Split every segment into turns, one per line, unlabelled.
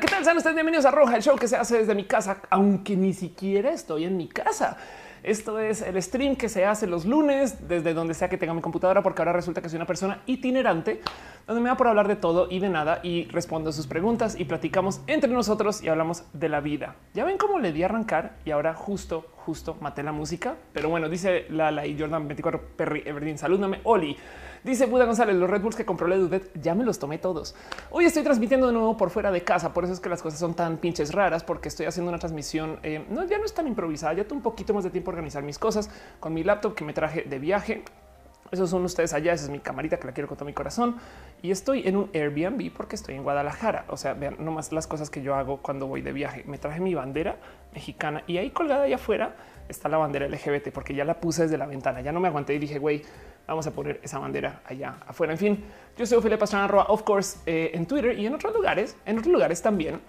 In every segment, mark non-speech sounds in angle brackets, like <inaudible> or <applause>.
¿Qué tal? Sean ustedes bienvenidos a Roja, el show que se hace desde mi casa, aunque ni siquiera estoy en mi casa. Esto es el stream que se hace los lunes desde donde sea que tenga mi computadora, porque ahora resulta que soy una persona itinerante donde me va por hablar de todo y de nada y respondo sus preguntas y platicamos entre nosotros y hablamos de la vida. Ya ven cómo le di a arrancar y ahora justo, justo maté la música. Pero bueno, dice Lala y Jordan 24 Perry Everdeen, salúdame, Oli. Dice Buda González, los Red Bulls que compró la Dudet ya me los tomé todos. Hoy estoy transmitiendo de nuevo por fuera de casa, por eso es que las cosas son tan pinches raras, porque estoy haciendo una transmisión, eh, no, ya no es tan improvisada, ya tengo un poquito más de tiempo a organizar mis cosas con mi laptop que me traje de viaje. Esos son ustedes allá, esa es mi camarita que la quiero con todo mi corazón. Y estoy en un Airbnb porque estoy en Guadalajara. O sea, vean nomás las cosas que yo hago cuando voy de viaje. Me traje mi bandera mexicana y ahí colgada allá afuera está la bandera LGBT porque ya la puse desde la ventana. Ya no me aguanté y dije, güey, vamos a poner esa bandera allá afuera. En fin, yo soy Ophelia Pastrana, of course, eh, en Twitter y en otros lugares, en otros lugares también.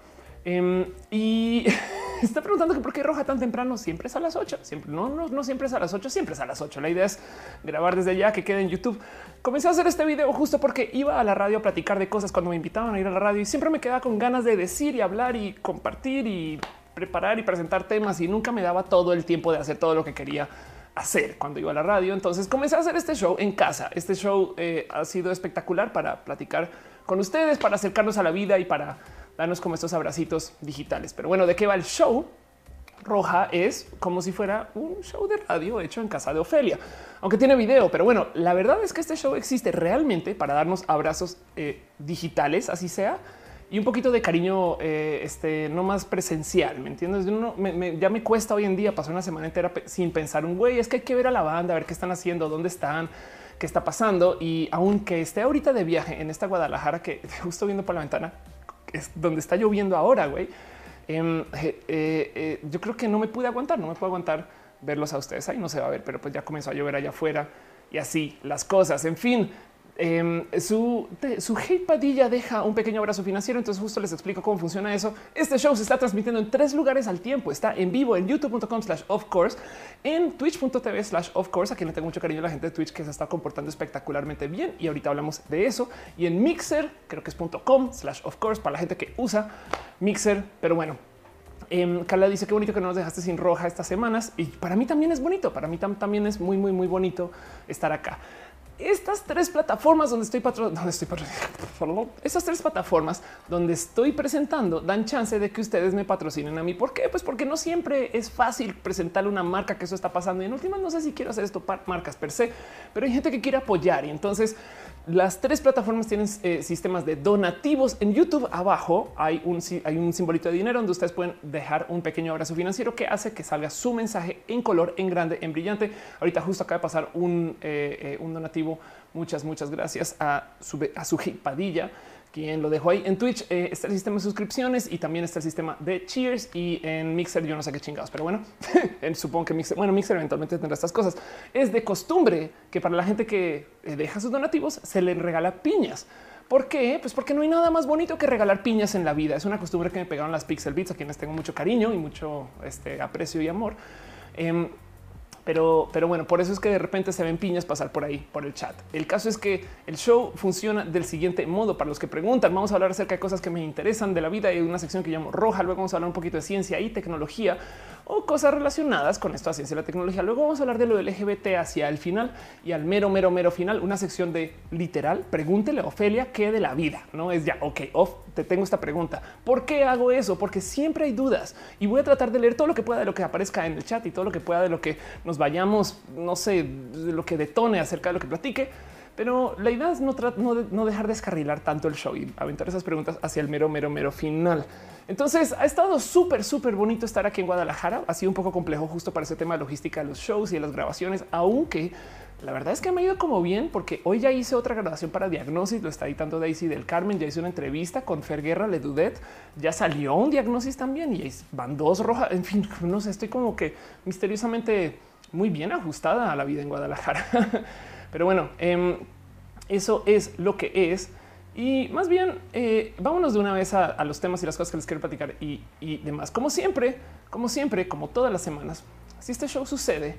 Em, y <laughs> está preguntando que por qué roja tan temprano. Siempre es a las 8. Siempre no, no, no siempre es a las 8, siempre es a las 8. La idea es grabar desde allá que quede en YouTube. Comencé a hacer este video justo porque iba a la radio a platicar de cosas cuando me invitaban a ir a la radio y siempre me quedaba con ganas de decir y hablar y compartir y preparar y presentar temas y nunca me daba todo el tiempo de hacer todo lo que quería hacer cuando iba a la radio. Entonces comencé a hacer este show en casa. Este show eh, ha sido espectacular para platicar con ustedes, para acercarnos a la vida y para darnos como estos abracitos digitales. Pero bueno, ¿de qué va el show? Roja es como si fuera un show de radio hecho en casa de Ofelia, aunque tiene video. Pero bueno, la verdad es que este show existe realmente para darnos abrazos eh, digitales, así sea, y un poquito de cariño, eh, este no más presencial. Me entiendes? ya me cuesta hoy en día pasar una semana entera sin pensar un güey. Es que hay que ver a la banda, a ver qué están haciendo, dónde están, qué está pasando. Y aunque esté ahorita de viaje en esta Guadalajara que <laughs> justo viendo por la ventana, es donde está lloviendo ahora, güey. Em, eh, eh, yo creo que no me pude aguantar, no me puedo aguantar verlos a ustedes. Ahí no se va a ver, pero pues ya comenzó a llover allá afuera y así las cosas. En fin, Em, su, su hate padilla deja un pequeño abrazo financiero. Entonces, justo les explico cómo funciona eso. Este show se está transmitiendo en tres lugares al tiempo. Está en vivo en youtube.com slash of course, en twitch.tv slash of course. Aquí le tengo mucho cariño a la gente de Twitch que se está comportando espectacularmente bien. Y ahorita hablamos de eso. Y en Mixer, creo que es .com slash of course para la gente que usa Mixer. Pero bueno, eh, Carla dice qué bonito que no nos dejaste sin roja estas semanas y para mí también es bonito. Para mí también es muy, muy, muy bonito estar acá estas tres plataformas donde estoy donde estoy <laughs> estas tres plataformas donde estoy presentando dan chance de que ustedes me patrocinen a mí. ¿Por qué? Pues porque no siempre es fácil presentarle una marca que eso está pasando. Y en últimas no sé si quiero hacer esto para marcas per se, pero hay gente que quiere apoyar y entonces las tres plataformas tienen eh, sistemas de donativos. En YouTube abajo hay un, hay un simbolito de dinero donde ustedes pueden dejar un pequeño abrazo financiero que hace que salga su mensaje en color, en grande, en brillante. Ahorita justo acaba de pasar un, eh, eh, un donativo. Muchas, muchas gracias a su, a su quien lo dejó ahí en Twitch. Eh, está el sistema de suscripciones y también está el sistema de Cheers y en Mixer. Yo no sé qué chingados, pero bueno, <laughs> supongo que Mixer, bueno, Mixer eventualmente tendrá estas cosas. Es de costumbre que para la gente que eh, deja sus donativos se le regala piñas. ¿Por qué? Pues porque no hay nada más bonito que regalar piñas en la vida. Es una costumbre que me pegaron las Pixel Beats, a quienes tengo mucho cariño y mucho este, aprecio y amor. Em, pero, pero bueno, por eso es que de repente se ven piñas pasar por ahí, por el chat. El caso es que el show funciona del siguiente modo. Para los que preguntan, vamos a hablar acerca de cosas que me interesan de la vida. Hay una sección que llamo roja. Luego vamos a hablar un poquito de ciencia y tecnología o cosas relacionadas con esto, a ciencia y la tecnología. Luego vamos a hablar de lo LGBT hacia el final y al mero, mero, mero final, una sección de literal. Pregúntele a Ofelia qué de la vida no es ya. Ok, off, te tengo esta pregunta. ¿Por qué hago eso? Porque siempre hay dudas y voy a tratar de leer todo lo que pueda de lo que aparezca en el chat y todo lo que pueda de lo que nos vayamos, no sé, de lo que detone acerca de lo que platique. Pero la idea es no, no dejar descarrilar tanto el show y aventar esas preguntas hacia el mero, mero, mero final. Entonces ha estado súper, súper bonito estar aquí en Guadalajara. Ha sido un poco complejo justo para ese tema de logística de los shows y de las grabaciones, aunque la verdad es que me ha ido como bien porque hoy ya hice otra grabación para Diagnosis, lo está editando Daisy del Carmen, ya hice una entrevista con Fer Guerra Ledudet, ya salió un Diagnosis también y van dos rojas, en fin, <laughs> no sé, estoy como que misteriosamente muy bien ajustada a la vida en Guadalajara. <laughs> Pero bueno, em, eso es lo que es. Y más bien, eh, vámonos de una vez a, los temas y las cosas que les quiero platicar y, demás. Como siempre, como siempre, como todas las semanas, si este show sucede,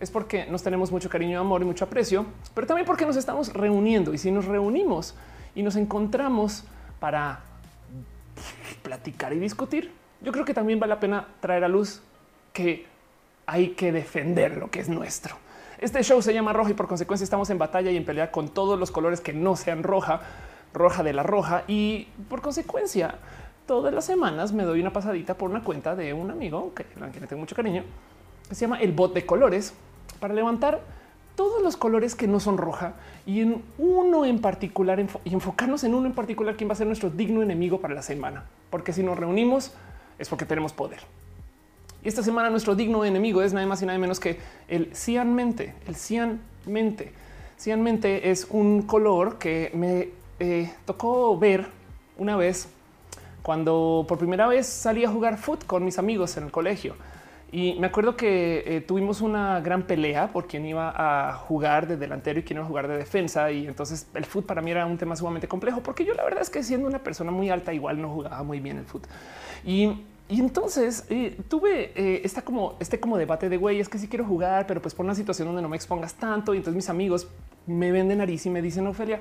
es porque nos tenemos mucho cariño, amor y mucho aprecio, pero también porque nos estamos reuniendo. Y si nos reunimos y nos encontramos para platicar y discutir. Yo creo que también vale la pena traer a luz que hay que defender lo que es nuestro. Este show se llama Roja y por consecuencia estamos en batalla y en pelea con todos los colores que no sean roja, roja de la roja y por consecuencia todas las semanas me doy una pasadita por una cuenta de un amigo que, le tengo mucho cariño, que se llama el bot de colores para levantar todos los colores que no son roja y en uno en particular y enfocarnos en uno en particular quien va a ser nuestro digno enemigo para la semana, porque si nos reunimos es porque tenemos poder. Y esta semana nuestro digno enemigo es nada más y nada menos que el cian mente. El cian mente. Cian mente es un color que me eh, tocó ver una vez cuando por primera vez salí a jugar foot con mis amigos en el colegio. Y me acuerdo que eh, tuvimos una gran pelea por quién iba a jugar de delantero y quién iba a jugar de defensa. Y entonces el foot para mí era un tema sumamente complejo porque yo la verdad es que siendo una persona muy alta igual no jugaba muy bien el foot. Y y entonces eh, tuve eh, como este como debate de güey, es que sí quiero jugar, pero pues por una situación donde no me expongas tanto. Y entonces mis amigos me ven de nariz y me dicen Ofelia.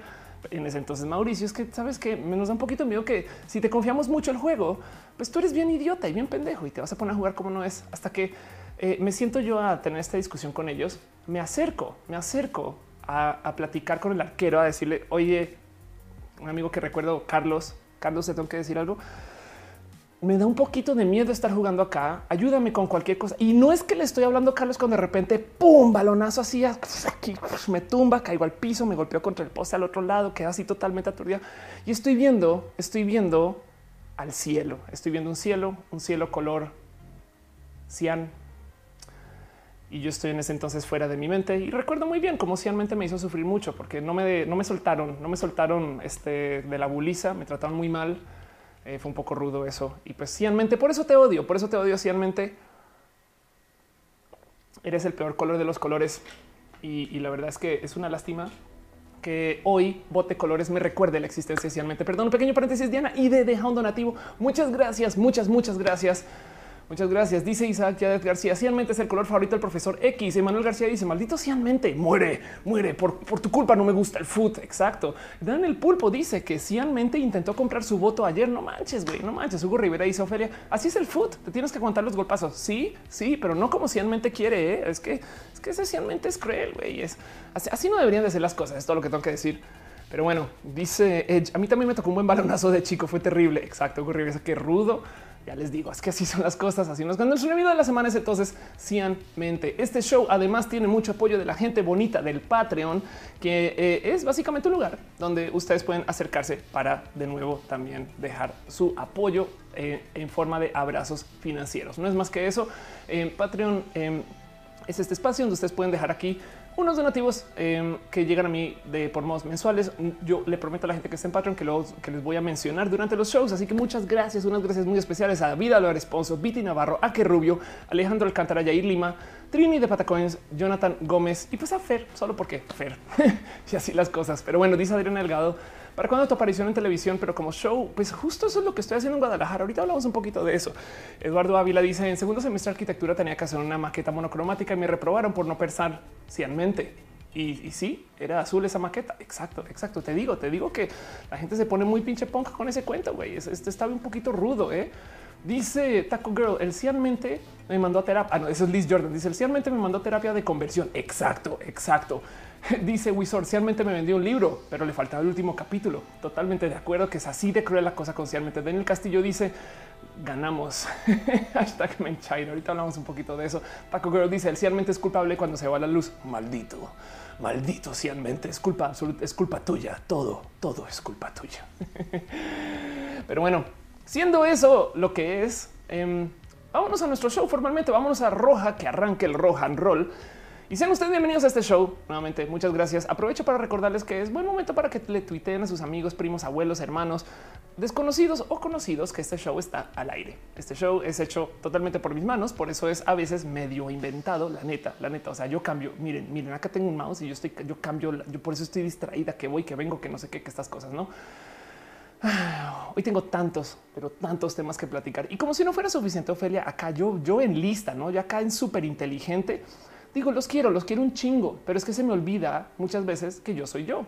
En ese entonces, Mauricio, es que sabes que nos da un poquito miedo que si te confiamos mucho el juego, pues tú eres bien idiota y bien pendejo y te vas a poner a jugar como no es. Hasta que eh, me siento yo a tener esta discusión con ellos, me acerco, me acerco a, a platicar con el arquero, a decirle, oye, un amigo que recuerdo, Carlos, Carlos, te tengo que decir algo me da un poquito de miedo estar jugando acá. Ayúdame con cualquier cosa. Y no es que le estoy hablando a Carlos cuando de repente pum, balonazo así aquí me tumba, caigo al piso, me golpeo contra el poste al otro lado, queda así totalmente aturdida. Y estoy viendo, estoy viendo al cielo. Estoy viendo un cielo, un cielo color cian. Y yo estoy en ese entonces fuera de mi mente y recuerdo muy bien cómo cianmente me hizo sufrir mucho porque no me, no me soltaron, no me soltaron este, de la buliza, me trataron muy mal eh, fue un poco rudo eso. Y pues cianmente, por eso te odio, por eso te odio cianmente. Eres el peor color de los colores. Y, la verdad es que es una lástima que hoy Bote Colores me recuerde la existencia cianmente. Perdón, un pequeño paréntesis, Diana, y de deja un donativo. Muchas gracias, muchas, muchas gracias. Muchas gracias. Dice Isaac Yadet García. Cianmente es el color favorito del profesor X. Emanuel García dice: Maldito cianmente, muere, muere. Por, por tu culpa no me gusta el food. Exacto. Dan el pulpo dice que cianmente intentó comprar su voto ayer. No manches, güey, no manches. Hugo Rivera dice: Ofelia, así es el food. Te tienes que aguantar los golpazos. Sí, sí, pero no como cianmente quiere. ¿eh? Es que es que ese cianmente es cruel, güey. Es así, así no deberían de ser las cosas. Es todo lo que tengo que decir. Pero bueno, dice Edge. A mí también me tocó un buen balonazo de chico. Fue terrible. Exacto. Hugo Rivera, qué rudo. Ya les digo, es que así son las cosas, así nos cuando el video de la semana es entonces cianmente. Este show además tiene mucho apoyo de la gente bonita del Patreon, que eh, es básicamente un lugar donde ustedes pueden acercarse para de nuevo también dejar su apoyo eh, en forma de abrazos financieros. No es más que eso. En Patreon es este espacio donde ustedes pueden dejar aquí unos donativos em, que llegan a mí de por modos mensuales. Yo le prometo a la gente que está en Patreon que, los, que les voy a mencionar durante los shows. Así que muchas gracias, unas gracias muy especiales a Vida Lo Responso, Viti Navarro, Aque Rubio, Alejandro Alcántara, Yair Lima, Trini de Patacoins, Jonathan Gómez y pues a Fer, solo porque Fer <laughs> y así las cosas. Pero bueno, dice Adrián Delgado para cuando tu aparición en televisión, pero como show, pues justo eso es lo que estoy haciendo en Guadalajara. Ahorita hablamos un poquito de eso. Eduardo Ávila dice en segundo semestre de arquitectura tenía que hacer una maqueta monocromática y me reprobaron por no pensar cianmente. Y, sí, era azul esa maqueta. Exacto, exacto. Te digo, te digo que la gente se pone muy pinche ponja con ese cuento, güey. Este estaba un poquito rudo, ¿eh? Dice Taco Girl, el cianmente me mandó a terapia. Ah, no, eso es Liz Jordan. Dice el cianmente me mandó terapia de conversión. Exacto, exacto. <laughs> Dice Wisor, cialmente me vendió un libro, pero le faltaba el último capítulo. Totalmente de acuerdo que es así de cruel la cosa con cialmente. Daniel Castillo dice, ganamos. <laughs> Hashtag Menchairo. Ahorita hablamos un poquito de eso. Paco Girl dice, el cialmente es culpable cuando se va la luz. Maldito, maldito cialmente. Es culpa absoluta, es culpa tuya. Todo, todo es culpa tuya. <laughs> pero bueno, siendo eso lo que es, eh, vámonos a nuestro show formalmente. Vámonos a Roja, que arranque el Rohan Roll. Y sean ustedes bienvenidos a este show. Nuevamente, muchas gracias. Aprovecho para recordarles que es buen momento para que le tuiteen a sus amigos, primos, abuelos, hermanos, desconocidos o conocidos que este show está al aire. Este show es hecho totalmente por mis manos, por eso es a veces medio inventado, la neta, la neta. O sea, yo cambio, miren, miren, acá tengo un mouse y yo estoy, yo cambio, yo por eso estoy distraída, que voy, que vengo, que no sé qué, que estas cosas, ¿no? <sighs> Hoy tengo tantos, pero tantos temas que platicar. Y como si no fuera suficiente, Ofelia, acá yo, yo en lista, ¿no? Ya acá en súper inteligente digo, los quiero, los quiero un chingo, pero es que se me olvida muchas veces que yo soy yo.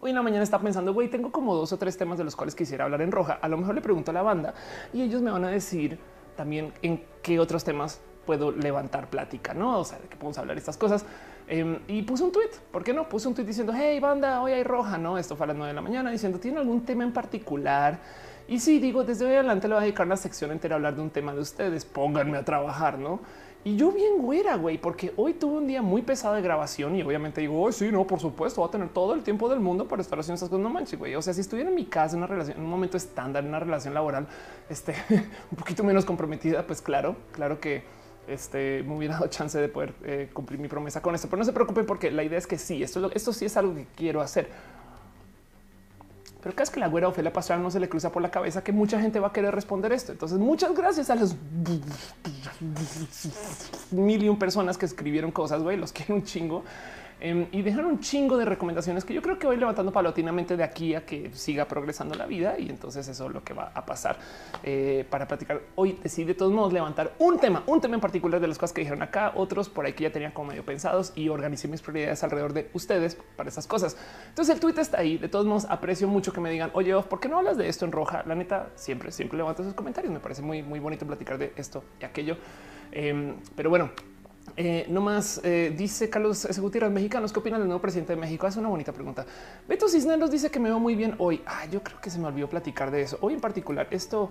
hoy en la mañana estaba pensando, güey, tengo como dos o tres temas de los cuales quisiera hablar en roja. A lo mejor le pregunto a la banda y ellos me van a decir también en qué otros temas puedo levantar plática, no? O sea, de qué podemos hablar estas cosas. Em, y puse un tweet. ¿Por qué no? Puse un tweet diciendo, hey, banda, hoy hay roja, no? Esto fue a las nueve de la mañana diciendo, ¿tiene algún tema en particular? Y sí, digo, desde hoy adelante le voy a dedicar una sección entera a hablar de un tema de ustedes. Pónganme a trabajar, no? Y yo bien güera, güey, porque hoy tuve un día muy pesado de grabación y obviamente digo, oh, sí, no, por supuesto, voy a tener todo el tiempo del mundo para estar haciendo esas cosas. No manches, güey. O sea, si estuviera en mi casa, en una relación, en un momento estándar, en una relación laboral, este, <laughs> un poquito menos comprometida, pues claro, claro que este, me hubiera dado chance de poder eh, cumplir mi promesa con esto. Pero no se preocupen porque la idea es que sí, esto, esto sí es algo que quiero hacer. Pero cada vez que la güera Ofelia Pastrana no se le cruza por la cabeza que mucha gente va a querer responder esto. Entonces, muchas gracias a las <laughs> mil y un personas que escribieron cosas, güey, los quiero un chingo. Em, y dejan un chingo de recomendaciones que yo creo que voy levantando paulatinamente de aquí a que siga progresando la vida. Y entonces eso es lo que va a pasar eh, para platicar. Hoy decidí de todos modos levantar un tema, un tema en particular de las cosas que dijeron acá, otros por ahí que ya tenía como medio pensados y organicé mis prioridades alrededor de ustedes para esas cosas. Entonces el tweet está ahí. De todos modos, aprecio mucho que me digan, oye, ¿por qué no hablas de esto en roja? La neta, siempre, siempre levanto esos comentarios. Me parece muy, muy bonito platicar de esto y aquello. Em, pero bueno, eh, no más eh, dice Carlos S. Gutiérrez, mexicanos, ¿qué opinan del nuevo presidente de México? Es una bonita pregunta. Beto Cisneros dice que me veo muy bien hoy. Ah, yo creo que se me olvidó platicar de eso. Hoy en particular, esto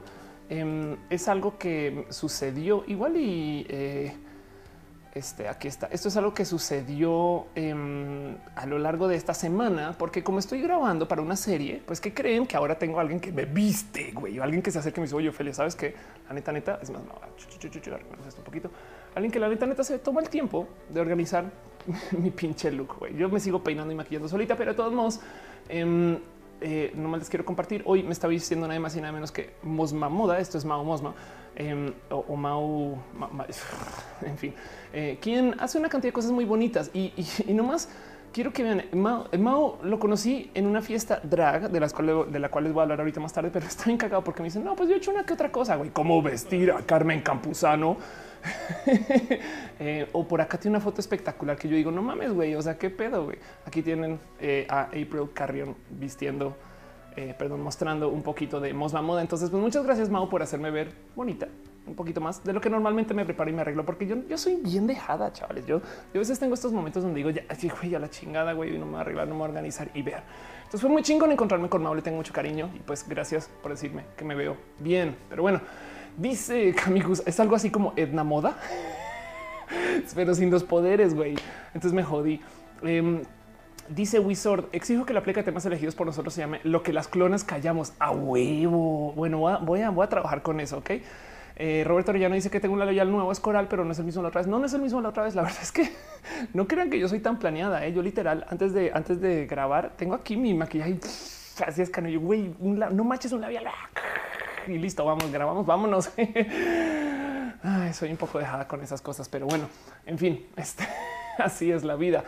em, es algo que sucedió igual y eh, este aquí está. Esto es algo que sucedió em, a lo largo de esta semana, porque como estoy grabando para una serie, pues que creen que ahora tengo a alguien que me viste, güey, alguien que se acerque y me dice, oye, Ophelia, sabes que la neta, neta es más, no, un poquito alguien que la neta neta se toma el tiempo de organizar <laughs> mi pinche look. Güey. Yo me sigo peinando y maquillando solita, pero de todos modos, eh, eh, no les quiero compartir. Hoy me está vistiendo nada más y nada menos que Mosma Moda. Esto es Mao Mosma em, o, Mao, <laughs> en fin, eh, quien hace una cantidad de cosas muy bonitas y, y, nomás quiero que vean. Mao, lo conocí en una fiesta drag de las cuales de la cual les voy a hablar ahorita más tarde, pero <laughs> está encagado porque me dicen no, pues yo he hecho una que otra cosa, güey, como vestir a Carmen Campuzano <laughs> Eh, o por acá tiene una foto espectacular que yo digo, no mames, güey, o sea, qué pedo, güey. Aquí tienen eh, a April Carrion vistiendo, eh, perdón, mostrando un poquito de Mosma Moda. Entonces, pues muchas gracias, Mau, por hacerme ver bonita un poquito más de lo que normalmente me preparo y me arreglo, porque yo, yo soy bien dejada, chavales. Yo, a veces tengo estos momentos donde digo, ya, güey, ya la chingada, güey, no me voy a arreglar, no me voy a organizar y ver. Entonces fue muy chingón encontrarme con Mau, le tengo mucho cariño y pues gracias por decirme que me veo bien. Pero bueno, Dice Camigus, es algo así como Edna Moda, <laughs> pero sin los poderes, güey. Entonces me jodí. Em, dice Wizard, exijo que la pleca de temas elegidos por nosotros se llame lo que las clonas callamos a huevo. Bueno, voy a, voy a, trabajar con eso, ok. Eh, Roberto Orellano dice que tengo un labial nuevo, es coral, pero no es el mismo la otra vez. No, no es el mismo la otra vez. La verdad es que <laughs> no crean que yo soy tan planeada. ¿eh? Yo literal, antes de, antes de grabar, tengo aquí mi maquillaje. Así es que güey, no manches un labial y listo, vamos, grabamos, vámonos. <laughs> soy un poco dejada con esas cosas, pero bueno, en fin, este, <laughs> así es la vida.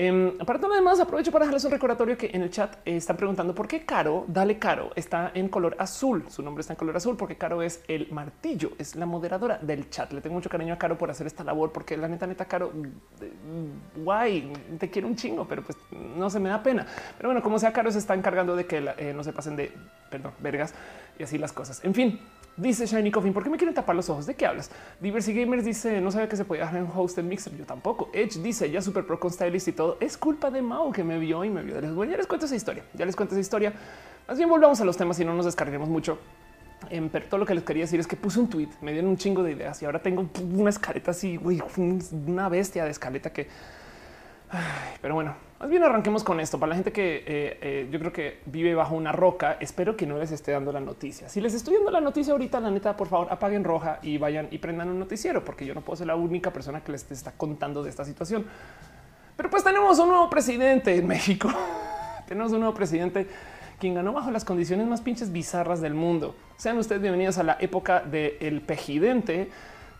Eh, para todo lo demás, aprovecho para dejarles un recordatorio que en el chat están preguntando por qué Caro, dale Caro, está en color azul. Su nombre está en color azul porque Caro es el martillo, es la moderadora del chat. Le tengo mucho cariño a Caro por hacer esta labor, porque la neta, neta, Caro, mm, guay, te quiero un chingo, pero pues no se me da pena. Pero bueno, como sea, Caro se está encargando de que eh, no se pasen de, perdón, vergas y así las cosas. En fin, dice Shiny Coffin, ¿por qué me quieren tapar los ojos? ¿De qué hablas? Diversity Gamers dice, no sabía que se podía dejar en host en Mixer. Yo tampoco. Edge dice, ya super pro con stylist y todo. Es culpa de Mao que me vio y me vio. Bueno, ya les cuento esa historia. Ya les cuento esa historia. Más bien volvamos a los temas y no nos descarguemos mucho. Em, pero todo lo que les quería decir es que puse un tweet, me dieron un chingo de ideas y ahora tengo una escaleta así, una bestia de escaleta que pero bueno, más bien arranquemos con esto. Para la gente que eh, eh, yo creo que vive bajo una roca, espero que no les esté dando la noticia. Si les estoy dando la noticia ahorita, la neta, por favor, apaguen roja y vayan y prendan un noticiero, porque yo no puedo ser la única persona que les está contando de esta situación. Pero pues tenemos un nuevo presidente en México. <laughs> tenemos un nuevo presidente quien ganó bajo las condiciones más pinches bizarras del mundo. Sean ustedes bienvenidos a la época del pejidente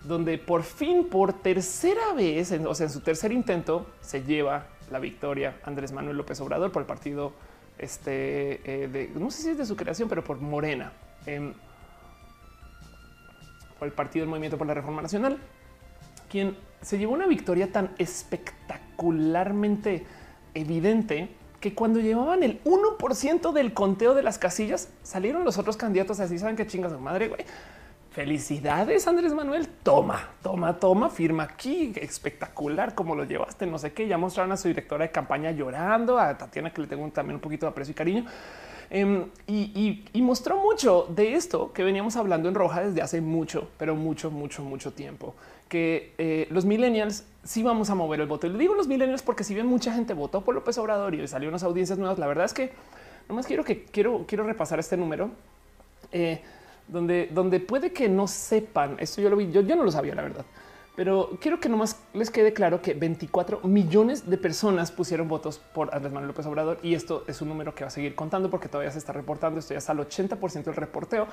donde por fin, por tercera vez, o sea, en su tercer intento, se lleva la victoria Andrés Manuel López Obrador por el partido, este, eh, de, no sé si es de su creación, pero por Morena, em, por el partido del Movimiento por la Reforma Nacional, quien se llevó una victoria tan espectacularmente evidente que cuando llevaban el 1% del conteo de las casillas, salieron los otros candidatos así, saben qué chingas su madre, güey. Felicidades, Andrés Manuel. Toma, toma, toma, firma aquí. Espectacular como lo llevaste. No sé qué. Ya mostraron a su directora de campaña llorando, a Tatiana, que le tengo también un poquito de aprecio y cariño. Em, y, mostró mucho de esto que veníamos hablando en Roja desde hace mucho, pero mucho, mucho, mucho tiempo. Que eh, los millennials sí vamos a mover el voto. Y le digo los millennials porque si bien mucha gente votó por López Obrador y salió unas audiencias nuevas, la verdad es que nomás quiero que quiero, quiero repasar este número. Eh, donde, donde puede que no sepan esto. Yo lo vi, yo, yo no lo sabía, la verdad, pero quiero que nomás les quede claro que 24 millones de personas pusieron votos por Andrés Manuel López Obrador y esto es un número que va a seguir contando porque todavía se está reportando. Esto ya está al 80% del reporteo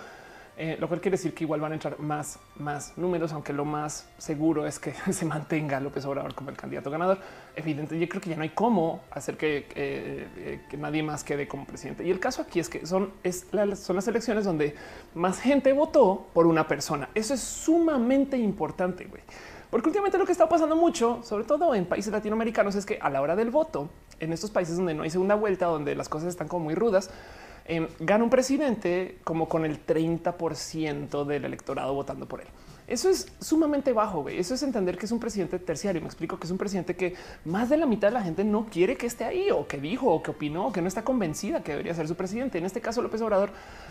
eh, lo cual quiere decir que igual van a entrar más, más números, aunque lo más seguro es que <laughs> se mantenga López Obrador como el candidato ganador. Evidente, yo creo que ya no hay cómo hacer que, eh, que nadie más quede como presidente. Y el caso aquí es que son, es son las elecciones donde más gente votó por una persona. Eso es sumamente importante, güey. Porque últimamente lo que está pasando mucho, sobre todo en países latinoamericanos, es que a la hora del voto, en estos países donde no hay segunda vuelta, donde las cosas están como muy rudas, Em, gana un presidente como con el 30% del electorado votando por él. Eso es sumamente bajo. Güey. Eso es entender que es un presidente terciario. Me explico que es un presidente que más de la mitad de la gente no quiere que esté ahí o que dijo o que opinó o que no está convencida que debería ser su presidente. En este caso, López Obrador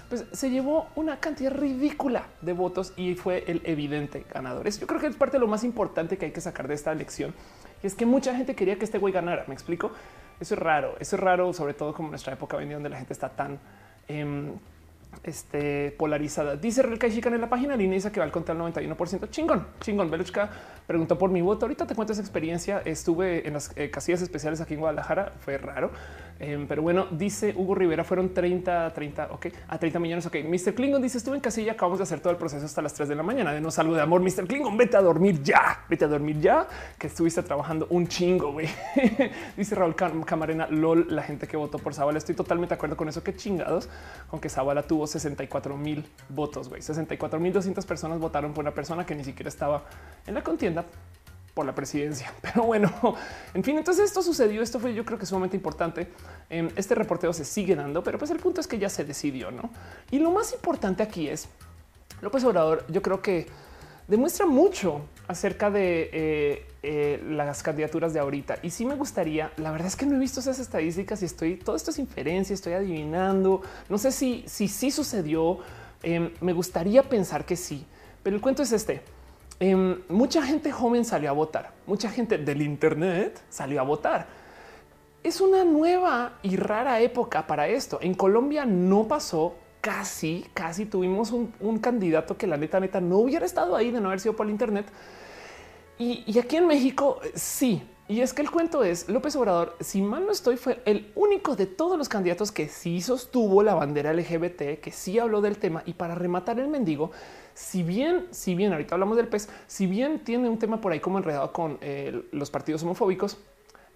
pues, se llevó una cantidad ridícula de votos y fue el evidente ganador. Yo creo que es parte de lo más importante que hay que sacar de esta elección. Y es que mucha gente quería que este güey ganara. Me explico. Eso es raro, eso es raro, sobre todo como nuestra época hoy donde la gente está tan em, este, polarizada. Dice Real Chican en la página línea dice que va al contra el 91%. Chingón, chingón. Beluchka preguntó por mi voto. Ahorita te cuento esa experiencia. Estuve en las eh, casillas especiales aquí en Guadalajara. Fue raro. Em, pero bueno, dice Hugo Rivera, fueron 30, 30, ok, a 30 millones. Ok, Mr. Klingon dice: Estuve en casilla, acabamos de hacer todo el proceso hasta las 3 de la mañana. De no salgo de amor, Mr. Klingon, vete a dormir ya, vete a dormir ya, que estuviste trabajando un chingo. güey. <laughs> dice Raúl Camarena, lol, la gente que votó por Zavala. Estoy totalmente de acuerdo con eso. Qué chingados, con que Zavala tuvo 64 mil votos. güey. 64 mil 200 personas votaron por una persona que ni siquiera estaba en la contienda por la presidencia. <laughs> Pero bueno, en fin, entonces esto sucedió. Esto fue yo creo que sumamente importante. Em, este reporteo se sigue dando, pero pues el punto es que ya se decidió, ¿no? Y lo más importante aquí es López Obrador, yo creo que demuestra mucho acerca de eh, eh, las candidaturas de ahorita. Y sí me gustaría, la verdad es que no he visto esas estadísticas y estoy, todo esto es inferencia, estoy adivinando. No sé si sí si, sucedió. Em, me gustaría pensar que sí, pero el cuento es este. Em, mucha gente joven salió a votar, mucha gente del Internet salió a votar. Es una nueva y rara época para esto. En Colombia no pasó casi, casi tuvimos un, candidato que la neta, neta no hubiera estado ahí de no haber sido por el Internet. Y, y aquí en México sí, y es que el cuento es López Obrador, si mal no estoy, fue el único de todos los candidatos que sí sostuvo la bandera LGBT, que sí habló del tema. Y para rematar el mendigo, si bien, si bien ahorita hablamos del pez, si bien tiene un tema por ahí como enredado con eh, los partidos homofóbicos,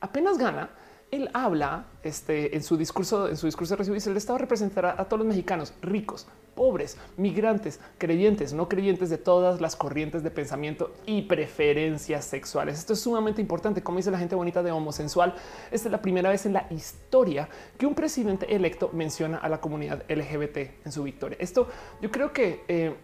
apenas gana. Él habla este, en su discurso, en su discurso de dice el Estado representará a todos los mexicanos ricos, pobres, migrantes, creyentes, no creyentes de todas las corrientes de pensamiento y preferencias sexuales. Esto es sumamente importante. Como dice la gente bonita de homosensual, esta es la primera vez en la historia que un presidente electo menciona a la comunidad LGBT en su victoria. Esto yo creo que eh,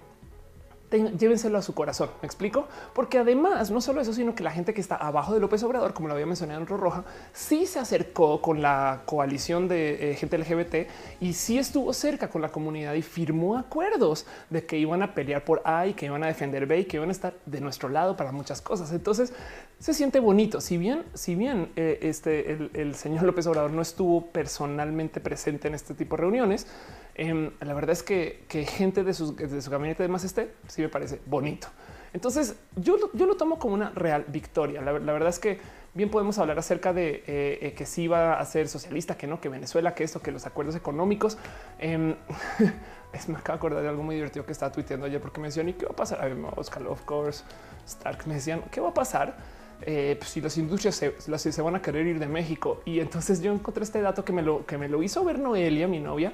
llévenselo a su corazón. Me explico, porque además no solo eso, sino que la gente que está abajo de López Obrador, como lo había mencionado en Roja, sí se acercó con la coalición de eh, gente LGBT y sí estuvo cerca con la comunidad y firmó acuerdos de que iban a pelear por A y que iban a defender B y que iban a estar de nuestro lado para muchas cosas. Entonces se siente bonito. Si bien, si bien eh, este el señor López Obrador no estuvo personalmente presente en este tipo de reuniones, Em, la verdad es que, gente de, su gabinete de más esté, sí me parece bonito. Entonces yo, yo lo tomo como una real victoria. La, verdad es que bien podemos hablar acerca de eh, eh, que sí va a ser socialista, que no, que Venezuela, que esto, que los acuerdos económicos. Em, <laughs> es me acabo de acordar de algo muy divertido que estaba tuiteando ayer porque me decían, ¿y qué va a pasar? A Oscar, of course, Stark me decían, ¿qué va a pasar? Eh, pues, si las industrias se, se, van a querer ir de México. Y entonces yo encontré este dato que me lo, que me lo hizo ver Noelia, mi novia,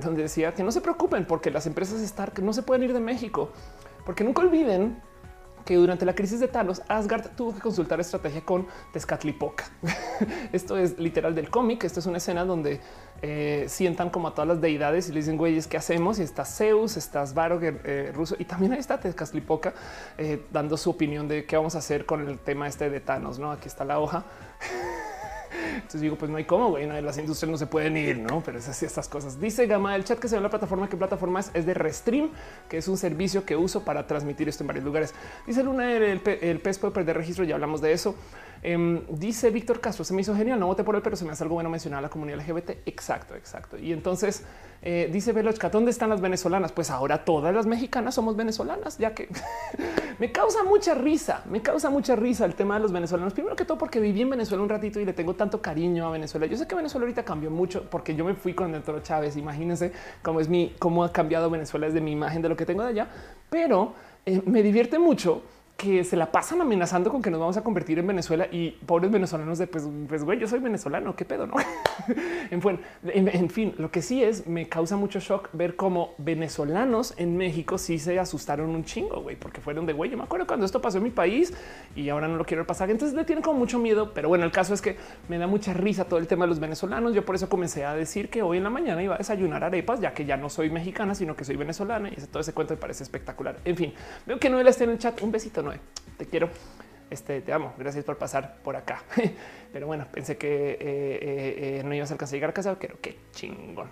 donde decía que no se preocupen porque las empresas Stark no se pueden ir de México, porque nunca olviden que durante la crisis de Thanos, Asgard tuvo que consultar estrategia con Tezcatlipoca. <laughs> Esto es literal del cómic. Esta es una escena donde eh, sientan como a todas las deidades y le dicen, güeyes, ¿qué hacemos? Y está Zeus, está Svarog eh, ruso y también ahí está Tezcatlipoca eh, dando su opinión de qué vamos a hacer con el tema este de Thanos. No, aquí está la hoja. <laughs> Entonces digo, pues no hay cómo, güey, las industrias no se pueden ir, ¿no? Pero es así estas cosas. Dice Gama el chat que se ve la plataforma, ¿qué plataforma es? Es de Restream, que es un servicio que uso para transmitir esto en varios lugares. Dice Luna, el, el pez puede perder registro, ya hablamos de eso. Em, dice Víctor Castro, se me hizo genial, no voté por él, pero se me hace algo bueno mencionar a la comunidad LGBT. Exacto, exacto. Y entonces eh, dice Velochka, ¿dónde están las venezolanas? Pues ahora todas las mexicanas somos venezolanas, ya que <laughs> me causa mucha risa, me causa mucha risa el tema de los venezolanos. Primero que todo porque viví en Venezuela un ratito y le tengo tanto cariño a Venezuela. Yo sé que Venezuela ahorita cambió mucho porque yo me fui cuando entró Chávez. Imagínense cómo es mi, cómo ha cambiado Venezuela desde mi imagen de lo que tengo de allá, pero eh, me divierte mucho que se la pasan amenazando con que nos vamos a convertir en Venezuela y pobres venezolanos de pues, pues güey, yo soy venezolano, qué pedo, no? <laughs> en, fin, en, fin, lo que sí es, me causa mucho shock ver cómo venezolanos en México sí se asustaron un chingo, güey, porque fueron de güey. Yo me acuerdo cuando esto pasó en mi país y ahora no lo quiero pasar. Entonces le tienen como mucho miedo, pero bueno, el caso es que me da mucha risa todo el tema de los venezolanos. Yo por eso comencé a decir que hoy en la mañana iba a desayunar arepas, ya que ya no soy mexicana, sino que soy venezolana y todo ese cuento me parece espectacular. En fin, veo que Noel está en el chat. Un besito, no te quiero. Este te amo. Gracias por pasar por acá. <laughs> Pero bueno, pensé que eh, eh, eh, no ibas a alcanzar a llegar a casa, pero qué chingón.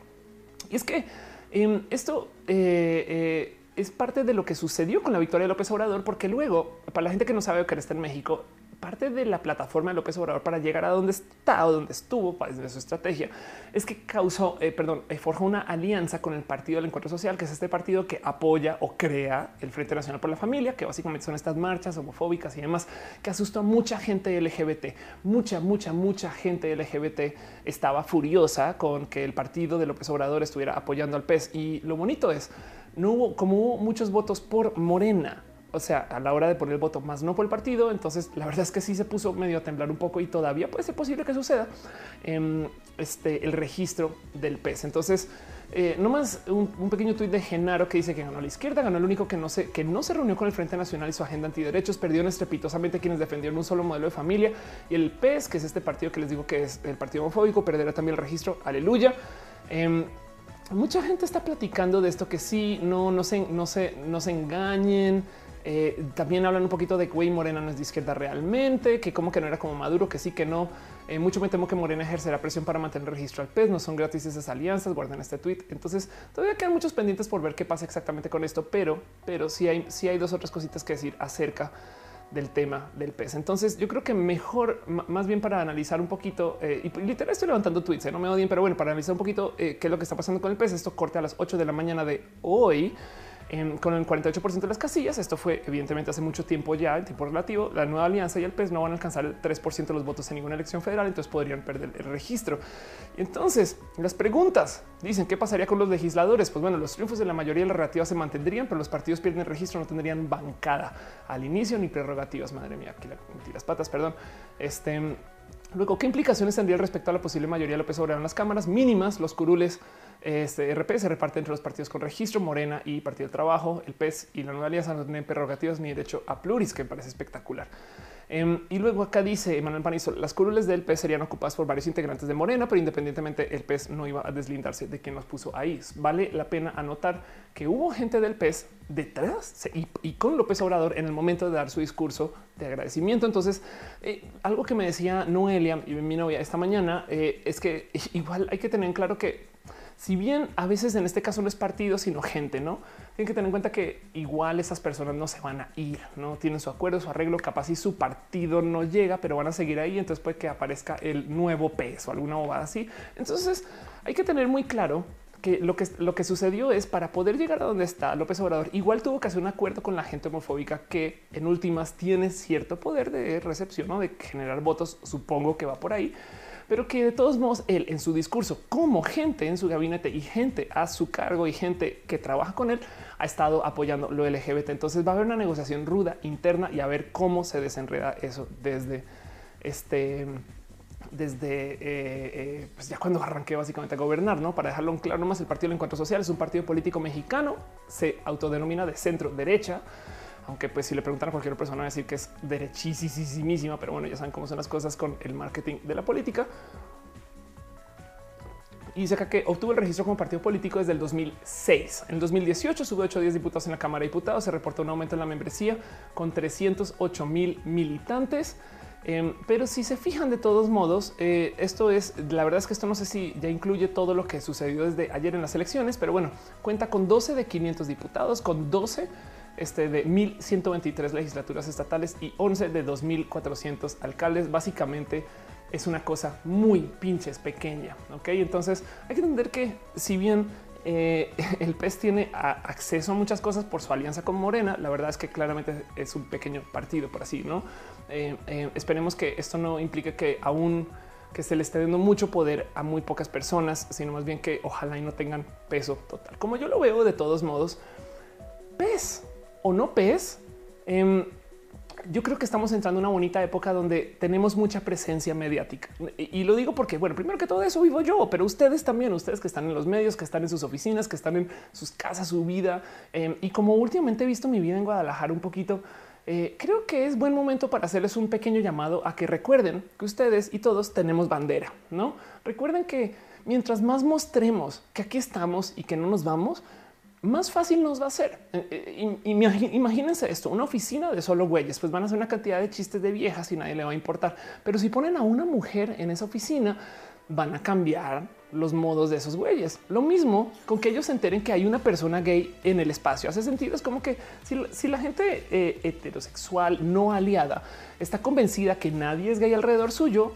Y es que em, esto es parte de lo que sucedió con la victoria de López Obrador, porque luego, para la gente que no sabe que está en México, parte de la plataforma de López Obrador para llegar a donde está o donde estuvo desde su estrategia es que causó, eh, perdón, eh, forjó una alianza con el Partido del Encuentro Social, que es este partido que apoya o crea el Frente Nacional por la Familia, que básicamente son estas marchas homofóbicas y demás, que asustó a mucha gente LGBT. Mucha, mucha, mucha gente LGBT estaba furiosa con que el partido de López Obrador estuviera apoyando al PES. Y lo bonito es, no hubo, como hubo muchos votos por Morena, o sea, a la hora de poner el voto más no por el partido. Entonces, la verdad es que sí se puso medio a temblar un poco y todavía puede ser posible que suceda em, este, el registro del PES. Entonces, eh, nomás un, pequeño tuit de Genaro que dice que ganó la izquierda, ganó el único que no se, que no se reunió con el Frente Nacional y su agenda antiderechos, perdió estrepitosamente quienes defendieron un solo modelo de familia y el PES, que es este partido que les digo que es el partido homofóbico, perderá también el registro. Aleluya. Em, mucha gente está platicando de esto que sí, no, no se, no se, no se engañen. Eh, también hablan un poquito de que Morena no es de izquierda realmente, que como que no era como Maduro, que sí, que no. Eh, mucho me temo que Morena ejercerá presión para mantener registro al PES. No son gratis esas alianzas. Guarden este tweet. Entonces todavía quedan muchos pendientes por ver qué pasa exactamente con esto, pero, pero sí hay, sí hay dos otras cositas que decir acerca del tema del PES. Entonces yo creo que mejor, más bien para analizar un poquito, eh, y literal estoy levantando tweets, no me odien, pero bueno, para analizar un poquito qué es lo que está pasando con el PES, esto corte a las 8 de la mañana de hoy con el 48% de las casillas. Esto fue evidentemente hace mucho tiempo ya en tiempo relativo. La nueva alianza y el PES no van a alcanzar el 3% de los votos en ninguna elección federal, entonces podrían perder el registro. Entonces, las preguntas dicen qué pasaría con los legisladores. Pues bueno, los triunfos de la mayoría de las relativas se mantendrían, pero los partidos pierden el registro, no tendrían bancada al inicio ni prerrogativas. Madre mía, aquí las patas, perdón. Este luego, ¿qué implicaciones tendría respecto a la posible mayoría de López Obrador en las cámaras mínimas? Los curules este RP se reparte entre los partidos con registro, Morena y Partido del Trabajo, el PES y la nueva alianza no tienen prerrogativas ni derecho a pluris, que me parece espectacular. Em, y luego acá dice Manuel Panizo, las curules del PES serían ocupadas por varios integrantes de Morena, pero independientemente el PES no iba a deslindarse de quien los puso ahí. Vale la pena anotar que hubo gente del PES detrás y, con López Obrador en el momento de dar su discurso de agradecimiento. Entonces, eh, algo que me decía Noelia y mi novia esta mañana eh, es que igual hay que tener en claro que si bien a veces en este caso no es partido, sino gente, no tienen que tener en cuenta que igual esas personas no se van a ir, no tienen su acuerdo, su arreglo, capaz y su partido no llega, pero van a seguir ahí. Entonces puede que aparezca el nuevo peso, alguna bobada así. Entonces hay que tener muy claro que lo que lo que sucedió es para poder llegar a donde está López Obrador, igual tuvo que hacer un acuerdo con la gente homofóbica que en últimas tiene cierto poder de recepción o de generar votos. Supongo que va por ahí pero que de todos modos él en su discurso como gente en su gabinete y gente a su cargo y gente que trabaja con él ha estado apoyando lo LGBT. Entonces va a haber una negociación ruda interna y a ver cómo se desenreda eso desde este desde eh, eh, pues ya cuando arranqué básicamente a gobernar, no para dejarlo claro nomás el Partido del Encuentro Social es un partido político mexicano, se autodenomina de centro derecha aunque pues si le preguntan a cualquier persona a decir que es derechísima, pero bueno, ya saben cómo son las cosas con el marketing de la política. Y dice acá que obtuvo el registro como partido político desde el 2006. En 2018 subió 8 10 diputados en la Cámara de Diputados. Se reportó un aumento en la membresía con 308 mil militantes. Em, pero si se fijan de todos modos, eh, esto es, la verdad es que esto no sé si ya incluye todo lo que sucedió desde ayer en las elecciones, pero bueno, cuenta con 12 de 500 diputados, con 12 este, de 1123 legislaturas estatales y 11 de 2400 alcaldes. Básicamente es una cosa muy pinches pequeña. Ok, entonces hay que entender que si bien eh, <laughs> el PES tiene acceso a muchas cosas por su alianza con Morena. La verdad es que claramente es un pequeño partido, por así, ¿no? Eh, eh, esperemos que esto no implique que aún que se le esté dando mucho poder a muy pocas personas, sino más bien que ojalá y no tengan peso total. Como yo lo veo de todos modos, PES o no PES, em, yo creo que estamos entrando en una bonita época donde tenemos mucha presencia mediática. Y lo digo porque, bueno, primero que todo eso vivo yo, pero ustedes también, ustedes que están en los medios, que están en sus oficinas, que están en sus casas, su vida. Em, y como últimamente he visto mi vida en Guadalajara un poquito, eh, creo que es buen momento para hacerles un pequeño llamado a que recuerden que ustedes y todos tenemos bandera, ¿no? Recuerden que mientras más mostremos que aquí estamos y que no nos vamos, más fácil nos va a ser. Eh, eh, imagínense esto, una oficina de solo güeyes, pues van a hacer una cantidad de chistes de viejas y nadie le va a importar. Pero si ponen a una mujer en esa oficina, van a cambiar los modos de esos güeyes. Lo mismo con que ellos se enteren que hay una persona gay en el espacio. Hace sentido. Es como que si, la gente eh, heterosexual no aliada está convencida que nadie es gay alrededor suyo,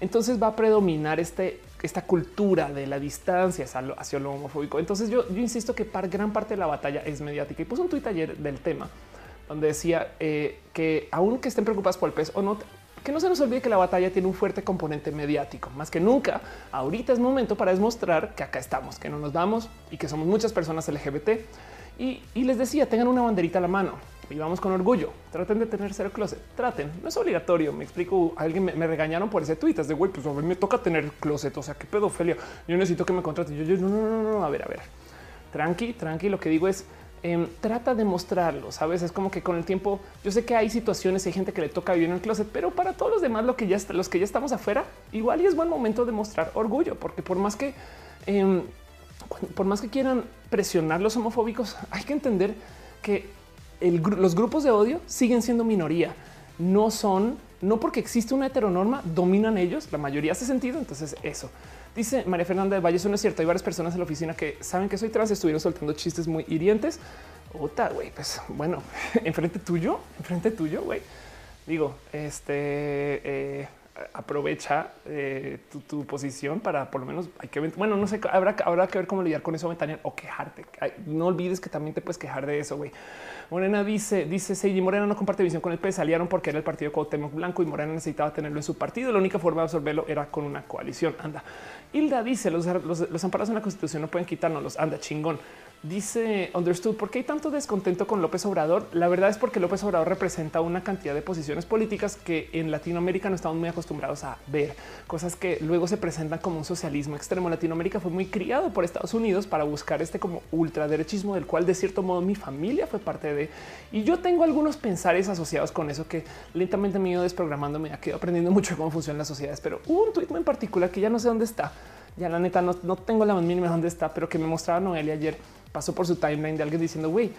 entonces va a predominar este esta cultura de la distancia hacia lo, homofóbico. Entonces yo, insisto que para gran parte de la batalla es mediática y puse un tuit ayer del tema donde decía eh, que aunque estén preocupados por el pez o no, que no se nos olvide que la batalla tiene un fuerte componente mediático. Más que nunca, ahorita es momento para demostrar que acá estamos, que no nos vamos y que somos muchas personas LGBT. Y les decía, tengan una banderita a la mano y vamos con orgullo. Traten de tener cero closet. Traten. No es obligatorio. Me explico. Alguien me, regañaron por ese tweet. Es de güey, pues a mí me toca tener closet. O sea, qué pedofilia. Yo necesito que me contraten. Yo, yo no, no, no, no. A ver, a ver. Tranqui, tranqui. Lo que digo es em, trata de mostrarlo. Sabes, es como que con el tiempo yo sé que hay situaciones, hay gente que le toca vivir en el closet, pero para todos los demás, lo que ya los que ya estamos afuera, igual y es buen momento de mostrar orgullo, porque por más que em, por más que quieran presionar los homofóbicos, hay que entender que los grupos de odio siguen siendo minoría. No son, no porque existe una heteronorma, dominan ellos. La mayoría hace sentido. Entonces, eso dice María Fernanda de Valle. Eso no es cierto. Hay varias personas en la oficina que saben que soy trans, estuvieron soltando chistes muy hirientes. Ota, güey, pues bueno, <laughs> enfrente tuyo, enfrente tuyo, güey. Digo, este eh, aprovecha eh, tu, posición para por lo menos hay que. Bueno, no sé, habrá, habrá que ver cómo lidiar con eso, Ventania o quejarte. no olvides que también te puedes quejar de eso. güey. Morena dice, dice Seiji Morena no comparte visión con el PS, aliaron porque era el partido Cuauhtémoc Blanco y Morena necesitaba tenerlo en su partido. La única forma de absorberlo era con una coalición. Anda. Hilda dice los, los, los en la constitución no pueden quitarnos Anda chingón. Dice Understood, ¿por qué hay tanto descontento con López Obrador? La verdad es porque López Obrador representa una cantidad de posiciones políticas que en Latinoamérica no estamos muy acostumbrados a ver, cosas que luego se presentan como un socialismo extremo. Latinoamérica fue muy criado por Estados Unidos para buscar este como ultraderechismo del cual de cierto modo mi familia fue parte de. Y yo tengo algunos pensares asociados con eso que lentamente me he ido desprogramando, me ha quedado aprendiendo <laughs> mucho cómo funcionan las sociedades, pero un tweet en particular que ya no sé dónde está. Ya la neta no, no tengo la más mínima dónde está, pero que me mostraba Noelia ayer pasó por su timeline de alguien diciendo, güey,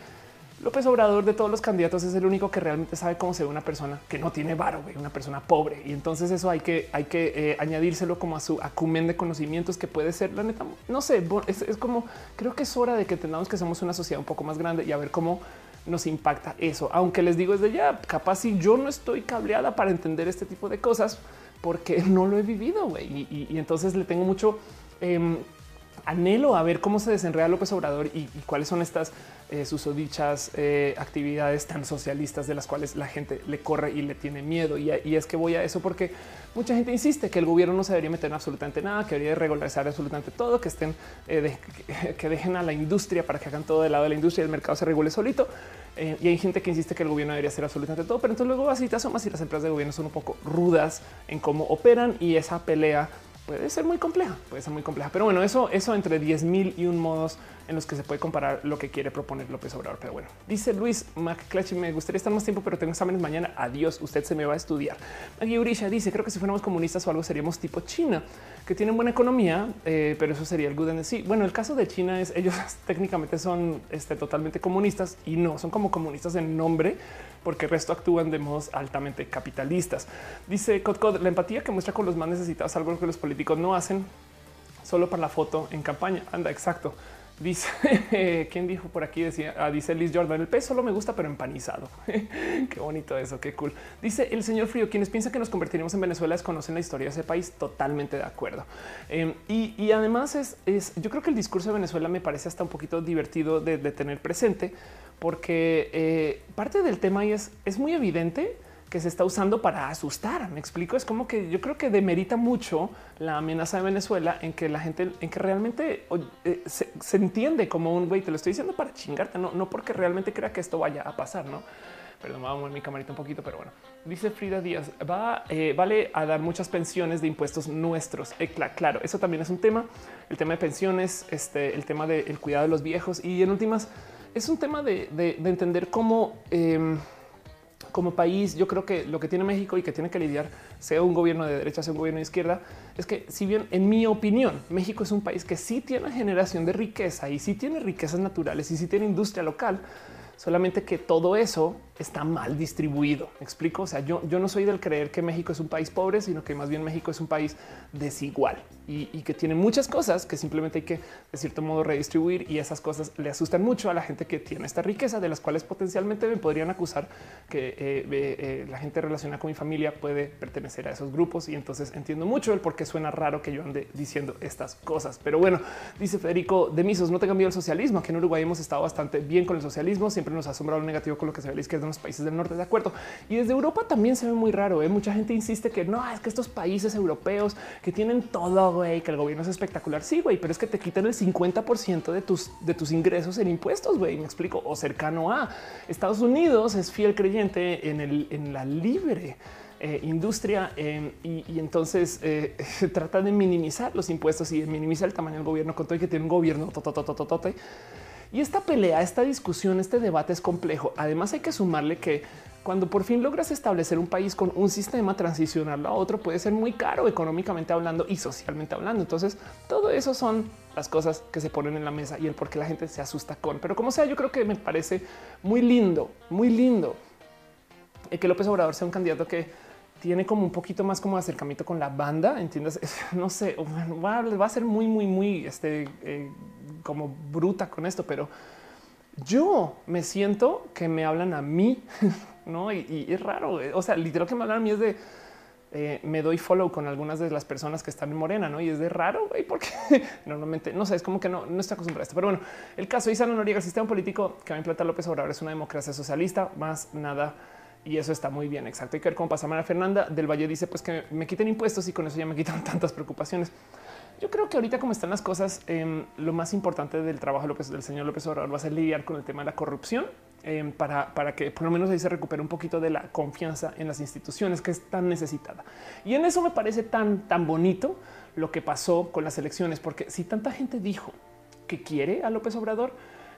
López Obrador de todos los candidatos es el único que realmente sabe cómo se ve una persona que no tiene varo, una persona pobre. Y entonces eso hay que, hay que eh, añadírselo como a su acumen de conocimientos que puede ser la neta. No sé, es, como creo que es hora de que tengamos que somos una sociedad un poco más grande y a ver cómo nos impacta eso. Aunque les digo desde ya, capaz si yo no estoy cableada para entender este tipo de cosas porque no lo he vivido. güey. Y, entonces le tengo mucho em, anhelo a ver cómo se desenreda López Obrador y, cuáles son estas eh, sus dichas eh, actividades tan socialistas de las cuales la gente le corre y le tiene miedo. Y, es que voy a eso porque mucha gente insiste que el gobierno no se debería meter en absolutamente nada, que debería regularizar absolutamente todo, que estén, eh, que dejen a la industria para que hagan todo del lado de la industria y el mercado se regule solito. y hay gente que insiste que el gobierno debería hacer absolutamente todo, pero entonces luego así te asomas y las empresas de gobierno son un poco rudas en cómo operan y esa pelea puede ser muy compleja, puede ser muy compleja. Pero bueno, eso, eso entre 10 mil y un modos en los que se puede comparar lo que quiere proponer López Obrador. Pero bueno, dice Luis McClatchy, me gustaría estar más tiempo, pero tengo exámenes mañana. Adiós, usted se me va a estudiar. Maggie Urisha dice, creo que si fuéramos comunistas o algo seríamos tipo China, que tienen buena economía, eh, pero eso sería el good sí. Bueno, el caso de China es, ellos <laughs> técnicamente son este, totalmente comunistas y no, son como comunistas en nombre, porque el resto actúan de modos altamente capitalistas. Dice Codcod, la empatía que muestra con los más necesitados, algo que los políticos no hacen solo para la foto en campaña. Anda, exacto. Dice <laughs> quién dijo por aquí, decía, ah, dice Liz Jordan, el pez solo me gusta, pero empanizado. <laughs> qué bonito eso, qué cool. Dice el señor Frío, quienes piensan que nos convertiremos en Venezuela desconocen la historia de ese país. Totalmente de acuerdo. Em, y, además es, yo creo que el discurso de Venezuela me parece hasta un poquito divertido de, tener presente, porque eh, parte del tema es, es muy evidente que se está usando para asustar. Me explico. Es como que yo creo que demerita mucho la amenaza de Venezuela en que la gente, en que realmente eh, se, entiende como un güey. Te lo estoy diciendo para chingarte, no, no porque realmente crea que esto vaya a pasar, no? Perdón, vamos mover mi camarita un poquito, pero bueno. Dice Frida Díaz, va, eh, vale a dar muchas pensiones de impuestos nuestros. Eh, claro, eso también es un tema. El tema de pensiones, este, el tema del cuidado de los viejos y en últimas es un tema de, entender cómo em, como país, yo creo que lo que tiene México y que tiene que lidiar, sea un gobierno de derecha, sea un gobierno de izquierda, es que si bien en mi opinión, México es un país que sí tiene generación de riqueza y sí tiene riquezas naturales y sí tiene industria local, solamente que todo eso está mal distribuido. ¿Me explico? O sea, yo, yo no soy del creer que México es un país pobre, sino que más bien México es un país desigual y, que tiene muchas cosas que simplemente hay que de cierto modo redistribuir y esas cosas le asustan mucho a la gente que tiene esta riqueza de las cuales potencialmente me podrían acusar que eh, eh, la gente relacionada con mi familia puede pertenecer a esos grupos y entonces entiendo mucho el por qué suena raro que yo ande diciendo estas cosas. Pero bueno, dice Federico de Misos, no te cambió el socialismo, que en Uruguay hemos estado bastante bien con el socialismo, siempre nos ha asombrado lo negativo con lo que se ve la izquierda en los países del norte, de acuerdo. Y desde Europa también se ve muy raro. ¿eh? Mucha gente insiste que no es que estos países europeos que tienen todo, güey, que el gobierno es espectacular. Sí, güey, pero es que te quitan el 50% de tus, de tus ingresos en impuestos, güey. Me explico o cercano a Estados Unidos es fiel creyente en, el, en la libre. Eh, industria em, y, entonces eh, <laughs> trata de minimizar los impuestos y de minimizar el tamaño del gobierno con todo y que tiene un gobierno y esta pelea, esta discusión, este debate es complejo. Además hay que sumarle que cuando por fin logras establecer un país con un sistema, transicionarlo a otro puede ser muy caro económicamente hablando y socialmente hablando. Entonces, todo eso son las cosas que se ponen en la mesa y el por qué la gente se asusta con. Pero como sea, yo creo que me parece muy lindo, muy lindo que López Obrador sea un candidato que tiene como un poquito más como acercamiento con la banda, entiendes? <laughs> No sé, va, a ser muy, muy, muy este, eh, como bruta con esto, pero yo me siento que me hablan a mí, <laughs> no? Y, es raro. Eh, o sea, literal que me hablan a mí es de eh, me doy follow con algunas de las personas que están en Morena, no? Y es de raro, güey, porque <laughs> normalmente no sé, es como que no, no está acostumbrado a esto. Pero bueno, el caso de Isano Noriega, el sistema político que va a implantar López Obrador es una democracia socialista, más nada y eso está muy bien. Exacto. Hay que ver cómo pasa. María Fernanda del Valle dice pues que me quiten impuestos y con eso ya me <laughs> quitan tantas preocupaciones. Yo creo que ahorita como están las cosas, em, lo más importante del trabajo del señor López Obrador va a ser lidiar con el tema de la corrupción em, para, para que por lo menos ahí se recupere un poquito de la confianza en las instituciones que es tan necesitada. Y en eso me parece tan, tan bonito lo que pasó con las elecciones, porque si tanta gente dijo que quiere a López Obrador,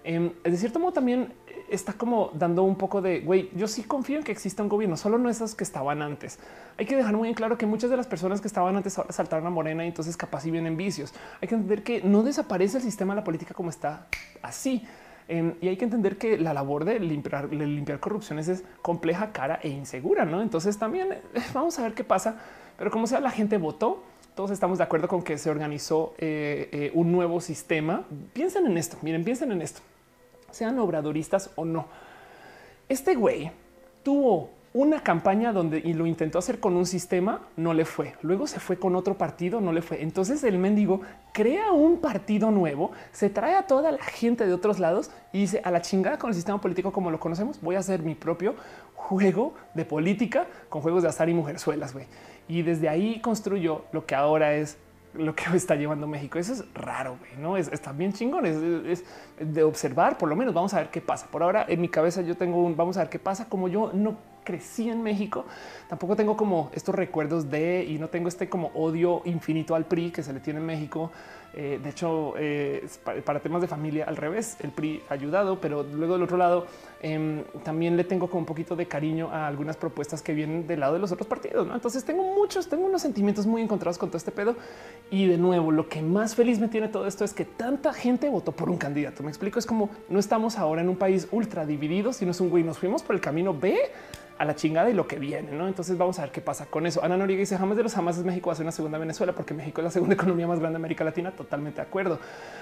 em, de cierto modo también está como dando un poco de güey. Yo sí confío en que exista un gobierno, solo no esas que estaban antes. Hay que dejar muy en claro que muchas de las personas que estaban antes saltaron a Morena y entonces capaz si vienen vicios. Hay que entender que no desaparece el sistema de la política como está así. Em, y hay que entender que la labor de limpiar, limpiar corrupciones es compleja, cara e insegura. No, entonces también eh, <laughs> vamos a ver qué pasa. Pero como sea, la gente votó. Todos estamos de acuerdo con que se organizó eh, eh, un nuevo sistema. Piensen en esto. Miren, piensen en esto sean obradoristas o no. Este güey tuvo una campaña donde y lo intentó hacer con un sistema, no le fue. Luego se fue con otro partido, no le fue. Entonces el mendigo crea un partido nuevo, se trae a toda la gente de otros lados y dice a la chingada con el sistema político como lo conocemos, voy a hacer mi propio juego de política con juegos de azar y mujerzuelas. güey. Y desde ahí construyó lo que ahora es lo que <laughs> está llevando México. Eso es raro, no es está bien chingón. Es, de observar, por lo menos vamos a ver qué pasa. Por ahora en mi cabeza yo tengo un vamos a ver qué pasa. Como yo no crecí en México, tampoco tengo como estos recuerdos de y no tengo este como odio infinito al PRI que se le tiene en México. Eh, de hecho, eh, para, temas de familia, al revés, el PRI ha ayudado, pero luego del otro lado em, también le tengo como un poquito de cariño a algunas propuestas que vienen del lado de los otros partidos. Entonces tengo muchos, tengo unos sentimientos muy encontrados con todo este pedo. Y de nuevo, lo que más feliz me tiene todo esto es que tanta gente votó por un candidato. Me explico, es como no estamos ahora en un país ultra dividido, sino es un güey, nos fuimos por el camino B a la chingada y lo que viene. ¿no? Entonces vamos a ver qué pasa con eso. Ana Noriega dice jamás de los jamás es México ser una segunda Venezuela porque México es la segunda <laughs> economía más grande de América Latina. Totalmente de acuerdo.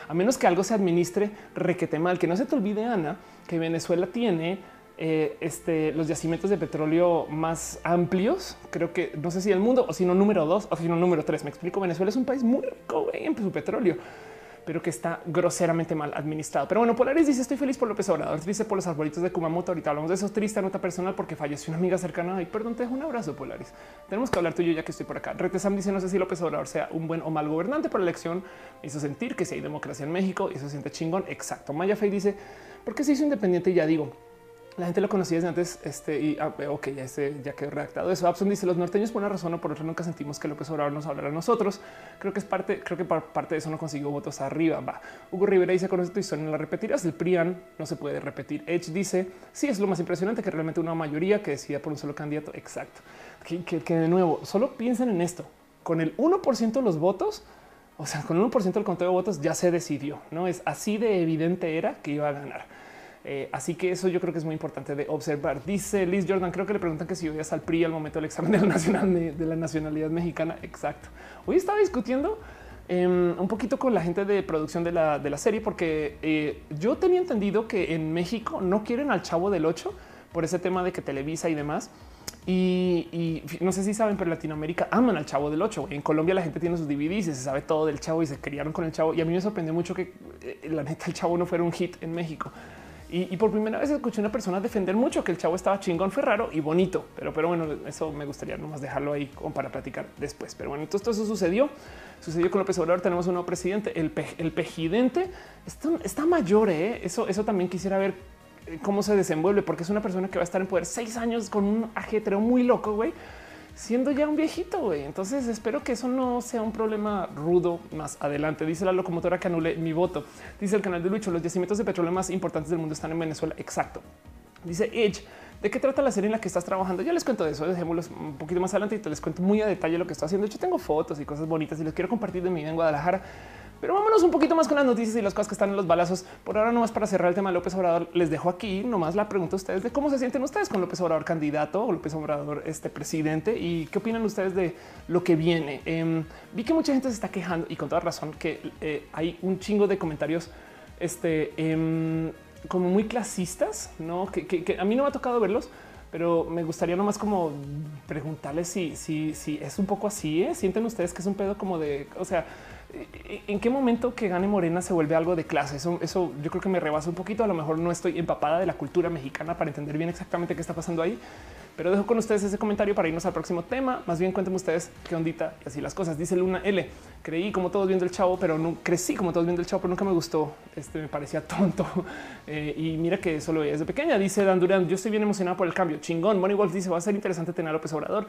A menos que algo se administre requete mal, que no se te olvide, Ana, que Venezuela tiene eh, este, los yacimientos de petróleo más amplios. Creo que no sé si el mundo o si no número dos o si no número tres. Me explico. Venezuela es un país muy rico en su petróleo pero que está groseramente mal administrado. Pero bueno, Polaris dice estoy feliz por López Obrador, dice por los arbolitos de Kumamoto. Ahorita hablamos de eso. Triste nota personal porque falleció una amiga cercana. Y perdón, te dejo un abrazo, Polaris. Tenemos que hablar tú y yo ya que estoy por acá. Retesam dice no sé si López Obrador sea un buen o mal gobernante por la elección. hizo sentir que si hay democracia en México y se siente chingón. Exacto. Maya Fey dice porque se hizo independiente y ya digo la gente lo conocía desde antes. Este y ah, ok, ya, este, ya quedó redactado eso. Abson dice los norteños por una razón o por otra nunca sentimos que López Obrador nos hablara a nosotros. Creo que es parte, creo que parte de eso no consiguió votos arriba. Va. Hugo Rivera dice con esto historia la repetirás. El PRIAN no se puede repetir. Edge dice sí es lo más impresionante que realmente una mayoría que decida por un solo candidato. Exacto. Que, que de nuevo solo piensen en esto con el 1% de los votos. O sea, con el 1% del conteo de votos ya se decidió, no es así de evidente era que iba a ganar. Eh, así que eso yo creo que es muy importante de observar. Dice Liz Jordan, creo que le preguntan que si odias al PRI al momento del examen de la, nacionalidad mexicana. Exacto. Hoy estaba discutiendo em, un poquito con la gente de producción de la, serie, porque eh, yo tenía entendido que en México no quieren al chavo del 8 por ese tema de que Televisa y demás. Y, no sé si saben, pero Latinoamérica aman al chavo del 8. En Colombia la gente tiene sus DVDs y se sabe todo del chavo y se criaron con el chavo. Y a mí me sorprendió mucho que eh, la neta el chavo no fuera un hit en México. Y, por primera vez escuché una persona defender mucho que el chavo estaba chingón, fue raro y bonito, pero, pero bueno, eso me gustaría nomás dejarlo ahí para platicar después. Pero bueno, entonces todo eso sucedió. Sucedió con López Obrador. Tenemos un nuevo presidente, el, el pejidente está, está mayor. ¿eh? Eso, eso también quisiera ver eh, cómo se desenvuelve, porque es una persona que va a estar en poder seis años con un ajetreo muy loco, güey siendo ya un viejito. güey. Entonces espero que eso no sea un problema rudo más adelante. Dice la locomotora que anule mi voto. Dice el canal de Lucho. Los yacimientos de petróleo más importantes del mundo están en Venezuela. Exacto. Dice Edge. ¿De qué trata la serie en la que estás trabajando? Ya les cuento de eso, dejémoslo un poquito más adelante y te les cuento muy a detalle lo que estoy haciendo. De hecho, tengo fotos y cosas bonitas y les quiero compartir de mi vida en Guadalajara pero vámonos un poquito más con las noticias y las cosas que están en los balazos. Por ahora, nomás para cerrar el tema de López Obrador, les dejo aquí nomás la pregunta a ustedes de cómo se sienten ustedes con López Obrador candidato o López Obrador este presidente y qué opinan ustedes de lo que viene. Em, vi que mucha gente se está quejando y con toda razón que eh, hay un chingo de comentarios este, em, como muy clasistas, no que, a mí no me ha tocado verlos pero me gustaría nomás como preguntarles si, si, si es un poco así. ¿eh? Sienten ustedes que es un pedo como de, o sea, ¿En qué momento que gane Morena se vuelve algo de clase? Eso, eso yo creo que me rebasa un poquito. A lo mejor no estoy empapada de la cultura mexicana para entender bien exactamente qué está pasando ahí, pero dejo con ustedes ese comentario para irnos al próximo tema. Más bien cuéntenme ustedes qué ondita así las cosas. Dice Luna L. Creí como todos viendo el chavo, pero no crecí como todos viendo el chavo, pero nunca me gustó. Este me parecía tonto. <laughs> Eh, y mira que solo desde pequeña. Dice Dan Durán. Yo estoy bien emocionado por el cambio. Chingón. Bonnie Wolf dice va a ser interesante tener a López Obrador.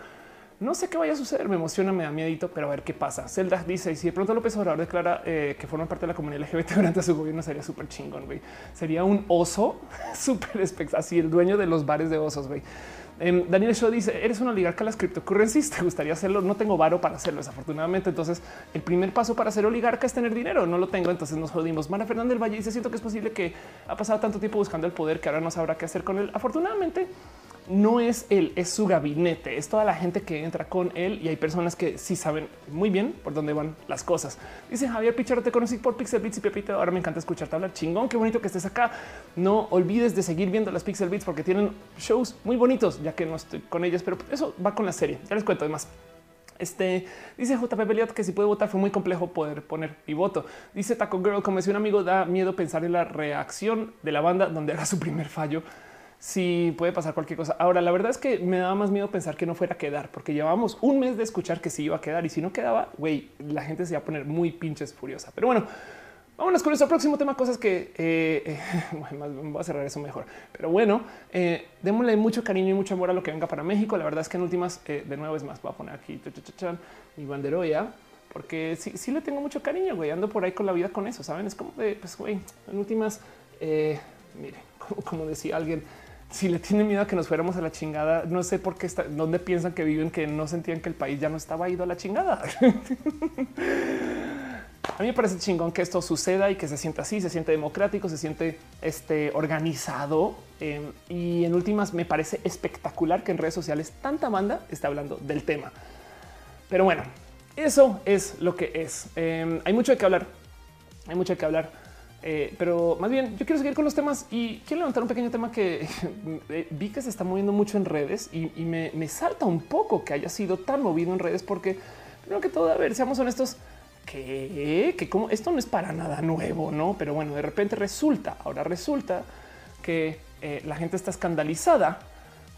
No sé qué vaya a suceder, me emociona, me da miedito, pero a ver qué pasa. Zelda dice, y si de pronto López Obrador declara eh, que forma parte de la comunidad LGBT durante su gobierno, sería súper chingón, güey. Sería un oso <laughs> súper espectacular, así el dueño de los bares de osos, güey. Em, Daniel Shaw dice, eres un oligarca de las criptocurrencies, te gustaría hacerlo, no tengo varo para hacerlo, desafortunadamente. Entonces, el primer paso para ser oligarca es tener dinero, no lo tengo, entonces nos jodimos. Mara Fernández del Valle dice, siento que es posible que ha pasado tanto tiempo buscando el poder que ahora no sabrá qué hacer con él. Afortunadamente, no es él, es su gabinete, es toda la gente que entra con él y hay personas que sí saben muy bien por dónde van las cosas. Dice Javier Picharo, te conocí por Pixel Beats y Pepito. Ahora me encanta escucharte hablar chingón. Qué bonito que estés acá. No olvides de seguir viendo las Pixel Beats porque tienen shows muy bonitos, ya que no estoy con ellas, pero eso va con la serie. Ya les cuento además. Este dice JP Beliot que si puede votar fue muy complejo poder poner mi voto. Dice Taco Girl, como decía un amigo, da miedo pensar en la reacción de la banda donde haga su primer fallo si puede pasar cualquier cosa. Ahora, la verdad es que me daba más miedo pensar que no fuera a quedar, porque llevábamos un mes de escuchar que sí iba a quedar y si no quedaba, güey, la gente se iba a poner muy pinches furiosa. Pero bueno, Vámonos con nuestro próximo tema, cosas que eh, <laughs> voy a cerrar eso mejor. Pero bueno, eh, démosle mucho cariño y mucho amor a lo que venga para México. La verdad es que en últimas, eh, de nuevo es más, voy a poner aquí mi banderoya, porque sí, sí le tengo mucho cariño, güey. Ando por ahí con la vida con eso, saben? Es como de, pues, güey, en últimas, eh, mire, <laughs> como, decía alguien, si le tienen miedo a que nos fuéramos a la chingada, no sé por qué está, dónde piensan que viven, que no sentían que el país ya no estaba ido a la chingada. <laughs> A mí me parece chingón que esto suceda y que se sienta así, se siente democrático, se siente este, organizado. Em, y en últimas, me parece espectacular que en redes sociales tanta banda está hablando del tema. Pero bueno, eso es lo que es. Em, hay mucho de qué hablar. Hay mucho de qué hablar. Eh, pero más bien, yo quiero seguir con los temas y quiero levantar un pequeño tema que <laughs> eh, vi que se está moviendo mucho en redes y, me, me, salta un poco que haya sido tan movido en redes porque, primero que todo, a ver, seamos honestos, que, que como esto no es para nada nuevo, no? Pero bueno, de repente resulta, ahora resulta que eh, la gente está escandalizada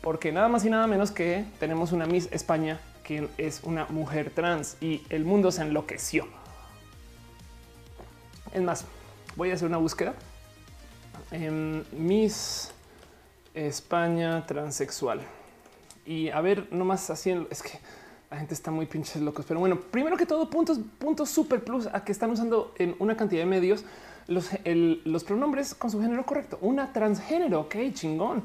porque nada más y nada menos que tenemos una Miss España que es una mujer trans y el mundo se enloqueció. Es más, voy a hacer una búsqueda en Miss España transexual y a ver, nomás así es que la gente está muy pinches locos. Pero bueno, primero que todo, puntos, puntos super plus a que están usando en una cantidad de medios los, los pronombres con su género correcto. Una transgénero, ok, chingón.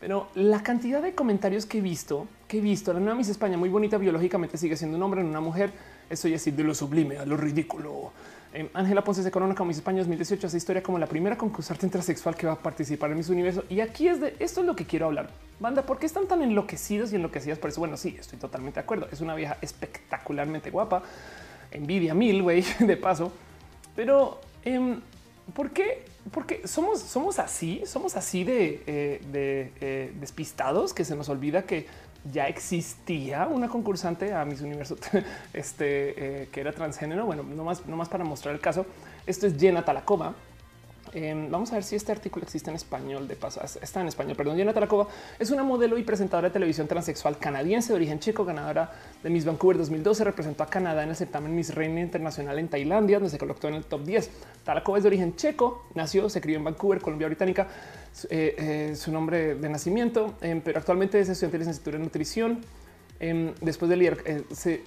Pero la cantidad de comentarios que he visto, que he visto, la nueva Miss España muy bonita biológicamente sigue siendo un hombre en una mujer. Eso ya es de lo sublime a lo ridículo. Em, Ángela Ponce se corona como Miss España 2018 hace historia como la primera concursante intersexual que va a participar en Miss Universo. Y aquí es de esto es lo que quiero hablar. Banda, ¿por qué están tan enloquecidos y enloquecidas por eso? Bueno, sí, estoy totalmente de acuerdo. Es una vieja espectacularmente guapa. Envidia mil, güey, <laughs> de paso. Pero eh, ¿por qué? Porque somos, somos así, somos así de, eh, eh, despistados que se nos olvida que ya existía una concursante a Miss Universo <laughs> este, eh, que era transgénero. Bueno, no más, no más para mostrar el caso. Esto es Jenna Talacoma. Em, vamos a ver si este artículo existe en español de paso. Está en español, perdón. Jenna Talacova es una modelo y presentadora de televisión transexual canadiense de origen checo, ganadora de Miss Vancouver 2012. Representó a Canadá en el certamen Miss Reina Internacional en Tailandia, donde se colocó en el top 10. Talacova es de origen checo, nació, se crió en Vancouver, Colombia Británica. Eh, eh, su nombre de nacimiento, em, pero actualmente es estudiante de licenciatura en nutrición. Em, después de leer, eh, se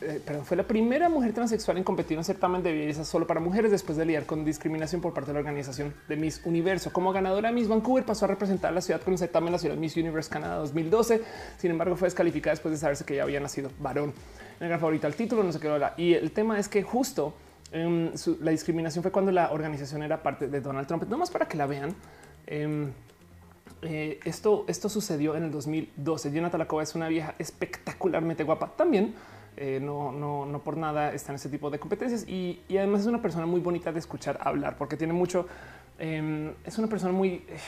eh, perdón, fue la primera mujer transexual en competir en un certamen de belleza solo para mujeres después de lidiar con discriminación por parte de la organización de Miss Universo. Como ganadora Miss Vancouver pasó a representar la ciudad con el certamen nacional Miss Universe Canadá 2012. Sin embargo, fue descalificada después de saberse que ya había nacido varón. En el gran favorito al título, no se quedó la. Y el tema es que justo em, la discriminación fue cuando la organización era parte de Donald Trump. No más para que la vean. Em, eh, esto, esto sucedió en el 2012. Jenna Talacova es una vieja espectacularmente guapa. También eh, no, no, no por nada está en ese tipo de competencias y, además es una persona muy bonita de escuchar hablar porque tiene mucho. Em, es una persona muy eh,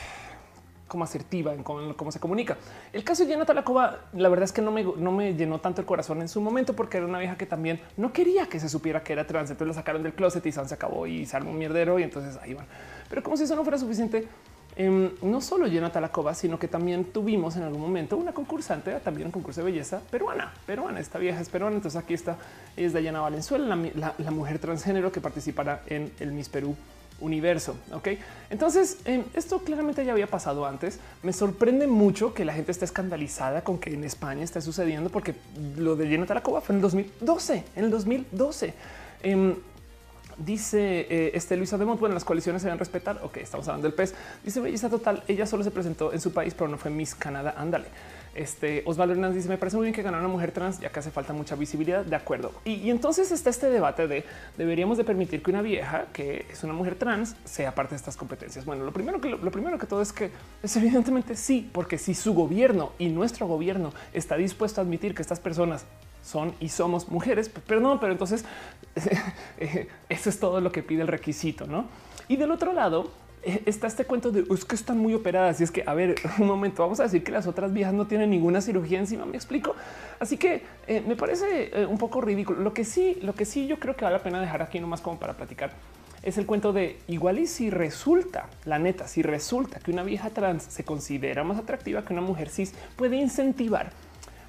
como asertiva en cómo, se comunica. El caso de Jenna Talacova, la verdad es que no me, no me llenó tanto el corazón en su momento porque era una vieja que también no quería que se supiera que era trans. Entonces la sacaron del closet y se acabó y se un mierdero y entonces ahí van. Pero como si eso no fuera suficiente, Em, no solo Jenna Talacova, sino que también tuvimos en algún momento una concursante, también un concurso de belleza peruana, peruana, esta vieja es peruana. Entonces aquí está, es Dayana Valenzuela, la, mujer transgénero que participará en el Miss Perú universo. Ok, entonces em, esto claramente ya había pasado antes. Me sorprende mucho que la gente esté escandalizada con que en España esté sucediendo, porque lo de Jenna Talacova fue en el 2012. En el 2012. Dice eh, este Luisa de bueno, las coaliciones se deben respetar. Ok, estamos hablando del pez. Dice belleza total. Ella solo se presentó en su país, pero no fue Miss Canadá. Ándale. Este Osvaldo Hernández dice: Me parece muy bien que ganara una mujer trans, ya que hace falta mucha visibilidad. De acuerdo. Y, entonces está este debate de deberíamos de permitir que una vieja que es una mujer trans sea parte de estas competencias. Bueno, lo primero que lo primero que todo es que es evidentemente sí, porque si su gobierno y nuestro gobierno está dispuesto a admitir que estas personas son y somos mujeres, perdón, pero entonces <laughs> eso es todo lo que pide el requisito, ¿no? Y del otro lado eh, está este cuento de es que están muy operadas y es que a ver <laughs> un momento vamos a decir que las otras viejas no tienen ninguna cirugía encima me explico así que eh, me parece eh, un poco ridículo. Lo que sí lo que sí yo creo que vale la pena dejar aquí nomás como para platicar es el cuento de igual y si resulta la neta si resulta que una vieja trans se considera más atractiva que una mujer cis puede incentivar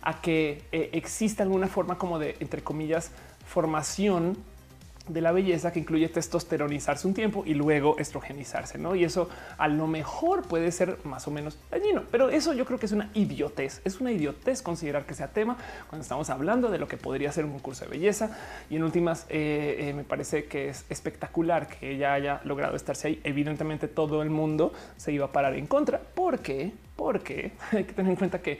a que eh, exista alguna forma como de, entre comillas, formación de la belleza que incluye testosteronizarse un tiempo y luego estrogenizarse, ¿no? Y eso a lo mejor puede ser más o menos dañino, pero eso yo creo que es una idiotez, es una idiotez considerar que sea tema cuando estamos hablando de lo que podría ser un concurso de belleza. Y en últimas eh, eh, me parece que es espectacular que ella haya logrado estarse ahí. Evidentemente todo el mundo se iba a parar en contra. Porque, porque <laughs> hay que tener en cuenta que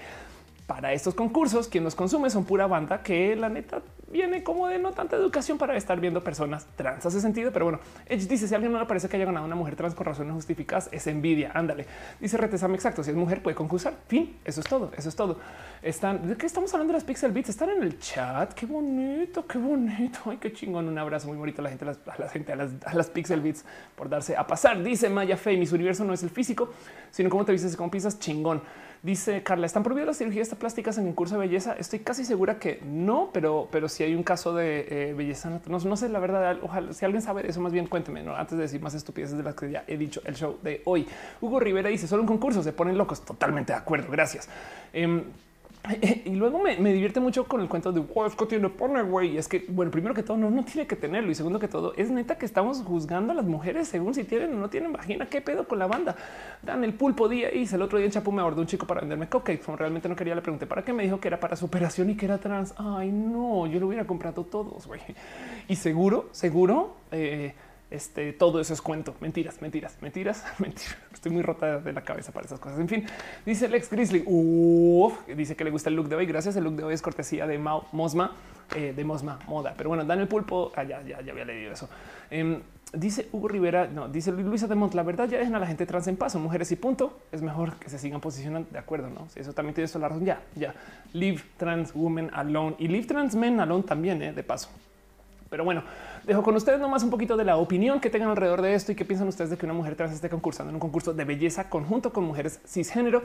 para estos concursos, quien los consume son pura banda que la neta viene como de no tanta educación para estar viendo personas trans. Hace sentido, pero bueno, Edge dice: Si alguien no le parece que haya ganado una mujer trans con razones justificadas, es envidia. Ándale, dice Retesame exacto. Si es mujer, puede concursar. Fin, eso es todo. Eso es todo. Están de qué estamos hablando de las Pixel Beats. Están en el chat. Qué bonito, qué bonito. Ay, qué chingón. Un abrazo muy bonito a la gente, a, las, a la gente, a las, a las, Pixel Beats por darse a pasar. Dice Maya Fey: Mis universo no es el físico, sino cómo te vistes, cómo piensas chingón. Dice Carla, ¿están prohibidas las cirugías plásticas en concurso de belleza? Estoy casi segura que no, pero, pero si hay un caso de eh, belleza, no, no, sé la verdad. Ojalá si alguien sabe eso, más bien cuénteme ¿no? antes de decir más estupideces de las que ya he dicho el show de hoy. Hugo Rivera dice solo un concurso se ponen locos. Totalmente de acuerdo. Gracias. Eh, <laughs> y luego me, divierte mucho con el cuento de wow, es tiene pone güey. Es que, bueno, primero que todo, no, no tiene que tenerlo. Y segundo que todo, es neta que estamos juzgando a las mujeres según si tienen o no tienen vagina. ¿Qué pedo con la banda? Dan el pulpo día y el otro día en Chapu me abordó un chico para venderme cupcakes. Realmente no quería. Le pregunté para qué me dijo que era para su operación y que era trans. Ay, no, yo lo hubiera comprado todos. güey. Y seguro, seguro, eh, este, todo eso es cuento. Mentiras, mentiras, mentiras, <laughs> mentiras. Estoy muy rota de la cabeza para esas cosas. En fin, dice Lex Grizzly. dice que le gusta el look de hoy. Gracias. El look de hoy es cortesía de Mao Mosma, eh, de Mosma Moda. Pero bueno, Daniel Pulpo. Ah, ya, ya, ya había leído eso. Em, dice Hugo Rivera, no, dice Luisa de Mont, la verdad ya dejan a la gente trans en paz, son mujeres y punto. Es mejor que se sigan posicionando de acuerdo, no? Si eso también tiene toda la razón. Ya, ya. Live trans women alone y live trans men alone también, eh, de paso. Pero bueno, dejo con ustedes nomás un poquito de la opinión que tengan alrededor de esto y qué piensan ustedes de que una mujer trans esté concursando en un concurso de belleza conjunto con mujeres cisgénero.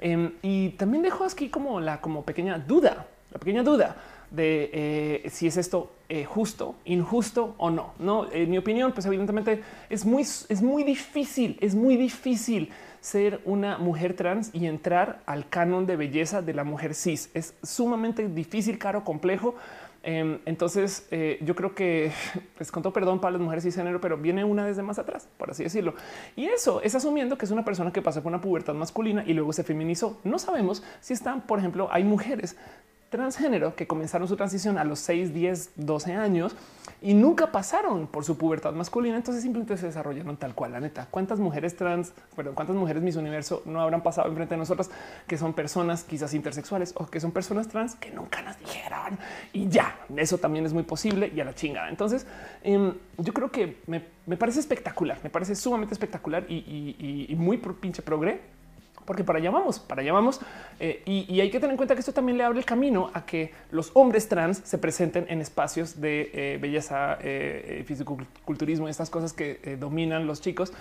Em, y también dejo aquí como la como pequeña duda, la pequeña duda de eh, si es esto eh, justo, injusto o no. No, en mi opinión, pues evidentemente es muy, es muy difícil, es muy difícil ser una mujer trans y entrar al canon de belleza de la mujer cis. Es sumamente difícil, caro, complejo entonces, eh, yo creo que <laughs> les contó perdón para las mujeres y género, pero viene una desde más atrás, por así decirlo. Y eso es asumiendo que es una persona que pasó por una pubertad masculina y luego se feminizó. No sabemos si están, por ejemplo, hay mujeres transgénero que comenzaron su transición a los 6, 10, 12 años y nunca pasaron por su pubertad masculina. Entonces simplemente se desarrollaron tal cual. La neta, cuántas mujeres trans, perdón, cuántas mujeres mis universo no habrán pasado enfrente de nosotras que son personas quizás intersexuales o que son personas trans que nunca nos dijeron y ya eso también es muy posible y a la chingada. Entonces em, yo creo que me, parece espectacular, me parece sumamente espectacular y muy pinche progre porque para allá vamos, para allá vamos. Eh, y, hay que tener en cuenta que esto también le abre el camino a que los hombres trans se presenten en espacios de eh, belleza, eh, fisicoculturismo, estas cosas que dominan los chicos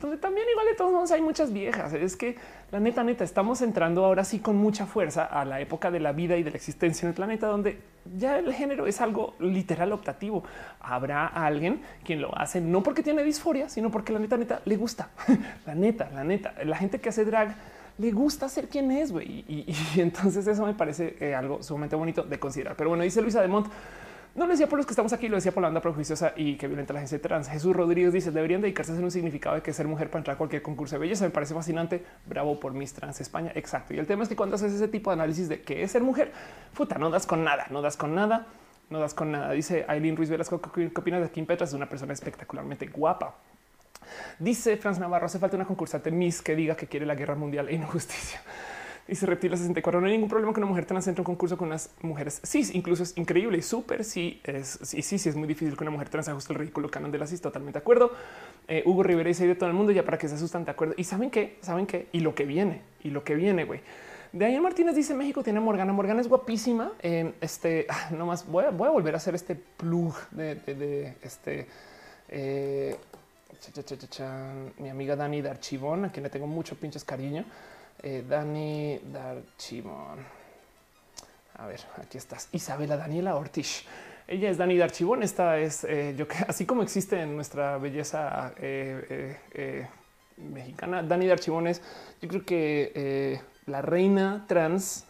donde también igual de todos modos hay muchas viejas. Es que la neta, neta, estamos entrando ahora sí con mucha fuerza a la época de la vida y de la existencia en el planeta, donde ya el género es algo literal optativo. Habrá alguien quien lo hace no porque tiene disforia, sino porque la neta, neta le gusta. <laughs> la neta, la neta, la gente que hace drag le gusta ser quien es, güey. Y, entonces eso me parece eh, algo sumamente bonito de considerar. Pero bueno, dice Luisa de Mont, no lo decía por los que estamos aquí, lo decía por la banda prejuiciosa y que violenta la gente trans. Jesús Rodríguez dice deberían dedicarse a hacer un significado de que ser mujer para entrar a cualquier concurso de belleza. Me parece fascinante. Bravo por Miss Trans España. Exacto. Y el tema es que cuando haces ese tipo de análisis de qué es ser mujer, puta, no das con nada, no das con nada, no das con nada. Dice Aileen Ruiz Velasco. ¿Qué opinas de Kim Petras? Es una persona espectacularmente guapa. Dice Franz Navarro, hace falta una concursante Miss que diga que quiere la guerra mundial e injusticia. Dice Reptila 64. No hay ningún problema que una mujer trans entre un concurso con las mujeres Sí, Incluso es increíble y súper. Sí, es sí, sí, sí, es muy difícil que una mujer trans ajuste el ridículo canon de la cis. Totalmente de acuerdo. Eh, Hugo Rivera dice de todo el mundo ya para que se asustan. De acuerdo. Y saben qué, saben qué y lo que viene y lo que viene, güey. De ahí Martínez dice México tiene Morgana. Morgana es guapísima. Eh, este ah, no más voy a, volver a hacer este plug de, de, este. Eh, mi amiga Dani de Archivón, a quien le tengo mucho pinches cariño. Eh, Dani Darchimón. A ver, aquí estás. Isabela Daniela Ortiz. Ella es Dani Darchibón. Esta es eh, yo que así como existe en nuestra belleza eh, mexicana, Dani Darchibón es yo creo que la reina trans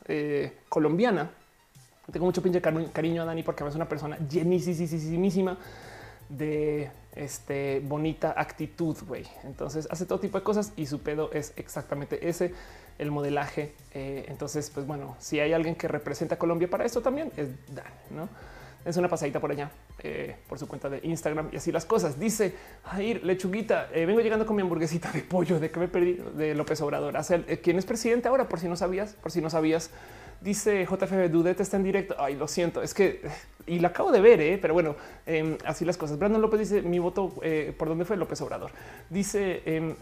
colombiana. Tengo mucho pinche cariño a Dani porque es una persona llenísima de este bonita actitud, güey. Entonces hace todo tipo de cosas y su pedo es exactamente ese, el modelaje. Eh, entonces, pues bueno, si hay alguien que representa a Colombia para esto también es Dan, ¿no? Es una pasadita por allá, eh, por su cuenta de Instagram y así las cosas. Dice Jair Lechuguita, eh, vengo llegando con mi hamburguesita de pollo de que me perdí de López Obrador. Eh, ¿Quién es presidente ahora? Por si no sabías, por si no sabías. Dice JFB Dudete está en directo. Ay, lo siento, es que y la acabo de ver, pero bueno, em, así las cosas. Brandon López dice mi voto por dónde fue López Obrador. Dice em,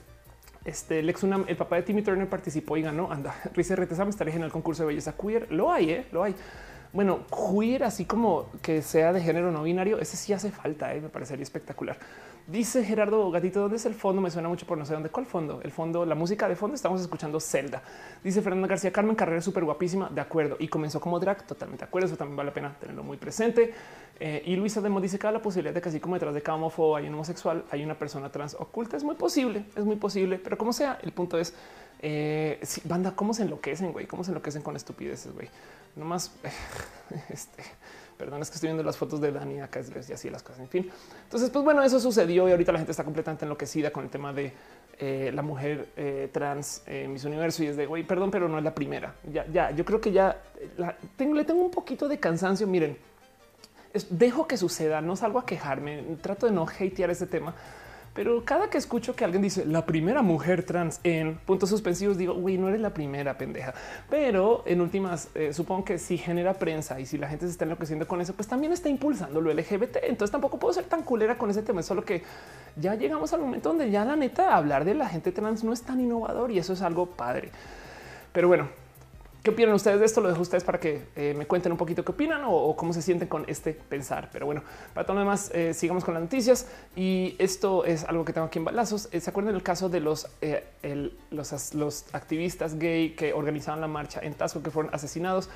este Lex Unam, el papá de Timmy Turner participó y ganó. Anda, <laughs> Rice Retesam estaría en el concurso de belleza queer. Lo hay, eh, lo hay. Bueno, queer, así como que sea de género no binario, ese sí hace falta, ¿eh? me parecería espectacular. Dice Gerardo Gatito, ¿dónde es el fondo? Me suena mucho por no sé dónde. ¿Cuál fondo? El fondo, la música de fondo. Estamos escuchando Zelda. Dice Fernanda García Carmen, carrera súper guapísima. De acuerdo. Y comenzó como drag. Totalmente de acuerdo. Eso también vale la pena tenerlo muy presente. Eh, y Luisa Demo dice que la posibilidad de que así como detrás de cada homófobo hay un homosexual, hay una persona trans oculta. Es muy posible, es muy posible. Pero como sea, el punto es, eh, banda, ¿cómo se enloquecen, güey? ¿Cómo se enloquecen con estupideces, güey? Nomás, <laughs> este, perdón, es que estoy viendo las fotos de Dani acá y así las cosas. En fin, entonces, pues bueno, eso sucedió y ahorita la gente está completamente enloquecida con el tema de eh, la mujer eh, trans en mis universo y es de güey, perdón, pero no es la primera. Ya, ya, yo creo que ya le tengo un poquito de cansancio. Miren, dejo que suceda, no salgo a quejarme, trato de no hatear este tema pero cada que escucho que alguien dice la primera mujer trans en puntos suspensivos, digo, güey, no eres la primera pendeja. Pero en últimas, eh, supongo que si genera prensa y si la gente se está enloqueciendo con eso, pues también está impulsando lo LGBT. Entonces tampoco puedo ser tan culera con ese tema. Solo que ya llegamos al momento donde ya la neta hablar de la gente trans no es tan innovador y eso es algo padre. Pero bueno, ¿Qué opinan ustedes de esto? Lo dejo ustedes para que eh, me cuenten un poquito qué opinan o, cómo se sienten con este pensar. Pero bueno, para todo lo demás, eh, sigamos con las noticias. Y esto es algo que tengo aquí en balazos. Eh, ¿Se acuerdan del caso de los, los, activistas gay que organizaban la marcha en Tasco que fueron asesinados?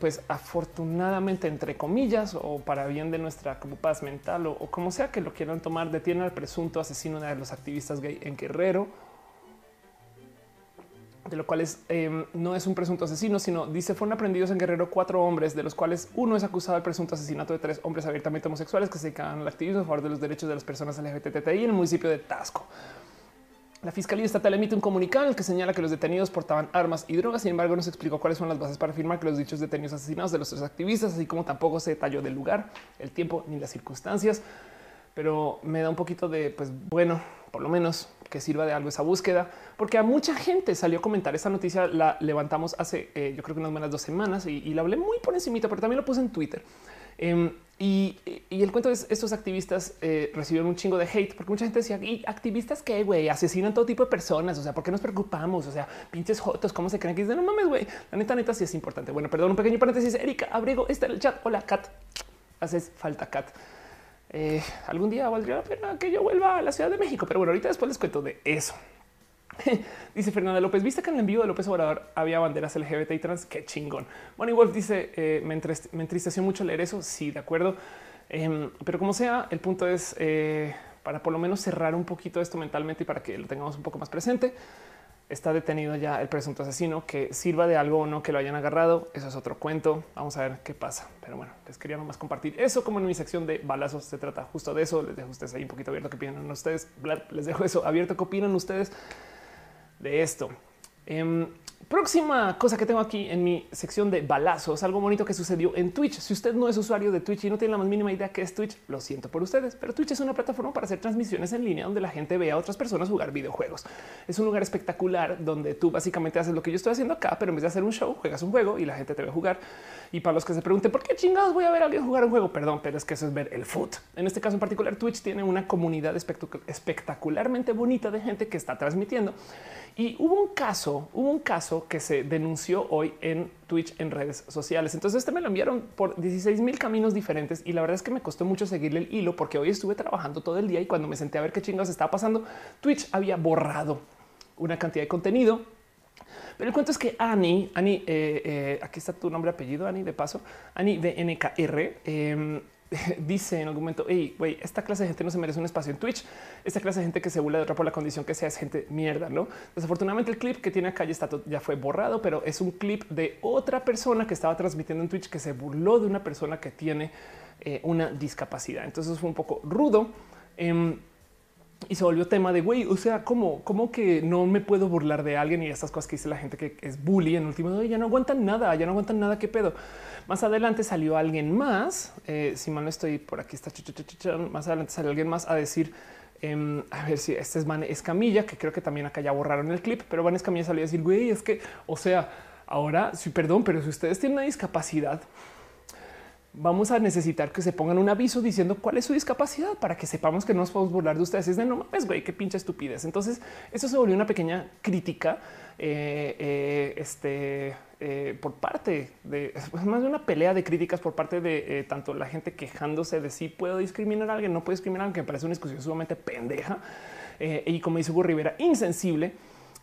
pues afortunadamente, entre comillas, o para bien de nuestra como paz mental o como sea que lo quieran tomar, detienen al presunto asesino de los activistas gay en Guerrero de lo cual em, no es un presunto asesino, sino dice fueron aprendidos en Guerrero cuatro hombres, de los cuales uno es acusado del presunto asesinato de tres hombres abiertamente homosexuales que se dedican al activismo a favor de los derechos de las personas LGBTI en el municipio de Tasco. La Fiscalía Estatal emite un comunicado en el que señala que los detenidos portaban armas y drogas. Sin embargo, no se explicó cuáles son las bases para afirmar que los dichos detenidos asesinados de los tres activistas, así como tampoco se detalló del lugar, el tiempo ni las circunstancias. Pero me da un poquito de, pues bueno, por lo menos que sirva de algo esa búsqueda, porque a mucha gente salió a comentar esta noticia. La levantamos hace eh, yo creo que unas buenas dos semanas y, la hablé muy por encimita, pero también lo puse en Twitter. Em, y, el cuento es estos activistas eh, recibieron un chingo de hate porque mucha gente decía y activistas que güey asesinan todo tipo de personas. O sea, ¿por qué nos preocupamos? O sea, pinches jotos, cómo se creen que dicen no mames, güey. La neta, neta, sí es importante. Bueno, perdón, un pequeño paréntesis. Erika Abrigo está en el chat. Hola, Kat. Haces falta, Kat. Eh, algún día valdría la pena que yo vuelva a la Ciudad de México, pero bueno, ahorita después les cuento de eso. <laughs> dice Fernanda López, viste que en el envío de López Obrador había banderas LGBT y trans. Qué chingón. Bonnie Wolf dice, eh, me, entristeció mucho leer eso. Sí, de acuerdo. Em, pero como sea, el punto es eh, para por lo menos cerrar un poquito esto mentalmente y para que lo tengamos un poco más presente está detenido ya el presunto asesino, que sirva de algo o no que lo hayan agarrado. Eso es otro cuento. Vamos a ver qué pasa. Pero bueno, les quería nomás compartir eso como en mi sección de balazos. Se trata justo de eso. Les dejo ustedes ahí un poquito abierto que opinan ustedes. Les dejo eso abierto que opinan ustedes de esto. Em, Próxima cosa que tengo aquí en mi sección de balazos, algo bonito que sucedió en Twitch. Si usted no es usuario de Twitch y no tiene la más mínima idea que es Twitch, lo siento por ustedes, pero Twitch es una plataforma para hacer transmisiones en línea donde la gente ve a otras personas jugar videojuegos. Es un lugar espectacular donde tú básicamente haces lo que yo estoy haciendo acá, pero en vez de hacer un show, juegas un juego y la gente te ve jugar. Y para los que se pregunten por qué chingados voy a ver a alguien jugar un juego, perdón, pero es que eso es ver el foot. En este caso en particular, Twitch tiene una comunidad espectacularmente bonita de gente que está transmitiendo y hubo un caso, hubo un caso que se denunció hoy en Twitch en redes sociales. Entonces este me lo enviaron por 16 mil caminos diferentes y la verdad es que me costó mucho seguirle el hilo porque hoy estuve trabajando todo el día y cuando me senté a ver qué chingados estaba pasando, Twitch había borrado una cantidad de contenido pero el cuento es que Ani, Ani, eh, eh, aquí está tu nombre, apellido, Ani, de paso, Ani de NKR, eh, <laughs> dice en algún momento, hey, esta clase de gente no se merece un espacio en Twitch. Esta clase de gente que se burla de otra por la condición que sea es gente mierda, no? Desafortunadamente, el clip que tiene acá ya, está, ya fue borrado, pero es un clip de otra persona que estaba transmitiendo en Twitch que se burló de una persona que tiene eh, una discapacidad. Entonces fue un poco rudo. Em, y se volvió tema de güey, o sea, ¿cómo, cómo que no me puedo burlar de alguien y estas cosas que dice la gente que es bully en último, ya no aguantan nada, ya no aguantan nada, qué pedo. Más adelante salió alguien más, eh, si mal no estoy por aquí, está más adelante salió alguien más a decir, em, a ver si este es Van Escamilla, que creo que también acá ya borraron el clip, pero Van Escamilla salió a decir, güey, es que, o sea, ahora sí, perdón, pero si ustedes tienen una discapacidad, vamos a necesitar que se pongan un aviso diciendo cuál es su discapacidad para que sepamos que no nos podemos burlar de ustedes. Es de no mames, güey, qué pinche estupidez. Entonces, eso se volvió una pequeña crítica eh, eh, este, eh, por parte de más de una pelea de críticas por parte de tanto la gente quejándose de si puedo discriminar a alguien, no puedo discriminar a alguien, que me parece una discusión sumamente pendeja y como dice Hugo Rivera, insensible.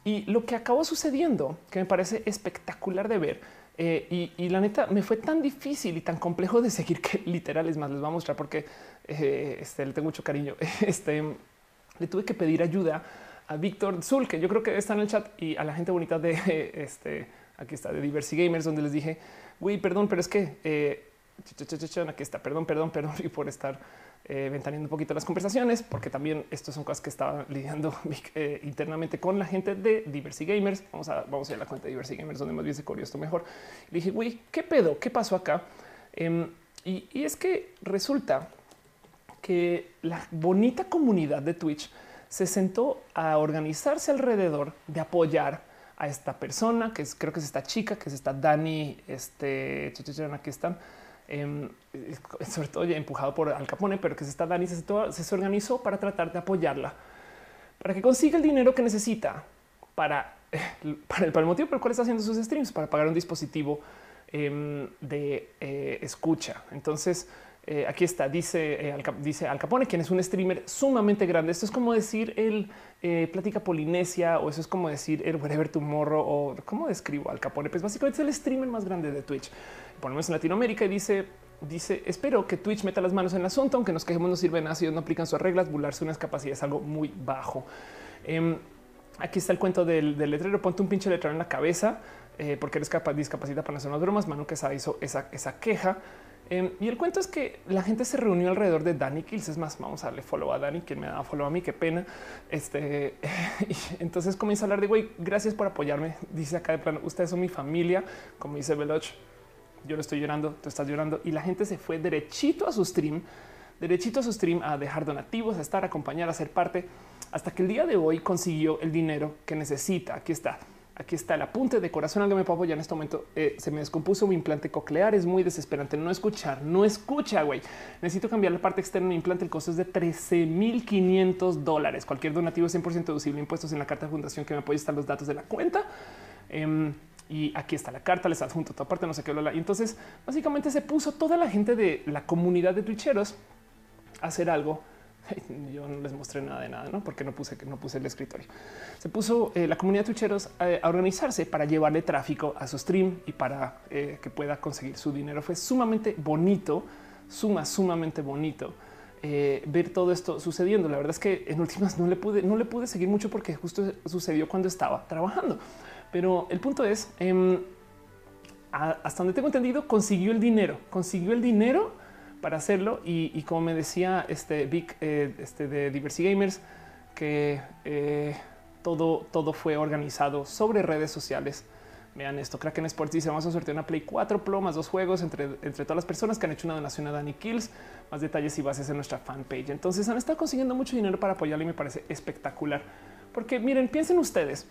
Y lo que acabó sucediendo, que me parece espectacular de ver, eh, y, la neta me fue tan difícil y tan complejo de seguir que <laughs> literal es más, les voy a mostrar porque eh, este, le tengo mucho cariño. <laughs> Este le tuve que pedir ayuda a Víctor Zul, que yo creo que está en el chat y a la gente bonita de <laughs> este aquí está de Diversity Gamers, donde les dije, güey, perdón, pero es que eh, aquí está, perdón, perdón, perdón y por estar eh, ventaneando un poquito las conversaciones, porque también estas son cosas que estaba <laughs> lidiando eh, internamente con la gente de Diversity Gamers. Vamos a, vamos a ir a la cuenta de Diversity Gamers, donde más bien se corrió esto mejor. Le dije, güey, ¿qué pedo? ¿Qué pasó acá? Em, y, es que resulta que la bonita comunidad de Twitch se sentó a organizarse alrededor de apoyar a esta persona, que es, creo que es esta chica, que es esta Dani, este, aquí están, Em, sobre todo ya empujado por Al Capone, pero que se está Dani se, se organizó para tratar de apoyarla para que consiga el dinero que necesita para, <laughs> para, el, motivo por el cual está haciendo sus streams, para pagar un dispositivo em, de eh, escucha. Entonces, eh, aquí está, dice, eh, Al, dice Al Capone, quien es un streamer sumamente grande. Esto es como decir el Plática Polinesia o eso es como decir el Whatever Tomorrow o cómo describo Al Capone. Pues básicamente es el streamer más grande de Twitch ponemos en Latinoamérica y dice, dice, espero que Twitch meta las manos en el asunto, aunque nos quejemos no sirve nada si no aplican sus reglas, burlarse unas capacidades es algo muy bajo. Em, aquí está el cuento del, letrero, ponte un pinche letrero en la cabeza eh, porque eres capaz discapacidad para hacer unas bromas. Manu que hizo esa queja. Em, y el cuento es que la gente se reunió alrededor de Danny Kills. Es más, vamos a darle follow a Danny, que me da follow a mí. Qué pena. Este <laughs> entonces comienza a hablar de güey, gracias por apoyarme. Dice acá de plano, ustedes son mi familia, como dice Veloch yo lo estoy llorando, tú estás llorando y la gente se fue derechito a su stream, derechito a su stream a dejar donativos, a estar, a acompañar, a ser parte, hasta que el día de hoy consiguió el dinero que necesita. Aquí está. Aquí está el apunte de corazón al que me puedo apoyar en este momento. Eh, se me descompuso mi implante coclear. Es muy desesperante no escuchar, no escucha, güey. Necesito cambiar la parte externa de mi implante. El costo es de 13.500 dólares. Cualquier donativo es 100% deducible impuestos en la carta de fundación que me apoya. Están los datos de la cuenta. Em, y aquí está la carta, les adjunto toda parte, no sé qué. Entonces básicamente se puso toda la gente de la comunidad de twitcheros a hacer algo. Yo no les mostré nada de nada, ¿no? Porque no puse no puse el escritorio. Se puso eh, la comunidad de twitcheros a, organizarse para llevarle tráfico a su stream y para eh, que pueda conseguir su dinero. Fue sumamente bonito, suma, sumamente bonito. Eh, ver todo esto sucediendo. La verdad es que en últimas no le pude, no le pude seguir mucho porque justo sucedió cuando estaba trabajando. Pero el punto es, em, hasta donde tengo entendido, consiguió el dinero, consiguió el dinero para hacerlo. Y, como me decía este Vic eh, este de Diversity Gamers, que eh, todo, todo fue organizado sobre redes sociales. Vean esto, Kraken Sports dice vamos a sortear una Play 4 Pro más dos juegos entre, entre todas las personas que han hecho una donación a Danny Kills, más detalles y bases en nuestra fanpage. Entonces han estado consiguiendo mucho dinero para apoyarle y me parece espectacular. Porque miren, piensen ustedes,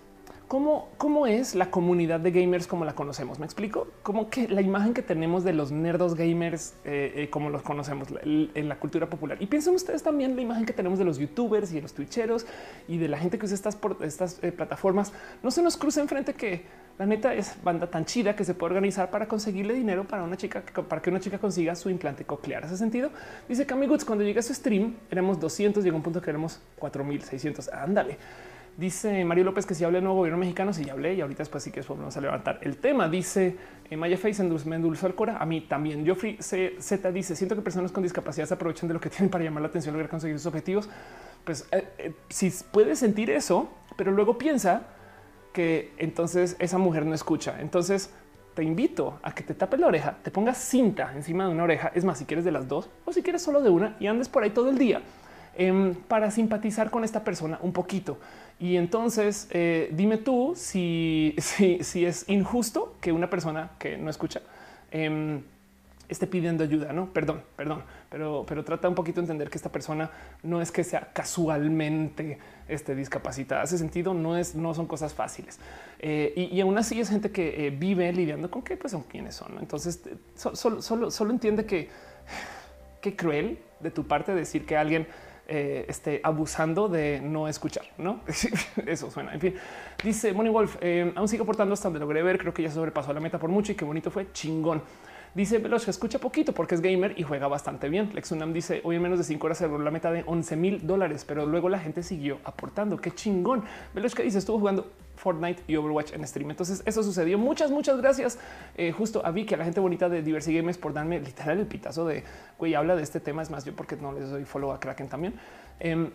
¿Cómo, ¿Cómo es la comunidad de gamers como la conocemos? ¿Me explico? Como que la imagen que tenemos de los nerdos gamers eh, eh, como los conocemos en la cultura popular. Y piensen ustedes también la imagen que tenemos de los youtubers y de los twitcheros y de la gente que usa estas, estas eh, plataformas. No se nos cruza enfrente que la neta es banda tan chida que se puede organizar para conseguirle dinero para una chica, para que una chica consiga su implante coclear. ¿Hace sentido? Dice Cami Goods, cuando llega su stream éramos 200, llegó un punto que éramos 4600. Ándale. Dice Mario López que si habla el nuevo gobierno mexicano, si ya hablé y ahorita después sí que vamos a levantar el tema. Dice eh, Maya Face me endulzó el cora. A mí también. Geoffrey Z dice siento que personas con discapacidad se aprovechan de lo que <laughs> tienen para llamar la atención, lograr conseguir sus objetivos. Pues eh, eh, si puedes sentir eso, pero luego piensa que entonces esa mujer no escucha. Entonces te invito a que te tapes la oreja, te pongas cinta encima de una oreja. Es más, si quieres de las dos o si quieres solo de una y andes por ahí todo el día em, para simpatizar con esta persona un poquito. Y entonces eh, dime tú <laughs> si, si, es injusto que una persona que no escucha em, esté pidiendo ayuda. No, perdón, perdón, pero, pero trata un poquito de entender que esta persona no es que sea casualmente este, discapacitada. Hace sentido, no es, no son cosas fáciles. Eh, y, aún así es gente que eh, vive lidiando con qué pues son quienes son. Entonces, solo, solo, solo entiende que <sighs> qué cruel de tu parte decir que alguien eh, esté abusando de no escuchar, no? <laughs> Eso suena. En fin, dice Money Wolf, aún sigo portando hasta donde logré ver. Creo que ya sobrepasó la meta por mucho y qué bonito fue chingón. Dice Veloz escucha poquito porque es gamer y juega bastante bien. Lexunam dice hoy en menos de cinco horas se logró la meta de 11 mil dólares, pero luego la gente siguió aportando. Qué chingón. Veloz que dice estuvo jugando Fortnite y Overwatch en stream. Entonces eso sucedió. Muchas, muchas gracias eh, justo a Vicky, a la gente bonita de Diversity Games por darme literal el pitazo de güey, habla de este tema. Es más, yo porque no les doy follow a Kraken también. Em,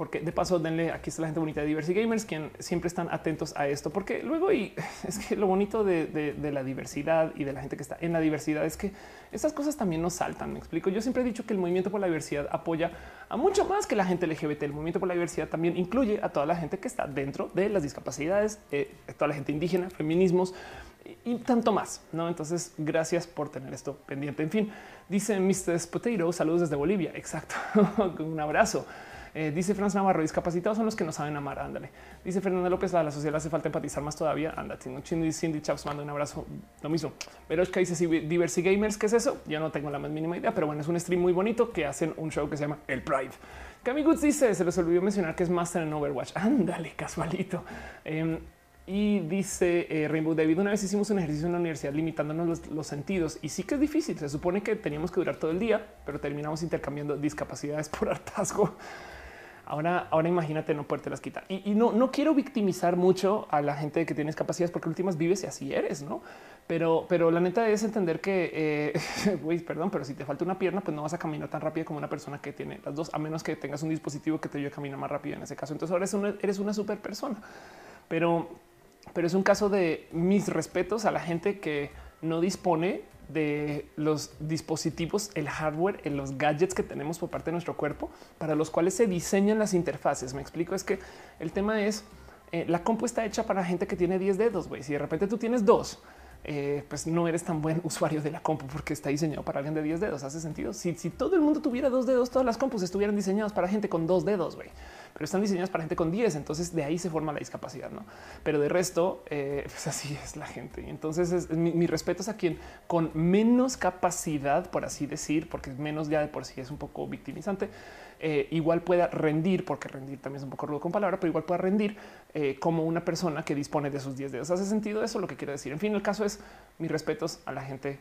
porque de paso denle aquí está la gente bonita de Diversity Gamers, quien siempre están atentos a esto, porque luego y <laughs> es que lo bonito de, la diversidad y de la gente que está en la diversidad es que estas cosas también nos saltan. Me explico. Yo siempre he dicho que el movimiento por la diversidad apoya a mucho más que la gente LGBT. El movimiento por la diversidad también incluye a toda la gente que está dentro de las discapacidades, eh, toda la gente indígena, feminismos y tanto más. No, entonces gracias por tener esto pendiente. En fin, dice Mr. Potato, saludos desde Bolivia. Exacto. <laughs> Un abrazo. Eh, dice Franz Navarro, discapacitados son los que no saben amar. Ándale. Dice Fernanda López, a la sociedad hace falta empatizar más todavía. Ándate. Cindy, Cindy Chaps manda un abrazo. Lo mismo. Que dice Diversity Gamers, ¿qué es eso? Yo no tengo la más mínima idea, pero bueno, es un stream muy bonito que hacen un show que se llama El Pride. Cami Goods dice, se les olvidó mencionar que es Master en Overwatch. Ándale, casualito. Em, y dice eh, Rainbow David, una vez hicimos un ejercicio en la universidad limitándonos los, sentidos y sí que es difícil. Se supone que teníamos que durar todo el día, pero terminamos intercambiando discapacidades por hartazgo. Ahora, ahora imagínate no poderte las quitar. Y, no, no quiero victimizar mucho a la gente que tiene discapacidades porque últimas vives y así eres, ¿no? Pero, pero la neta es entender que, eh, <laughs> perdón, pero si te falta una pierna, pues no vas a caminar tan rápido como una persona que tiene las dos, a menos que tengas un dispositivo que te ayude a caminar más rápido en ese caso. Entonces ahora eres una, eres una super persona. Pero, pero es un caso de mis respetos a la gente que no dispone de los dispositivos, el hardware, en los gadgets que tenemos por parte de nuestro cuerpo, para los cuales se diseñan las interfaces. Me explico, es que el tema es eh, la compu está hecha para gente que tiene 10 dedos. güey. Si de repente tú tienes dos, eh, pues no eres tan buen <laughs> usuario de la compu porque está diseñado para alguien de 10 dedos. Hace sentido. Si, si todo el mundo tuviera dos dedos, todas las compus estuvieran diseñadas para gente con dos dedos. güey pero están diseñadas para gente con 10. Entonces de ahí se forma la discapacidad, no? Pero de resto, eh, pues así <laughs> es la gente. Entonces es, mi, respeto es a quien con menos capacidad, por así decir, porque menos ya de por sí es un poco victimizante. Eh, igual pueda rendir, porque rendir también es un poco rudo con palabra, pero igual pueda rendir eh, como una persona que dispone de sus 10 dedos. ¿Hace sentido eso? Lo que quiero decir. En fin, el caso es mis respetos a la gente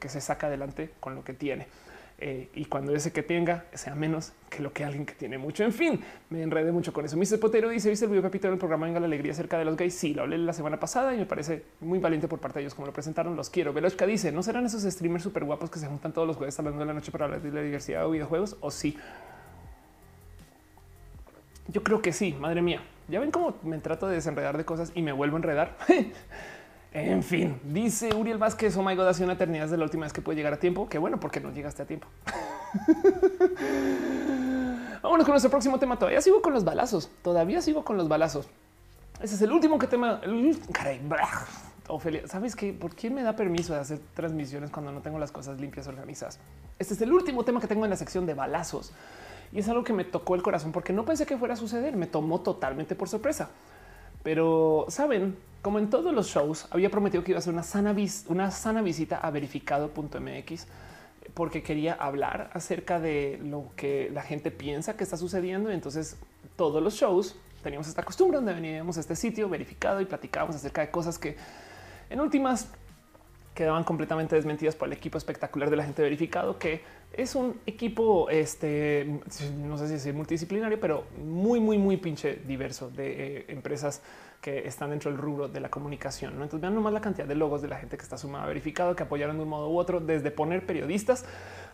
que se saca adelante con lo que tiene. Eh, y cuando ese que tenga sea menos que lo que alguien que tiene mucho. En fin, me enredé mucho con eso. Mr. Potero dice: ¿Viste el video Pepito del programa Venga la Alegría acerca de los gays? Sí, lo hablé la semana pasada y me parece muy valiente por parte de ellos como lo presentaron. Los quiero. Velochka dice: ¿No serán esos streamers súper guapos que se juntan todos los jueves 9 de la noche para hablar de la diversidad de videojuegos? O sí. Yo creo que sí, madre mía. Ya ven cómo me trato de desenredar de cosas y me vuelvo a enredar. <laughs> En fin, dice Uriel Vázquez, oh my god, hace una eternidad de la última vez que puede llegar a tiempo. Qué bueno, porque no llegaste a tiempo. <laughs> Vámonos con nuestro próximo tema. Todavía sigo con los balazos. Todavía sigo con los balazos. Ese es el último que tema. Caray, Ofelia, ¿sabes qué? ¿Por quién me da permiso de hacer transmisiones cuando no tengo las cosas limpias organizadas? Este es el último tema que tengo en la sección de balazos. Y es algo que me tocó el corazón porque no pensé que fuera a suceder. Me tomó totalmente por sorpresa. Pero saben, como en todos los shows, había prometido que iba a hacer una sana, una sana visita a verificado.mx porque quería hablar acerca de lo que la gente piensa que está sucediendo. Y entonces todos los shows teníamos esta costumbre donde veníamos a este sitio verificado y platicábamos acerca de cosas que en últimas quedaban completamente desmentidas por el equipo espectacular de la gente verificado, que es un equipo, este, no sé si es multidisciplinario, pero muy, muy, muy pinche diverso de eh, empresas que están dentro del rubro de la comunicación. Entonces vean nomás la cantidad de logos de la gente que está sumada verificado, que apoyaron de un modo u otro, desde poner periodistas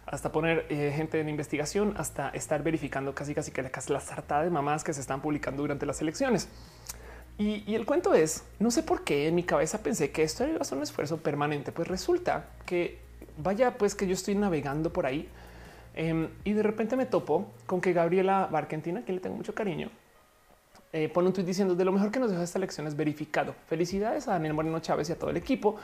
hasta poner eh, gente en investigación, hasta estar verificando casi casi que la sartada de mamás que se están publicando durante las elecciones. Y, el cuento es, no sé por qué en mi cabeza pensé que esto iba a ser un esfuerzo permanente, pues resulta que vaya pues que yo estoy navegando por ahí em, y de repente me topo con que Gabriela Barkentina, que le tengo mucho cariño, eh, pone un tweet diciendo de lo mejor que nos deja esta elección es verificado. Felicidades a Daniel Moreno Chávez y a todo el equipo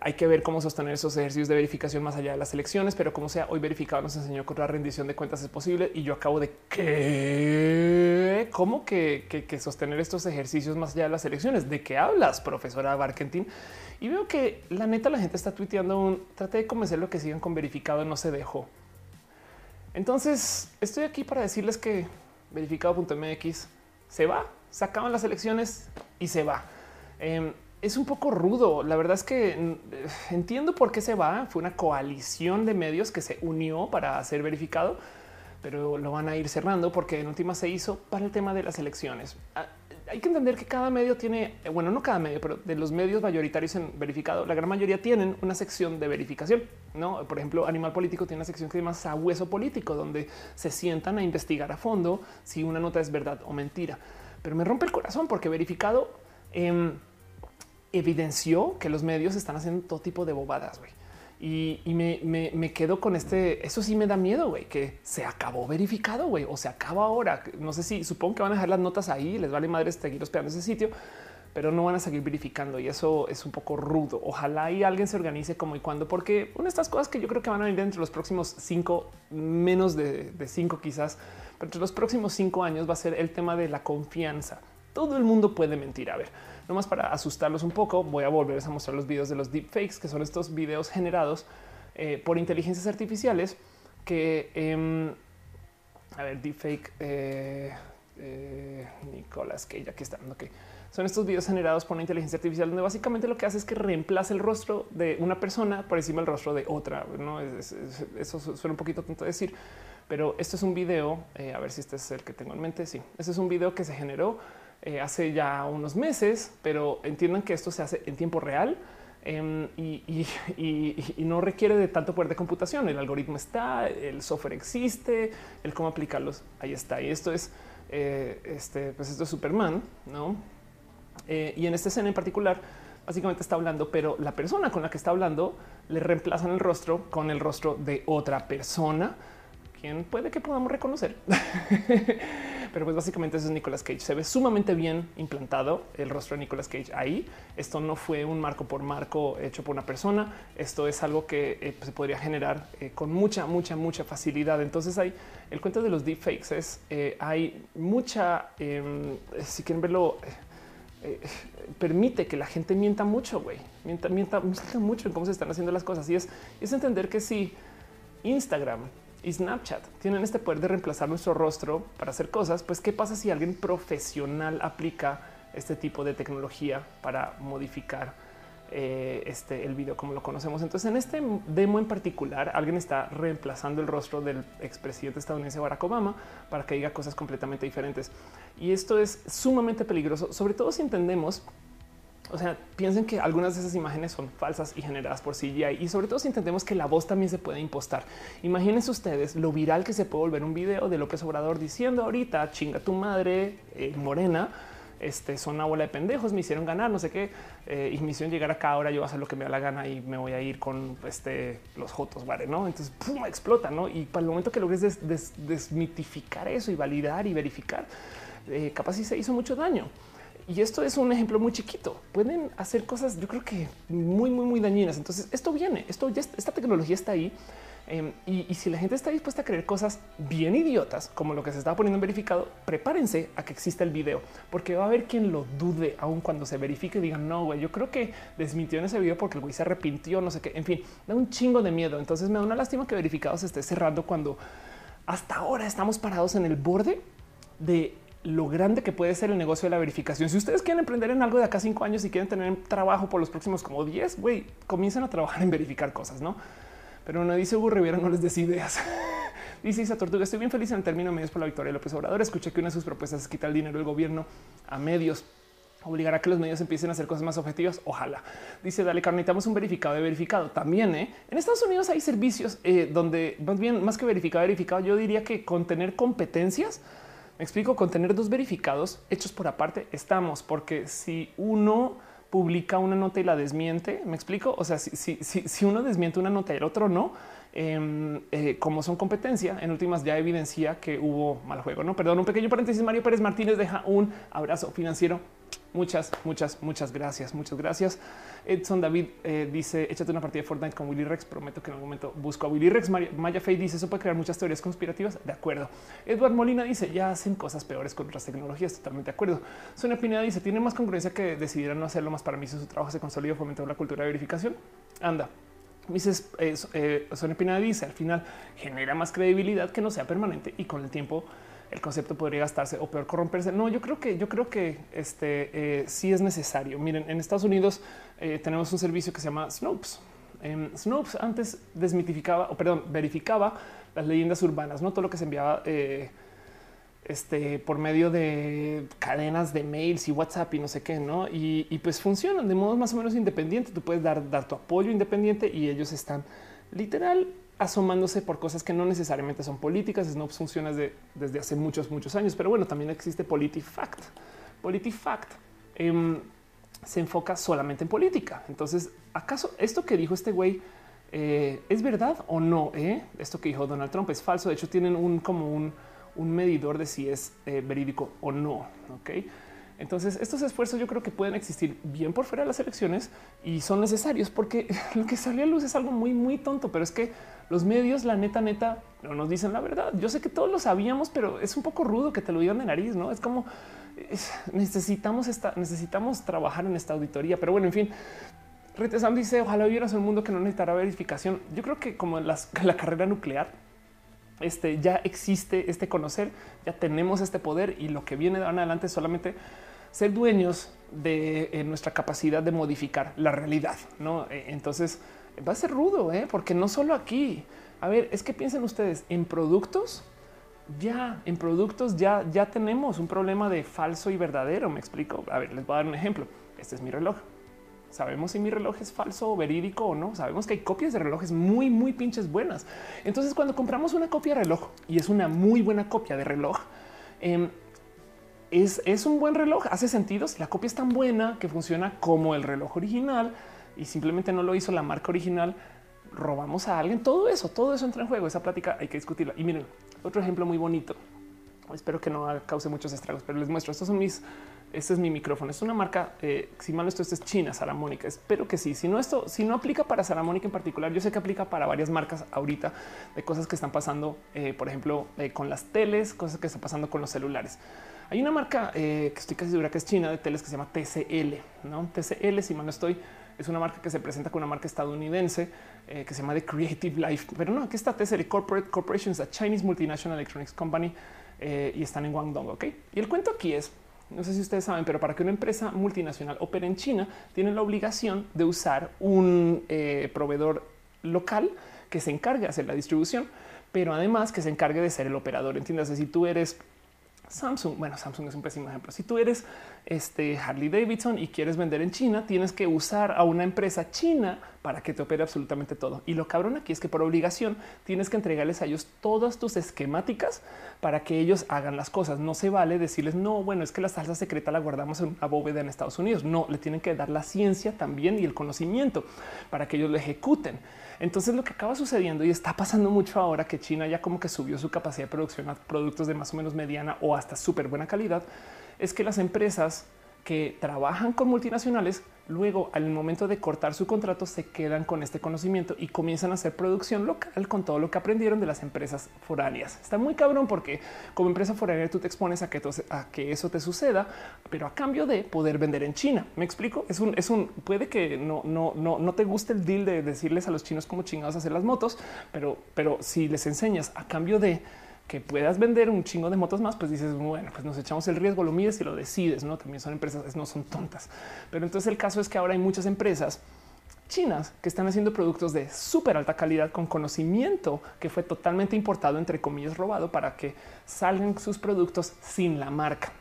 hay que ver cómo sostener esos ejercicios de verificación más allá de las elecciones, pero como sea, hoy verificado nos enseñó que otra rendición de cuentas es posible y yo acabo de que cómo que, que, sostener estos ejercicios más allá de las elecciones. ¿De qué hablas, profesora Barkentin? Y veo que la neta la gente está tuiteando un trate de convencer que sigan con verificado no se dejó. Entonces estoy aquí para decirles que verificado.mx se va, se acaban las elecciones y se va. Em, es un poco rudo. La verdad es que mm, entiendo por qué se va. Fue una coalición de medios que se unió para ser verificado, pero lo van a ir cerrando porque en última se hizo para el tema de las elecciones. Hay que entender que cada medio tiene, eh, bueno, no cada medio, pero de los medios mayoritarios en verificado, la gran mayoría tienen una sección de verificación. No, por ejemplo, Animal Político tiene una sección que se llama Sabueso Político, donde se sientan a investigar a fondo si una nota es verdad o mentira. Pero me rompe el corazón porque verificado eh, evidenció que los medios están haciendo todo tipo de bobadas. Y, me, quedo con este. Eso sí me da miedo, güey, que se acabó verificado, güey, o se acaba ahora. No sé si supongo que van a dejar las notas ahí, les vale madre seguir hospedando ese sitio, pero no van a seguir verificando y eso es un poco rudo. Ojalá y alguien se organice como y cuando, porque una de estas cosas que yo creo que van a venir entre los próximos cinco, menos de, de cinco quizás, pero entre los próximos cinco años va a ser el tema de la confianza. Todo el mundo puede mentir. A ver, Nomás para asustarlos un poco, voy a volver a mostrar los videos de los deepfakes, que son estos videos generados eh, por inteligencias artificiales que, em, a ver, deepfake, eh, eh, Nicolás, que ya que están, ok. Son estos videos generados por una inteligencia artificial donde básicamente lo que hace es que reemplaza el rostro de una persona por encima del rostro de otra. No eso suena un poquito tonto decir, pero esto es un video. a ver si este es el que tengo en mente. Sí, este es un video que se generó eh, hace ya unos meses, pero entiendan que esto se hace en tiempo real em, y, no requiere de tanto poder de computación. El algoritmo está, el software existe, el cómo aplicarlos ahí está. Y esto es eh, este, pues esto es Superman, no? Eh, y en esta escena en particular, básicamente está hablando, pero la persona con la que está hablando le reemplazan el rostro con el rostro de otra persona, quien puede que podamos reconocer. <laughs> pero pues básicamente eso es Nicolas Cage. Se ve sumamente bien implantado el rostro de Nicolas Cage ahí. Esto no fue un marco por marco hecho por una persona. Esto es algo que eh, se podría generar eh, con mucha, mucha, mucha facilidad. Entonces hay el cuento de los deepfakes es eh, hay mucha, em, si quieren verlo, permite que la gente mienta mucho, güey, mienta, mienta, mienta, mucho en cómo se están haciendo las cosas. Y es, es entender que si Instagram y Snapchat tienen este poder de reemplazar nuestro rostro para hacer cosas, pues qué pasa si alguien profesional aplica este tipo de tecnología para modificar eh, este el video como lo conocemos. Entonces, en este demo en particular, alguien está reemplazando el rostro del expresidente estadounidense Barack Obama para que diga cosas completamente diferentes. Y esto es sumamente peligroso, sobre todo si entendemos o sea, piensen que algunas de esas imágenes son falsas y generadas por CGI y sobre todo si entendemos que la voz también se puede impostar. Imagínense ustedes lo viral que se puede volver un video de López Obrador diciendo ahorita chinga tu madre eh, morena. Este son una bola de pendejos, me hicieron ganar, no sé qué, eh, y me hicieron llegar acá. Ahora yo voy a hacer lo que me da la gana y me voy a ir con este, los jotos, vale, no? Entonces pum, explota, no? Y para el momento que logres desmitificar eso y validar y verificar, eh, capaz si se hizo mucho daño. Y esto es un ejemplo muy chiquito. Pueden hacer cosas, yo creo que muy, muy, muy dañinas. Entonces, esto viene, esto ya, esta tecnología está ahí. Em, y, si la gente está dispuesta a creer cosas bien idiotas, como lo que se estaba poniendo en verificado, prepárense a que exista el video, porque va a haber quien lo dude aún cuando se verifique y digan, no, güey, yo creo que desmintió en ese video porque el güey se arrepintió, no sé qué. En fin, da un chingo de miedo. Entonces me da una lástima que verificado se esté cerrando cuando hasta ahora estamos parados en el borde de lo grande que puede ser el negocio de la verificación. Si ustedes quieren emprender en algo de acá cinco años y quieren tener trabajo por los próximos como 10, güey, comiencen a trabajar en verificar cosas, no? Pero no dice Hugo Rivera, no les des ideas. <laughs> dice Isa Tortuga, estoy bien feliz en el término medios por la victoria de López Obrador. Escuché que una de sus propuestas es quitar el dinero del gobierno a medios obligar a que los medios empiecen a hacer cosas más objetivas. Ojalá dice dale, necesitamos un verificado de verificado. También ¿eh? en Estados Unidos hay servicios eh, donde más bien más que verificado, verificado, yo diría que con tener competencias Me explico, con tener dos verificados hechos por aparte estamos, porque si uno publica una nota y la desmiente, me explico, o sea, si, uno desmiente una nota y el otro no, em, eh, como son competencia, en últimas ya evidencia que hubo mal juego. No, perdón, un pequeño paréntesis. Mario Pérez Martínez deja un abrazo financiero Muchas, muchas, muchas gracias. Muchas gracias. Edson David eh, dice échate una partida de Fortnite con Willy Rex. Prometo que en algún momento busco a Willy Rex. Maya Fey dice eso puede crear muchas teorías conspirativas. De acuerdo. Edward Molina dice ya hacen cosas peores con otras tecnologías. Totalmente de acuerdo. Sonia Pineda dice tiene más congruencia que decidieran no hacerlo más para mí. Si su trabajo se consolida fomentando la cultura de verificación. Anda. Dices, eh, Sonia dice al final genera más credibilidad que no sea permanente y con el tiempo el concepto podría gastarse o peor corromperse. No, yo creo que yo creo que este eh, sí es necesario. Miren, en Estados Unidos eh, tenemos un servicio que se llama Snopes. Eh, Snopes antes desmitificaba o perdón, verificaba las leyendas urbanas, no todo lo que se enviaba eh, este, por medio de cadenas de mails y WhatsApp y no sé qué, no? Y, pues funcionan de modo más o menos independiente. Tú puedes dar, dar tu apoyo independiente y ellos están literal asomándose por cosas que no necesariamente son políticas. no funciona desde, desde hace muchos, muchos años, pero bueno, también existe PolitiFact. PolitiFact eh, se enfoca solamente en política. Entonces, ¿acaso esto que dijo este güey eh, es verdad o no? Eh? Esto que dijo Donald Trump es falso. De hecho, tienen un como un, un medidor de si es eh, verídico o no. Ok. Entonces, estos esfuerzos yo creo que pueden existir bien por fuera de las elecciones y son necesarios porque <laughs> lo que salió a luz es algo muy, muy tonto, pero es que los medios, la neta, neta, no nos dicen la verdad. Yo sé que todos lo sabíamos, pero es un poco rudo que te lo digan de nariz, no es como necesitamos esta, necesitamos trabajar en esta auditoría. Pero bueno, en fin, Retesam dice: Ojalá vivieras un mundo que no necesitara verificación. Yo creo que como <laughs> la carrera nuclear, este ya existe este conocer, ya tenemos este poder y lo que viene de ahora en adelante es solamente ser dueños de eh, nuestra capacidad de modificar la realidad. No, eh, entonces va a ser rudo, ¿eh? porque no solo aquí. A ver, es que piensen ustedes en productos. Ya en productos ya, ya tenemos un problema de falso y verdadero. Me explico. A ver, les voy a dar un ejemplo. Este es mi reloj. Sabemos si mi reloj es falso o verídico o no. Sabemos que hay copias de relojes muy, muy pinches buenas. Entonces, cuando compramos una copia de reloj y es una muy buena copia de reloj, em, es, es un buen reloj. Hace sentido si la copia es tan buena que funciona como el reloj original y simplemente no lo hizo la marca original, robamos a alguien. Todo eso, todo eso entra en juego. Esa plática hay que discutirla. Y miren, otro ejemplo muy bonito. Espero que no cause muchos estragos, pero les muestro. Estos son mis. Este es mi micrófono. Es una marca. Eh, si mal esto, esto es China, Saramónica. Espero que sí. Si no, esto, si no aplica para Saramónica en particular, yo sé que aplica para varias marcas ahorita de cosas que están pasando, eh, por ejemplo, eh, con las teles, cosas que están pasando con los celulares. Hay una marca que estoy casi segura que es China de teles que se llama TCL, no TCL. Si mal no estoy, es una marca que se presenta con una marca estadounidense que se llama The Creative Life. Pero no, aquí está TCL Corporate Corporations, a Chinese Multinational Electronics Company y están en Guangdong. Ok. Y el cuento aquí es no sé si ustedes saben, pero para que una empresa multinacional opere en China, tiene la obligación de usar un eh, proveedor local que se encargue de hacer la distribución, pero además que se encargue de ser el operador. Entiendes, si tú eres Samsung, bueno, Samsung es un pésimo ejemplo. Si tú eres este Harley Davidson y quieres vender en China, tienes que usar a una empresa china para que te opere absolutamente todo. Y lo cabrón aquí es que por obligación tienes que entregarles a ellos todas tus esquemáticas para que ellos hagan las cosas. No se vale decirles, no, bueno, es que la salsa secreta la guardamos en una bóveda en Estados Unidos. No, le tienen que dar la ciencia también y el conocimiento para que ellos lo ejecuten. Entonces lo que acaba sucediendo y está pasando mucho ahora que China ya como que subió su capacidad de producción a productos de más o menos mediana o hasta súper buena calidad, es que las empresas que trabajan con multinacionales, luego al momento de cortar su contrato se quedan con este conocimiento y comienzan a hacer producción local con todo lo que aprendieron de las empresas foráneas. Está muy cabrón porque como empresa foránea tú te expones a que, a que eso te suceda, pero a cambio de poder vender en China. Me explico. Es un, es un puede que no, no, no, no te guste el deal de decirles a los chinos cómo chingados hacer las motos, pero, pero si les enseñas a cambio de que puedas vender un chingo de motos más, pues dices, bueno, pues nos echamos el riesgo, lo mides y lo decides, ¿no? También son empresas, no son tontas. Pero entonces el caso es que ahora hay muchas empresas chinas que están haciendo productos de súper alta calidad con conocimiento que fue totalmente importado, entre comillas, robado para que salgan sus productos sin la marca.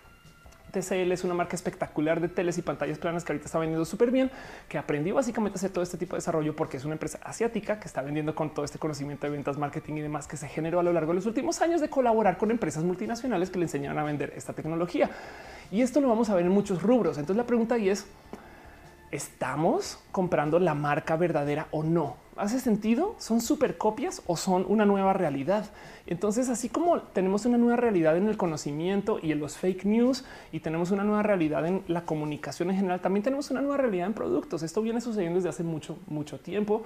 TCL es una marca espectacular de teles y pantallas planas que ahorita está vendiendo súper bien, que aprendió básicamente a hacer todo este tipo de desarrollo porque es una empresa asiática que está vendiendo con todo este conocimiento de ventas, marketing y demás que se generó a lo largo de los últimos años de colaborar con empresas multinacionales que le enseñaron a vender esta tecnología. Y esto lo vamos a ver en muchos rubros. Entonces la pregunta ahí es, ¿estamos comprando la marca verdadera o no? ¿Hace sentido? ¿Son super copias o son una nueva realidad? Entonces, así como tenemos una nueva realidad en el conocimiento y en los fake news y tenemos una nueva realidad en la comunicación en general, también tenemos una nueva realidad en productos. Esto viene sucediendo desde hace mucho, mucho tiempo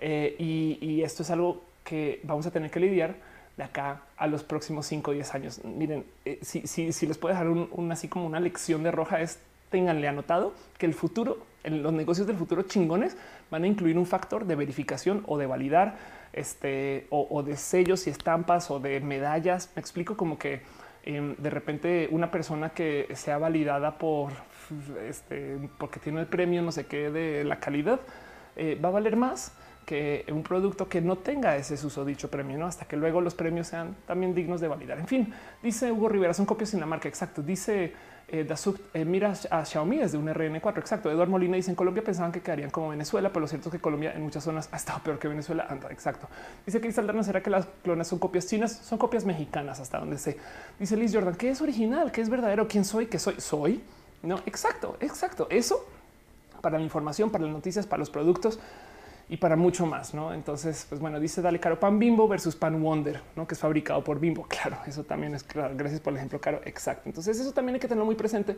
eh, y, esto es algo que vamos a tener que lidiar de acá a los próximos 5 o 10 años. Miren, eh, si, les puedo dejar un, así como una lección de roja es tenganle anotado que el futuro, en los negocios del futuro chingones van a incluir un factor de verificación o de validar este o, de sellos y estampas o de medallas. Me explico como que em, de repente una persona que sea validada por este, porque tiene el premio, no sé qué de la calidad, eh, va a valer más que un producto que no tenga ese uso dicho premio, ¿no? hasta que luego los premios sean también dignos de validar. En fin, dice Hugo Rivera, son copias sin la marca. Exacto. Dice eh, eh, mira a Xiaomi desde un RN4. Exacto. Eduardo Molina dice en Colombia pensaban que quedarían como Venezuela, pero lo cierto es que Colombia en muchas zonas ha estado peor que Venezuela. Anda, exacto. Dice Cristal Darno, será que las clonas son copias chinas? Son copias mexicanas hasta donde sé. Dice Liz Jordan, ¿qué es original? ¿Qué es verdadero? ¿Quién soy? ¿Qué soy? Soy. No, exacto, exacto. Eso para la información, para las noticias, para los productos y para mucho más, ¿no? Entonces, pues bueno, dice Dale Caro Pan Bimbo versus Pan Wonder, ¿no? Que es fabricado por Bimbo. <laughs> Claro, eso también es claro. Gracias por el ejemplo, Caro. Exacto. Entonces, eso también hay que tenerlo muy presente.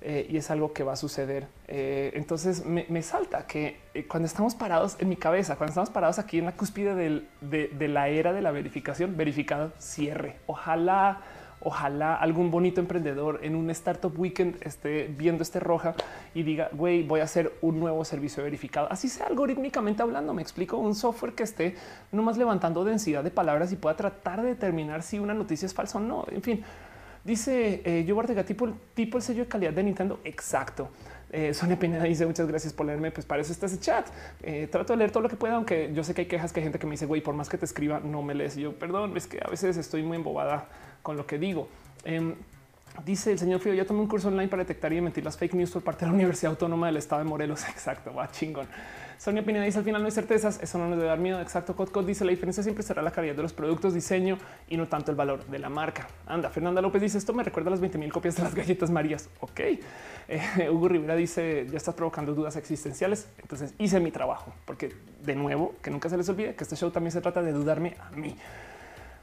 Eh, y es algo que va a suceder. Eh, entonces me, salta que eh, cuando estamos parados en mi cabeza, cuando estamos parados aquí en la cúspide de, de la era de la verificación, verificado, cierre. Ojalá Ojalá algún bonito emprendedor en un startup weekend esté viendo este roja y diga, güey, voy a hacer un nuevo servicio verificado. Así sea algorítmicamente hablando. Me explico un software que esté nomás levantando densidad de palabras y pueda tratar de determinar si una noticia es falsa o no. En fin, dice eh, yo Ortega, tipo, tipo el sello de calidad de Nintendo. Exacto. Eh, Sonia Pineda dice muchas gracias por leerme. Pues para eso está ese chat. Eh, trato de leer todo lo que pueda, aunque yo sé que hay quejas que hay gente que me dice, güey, por más que te escriba, no me lees. Yo, perdón, es que a veces estoy muy embobada con lo que digo. Em, dice el señor Fío, ya tomé un curso online para detectar y mentir las fake news por parte de la Universidad Autónoma del Estado de Morelos. <laughs> Exacto, va chingón. Sonia Pineda dice al final no hay certezas, eso no nos debe dar miedo. Exacto, Code dice la diferencia siempre será la calidad de los productos, diseño y no tanto el valor de la marca. Anda, Fernanda López dice esto me recuerda a las 20 mil copias de las galletas Marías. Ok. <laughs> Eh, Hugo Rivera dice ya estás provocando dudas existenciales. Entonces hice mi trabajo porque de nuevo que nunca se les olvide que este show también se trata de dudarme a mí.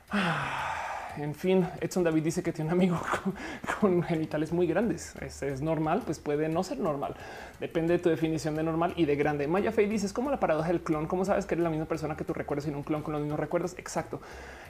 Ah en fin, Edson David dice que tiene un amigo <laughs> con, genitales muy grandes. Es, es, normal, pues puede no ser normal. Depende de tu definición de normal y de grande. Maya Fey dice es como la paradoja del clon. ¿Cómo sabes que eres la misma persona que tú recuerdas en un clon con los mismos recuerdos? Exacto.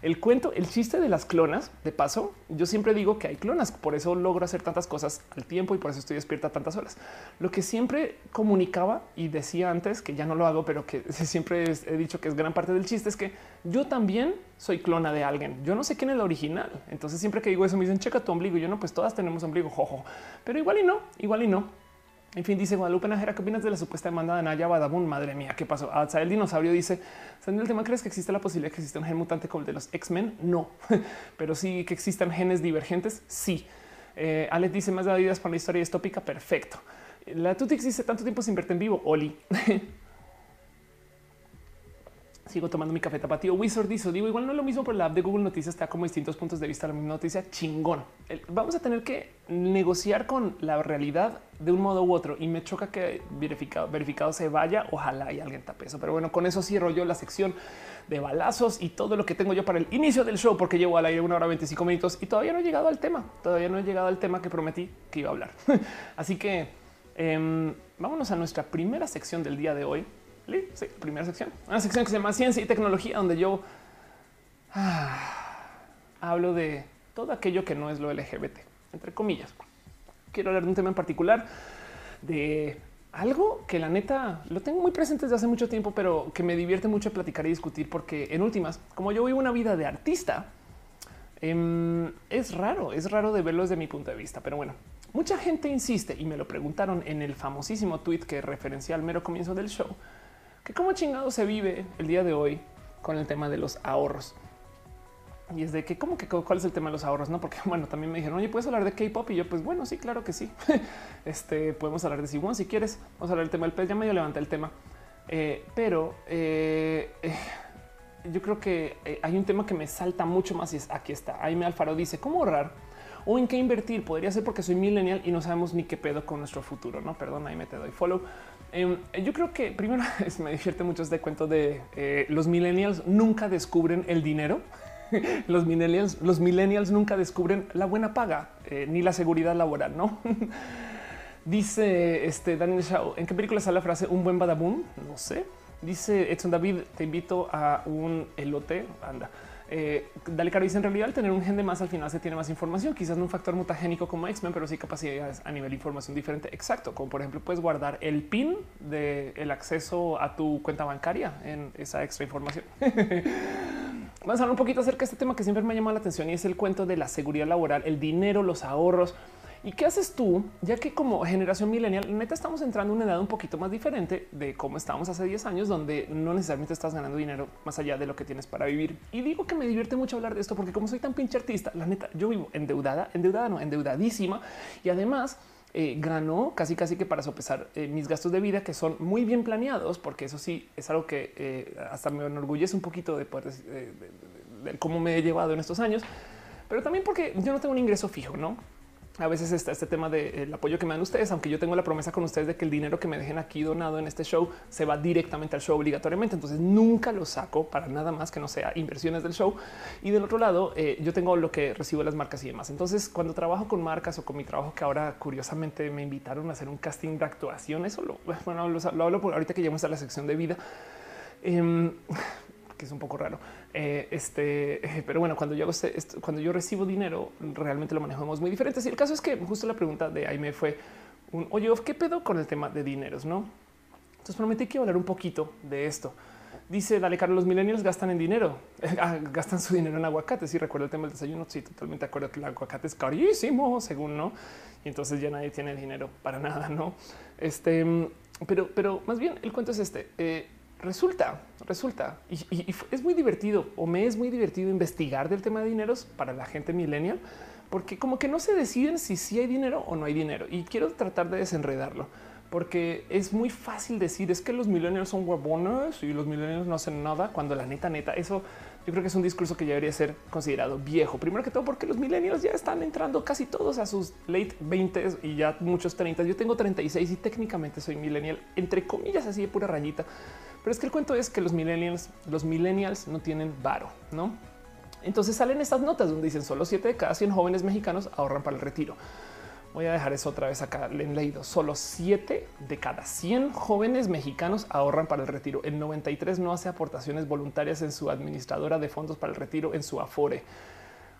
El cuento, el chiste de las clonas, de paso, yo siempre digo que hay clonas. Por eso logro hacer tantas cosas al tiempo y por eso estoy despierta tantas horas. Lo que siempre comunicaba y decía antes, que ya no lo hago, pero que <laughs> siempre he dicho que es gran parte del chiste, es que yo también soy clona de alguien. Yo no sé quién es la original. Entonces siempre que digo eso me dicen checa tu ombligo. Yo no, pues todas tenemos ombligo, <laughs> jojo. Pero igual y no, igual y no. En fin, dice Guadalupe Najera, ¿qué opinas de la supuesta demanda de Naya Badabun? Madre mía, ¿qué pasó? Ah, el dinosaurio dice, ¿en el tema crees que existe la posibilidad de que exista un gen mutante como el de los X-Men? No, <laughs> pero sí que existan genes divergentes. Sí. Eh, Alex dice más de Adidas para la historia distópica. Perfecto. La Tutix dice tanto tiempo sin verte en vivo. Oli. <laughs> sigo tomando mi café tapatío. Wizard dice, digo, igual no es lo mismo, pero la app de Google Noticias está como distintos puntos de vista. La misma noticia chingón. Vamos a tener que negociar con la realidad de un modo u otro y me choca que verificado, verificado se vaya. Ojalá y alguien tape eso. Pero bueno, con eso cierro yo la sección de balazos y todo lo que tengo yo para el inicio del show, porque llevo al aire una hora 25 minutos y todavía no he llegado al tema. Todavía no he llegado al tema que prometí que iba a hablar. <laughs> Así que em, vámonos a nuestra primera sección del día de hoy Sí, primera sección. Una sección que se llama Ciencia y Tecnología, donde yo ah, hablo de todo aquello que no es lo LGBT, entre comillas. Quiero hablar de un tema en particular de algo que la neta lo tengo muy presente desde hace mucho tiempo, pero que me divierte mucho platicar y discutir, porque en últimas, como yo vivo una vida de artista, em, es raro, es raro de verlo desde mi punto de vista. Pero bueno, mucha gente insiste y me lo preguntaron en el famosísimo tweet que referencia al mero comienzo del show que cómo chingado se vive el día de hoy con el tema de los ahorros. y es de que, ¿cómo que cuál es el tema de los ahorros? No, porque <laughs> bueno, también me dijeron, oye, puedes hablar de K-pop y yo, pues bueno, sí, claro que sí. <laughs> este podemos hablar de Siwon si quieres. Vamos a hablar del tema del pez. Ya medio levanté el tema, eh, pero eh, eh, yo creo que hay un tema que me salta mucho más y es aquí está. Aime Alfaro dice cómo ahorrar o en qué invertir. Podría ser porque soy millennial y no sabemos ni qué pedo con nuestro futuro. No, perdón, ahí me te doy follow. Em, yo creo que primero <laughs> me divierte mucho este cuento de los millennials nunca descubren el dinero. <laughs> los millennials, los millennials nunca descubren la buena paga eh, ni la seguridad laboral, no? <laughs> Dice este Daniel Shaw, ¿en qué película sale la frase un buen badaboom? No sé. Dice Edson David, te invito a un elote. Anda. Eh, Dale Caro dice en realidad tener un gen de más al final se tiene más información, quizás no un factor mutagénico como X-Men, pero sí capacidades a nivel de información diferente. Exacto, como por ejemplo puedes guardar el PIN del el acceso a tu cuenta bancaria en esa extra información. <laughs> Vamos a hablar un poquito acerca de este tema que siempre me ha llamado la atención y es el cuento de la seguridad laboral, el dinero, los ahorros. ¿Y qué haces tú? Ya que como generación millennial, neta estamos entrando en una edad un poquito más diferente de cómo estábamos hace 10 años, donde no necesariamente estás ganando dinero más allá de lo que tienes para vivir. Y digo que me divierte mucho hablar de esto porque como soy tan pinche artista, la neta, yo vivo endeudada, endeudada no, endeudadísima. Y además eh, ganó casi casi que para sopesar eh, mis gastos de vida que son muy bien planeados, porque eso sí es algo que eh, hasta me enorgullece un poquito de poder de cómo me he llevado en estos años, pero también porque yo no tengo un ingreso fijo, no? A veces está este tema del apoyo que me dan ustedes, aunque yo tengo la promesa con ustedes de que el dinero que me dejen aquí donado en este show se va directamente al show obligatoriamente. Entonces nunca lo saco para nada más que no sea inversiones del show. Y del otro lado, eh, yo tengo lo que recibo las marcas y demás. Entonces, cuando trabajo con marcas o con mi trabajo, que ahora curiosamente me invitaron a hacer un casting de actuación, eso lo, bueno, lo, hablo por ahorita que llegamos a la sección de vida. Em, <laughs> que es un poco raro. Eh, este, pero bueno, cuando yo este, cuando yo recibo dinero, realmente lo manejamos muy diferentes. Y el caso es que justo la pregunta de Aime fue un oye, ¿qué pedo con el tema de dineros? No? Entonces prometí que hablar un poquito de esto. Dice Dale Carlos, los millennials gastan en dinero, <laughs> ah, gastan su dinero en aguacate. Si recuerdo el tema del desayuno, sí, totalmente acuerdo que el aguacate es carísimo, según no. Y entonces ya nadie tiene dinero para nada, no? Este, pero, pero más bien el cuento es este. Eh, Resulta, resulta, y, es muy divertido o me es muy divertido investigar del tema de dineros para la gente millennial, porque como que no se deciden si sí hay dinero o no hay dinero. Y quiero tratar de desenredarlo, porque es muy fácil decir es que los millennials son huevones y los millennials no hacen nada, cuando la neta, neta, eso yo creo que es un discurso que ya debería ser considerado viejo. Primero que todo, porque los millennials ya están entrando casi todos a sus late 20 y ya muchos 30. Yo tengo 36 y técnicamente soy millennial, entre comillas, así de pura rayita pero es que el cuento es que los millennials, los millennials no tienen varo, no? Entonces salen estas notas donde dicen solo 7 de cada 100 jóvenes mexicanos ahorran para el retiro. Voy a dejar eso otra vez acá en leído. Solo 7 de cada 100 jóvenes mexicanos ahorran para el retiro. El 93 no hace aportaciones voluntarias en su administradora de fondos para el retiro en su Afore.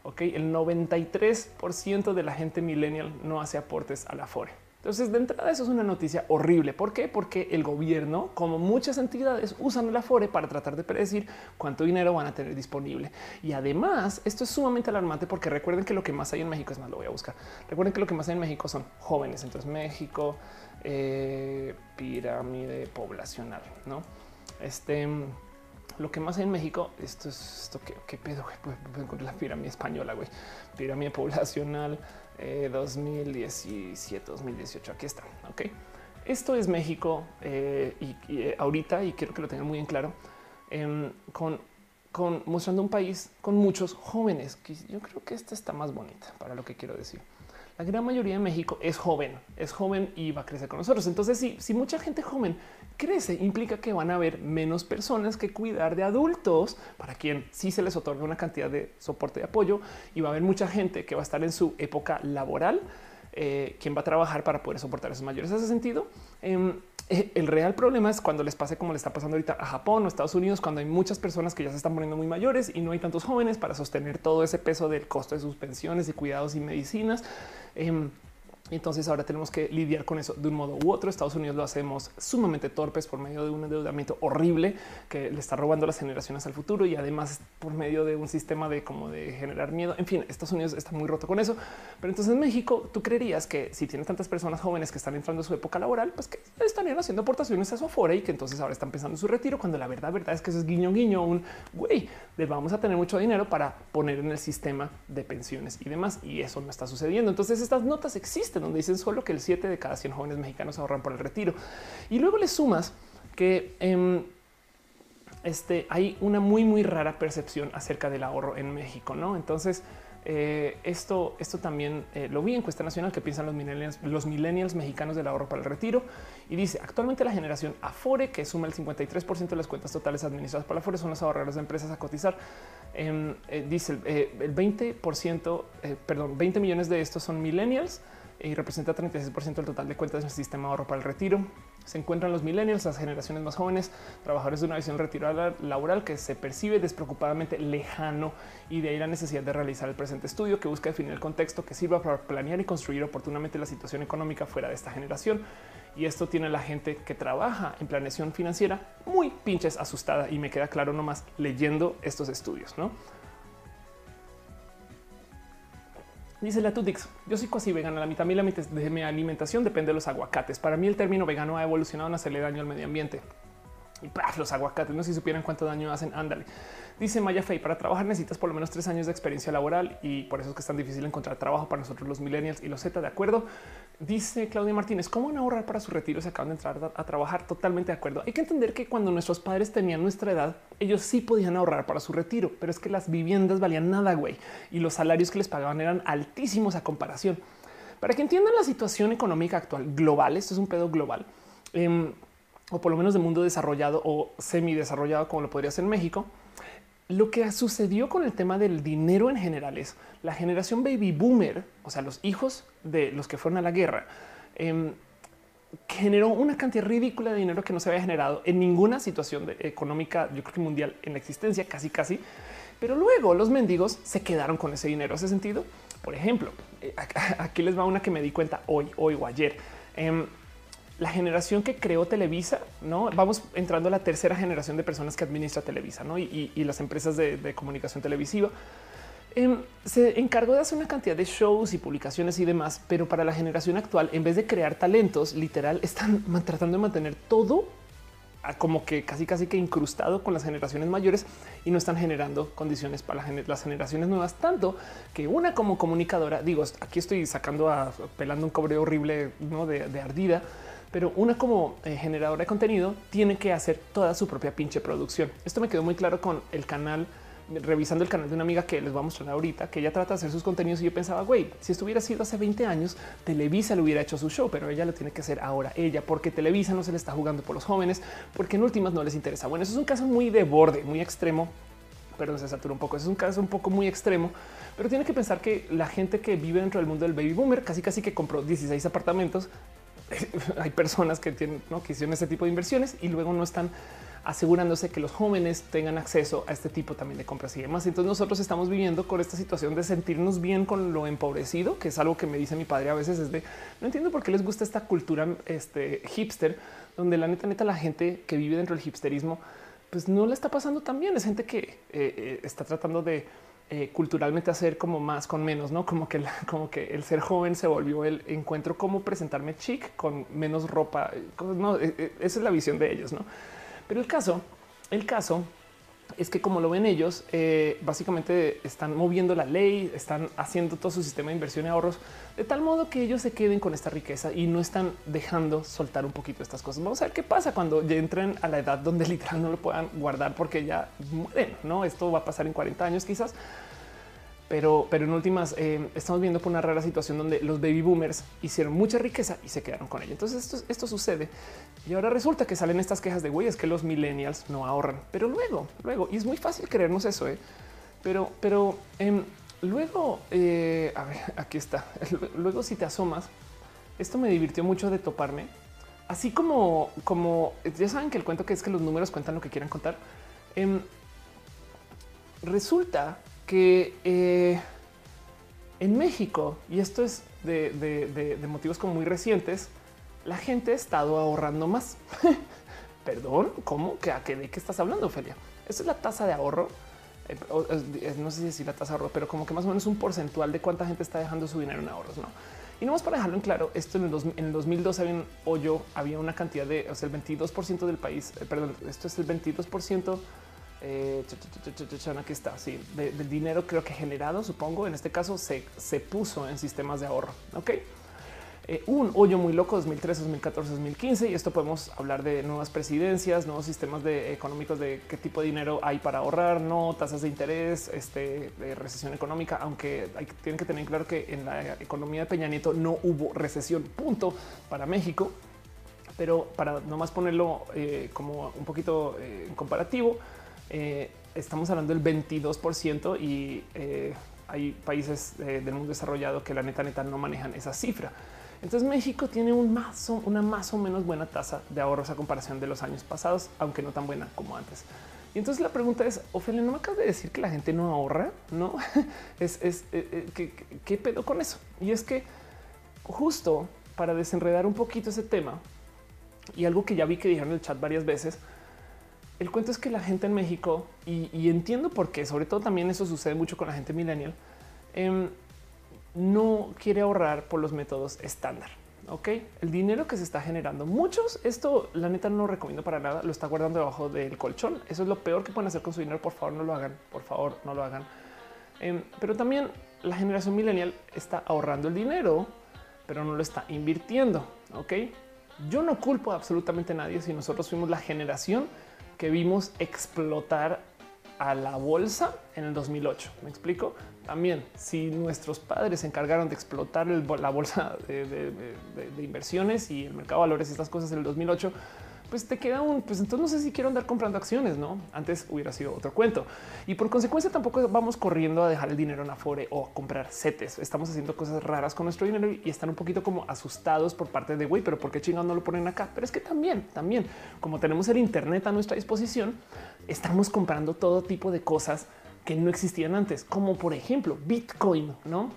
Ok, el 93% de la gente millennial no hace aportes al Afore. Entonces, de entrada, eso es una noticia horrible. ¿Por qué? Porque el gobierno, como muchas entidades, usan el Afore para tratar de predecir cuánto dinero van a tener disponible. Y además, esto es sumamente alarmante porque recuerden que lo que más hay en México es más, lo voy a buscar. Recuerden que lo que más hay en México son jóvenes. Entonces, México, eh, pirámide poblacional, no? Este lo que más hay en México, esto es esto que qué pedo, güey, pues, pues, la pirámide española, güey, pirámide poblacional, 2017, eh, 2018. Aquí está. Ok. Esto es México eh, y, eh, ahorita, y quiero que lo tengan muy en claro, em, con, mostrando un país con muchos jóvenes. Que yo creo que esta está más bonita para lo que quiero decir la gran mayoría de México es joven, es joven y va a crecer con nosotros. Entonces, si mucha gente joven crece, implica que van a haber menos personas que cuidar de adultos para quien sí se les otorga una cantidad de soporte y apoyo y va a haber mucha gente que va a estar en su época laboral, eh, quien va a trabajar para poder soportar a esos mayores. En ese sentido, em, eh, el real problema es cuando les pase como le está pasando ahorita a Japón o Estados Unidos, cuando hay muchas personas que ya se están poniendo muy mayores y no hay tantos jóvenes para sostener todo ese peso del costo de sus pensiones y cuidados y medicinas. Em, entonces ahora tenemos que lidiar con eso de un modo u otro. Estados Unidos lo hacemos sumamente torpes por medio de un endeudamiento horrible que le está robando las generaciones al futuro y además por medio de un sistema de como de generar miedo. En fin, Estados Unidos está muy roto con eso. Pero entonces en México tú creerías que si tienes tantas personas jóvenes que están entrando a su época laboral, pues que estarían haciendo aportaciones a su afora y que entonces ahora están pensando en su retiro, cuando la verdad, verdad es que eso es guiño, guiño, un güey, de vamos a tener mucho dinero para poner en el sistema de pensiones y demás. Y eso no está sucediendo. Entonces estas notas existen donde dicen solo que el 7 de cada 100 jóvenes mexicanos ahorran por el retiro. Y luego le sumas que em, este, hay una muy, muy rara percepción acerca del ahorro en México. ¿no? Entonces, eh, esto, esto también eh, lo vi en encuesta nacional que piensan los millennials, los millennials mexicanos del ahorro para el retiro y dice actualmente la generación Afore que suma el 53% de las cuentas totales administradas por Afore son los ahorradores de empresas a cotizar. Em, eh, dice el 20%, perdón, 20 millones de estos son millennials y representa 36% del total de cuentas del sistema de ahorro para el retiro. Se encuentran los millennials, las generaciones más jóvenes, trabajadores de una visión retirada laboral que se percibe despreocupadamente lejano y de ahí la necesidad de realizar el presente estudio que busca definir el contexto que sirva para planear y construir oportunamente la situación económica fuera de esta generación. Y esto tiene la gente que trabaja en planeación financiera muy pinches asustada y me queda claro nomás leyendo estos estudios, ¿no? Dice la Tutix, yo soy casi vegana, la mitad de mi alimentación depende de los aguacates. Para mí el término vegano ha evolucionado en hacerle daño al medio ambiente. Y los aguacates, no si supieran cuánto daño hacen, ándale. Dice Maya Fey, para trabajar necesitas por lo menos tres años de experiencia laboral y por eso es que es tan difícil encontrar trabajo para nosotros los millennials y los Z, ¿de acuerdo? Dice Claudia Martínez, ¿cómo van a ahorrar para su retiro? Se acaban de entrar a trabajar totalmente de acuerdo. Hay que entender que cuando nuestros padres tenían nuestra edad, ellos sí podían ahorrar para su retiro, pero es que las viviendas valían nada, güey, y los salarios que les pagaban eran altísimos a comparación. Para que entiendan la situación económica actual global, esto es un pedo global, em, o por lo menos de mundo desarrollado o semi desarrollado como lo podría ser en México, lo que sucedió con el tema del dinero en general es la generación baby boomer, o sea, los hijos de los que fueron a la guerra, em, generó una cantidad ridícula de dinero que no se había generado en ninguna situación económica, yo creo que mundial en la existencia, casi casi. Pero luego los mendigos se quedaron con ese dinero. ¿Hace sentido? Por ejemplo, eh, <laughs> aquí les va una que me di cuenta hoy, hoy o ayer. Em, la generación que creó Televisa, no vamos entrando a la tercera generación de personas que administra Televisa ¿no? y, las empresas de, comunicación televisiva. Em, se encargó de hacer una cantidad de shows y publicaciones y demás, pero para la generación actual, en vez de crear talentos, literal, están <laughs> tratando de mantener todo como que casi casi que incrustado con las generaciones mayores y no están generando condiciones para las generaciones nuevas, tanto que una como comunicadora, digo, aquí estoy sacando a pelando un cobre horrible ¿no? de ardida, pero una como eh, generadora de contenido tiene que hacer toda su propia pinche producción. Esto me quedó muy claro con el canal revisando el canal de una amiga que les voy a mostrar ahorita, que ella trata de hacer sus contenidos y yo pensaba, güey, si esto hubiera sido hace 20 años, Televisa le hubiera hecho su show, pero ella lo tiene que hacer ahora ella, porque Televisa no se le está jugando por los jóvenes, porque en últimas no les interesa. Bueno, eso es un caso muy de borde, muy extremo, pero se satura un poco. Es un caso un poco muy extremo, pero tiene que pensar que la gente que vive dentro del mundo del baby boomer casi casi que compró 16 apartamentos <laughs> hay personas que tienen ¿no? que hicieron este tipo de inversiones y luego no están asegurándose que los jóvenes tengan acceso a este tipo también de compras y demás. Entonces nosotros estamos viviendo con esta situación de sentirnos bien con lo empobrecido, que es algo que me dice mi padre a veces es de no entiendo por qué les gusta esta cultura este, hipster, donde la neta neta la gente que vive dentro del hipsterismo pues no la está pasando tan bien. Es gente que eh, eh, está tratando de eh, culturalmente hacer como más con menos, no como que, <laughs> como que el ser joven se volvió el encuentro cómo presentarme chic con menos ropa. No, e, e, esa es la visión de ellos, no? Pero el caso, el caso es que como lo ven ellos, eh, básicamente están moviendo la ley, están haciendo todo su sistema de inversión y ahorros de tal modo que ellos se queden con esta riqueza y no están dejando soltar un poquito estas cosas. Vamos a ver qué pasa cuando ya entren a la edad donde <laughs> literal no lo puedan guardar porque ya mueren. No, esto va a pasar en 40 años quizás. Pero, pero en últimas eh, estamos viendo por una rara situación donde los baby boomers hicieron mucha riqueza y se quedaron con ella. Entonces esto, esto sucede y ahora resulta que salen estas quejas de güey, es que los millennials no ahorran, pero luego, luego, y es muy fácil creernos eso, ¿eh? pero, pero em, Luego, eh, a ver, <laughs> aquí está. <laughs> Luego, si te asomas, esto me divirtió mucho de toparme. Así como, como ya saben que el cuento que es que los números cuentan lo que quieran contar. Em, resulta que eh, En México, y esto es de, motivos como muy recientes, la gente ha estado ahorrando más. <laughs> Perdón, ¿cómo? ¿A qué, ¿De qué estás hablando, Ophelia? Esa es la tasa de ahorro. Eh, no sé si la tasa de ahorro, pero como que más o menos un porcentual de cuánta gente está dejando su dinero en ahorros, ¿no? Y no más para dejarlo en claro, esto en el, en el 2012 había un hoyo, había una cantidad de, o sea, el 22% del país, eh, perdón, esto es el 22%, eh, aquí está, sí, del dinero creo que generado, supongo, en este caso se, se puso en sistemas de ahorro, ¿ok? Eh, un hoyo muy loco 2013, 2014, 2015 y esto podemos hablar de nuevas presidencias, nuevos sistemas de económicos de qué tipo de dinero hay para ahorrar, no tasas de interés, este, de recesión económica, aunque hay, tienen que tener claro que en la economía de Peña Nieto no hubo recesión, punto para México. Pero para nomás ponerlo eh, como un poquito en comparativo, estamos hablando del 22% y hay países del mundo desarrollado que la neta neta no manejan esa cifra. Entonces México tiene un más una más o menos buena tasa de ahorros a comparación de los años pasados, aunque no tan buena como antes. Y entonces la pregunta es, Ophelia, ¿no me acabas de decir que la gente no ahorra? No, <laughs> es, es eh, eh, ¿qué, pedo con eso? Y es que justo para desenredar un poquito ese tema y algo que ya vi que dijeron en el chat varias veces, el cuento es que la gente en México, y, entiendo por qué, sobre todo también eso sucede mucho con la gente millennial, eh, no quiere ahorrar por los métodos estándar. Ok, el dinero que se está generando, muchos, esto la neta no recomiendo para nada, lo está guardando debajo del colchón. Eso es lo peor que pueden hacer con su dinero. Por favor, no lo hagan. Por favor, no lo hagan. Em, pero también la generación millennial está ahorrando el dinero, pero no lo está invirtiendo. Ok, yo no culpo absolutamente a nadie si nosotros fuimos la generación que vimos explotar a la bolsa en el 2008. Me explico. También, si nuestros padres se encargaron de explotar la bolsa de, inversiones y el mercado de valores y estas cosas en el 2008, pues te queda un, pues entonces no sé si quiero andar comprando acciones, no? Antes hubiera sido otro cuento y por consecuencia tampoco vamos corriendo a dejar el dinero en Afore o a comprar setes. Estamos haciendo cosas raras con nuestro dinero y están un poquito como asustados por parte de güey, pero por qué chingados no lo ponen acá? Pero es que también, también como tenemos el Internet a nuestra disposición, estamos comprando todo tipo de cosas que no existían antes, como por ejemplo Bitcoin, ¿no?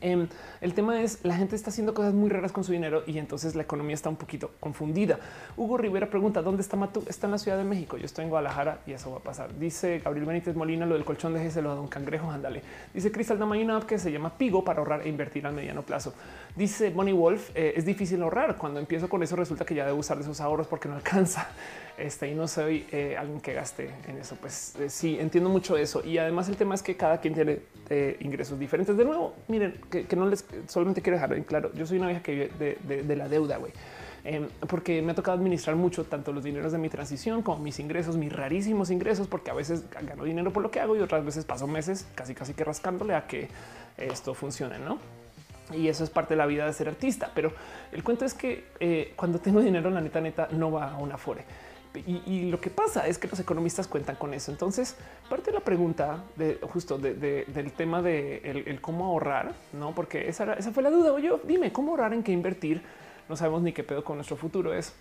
Em, el tema es la gente está haciendo cosas muy raras con su dinero y entonces la economía está un poquito confundida. Hugo Rivera pregunta dónde está Matú? Está en la Ciudad de México. Yo estoy en Guadalajara y eso va a pasar. Dice Gabriel Benítez Molina lo del colchón de de un cangrejo. Ándale. Dice Cristal Dama que se llama Pigo para ahorrar e invertir a mediano plazo. Dice Bonnie Wolf eh, es difícil ahorrar. Cuando empiezo con eso resulta que ya debo usar de esos ahorros porque no alcanza este, y no soy eh, alguien que gaste en eso. Pues eh, sí, entiendo mucho eso. Y además el tema es que cada quien tiene eh, ingresos diferentes. De nuevo, miren, que, no les solamente quiero dejar en claro, yo soy una vieja que vive de, la deuda, güey. Em, porque me ha tocado administrar mucho tanto los dineros de mi transición como mis ingresos, mis rarísimos ingresos, porque a veces gano dinero por lo que hago y otras veces paso meses casi casi que rascándole a que esto funcione, ¿no? Y eso es parte de la vida de ser artista. Pero el cuento es que cuando tengo dinero, la neta, neta, no va a una fore. Y, lo que pasa es que los economistas cuentan con eso. Entonces, parte de la pregunta de justo del tema de el, cómo ahorrar, no? Porque esa, esa fue la duda. Oye, dime cómo ahorrar, en qué invertir. No sabemos ni qué pedo con nuestro futuro es.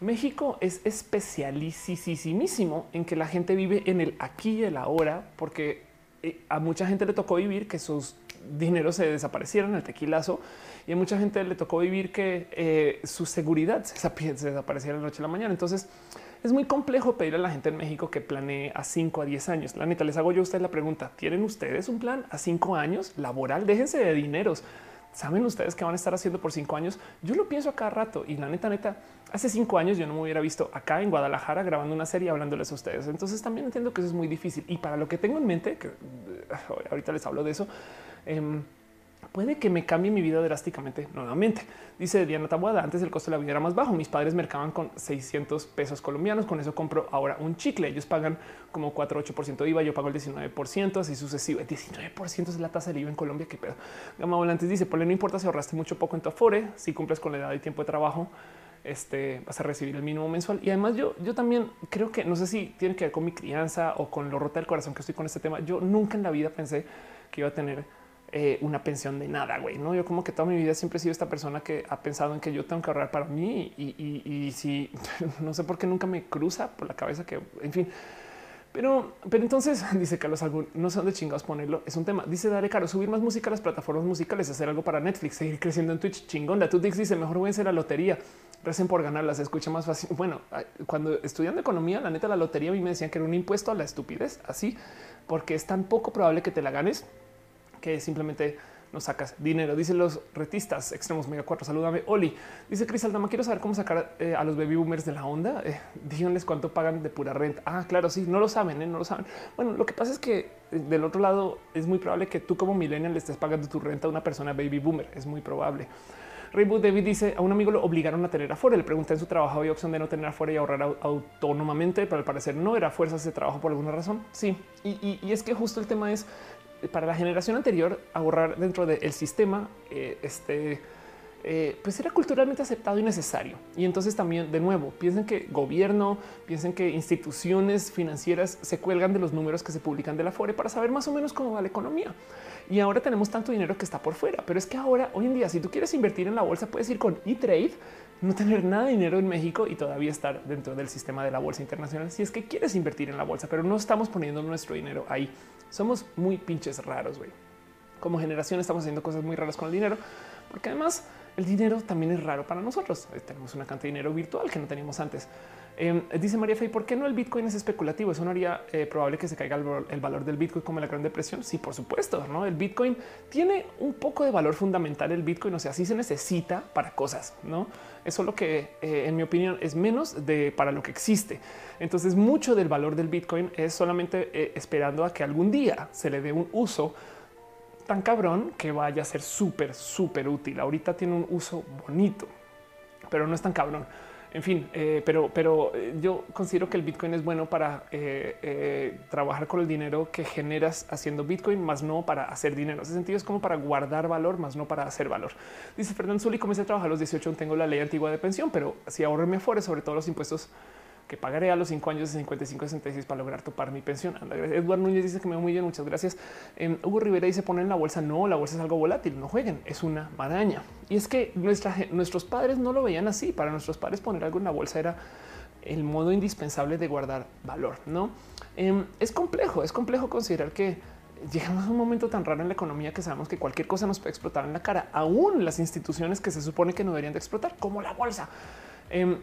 México es especialísimo en que la gente vive en el aquí y el ahora, porque eh, a mucha gente le tocó vivir que sus dineros se desaparecieron, el tequilazo, y a mucha gente le tocó vivir que eh, su seguridad se, desapareciera de la noche a la mañana. Entonces, es muy complejo pedir a la gente en México que planee a 5 a 10 años. La neta, les hago yo a ustedes la pregunta. ¿Tienen ustedes un plan a 5 años laboral? Déjense de dineros. ¿Saben ustedes qué van a estar haciendo por cinco años? Yo lo pienso a cada rato y la neta, neta, hace cinco años yo no me hubiera visto acá en Guadalajara grabando una serie hablándoles a ustedes. Entonces también entiendo que eso es muy difícil. Y para lo que tengo en mente, que eh, ahorita les hablo de eso, eh, puede que me cambie mi vida drásticamente nuevamente. Dice Diana Tabuada, antes el costo de la vida era más bajo. Mis padres mercaban con 600 pesos colombianos. Con eso compro ahora un chicle. Ellos pagan como 4, 8% de IVA. Yo pago el 19%, así sucesivo. El 19% es la tasa de IVA en Colombia. Qué pedo. Gama Volantes dice, por no importa si ahorraste mucho poco en tu Afore, si cumples con la edad y tiempo de trabajo, este, vas a recibir el mínimo mensual. Y además yo, yo también creo que no sé si tiene que ver con mi crianza o con lo rota del corazón que estoy con este tema. Yo nunca en la vida pensé que iba a tener eh, una pensión de nada, güey. No, yo como que toda mi vida siempre he sido esta persona que ha pensado en que yo tengo que ahorrar para mí y, si <laughs> no sé por qué nunca me cruza por la cabeza que, en fin. Pero, pero entonces <laughs> dice Carlos algún no sé dónde chingados ponerlo. Es un tema. Dice Dale Caro, subir más música a las plataformas musicales, hacer algo para Netflix, seguir creciendo en Twitch. Chingón. La Tutix dice mejor voy a hacer la lotería. Recen por ganarla, se escucha más fácil. <laughs> Bueno, cuando estudiando economía, la neta, la lotería a mí me decían que era un impuesto a la estupidez, así, porque es tan poco probable que te la ganes que simplemente no sacas dinero. Dicen los retistas extremos mega 4. Salúdame. Oli dice Cris Aldama. Quiero saber cómo sacar eh, a los baby boomers de la onda. Eh, díganles cuánto pagan de pura renta. Ah, claro, sí, no lo saben, ¿eh? no lo saben. Bueno, lo que pasa es que eh, del otro lado es muy probable que tú como millennial le estés pagando tu renta a una persona baby boomer. Es muy probable. Rayboot David dice a un amigo lo obligaron a tener afuera. Le pregunté en su trabajo había opción de no tener afuera y ahorrar autónomamente, pero al parecer no era fuerza ese trabajo por alguna razón. Sí, y es que justo el tema es para la generación anterior, ahorrar dentro del sistema, eh, este, eh, pues era culturalmente aceptado y necesario. Y entonces también, de nuevo, piensen que gobierno, piensen que instituciones financieras se cuelgan de los números que se publican de la FORE para saber más o menos cómo va la economía. Y ahora tenemos tanto dinero que está por fuera. Pero es que ahora, hoy en día, si tú quieres invertir en la bolsa, puedes ir con E-Trade, no tener nada de dinero en México y todavía estar dentro del sistema de la bolsa internacional. Si es que quieres invertir en la bolsa, pero no estamos poniendo nuestro dinero ahí. Somos muy pinches raros, güey. Como generación estamos haciendo cosas muy raras con el dinero, porque además el dinero también es raro para nosotros. Tenemos una cantidad de dinero virtual que no teníamos antes. Em, dice María Fey, ¿por qué no el Bitcoin es especulativo? Eso no haría eh, probable que se caiga el, valor del Bitcoin como la Gran Depresión. Sí, por supuesto, no? El Bitcoin tiene un poco de valor fundamental. El Bitcoin, o sea, sí se necesita para cosas, no? Eso lo que, eh, en mi opinión, es menos de para lo que existe. Entonces, mucho del valor del Bitcoin es solamente eh, esperando a que algún día se le dé un uso tan cabrón que vaya a ser súper, súper útil. Ahorita tiene un uso bonito, pero no es tan cabrón. En fin, eh, pero, pero eh, yo considero que el Bitcoin es bueno para eh, trabajar con el dinero que generas haciendo Bitcoin, más no para hacer dinero. Ese sentido es como para guardar valor, más no para hacer valor. Dice Fernando Zuli, comencé a trabajar a los 18, tengo la ley antigua de pensión, pero si ahorro me afuera sobre todos los impuestos que pagaré a los cinco años de 55 66 para lograr topar mi pensión. Eduardo Núñez dice que me muy bien. Muchas gracias. Em, Hugo Rivera dice poner en la bolsa. No, la bolsa es algo volátil. No jueguen. Es una maraña. Y es que nuestros padres no lo veían así. Para nuestros padres poner algo en la bolsa era el modo indispensable de guardar valor. No em, es complejo. Es complejo considerar que llegamos a un momento tan raro en la economía que sabemos que cualquier cosa nos puede explotar en la cara, aún las instituciones que se supone que no deberían de explotar, como la bolsa. Em,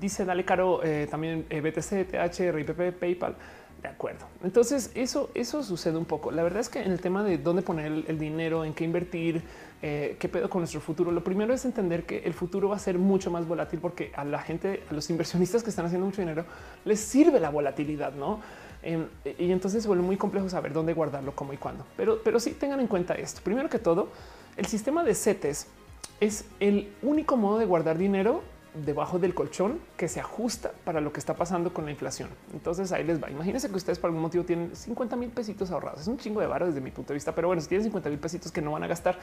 Dice Dale Caro eh, también eh, BTC, TH, RIPP, PayPal. De acuerdo. Entonces eso, eso sucede un poco. La verdad es que en el tema de dónde poner el, dinero, en qué invertir, eh, qué pedo con nuestro futuro, lo primero es entender que el futuro va a ser mucho más volátil porque a la gente, a los inversionistas que están haciendo mucho dinero, les sirve la volatilidad, no? Em, y entonces se vuelve muy complejo saber dónde guardarlo, cómo y cuándo. Pero, pero sí tengan en cuenta esto. Primero que todo, el sistema de CETES es el único modo de guardar dinero debajo del colchón que se ajusta para lo que está pasando con la inflación. Entonces ahí les va. Imagínense que ustedes por algún motivo tienen 50 mil pesitos ahorrados. Es un chingo de varo desde mi punto de vista, pero bueno, si tienen 50 mil pesitos que no van a gastar,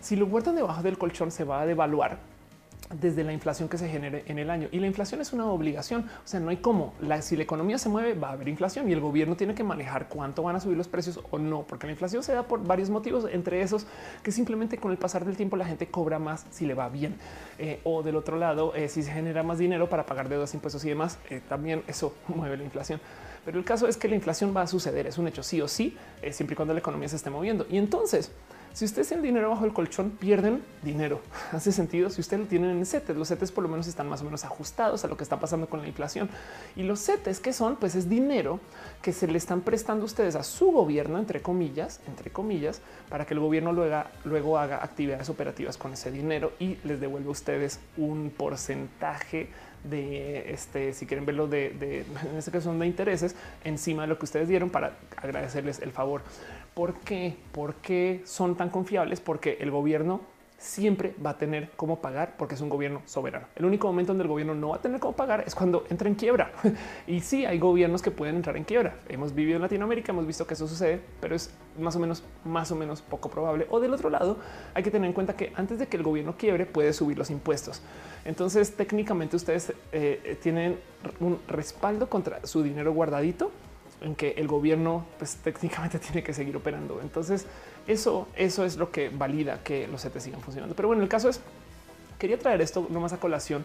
si lo guardan debajo del colchón se va a devaluar desde la inflación que se genere en el año. Y la inflación es una obligación. O sea, no hay cómo. Si la economía se mueve, va a haber inflación y el gobierno tiene que manejar cuánto van a subir los precios o no, porque la inflación se da por varios motivos, entre esos que simplemente con el pasar del tiempo la gente cobra más si le va bien. Eh, o del otro lado, eh, si se genera más dinero para pagar deudas, impuestos y demás, eh, también eso <laughs> mueve la inflación. Pero el caso es que la inflación va a suceder, es un hecho sí o sí, siempre y cuando la economía se esté moviendo. Y entonces, si ustedes tienen dinero bajo el colchón, pierden dinero. <laughs> Hace sentido si ustedes lo tienen en CETES. Los CETES por lo menos están más o menos ajustados a lo que está pasando con la inflación. Y los CETES que son, pues es dinero que se le están prestando ustedes a su gobierno, entre comillas, entre comillas, para que el gobierno luego, luego haga actividades operativas con ese dinero y les devuelva a ustedes un porcentaje de este, si quieren verlo de, de <laughs> en este caso son de intereses encima de lo que ustedes dieron para agradecerles el favor. ¿Por qué? ¿Por qué son tan confiables? Porque el gobierno siempre va a tener cómo pagar porque es un gobierno soberano. El único momento donde el gobierno no va a tener cómo pagar es cuando entra en quiebra. <laughs> y sí, hay gobiernos que pueden entrar en quiebra. Hemos vivido en Latinoamérica, hemos visto que eso sucede, pero es más o menos, más o menos poco probable. O del otro lado, hay que tener en cuenta que antes de que el gobierno quiebre, puede subir los impuestos. Entonces, técnicamente ustedes eh, tienen un respaldo contra su dinero guardadito en que el gobierno pues, técnicamente <laughs> tiene que seguir operando. Entonces eso, eso es lo que valida que los CETES sigan funcionando. Pero bueno, el caso es, quería traer esto nomás a colación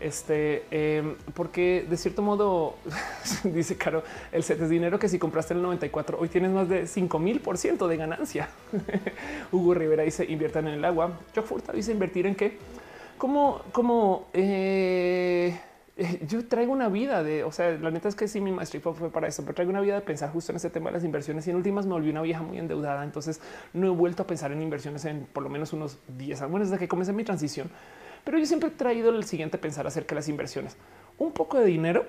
Este, em, porque de cierto modo, <laughs> dice Caro, el set es dinero que si compraste en el 94, hoy tienes más de 5 mil por ciento de ganancia. <laughs> Hugo Rivera dice inviertan en el agua. Jock Furta dice invertir en qué? Como, como eh, <laughs> yo traigo una vida de, o sea, la neta es que sí, mi maestría fue para eso, pero traigo una vida de pensar justo en ese tema de las inversiones y en últimas me volví una vieja muy endeudada. Entonces no he vuelto a pensar en inversiones en por lo menos unos 10 años, bueno, desde que comencé mi transición pero yo siempre he traído el siguiente pensar acerca de las inversiones. Un poco de dinero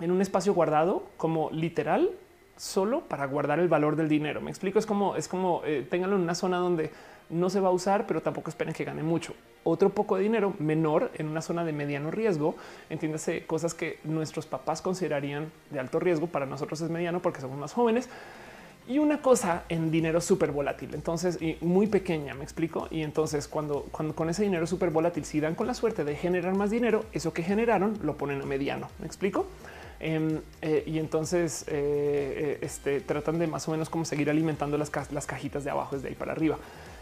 en un espacio guardado como literal solo para guardar el valor del dinero. Me explico, es como es como eh, en una zona donde no se va a usar, pero tampoco esperen que gane mucho. Otro poco de dinero menor en una zona de mediano riesgo, entiéndase cosas que nuestros papás considerarían de alto riesgo, para nosotros es mediano porque somos más jóvenes, y una cosa en dinero súper volátil. Entonces, y muy pequeña, me explico. Y entonces, cuando, cuando con ese dinero súper volátil, si dan con la suerte de generar más dinero, eso que generaron lo ponen a mediano. Me explico. Em, eh, y entonces eh, eh, este, tratan de más o menos como seguir alimentando las, las cajitas de abajo desde ahí para arriba.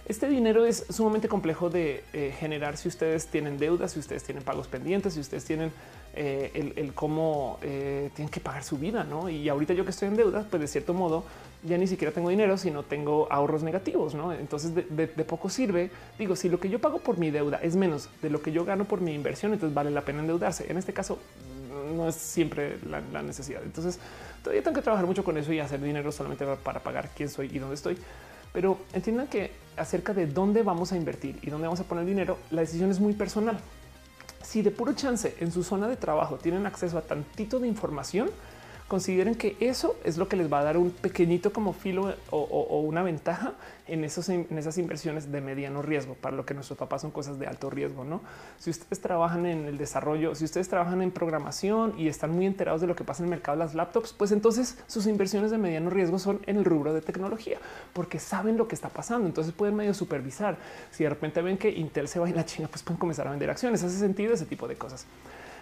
Este dinero es sumamente complejo de generar si ustedes tienen deudas, si ustedes tienen pagos pendientes, si ustedes tienen el, cómo tienen que pagar su vida, ¿no? Y ahorita yo que estoy en deudas, pues de cierto modo ya ni siquiera tengo dinero, sino tengo ahorros negativos. ¿no? Entonces de, poco sirve. Digo, si lo que yo pago por mi deuda es menos de lo que yo gano por mi inversión, entonces vale la pena endeudarse. En este caso, no es siempre la, necesidad. Entonces todavía tengo que trabajar mucho con eso y hacer dinero solamente para pagar quién soy y dónde estoy. Pero entiendan que acerca de dónde vamos a invertir y dónde vamos a poner dinero, la decisión es muy personal. Si de puro chance en su zona de trabajo tienen acceso a tantito de información, consideren que eso es lo que les va a dar un pequeñito como filo o, una ventaja en, esos, en esas inversiones de mediano riesgo, para lo que nuestros papás son cosas de alto riesgo. No, si ustedes trabajan en el desarrollo, si ustedes trabajan en programación y están muy enterados de lo que pasa en el mercado de las laptops, pues entonces sus inversiones de mediano riesgo son en el rubro de tecnología, porque saben lo que está pasando. Entonces pueden medio supervisar. Si de repente ven que Intel se va en la China, pues pueden comenzar a vender acciones. Hace sentido ese tipo de cosas.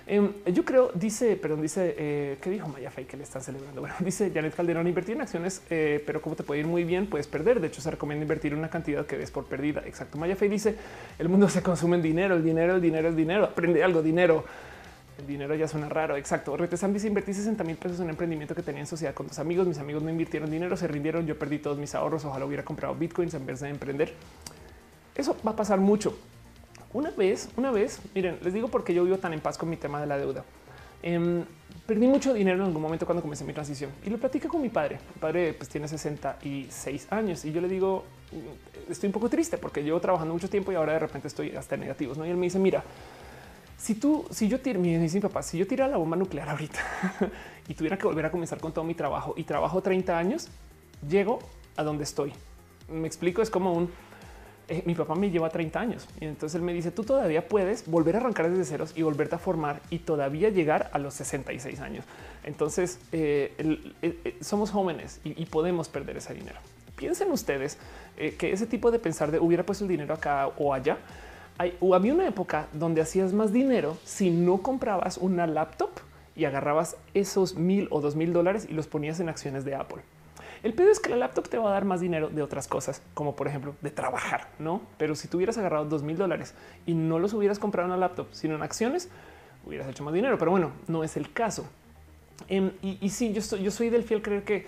Em, yo creo, dice, perdón, dice eh, que dijo Maya Fey que le están celebrando. <laughs> Bueno, dice Janet Calderón, invertir en acciones, eh, pero como te puede ir muy bien, puedes perder. De hecho, se recomienda invertir una cantidad que ves por perdida. Exacto. Maya Fey dice el mundo se consume en dinero, el dinero, el dinero, el dinero. Aprende algo, dinero. El dinero ya suena raro. Exacto. Retesan dice invertí 60 mil pesos en un emprendimiento que tenía en sociedad con dos amigos. Mis amigos no invirtieron dinero, se rindieron. Yo perdí todos mis ahorros. Ojalá hubiera comprado bitcoins en vez de emprender. Eso va a pasar mucho. Una vez, una vez, miren, les digo porque yo vivo tan en paz con mi tema de la deuda. Em, perdí mucho dinero en algún momento cuando comencé mi transición y lo platico con mi padre. Mi padre pues, tiene 66 años y yo le digo mm, estoy un poco triste porque llevo trabajando mucho tiempo y ahora de repente estoy hasta negativos. ¿no? Y él me dice, mira, si tú, si yo tiro, mi papá, si yo tirara la bomba nuclear ahorita <laughs> y tuviera que volver a comenzar con todo mi trabajo y trabajo 30 años, llego a donde estoy. Me explico, es como un eh, mi papá me lleva 30 años y entonces él me dice tú todavía puedes volver a arrancar desde ceros y volverte a formar y todavía llegar a los 66 años. Entonces eh, eh, somos jóvenes y, podemos perder ese dinero. Piensen ustedes que ese tipo de pensar de hubiera puesto el dinero acá o allá. O había una época donde hacías más dinero si no comprabas una laptop y agarrabas esos mil o dos mil dólares y los ponías en acciones de Apple. El pedo es que la laptop te va a dar más dinero de otras cosas, como por ejemplo de trabajar, no? Pero si tuvieras agarrado dos mil dólares y no los hubieras comprado en una laptop, sino en acciones, hubieras hecho más dinero. Pero bueno, no es el caso. Em, y, y, sí, yo, yo soy del fiel creer que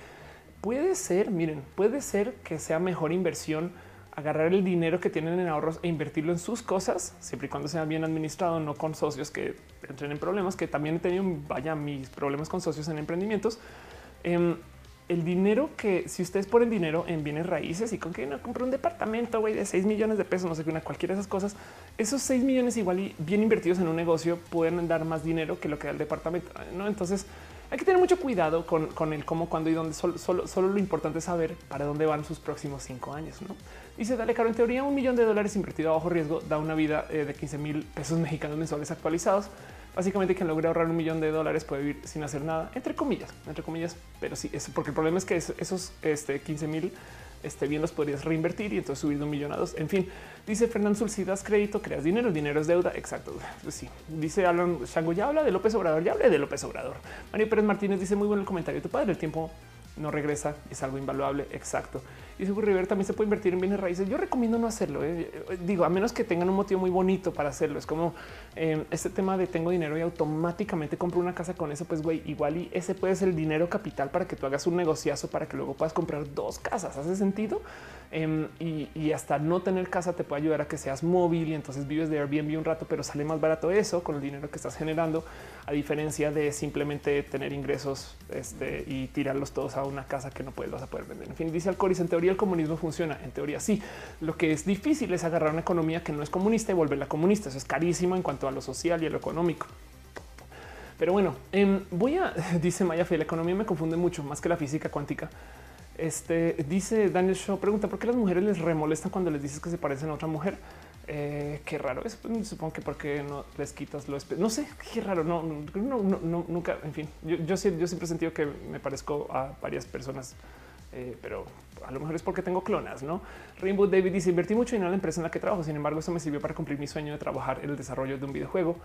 puede ser, miren, puede ser que sea mejor inversión agarrar el dinero que tienen en ahorros e invertirlo en sus cosas, siempre y cuando sea bien administrado, no con socios que entren en problemas, que también he tenido, vaya, mis problemas con socios en emprendimientos. Em, el dinero que si ustedes ponen dinero en bienes raíces y con que no compra un departamento de 6 millones de pesos, no sé qué, una cualquiera de esas cosas, esos 6 millones igual y bien invertidos en un negocio pueden dar más dinero que lo que da el departamento. No, entonces hay que tener mucho cuidado con, el cómo, cuándo y dónde. Solo, solo, lo importante es saber para dónde van sus próximos cinco años. ¿no? Dice, dale, caro, en teoría un millón de dólares invertido a bajo riesgo da una vida eh, de 15 mil pesos mexicanos mensuales actualizados básicamente quien logra ahorrar un millón de dólares puede vivir sin hacer nada, entre comillas, entre comillas, pero sí, es porque el problema es que esos este, 15 mil este, bien los podrías reinvertir y entonces subir de un millón a dos. En fin, dice Fernando Sul, si das crédito, creas dinero, dinero es deuda. Exacto. Pues sí, dice Alan Shango, ya habla de López Obrador, ya hablé de López Obrador. Mario Pérez Martínez dice muy bueno el comentario. Tu padre, el tiempo no regresa, es algo invaluable. Exacto. Y seguro River también se puede invertir en bienes raíces. Yo recomiendo no hacerlo. ¿eh? Digo, a menos que tengan un motivo muy bonito para hacerlo. Es como eh, este tema de tengo dinero y automáticamente compro una casa con eso. Pues güey, igual y ese puede ser el dinero capital para que tú hagas un negociazo para que luego puedas comprar dos casas. ¿Hace sentido? Em, y, hasta no tener casa te puede ayudar a que seas móvil y entonces vives de Airbnb un rato, pero sale más barato eso con el dinero que estás generando, a diferencia de simplemente tener ingresos este, y tirarlos todos a una casa que no puedes, vas a poder vender. En fin, dice Alcoris, en teoría el comunismo funciona, en teoría sí. Lo que es difícil es agarrar una economía que no es comunista y volverla comunista. Eso es carísimo en cuanto a lo social y a lo económico. Pero bueno, em, voy a, <laughs> dice Maya Fe, la economía me confunde mucho más que la física cuántica. Este dice Daniel Shaw, pregunta por qué las mujeres les remolestan cuando les dices que se parecen a otra mujer. Eh, qué raro es. Pues, supongo que porque no les quitas lo no sé qué raro. No, no, no, nunca. En fin, yo, yo, siempre he sentido que me parezco a varias personas, eh, pero a lo mejor es porque tengo clonas, no? Rainbow David dice invertí mucho dinero en la empresa en la que trabajo. Sin embargo, eso me sirvió para cumplir mi sueño de trabajar en el desarrollo de un videojuego.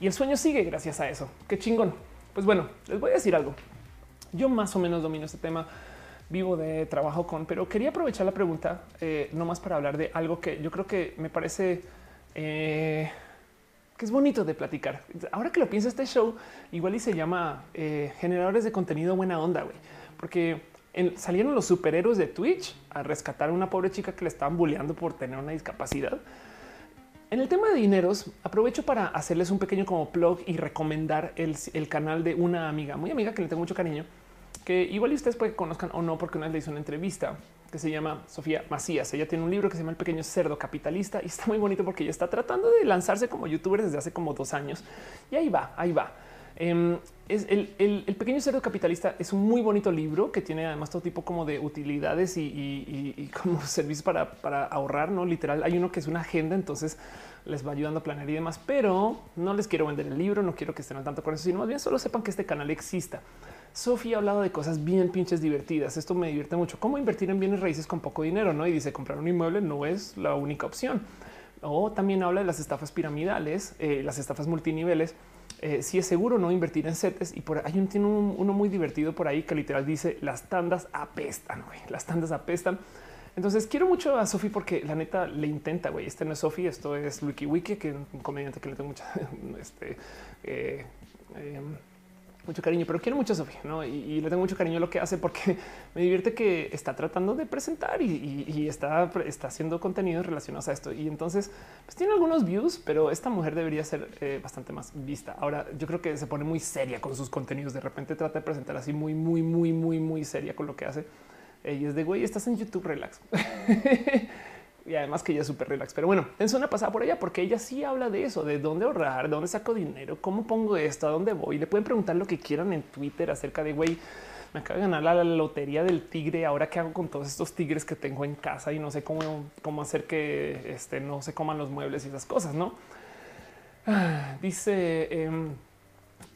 Y el sueño sigue gracias a eso. Qué chingón. Pues bueno, les voy a decir algo. Yo más o menos domino este tema, vivo de trabajo con, pero quería aprovechar la pregunta eh, no más para hablar de algo que yo creo que me parece eh, que es bonito de platicar. Ahora que lo pienso, este show igual y se llama eh, generadores de contenido buena onda, güey, porque salieron los superhéroes de Twitch a rescatar a una pobre chica que le estaban bulleando por tener una discapacidad. En el tema de dineros, aprovecho para hacerles un pequeño como blog y recomendar el, el, canal de una amiga, muy amiga que le tengo mucho cariño, que igual ustedes pueden conozcan o no, porque una vez le hizo una entrevista que se llama Sofía Macías. Ella tiene un libro que se llama El pequeño cerdo capitalista y está muy bonito porque ella está tratando de lanzarse como youtuber desde hace como dos años y ahí va, ahí va. Em, es el, pequeño cerdo capitalista es un muy bonito libro que tiene además todo tipo como de utilidades y, como <laughs> servicios para, para, ahorrar, no literal. Hay uno que es una agenda, entonces les va ayudando a planear y demás, pero no les quiero vender el libro, no quiero que estén al tanto con eso, sino más bien solo sepan que este canal exista. Sofía ha hablado de cosas bien pinches divertidas. Esto me divierte mucho. Cómo invertir en bienes raíces con poco dinero, no? Y dice comprar un inmueble no es la única opción. O también habla de las estafas piramidales, eh, las estafas multiniveles. Eh, si es seguro no invertir en CETES y por ahí tiene uno muy divertido por ahí que literal dice las tandas apestan, güey. las tandas apestan. Entonces quiero mucho a Sofi porque la neta le intenta, güey. Este no es Sofi, esto es Wiki Wiki, que es un comediante que le tengo mucha, <laughs> este, eh, em, mucho cariño, pero quiero mucho a Sofía ¿no? Y, le tengo mucho cariño a lo que hace porque <laughs> me divierte que está tratando de presentar y, está, está haciendo contenidos relacionados a esto. Y entonces pues tiene algunos views, pero esta mujer debería ser eh, bastante más vista. Ahora yo creo que se pone muy seria con sus contenidos. De repente trata de presentar así muy, muy, muy, muy, muy seria con lo que hace. Eh, y es de güey, estás en YouTube, relax. <laughs> y además que ella es súper relax. Pero bueno, en una pasada por ella porque ella sí habla de eso, de dónde ahorrar, de dónde saco dinero, cómo pongo esto, a dónde voy. Le pueden preguntar lo que quieran en Twitter acerca de güey. Me acabo de ganar la, lotería del tigre. Ahora qué hago con todos estos tigres que tengo en casa y no sé cómo, cómo hacer que este, no se coman los muebles y esas cosas, no? Ah, dice em,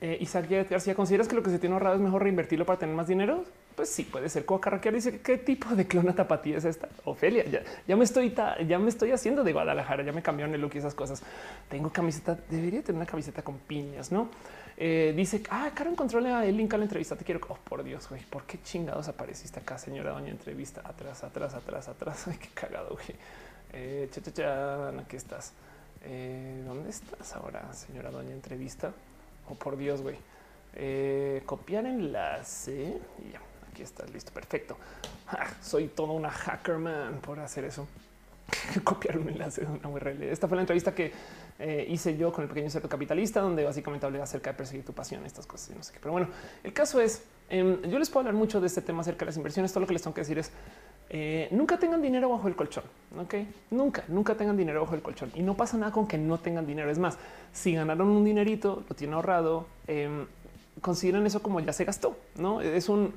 eh, Isaac García, ¿consideras que lo que se tiene ahorrado es mejor reinvertirlo para tener más dinero? Pues sí, puede ser. Coca dice qué tipo de clona tapatía es esta. Ofelia, ya, me estoy, ya me estoy haciendo de Guadalajara, ya me cambiaron el look y esas cosas. Tengo camiseta, debería tener una camiseta con piñas, no? Eh, dice, ah, Caro encontró el link a la entrevista. Te quiero. Oh, por Dios, güey, ¿por qué chingados apareciste acá, señora doña entrevista? Atrás, atrás, atrás, atrás. <laughs> Ay, qué cagado, güey. Eh, cha, cha, aquí estás. Eh, ¿Dónde estás ahora, señora doña entrevista? Oh, por Dios, güey. Eh, copiar enlace y ya aquí estás listo. Perfecto. soy todo una hacker man por hacer eso. <laughs> Copiar un enlace de una URL. Esta fue la entrevista que eh, hice yo con el pequeño cierto capitalista, donde básicamente hablé acerca de perseguir tu pasión, estas cosas y no sé qué. Pero bueno, el caso es, em, yo les puedo hablar mucho de este tema acerca de las inversiones. Todo lo que les tengo que decir es eh, nunca tengan dinero bajo el colchón. Ok, nunca, nunca tengan dinero bajo el colchón y no pasa nada con que no tengan dinero. Es más, si ganaron un dinerito, lo tienen ahorrado, eh, consideran eso como ya se gastó. No es un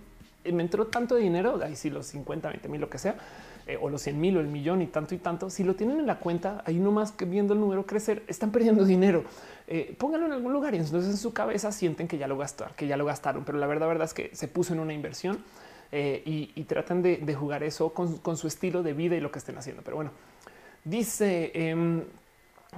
me entró tanto dinero, ahí sí los 50, 20 mil, lo que sea, eh, o los 100 mil o el millón y tanto y tanto, si lo tienen en la cuenta, ahí nomás que viendo el número crecer, están perdiendo dinero. Eh, pónganlo en algún lugar y entonces en su cabeza sienten que ya lo gastaron, que ya lo gastaron, pero la verdad, verdad es que se puso en una inversión eh, y, tratan de, jugar eso con, su estilo de vida y lo que estén haciendo. Pero bueno, dice...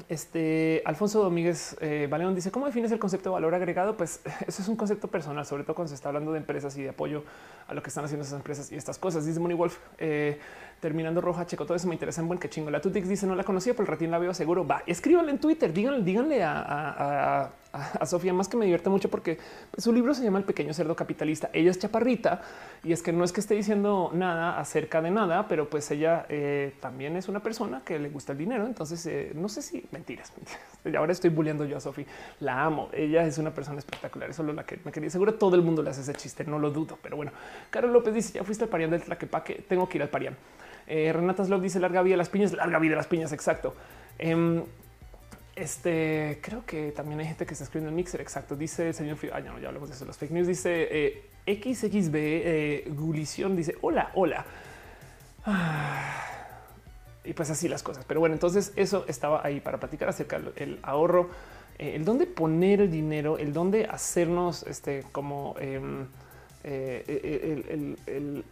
Este Alfonso Domínguez eh, Baleón dice: ¿Cómo defines el concepto de valor agregado? Pues <laughs> eso es un concepto personal, sobre todo cuando se está hablando de empresas y de apoyo a lo que están haciendo esas empresas y estas cosas. Dice Money Wolf. Eh, terminando roja, checo todo eso me interesa en buen que chingo. La Tutix dice no la conocía, pero el ratín la veo seguro. Va, escríbanle en Twitter, díganle, díganle a, Sofía más que me divierte mucho porque su libro se llama El pequeño cerdo capitalista. Ella es chaparrita y es que no es que esté diciendo nada acerca de nada, pero pues ella eh, también es una persona que le gusta el dinero. Entonces eh, no sé si mentiras. <laughs> Ahora estoy bulleando yo a Sofía. La amo. Ella es una persona espectacular. Es solo la que me quería. Seguro todo el mundo le hace ese chiste. No lo dudo, pero bueno. Carlos López dice ya fuiste al parián del Tlaquepaque. Tengo que ir al parián. Eh, Renata Slov dice larga vida las piñas, larga vida las piñas. Exacto. Este creo que también hay gente que está escribiendo en Mixer. Exacto. Dice el señor. Ay, no, ya hablamos de eso. Los fake news dice eh, XXB eh, Gulición dice hola, hola. Ah, y pues así las cosas. Pero bueno, entonces eso estaba ahí para platicar acerca del ahorro, eh, el dónde poner el dinero, el dónde hacernos este como em, el,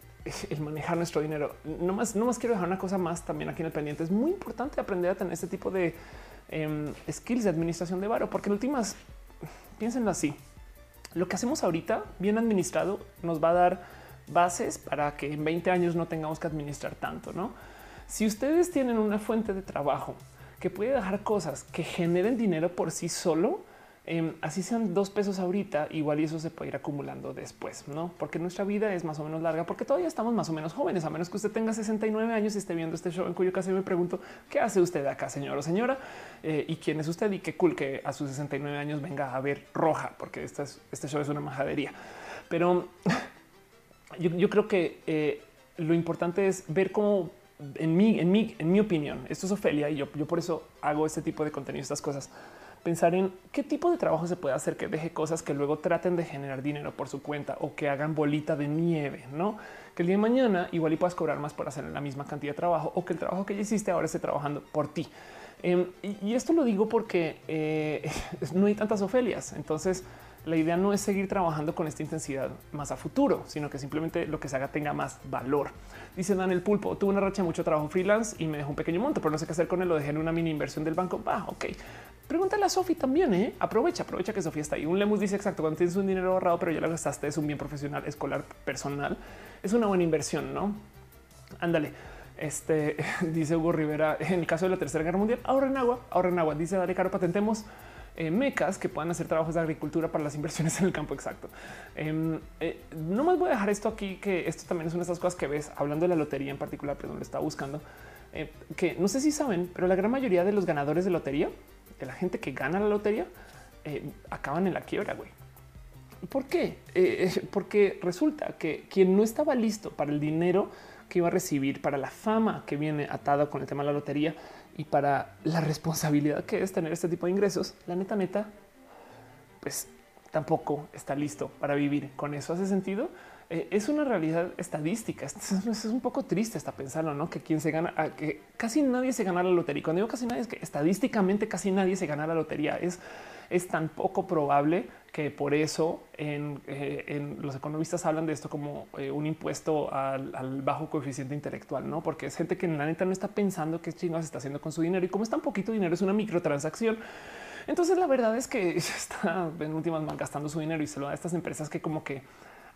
el manejar nuestro dinero. No más, no más quiero dejar una cosa más también aquí en el pendiente. Es muy importante aprender a tener este tipo de em, skills de administración de varo, porque en últimas, piénsenlo así. Lo que hacemos ahorita, bien administrado, nos va a dar bases para que en 20 años no tengamos que administrar tanto, ¿no? Si ustedes tienen una fuente de trabajo que puede dejar cosas que generen dinero por sí solo, Em, así sean dos pesos ahorita, igual y eso se puede ir acumulando después, no? Porque nuestra vida es más o menos larga, porque todavía estamos más o menos jóvenes, a menos que usted tenga 69 años y esté viendo este show, en cuyo caso me pregunto qué hace usted acá, señor o señora, eh, y quién es usted y qué cool que a sus 69 años venga a ver roja, porque este, este show es una majadería. Pero <laughs> yo, creo que eh, lo importante es ver cómo en mi, en mi, en mi opinión, esto es Ofelia y yo, yo por eso hago este tipo de contenido, estas cosas pensar en qué tipo de trabajo se puede hacer que deje cosas que luego traten de generar dinero por su cuenta o que hagan bolita de nieve, no? Que el día de mañana igual y puedas cobrar más por hacer la misma cantidad de trabajo o que el trabajo que ya hiciste ahora esté trabajando por ti. Em, y, esto lo digo porque eh, <laughs> no hay tantas Ofelias. Entonces, la idea no es seguir trabajando con esta intensidad más a futuro, sino que simplemente lo que se haga tenga más valor. Dice Dan el pulpo, tuve una racha de mucho trabajo freelance y me dejó un pequeño monto, pero no sé qué hacer con él. Lo dejé en una mini inversión del banco. Va, ok. Pregúntale a Sofi también. ¿eh? Aprovecha, aprovecha que Sofía está ahí. Un Lemus dice exacto cuando tienes un dinero ahorrado, pero ya lo gastaste. Es un bien profesional, escolar, personal. Es una buena inversión, no? Ándale. Este <laughs> dice Hugo Rivera en el caso de la Tercera Guerra Mundial. Ahorra en agua, ahorra en agua. Dice Dale Caro, patentemos eh, mecas que puedan hacer trabajos de agricultura para las inversiones en el campo exacto. Em, eh, no más voy a dejar esto aquí, que esto también es una de esas cosas que ves hablando de la lotería en particular, pero donde está buscando, eh, que no sé si saben, pero la gran mayoría de los ganadores de lotería de la gente que gana la lotería eh, acaban en la quiebra, güey. ¿Por qué? Eh, porque resulta que quien no estaba listo para el dinero que iba a recibir, para la fama que viene atada con el tema de la lotería y para la responsabilidad que es tener este tipo de ingresos, la neta, neta, pues tampoco está listo para vivir con eso. ¿Hace sentido? Eh, es una realidad estadística. <laughs> Es, un poco triste hasta pensarlo, ¿no? Que quien se gana, que casi nadie se gana la lotería. Cuando digo casi nadie es que estadísticamente casi nadie se gana la lotería. Es, es tan poco probable que por eso en, eh, los economistas hablan de esto como eh, un impuesto al, bajo coeficiente intelectual, no? Porque es gente que en la neta no está pensando qué chingados está haciendo con su dinero y como es tan poquito dinero, es una microtransacción. Entonces la verdad es que <laughs> está en últimas malgastando su dinero y se lo da a estas empresas que como que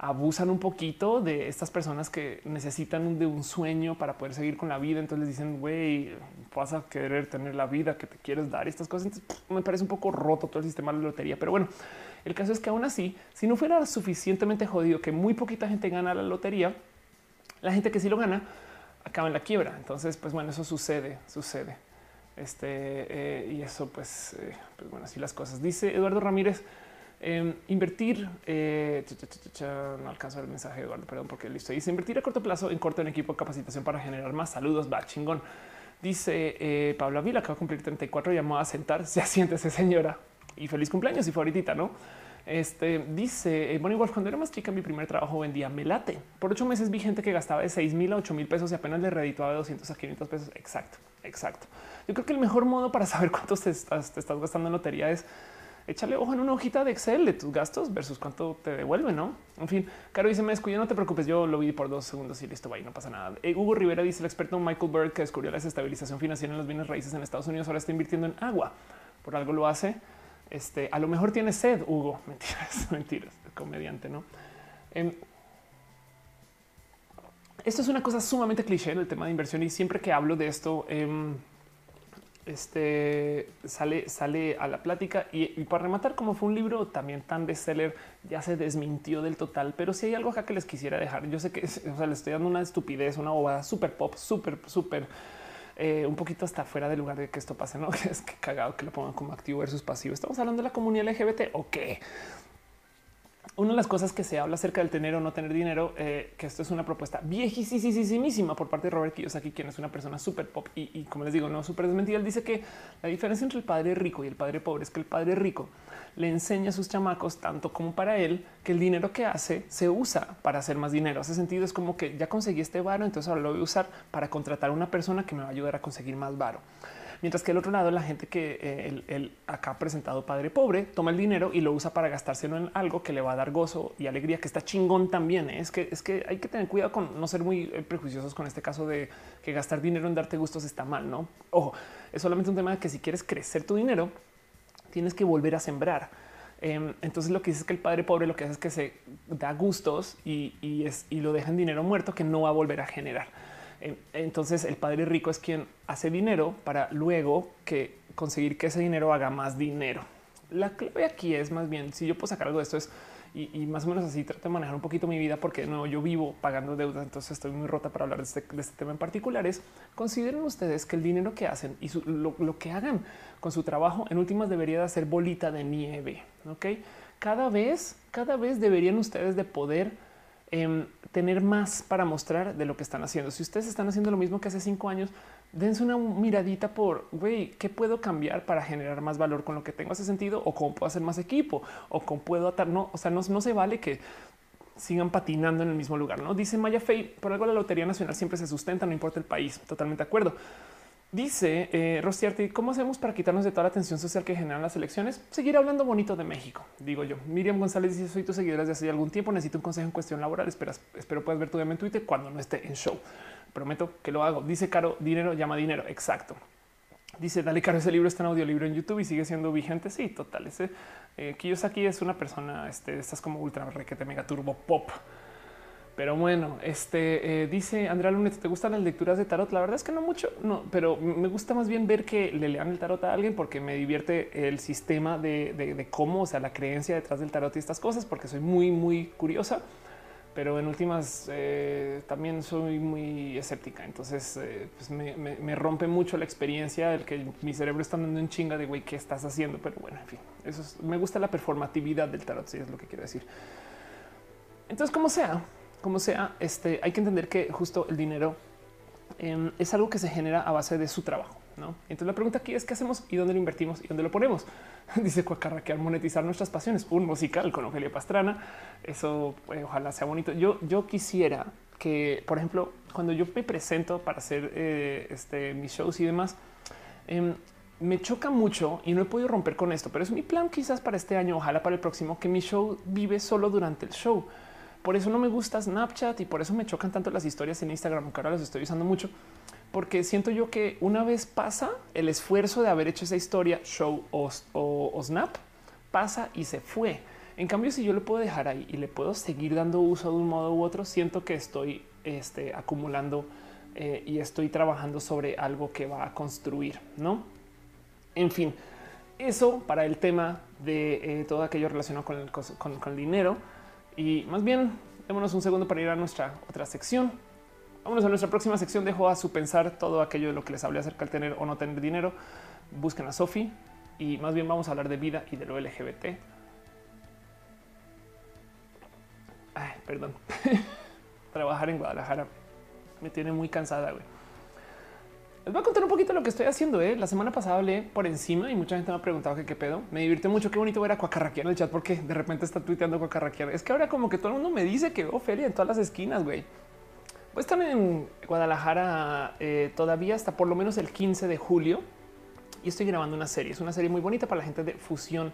abusan un poquito de estas personas que necesitan de un sueño para poder seguir con la vida. Entonces les dicen, güey, vas a querer tener la vida que te quieres dar y estas cosas. Entonces me parece un poco roto todo el sistema de la lotería. Pero bueno, el caso es que aún así, si no fuera suficientemente jodido que muy poquita gente gana la lotería, la gente que sí lo gana acaba en la quiebra. Entonces, pues bueno, eso sucede, sucede. Este eh, y eso, pues, eh, pues bueno, así las cosas. Dice Eduardo Ramírez. Em, invertir, eh, no alcanzo el mensaje Eduardo, perdón, porque listo. Dice invertir a corto plazo en corto en equipo de capacitación para generar más saludos. Va chingón. Dice eh, Pablo Avila, que va a cumplir 34, llamó a sentar. Se asiente esa señora y feliz cumpleaños y favoritita, no? Este dice bueno, igual cuando era más chica, mi primer trabajo vendía melate. Por ocho meses vi gente que gastaba de 6 mil a 8 mil pesos y apenas le redituaba de 200 a 500 pesos. Exacto, exacto. Yo creo que el mejor modo para saber cuántos te estás, te estás gastando en lotería es échale ojo en una hojita de Excel de tus gastos versus cuánto te devuelve, ¿no? En fin, Caro dice, me descuido, no te preocupes, yo lo vi por dos segundos y listo, va no pasa nada. Eh, Hugo Rivera dice, el experto Michael Bird que descubrió la desestabilización financiera en los bienes raíces en Estados Unidos ahora está invirtiendo en agua. Por algo lo hace. Este, a lo mejor tiene sed, Hugo. <laughs> Mentiras, mentiras, comediante, ¿no? Em, esto es una cosa sumamente cliché en el tema de inversión y siempre que hablo de esto, em, este sale, sale a la plática y, para rematar, como fue un libro también tan bestseller, ya se desmintió del total. Pero si hay algo acá que les quisiera dejar, yo sé que <laughs> o sea, les estoy dando una estupidez, una bobada súper pop, súper, súper, eh, un poquito hasta fuera del lugar de que esto pase. No <laughs> es que cagado que lo pongan como activo versus pasivo. Estamos hablando de la comunidad LGBT o qué? Una de las cosas que se habla acerca del tener o no tener dinero, eh, que esto es una propuesta viejísima por parte de Robert Kiyosaki, quien es una persona súper pop y, como les digo, no súper desmentida. Él dice que la diferencia entre el padre rico y el padre pobre es que el padre rico le enseña a sus chamacos tanto como para él que el dinero que hace se usa para hacer más dinero. Hace sentido, es como que ya conseguí este varo, entonces ahora lo voy a usar para contratar a una persona que me va a ayudar a conseguir más varo. Mientras que el otro lado, la gente que eh, el, acá presentado padre pobre toma el dinero y lo usa para gastárselo en algo que le va a dar gozo y alegría, que está chingón también. ¿eh? Es que es que hay que tener cuidado con no ser muy eh, prejuiciosos con este caso de que gastar dinero en darte gustos está mal. No, ojo, es solamente un tema de que si quieres crecer tu dinero, tienes que volver a sembrar. Em, entonces lo que dice es que el padre pobre lo que hace es que se da gustos y, es, y lo deja en dinero muerto que no va a volver a generar. Entonces el padre rico es quien hace dinero para luego que conseguir que ese dinero haga más dinero. La clave aquí es más bien si yo puedo sacar algo de esto es y, más o menos así trato de manejar un poquito mi vida porque no yo vivo pagando deuda, entonces estoy muy rota para hablar de este, este tema en particular. Es consideren ustedes que el dinero que hacen y lo, lo, que hagan con su trabajo en últimas debería de ser bolita de nieve. Ok, cada vez, cada vez deberían ustedes de poder Em, tener más para mostrar de lo que están haciendo. Si ustedes están haciendo lo mismo que hace cinco años, dense una miradita por güey, qué puedo cambiar para generar más valor con lo que tengo. Hace sentido o cómo puedo hacer más equipo o cómo puedo atar. No, o sea, no, no se vale que sigan patinando en el mismo lugar. No dice Maya Fey, por algo la Lotería Nacional siempre se sustenta, no importa el país. Totalmente de acuerdo. Dice eh, ¿cómo hacemos para quitarnos de toda la atención social que generan las elecciones? Seguir hablando bonito de México, digo yo. Miriam González dice, soy tu seguidora desde hace algún tiempo, necesito un consejo en cuestión laboral, Esperas, espero puedas ver tu en Twitter cuando no esté en show. Prometo que lo hago. Dice Caro, dinero llama dinero. Exacto. Dice, dale Caro, ese libro está en audiolibro en YouTube y sigue siendo vigente. Sí, total. Ese eh, Kiyosaki es una persona, este, estás como ultra requete mega turbo pop. Pero bueno, este eh, dice Andrea Lunes, ¿te gustan las lecturas de tarot? La verdad es que no mucho, no, pero me gusta más bien ver que le lean el tarot a alguien porque me divierte el sistema de, cómo, o sea, la creencia detrás del tarot y estas cosas, porque soy muy, muy curiosa. Pero en últimas eh, también soy muy escéptica. Entonces eh, pues me, rompe mucho la experiencia del que mi cerebro está dando en chinga de güey, ¿qué estás haciendo? Pero bueno, en fin, eso me gusta la performatividad del tarot, si es lo que quiero decir. Entonces, como sea, como sea, este, hay que entender que justo el dinero em, es algo que se genera a base de su trabajo. ¿no? Entonces la pregunta aquí es qué hacemos y dónde lo invertimos y dónde lo ponemos. <laughs> Dice Cuacarraquear monetizar nuestras pasiones, un musical con Ofelia Pastrana. Eso eh, ojalá sea bonito. Yo, yo quisiera que, por ejemplo, cuando yo me presento para hacer eh, este, mis shows y demás, em, me choca mucho y no he podido romper con esto, pero es mi plan quizás para este año, ojalá para el próximo, que mi show vive solo durante el show. Por eso no me gusta Snapchat y por eso me chocan tanto las historias en Instagram, que ahora las estoy usando mucho, porque siento yo que una vez pasa el esfuerzo de haber hecho esa historia, show o, snap, pasa y se fue. En cambio, si yo lo puedo dejar ahí y le puedo seguir dando uso de un modo u otro, siento que estoy este, acumulando eh, y estoy trabajando sobre algo que va a construir, ¿no? En fin, eso para el tema de eh, todo aquello relacionado con el, con el dinero. Y más bien, démonos un segundo para ir a nuestra otra sección. Vámonos a nuestra próxima sección. Dejo a su pensar todo aquello de lo que les hablé acerca del tener o no tener dinero. Busquen a Sofi y más bien vamos a hablar de vida y de lo LGBT. Ay, perdón. <laughs> Trabajar en Guadalajara me tiene muy cansada. Güey. Les voy a contar un poquito lo que estoy haciendo. ¿eh? La semana pasada hablé por encima y mucha gente me ha preguntado qué pedo. Me divierte mucho. Qué bonito ver a Cuacarraquear en el chat porque de repente está tuiteando Cuacarraquear. Es que ahora como que todo el mundo me dice que veo feria en todas las esquinas, güey. Pues están en Guadalajara eh, todavía hasta por lo menos el 15 de julio y estoy grabando una serie. Es una serie muy bonita para la gente de fusión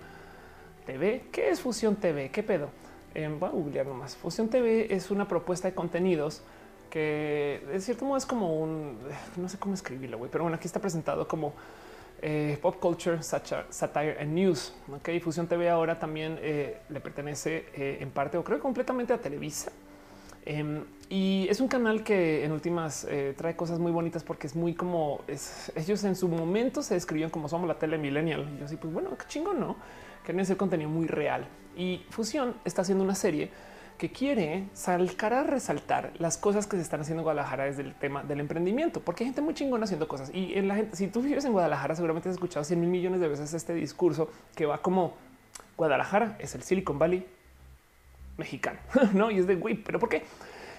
TV. ¿Qué es Fusión TV? ¿Qué pedo? Eh, voy a googlear nomás. Fusión TV es una propuesta de contenidos que de cierto modo es como un, no sé cómo escribirlo, güey, pero bueno, aquí está presentado como eh, pop culture, satire, and news. Ok, Fusión TV ahora también eh, le pertenece eh, en parte o creo completamente a Televisa. Em, y es un canal que en últimas trae cosas muy bonitas porque es muy como ellos en su momento se describían como somos la tele millennial. Y yo sí, pues bueno, qué chingo, no? Quieren hacer contenido muy real. Y Fusión está haciendo una serie que quiere sacar a resaltar las cosas que se están haciendo en Guadalajara desde el tema del emprendimiento, porque hay gente muy chingona haciendo cosas. Y en la gente, si tú vives en Guadalajara, seguramente has escuchado 100 mil millones de veces este discurso que va como Guadalajara es el Silicon Valley mexicano, <laughs> no? Y es de güey, pero ¿por qué?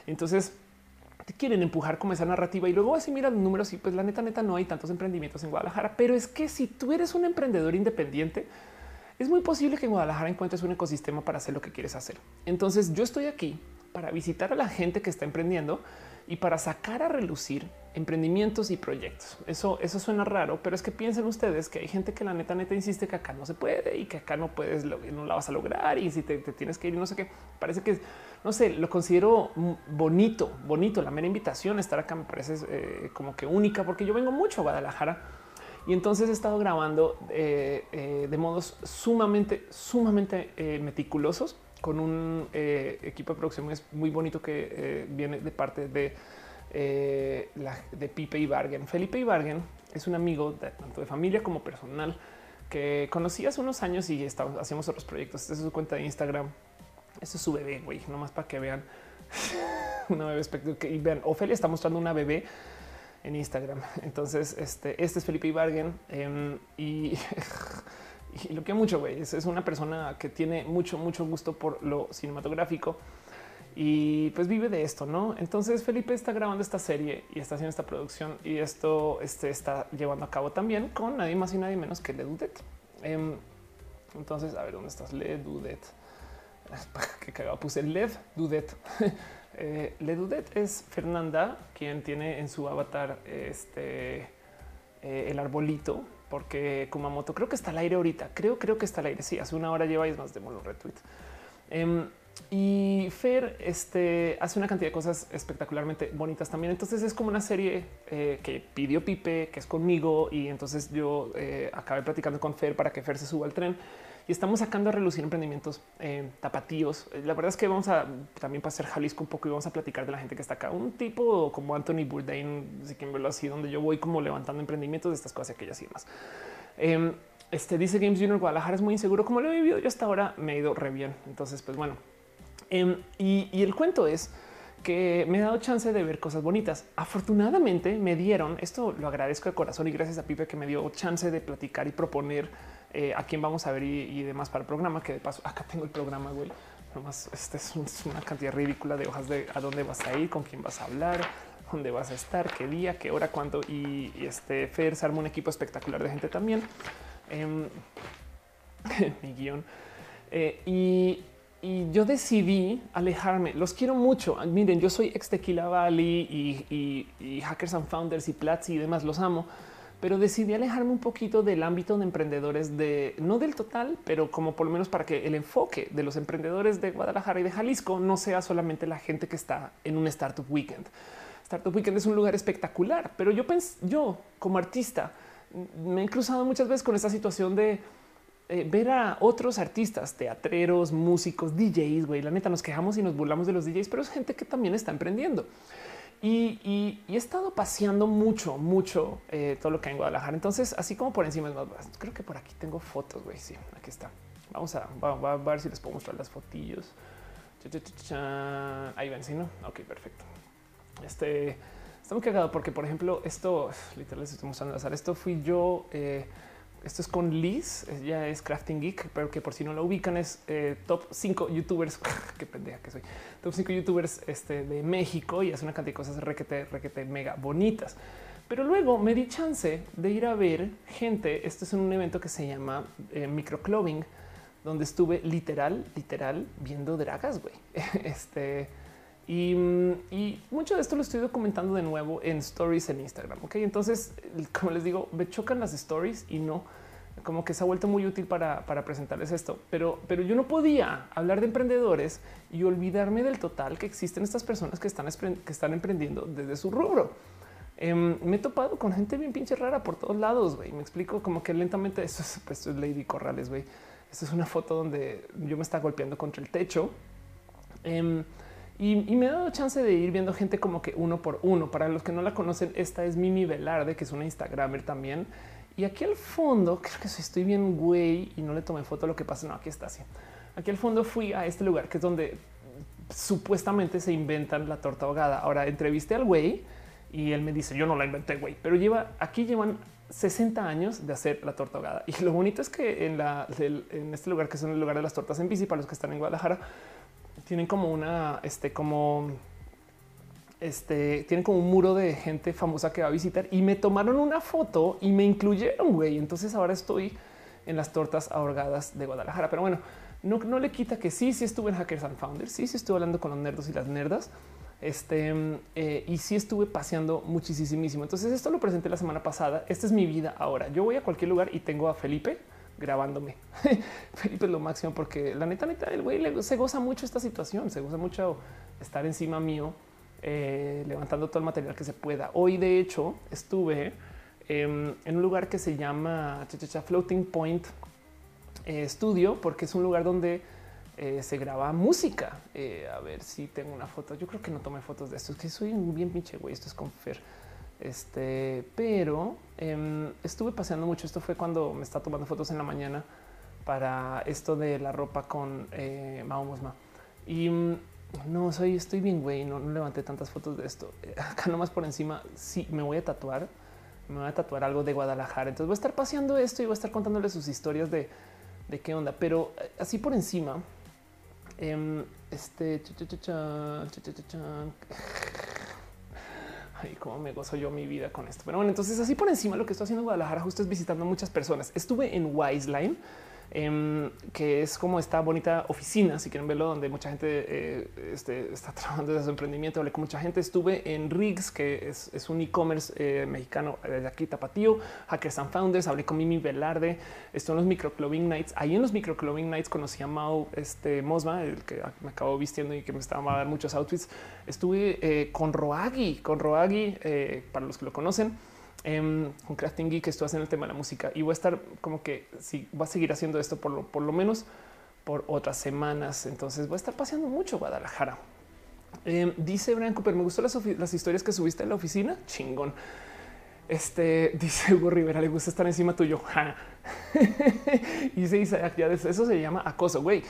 Entonces te quieren empujar como esa narrativa y luego así mira los números y pues la neta, neta, no hay tantos emprendimientos en Guadalajara, pero es que si tú eres un emprendedor independiente, es muy posible que en Guadalajara encuentres un ecosistema para hacer lo que quieres hacer. Entonces yo estoy aquí para visitar a la gente que está emprendiendo y para sacar a relucir emprendimientos y proyectos. Eso, eso suena raro, pero es que piensen ustedes que hay gente que la neta neta insiste que acá no se puede y que acá no puedes, no la vas a lograr y si te, tienes que ir, no sé qué. Parece que no sé, lo considero bonito, bonito. La mera invitación a estar acá me parece eh, como que única porque yo vengo mucho a Guadalajara y entonces he estado grabando eh, eh, de modos sumamente, sumamente eh, meticulosos con un equipo de producción muy bonito que viene de parte de, de Pipe Ibargen. Felipe Ibargen es un amigo tanto de familia como personal que conocí hace unos años y hacíamos otros proyectos. Esta es su cuenta de Instagram. Este es su bebé, güey, nomás para que vean <laughs> una bebé espectacular. Y vean, Ofelia está mostrando una bebé en Instagram. <laughs> Entonces, este, este es Felipe Ibargen em, y, <laughs> lo que mucho, güey. Es, una persona que tiene mucho, mucho gusto por lo cinematográfico y pues vive de esto, ¿no? Entonces Felipe está grabando esta serie y está haciendo esta producción y esto este, está llevando a cabo también con nadie más y nadie menos que Ledudet. Em, entonces, a ver, ¿dónde estás? Ledudet. <laughs> Que cagado, puse Lev Dudet. Eh, Ledudet es Fernanda, quien tiene en su avatar este eh, el arbolito, porque Kumamoto creo que está al aire ahorita. Creo, creo que está al aire. Sí, hace una hora lleva y es más de los retweet. Em, y Fer este, hace una cantidad de cosas espectacularmente bonitas también. Entonces es como una serie eh, que pidió Pipe, que es conmigo. Y entonces yo acabé platicando con Fer para que Fer se suba al tren y estamos sacando a relucir emprendimientos eh, tapatíos. La verdad es que vamos a también pasar Jalisco un poco y vamos a platicar de la gente que está acá. Un tipo como Anthony Bourdain, si quieren verlo así, donde yo voy como levantando emprendimientos de estas cosas, aquellas y demás. Em, este dice Games Junior Guadalajara es muy inseguro. Como lo he vivido yo hasta ahora, me he ido re bien. Entonces, pues bueno. Em, y, y el cuento es que me he dado chance de ver cosas bonitas. Afortunadamente me dieron esto, lo agradezco de corazón y gracias a Pipe que me dio chance de platicar y proponer eh, a quién vamos a ver y, demás para el programa. Que de paso, acá tengo el programa, güey. Nomás este es, una cantidad ridícula de hojas de a dónde vas a ir, con quién vas a hablar, dónde vas a estar, qué día, qué hora, cuándo. Y, este Fer se arma un equipo espectacular de gente también. Em, <laughs> mi guion. Eh, y, yo decidí alejarme. Los quiero mucho. Miren, yo soy ex Tequila Valley y, y Hackers and Founders y Platzi y demás. Los amo pero decidí alejarme un poquito del ámbito de emprendedores de no del total, pero como por lo menos para que el enfoque de los emprendedores de Guadalajara y de Jalisco no sea solamente la gente que está en un startup weekend. Startup Weekend es un lugar espectacular, pero yo pensé, yo como artista me he cruzado muchas veces con esta situación de eh, ver a otros artistas, teatreros, músicos, DJs, güey, la neta nos quejamos y nos burlamos de los DJs, pero es gente que también está emprendiendo. Y, he estado paseando mucho, mucho eh, todo lo que hay en Guadalajara. Entonces, así como por encima, creo que por aquí tengo fotos, güey. Sí, aquí está. Vamos a, ver si les puedo mostrar las fotillos. Ahí ven, sí, no? Ok, perfecto. Este está muy cagado porque, por ejemplo, esto literal les estoy mostrando azar. Esto fui yo. Eh, esto es con Liz, ella es Crafting Geek, pero que por si no la ubican es eh, top 5 youtubers. <laughs> Qué pendeja que soy. Top 5 youtubers este, de México y hace una cantidad de cosas requete, requete mega bonitas. Pero luego me di chance de ir a ver gente. Esto es un evento que se llama eh, donde estuve literal, literal viendo dragas, güey. <laughs> Este y, mucho de esto lo estoy documentando de nuevo en stories en Instagram. Ok, entonces, como les digo, me chocan las stories y no como que se ha vuelto muy útil para, presentarles esto, pero, pero yo no podía hablar de emprendedores y olvidarme del total que existen estas personas que están, que están emprendiendo desde su rubro. Em, me he topado con gente bien pinche rara por todos lados. güey. Me explico como que lentamente pues, esto es Lady Corrales. güey. Esta es una foto donde yo me estaba golpeando contra el techo. Em, y, me he dado chance de ir viendo gente como que uno por uno. Para los que no la conocen, esta es Mimi Velarde, que es una Instagramer también. Y aquí al fondo, creo que estoy bien güey y no le tomé foto lo que pasa. No, aquí está así. Aquí al fondo fui a este lugar que es donde supuestamente se inventan la torta ahogada. Ahora entrevisté al güey y él me dice yo no la inventé, güey, pero lleva aquí llevan 60 años de hacer la torta ahogada. Y lo bonito es que en, la, en este lugar que es el lugar de las tortas en bici para los que están en Guadalajara, tienen como una, este, como este, tienen como un muro de gente famosa que va a visitar y me tomaron una foto y me incluyeron, güey. Entonces ahora estoy en las tortas ahogadas de Guadalajara. Pero bueno, no, no le quita que sí, sí estuve en Hackers and Founders, sí, sí estuve hablando con los nerdos y las nerdas. Este eh, y sí estuve paseando muchísimo. Entonces, esto lo presenté la semana pasada. Esta es mi vida ahora. Yo voy a cualquier lugar y tengo a Felipe grabándome. <laughs> Felipe es lo máximo porque la neta, neta, el güey se goza mucho esta situación, se goza mucho estar encima mío, eh, levantando todo el material que se pueda. Hoy, de hecho, estuve em, en un lugar que se llama Floating Point eh, Studio, porque es un lugar donde eh, se graba música. A ver si tengo una foto. Yo creo que no tomé fotos de esto. Es que soy un bien pinche güey. Esto es con Fer. Este, pero em, estuve paseando mucho. Esto fue cuando me estaba tomando fotos en la mañana para esto de la ropa con eh. Y mm, no soy, estoy bien, güey. No, no, levanté tantas fotos de esto. Eh, <laughs> acá nomás por encima. Sí, me voy a tatuar. Me voy a tatuar algo de Guadalajara. Entonces voy a estar paseando esto y voy a estar contándole sus historias de, de qué onda. Pero así por encima, Em, este. Ay, cómo me gozo yo mi vida con esto. Pero bueno, entonces así por encima lo que estoy haciendo en Guadalajara justo es visitando muchas personas. Estuve en Wiseline Em, que es como esta bonita oficina, si quieren verlo, donde mucha gente eh, este, está <laughs> trabajando desde su emprendimiento. Hablé con mucha gente. Estuve en Riggs, que es, un e-commerce eh, mexicano de aquí, Tapatío, Hackers and Founders. Hablé con Mimi Velarde. Estuve en los microclubbing nights. Ahí en los microclubbing nights conocí a Mao este, Mosma, el que me acabó vistiendo y que me estaba a muchos outfits. Estuve eh, con Roagi, con Roagi, para los que lo conocen eh, con Crafting Geek estoy haciendo el tema de la música y voy a estar como que si va a seguir haciendo esto por lo, por lo menos por otras semanas. Entonces voy a estar paseando mucho Guadalajara. Em, dice Brian Cooper, me gustó las, las, historias que subiste en la oficina. Chingón. Este <laughs> dice Hugo Rivera, le gusta estar encima tuyo. <laughs> y dice, ya eso se llama acoso. Güey,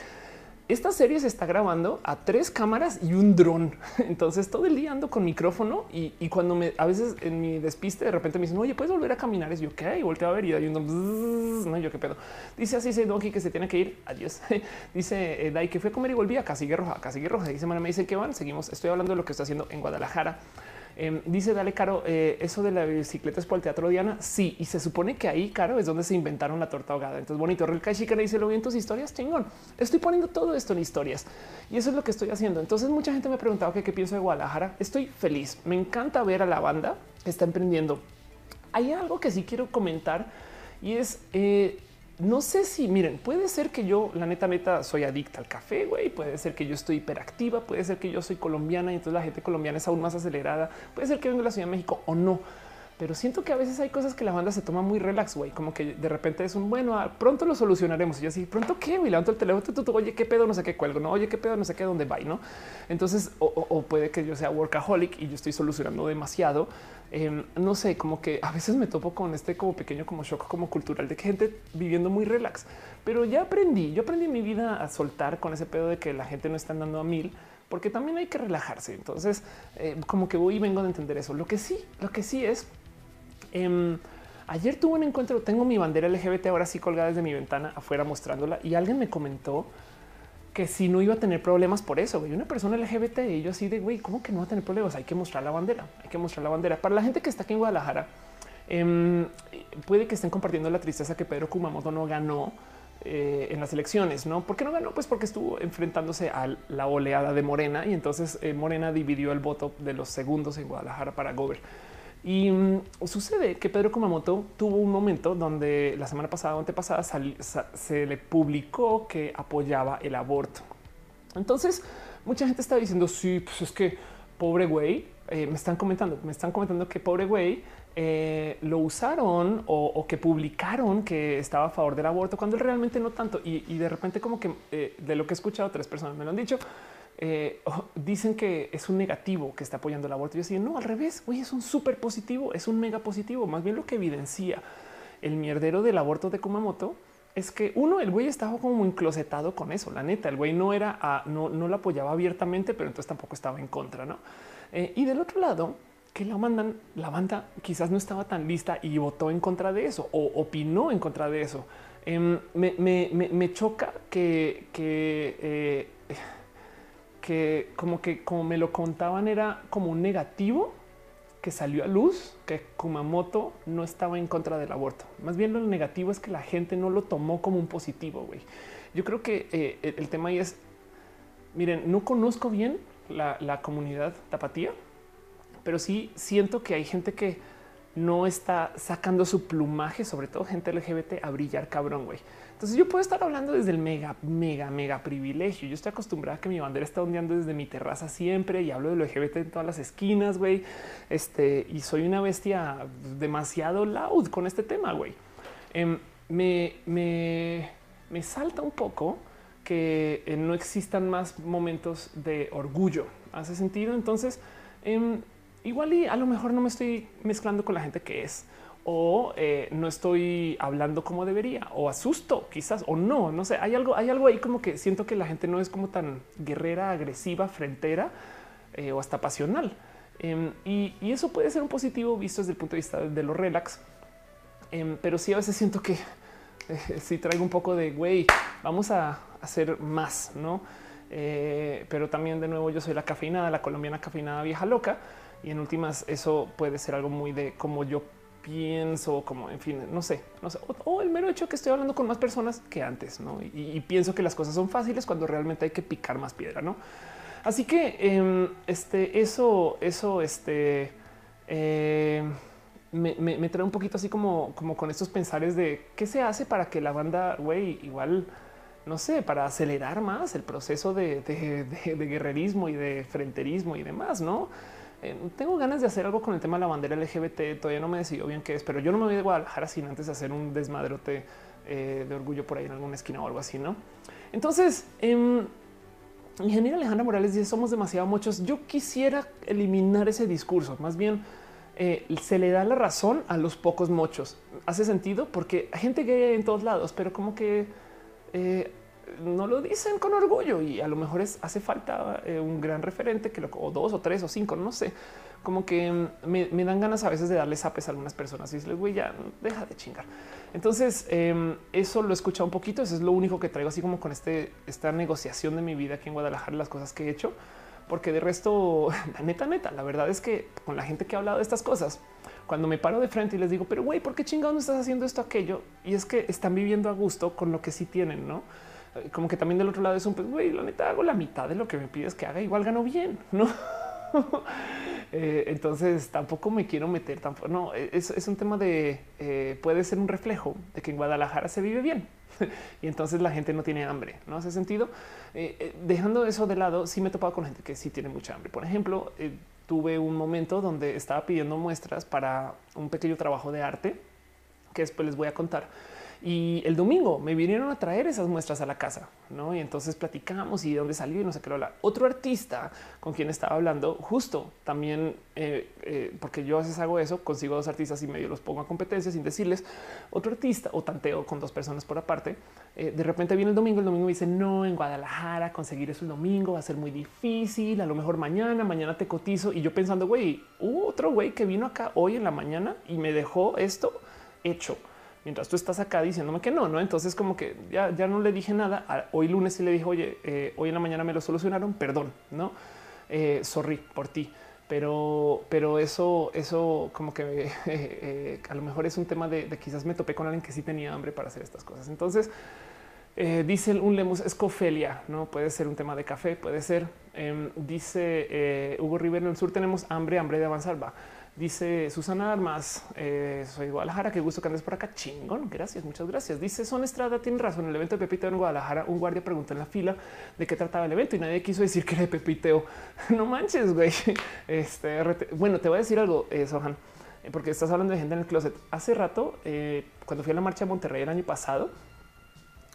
esta serie se está grabando a tres cámaras y un dron. <laughs> Entonces todo el día ando con micrófono y, cuando me a veces en mi despiste de repente me dicen, oye, puedes volver a caminar. Es yo, ok, volteo a ver y hay un no, yo qué pedo. Dice así, dice Donkey que se tiene que ir. Adiós. <laughs> Dice eh, Dai que fue a comer y volví a Casigue Roja, Casigue Roja. Dice, me dice que van. Seguimos. Estoy hablando de lo que está haciendo en Guadalajara. Em, dice Dale Caro, eh, eso de la bicicleta es por el teatro Diana. Sí, y se supone que ahí, Caro, es donde se inventaron la torta ahogada. Entonces, bonito. Real Chica le dice lo bien tus historias, chingón. Estoy poniendo todo esto en historias y eso es lo que estoy haciendo. Entonces, mucha gente me ha preguntado qué pienso de Guadalajara. Estoy feliz. Me encanta ver a la banda que está emprendiendo. Hay algo que sí quiero comentar y es eh, no sé si miren, puede ser que yo, la neta, neta, soy adicta al café, güey. Puede ser que yo estoy hiperactiva, puede ser que yo soy colombiana y entonces la gente colombiana es aún más acelerada. Puede ser que vengo de la Ciudad de México o no, pero siento que a veces hay cosas que la banda se toma muy relax, güey. Como que de repente es un bueno, ah, pronto lo solucionaremos. Y yo así, pronto qué, güey, levanto el teléfono, tú, oye, qué pedo, no sé qué cuelgo, no, oye, qué pedo, no sé qué, dónde va, no? Entonces, o puede que yo sea workaholic y yo estoy solucionando demasiado Em, no sé, como que a veces me topo con este como pequeño como shock como cultural de que gente viviendo muy relax, pero ya aprendí, yo aprendí en mi vida a soltar con ese pedo de que la gente no está andando a mil, porque también hay que relajarse. Entonces, eh, como que voy y vengo de entender eso. Lo que sí, lo que sí es, em, ayer tuve un encuentro, tengo mi bandera LGBT ahora sí colgada desde mi ventana afuera mostrándola y alguien me comentó que si no iba a tener problemas por eso. Y una persona LGBT y yo así de güey, ¿cómo que no va a tener problemas? Hay que mostrar la bandera, hay que mostrar la bandera. Para la gente que está aquí en Guadalajara, em, puede que estén compartiendo la tristeza que Pedro Kumamoto no ganó eh, en las elecciones, ¿no? ¿Por qué no ganó? Pues porque estuvo enfrentándose a la oleada de Morena y entonces eh, Morena dividió el voto de los segundos en Guadalajara para Gober. Y mm, sucede que Pedro Kumamoto tuvo un momento donde la semana pasada o antepasada se le publicó que apoyaba el aborto. Entonces, mucha gente está diciendo, sí, pues es que pobre güey, eh, me están comentando, me están comentando que pobre güey eh, lo usaron o, que publicaron que estaba a favor del aborto cuando él realmente no tanto. Y, de repente como que eh, de lo que he escuchado, tres personas me lo han dicho, <laughs> dicen que es un negativo que está apoyando el aborto. Yo decía, no, al revés, güey, es un súper positivo, es un mega positivo. Más bien lo que evidencia el mierdero del aborto de Kumamoto es que uno, el güey estaba como enclosetado con eso. La neta, el güey no era, no, no lo apoyaba abiertamente, pero entonces tampoco estaba en contra, no? Eh, y del otro lado, que la mandan, la banda quizás no estaba tan lista y votó en contra de eso o opinó en contra de eso. Em, me, choca que, que, eh, que como que como me lo contaban era como un negativo que salió a luz que Kumamoto no estaba en contra del aborto. Más bien lo negativo es que la gente no lo tomó como un positivo. Güey. Yo creo que eh, el tema ahí es, miren, no conozco bien la, comunidad tapatía, pero sí siento que hay gente que no está sacando su plumaje, sobre todo gente LGBT, a brillar cabrón, güey. Entonces yo puedo estar hablando desde el mega, mega, mega privilegio. Yo estoy acostumbrada a que mi bandera está ondeando desde mi terraza siempre y hablo de lo LGBT en todas las esquinas, güey. Este, y soy una bestia demasiado loud con este tema, güey. Em, me, me, me salta un poco que eh, no existan más momentos de orgullo. ¿Hace sentido? Entonces, em, igual y a lo mejor no me estoy mezclando con la gente que es o eh, no estoy hablando como debería o asusto quizás o no, no sé, hay algo, hay algo ahí como que siento que la gente no es como tan guerrera, agresiva, frentera eh, o hasta pasional. Em, y, eso puede ser un positivo visto desde el punto de vista de lo relax. Em, pero sí a veces siento que eh, si traigo un poco de güey, vamos a hacer más, no? pero también de nuevo yo soy la cafeinada, la colombiana cafeinada vieja loca y en últimas eso puede ser algo muy de cómo yo pienso, como en fin, no sé, no sé, o, el mero hecho que estoy hablando con más personas que antes, ¿no? Y, pienso que las cosas son fáciles cuando realmente hay que picar más piedra, ¿no? Así que em, este, eso, eso, este, eh, me, trae un poquito así como, como con estos pensares de qué se hace para que la banda, güey, igual, no sé, para acelerar más el proceso de, de guerrerismo y de frenterismo y demás, ¿no? Eh, tengo ganas de hacer algo con el tema de la bandera LGBT. Todavía no me decidió bien qué es, pero yo no me voy a Guadalajara sin antes hacer un desmadrote eh, de orgullo por ahí en alguna esquina o algo así, no? Entonces, eh, ingeniera Alejandra Morales dice: Somos demasiado muchos. Yo quisiera eliminar ese discurso. Más bien, eh, se le da la razón a los pocos mochos. Hace sentido porque hay gente gay en todos lados, pero como que no lo dicen con orgullo y a lo mejor es, hace falta eh, un gran referente que lo, o dos o tres o cinco, no sé, como que mm, me, dan ganas a veces de darles apes a algunas personas y decirles, güey, ya deja de chingar. Entonces, em, eso lo he escuchado un poquito. Eso es lo único que traigo así como con este, esta negociación de mi vida aquí en Guadalajara, las cosas que he hecho, porque de resto, <laughs> la neta, neta, la verdad es que con la gente que ha hablado de estas cosas, cuando me paro de frente y les digo, pero güey, ¿por qué chingados no estás haciendo esto, aquello? Y es que están viviendo a gusto con lo que sí tienen, no? Como que también del otro lado es un pues, güey, la neta hago la mitad de lo que me pides que haga, igual gano bien, <laughs> no? Eh, entonces tampoco me quiero meter tampoco. No, es, un tema de eh, puede ser un reflejo de que en Guadalajara se vive bien <laughs> y entonces la gente no tiene hambre. No hace sentido. Eh, dejando eso de lado, sí me he topado con gente que sí tiene mucha hambre. Por ejemplo, tuve un momento donde estaba pidiendo muestras para un pequeño trabajo de arte que después les voy a contar y el domingo me vinieron a traer esas muestras a la casa, ¿no? Y entonces platicamos y de dónde salió y no sé qué. Hablar. Otro artista con quien estaba hablando, justo también, eh, eh, porque yo a veces hago eso, consigo dos artistas y medio los pongo a competencia sin decirles. Otro artista o tanteo con dos personas por aparte. Eh, de repente viene el domingo, el domingo me dice, no, en Guadalajara conseguir eso el domingo va a ser muy difícil, a lo mejor mañana, mañana te cotizo. Y yo pensando, güey, hubo otro güey que vino acá hoy en la mañana y me dejó esto hecho mientras tú estás acá diciéndome que no, no? Entonces, como que ya, ya no le dije nada. Hoy lunes sí le dije, oye, eh, hoy en la mañana me lo solucionaron, perdón, no? Eh, sorry por ti. Pero, pero eso, eso como que <laughs> eh, a lo mejor es un tema de, quizás me topé con alguien que sí tenía hambre para hacer estas cosas. Entonces, dice un Lemus escofelia, no puede ser un tema de café, puede ser. Em, dice Hugo Rivera en el sur tenemos hambre, hambre de avanzar. Va Dice Susana Armas, eh, soy Guadalajara, qué gusto que andes por acá. Chingón, gracias, muchas gracias. Dice Son Estrada, tiene razón. El evento de Pepiteo en Guadalajara, un guardia preguntó en la fila de qué trataba el evento y nadie quiso decir que era de Pepiteo. <laughs> no manches, güey. <laughs> Este, bueno, te voy a decir algo, eh, Sohan, eh, porque estás hablando de gente en el closet. Hace rato, eh, cuando fui a la marcha de Monterrey el año pasado,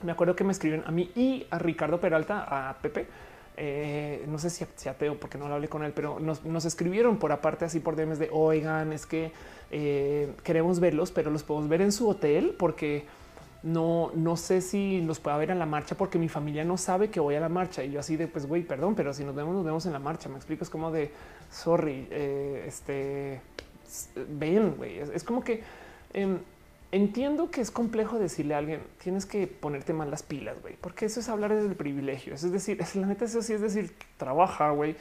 me acuerdo que me escriben a mí y a Ricardo Peralta, a Pepe eh, no sé si ateo porque no lo hablé con él, pero nos, escribieron por aparte así por DMs de oigan, es que eh, queremos verlos, pero los podemos ver en su hotel porque no, no sé si los pueda ver en la marcha porque mi familia no sabe que voy a la marcha y yo así de pues güey, perdón, pero si nos vemos, nos vemos en la marcha. Me explico, es como de sorry, eh, este ven, güey, es, como que em, Entiendo que es complejo decirle a alguien tienes que ponerte mal las pilas, güey, porque eso es hablar desde el privilegio. es decir, es, <laughs> la neta, eso sí es decir, trabaja, güey.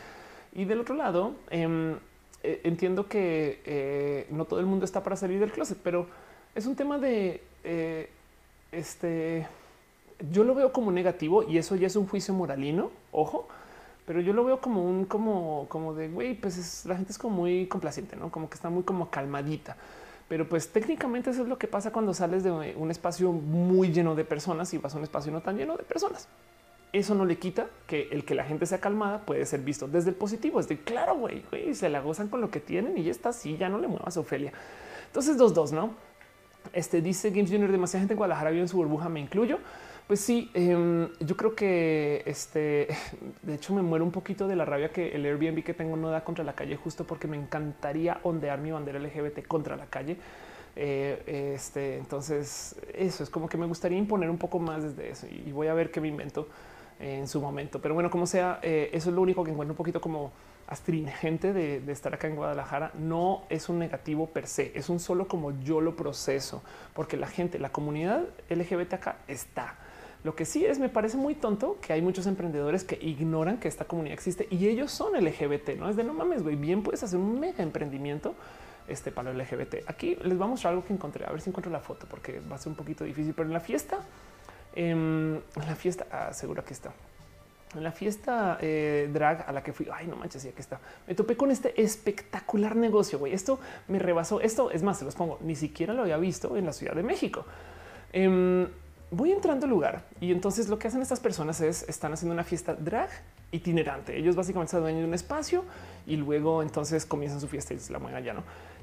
Y del otro lado, em, eh, entiendo que eh, no todo el mundo está para salir del closet, pero es un tema de eh, este. Yo lo veo como negativo y eso ya es un juicio moralino, ojo, pero yo lo veo como un como, como de güey, pues la gente es como muy complaciente, no como que está muy como calmadita. Pero pues técnicamente eso es lo que pasa cuando sales de un espacio muy lleno de personas y vas a un espacio no tan lleno de personas. Eso no le quita que el que la gente sea calmada puede ser visto desde el positivo. Es de claro, güey, se la gozan con lo que tienen y ya está así, ya no le muevas Ofelia. Entonces, dos, dos, no? Este dice Games Junior, demasiada gente en Guadalajara vive en su burbuja, me incluyo. Pues sí, em, yo creo que este, <laughs> de hecho me muero un poquito de la rabia que el Airbnb que tengo no da contra la calle, justo porque me encantaría ondear mi bandera LGBT contra la calle. Eh, este, entonces, eso es como que me gustaría imponer un poco más desde eso y, voy a ver qué me invento en su momento. Pero bueno, como sea, eh, eso es lo único que encuentro un poquito como astringente de, de, estar acá en Guadalajara. No es un negativo per se, es un solo como yo lo proceso, porque la gente, la comunidad LGBT acá está lo que sí es, me parece muy tonto que hay muchos emprendedores que ignoran que esta comunidad existe y ellos son LGBT. No es de no mames, güey. Bien puedes hacer un mega emprendimiento este para LGBT. Aquí les vamos a mostrar algo que encontré. A ver si encuentro la foto porque va a ser un poquito difícil, pero en la fiesta, em, en la fiesta, ah, seguro que está. En la fiesta eh, drag a la que fui, ay, no manches, ya que está. Me topé con este espectacular negocio. Güey, esto me rebasó. Esto es más, se los pongo. Ni siquiera lo había visto en la Ciudad de México. Em, voy entrando al lugar y entonces lo que hacen estas personas es están haciendo una fiesta drag itinerante. Ellos básicamente se dueñan de un espacio y luego entonces comienzan su fiesta y se la mueven ya no.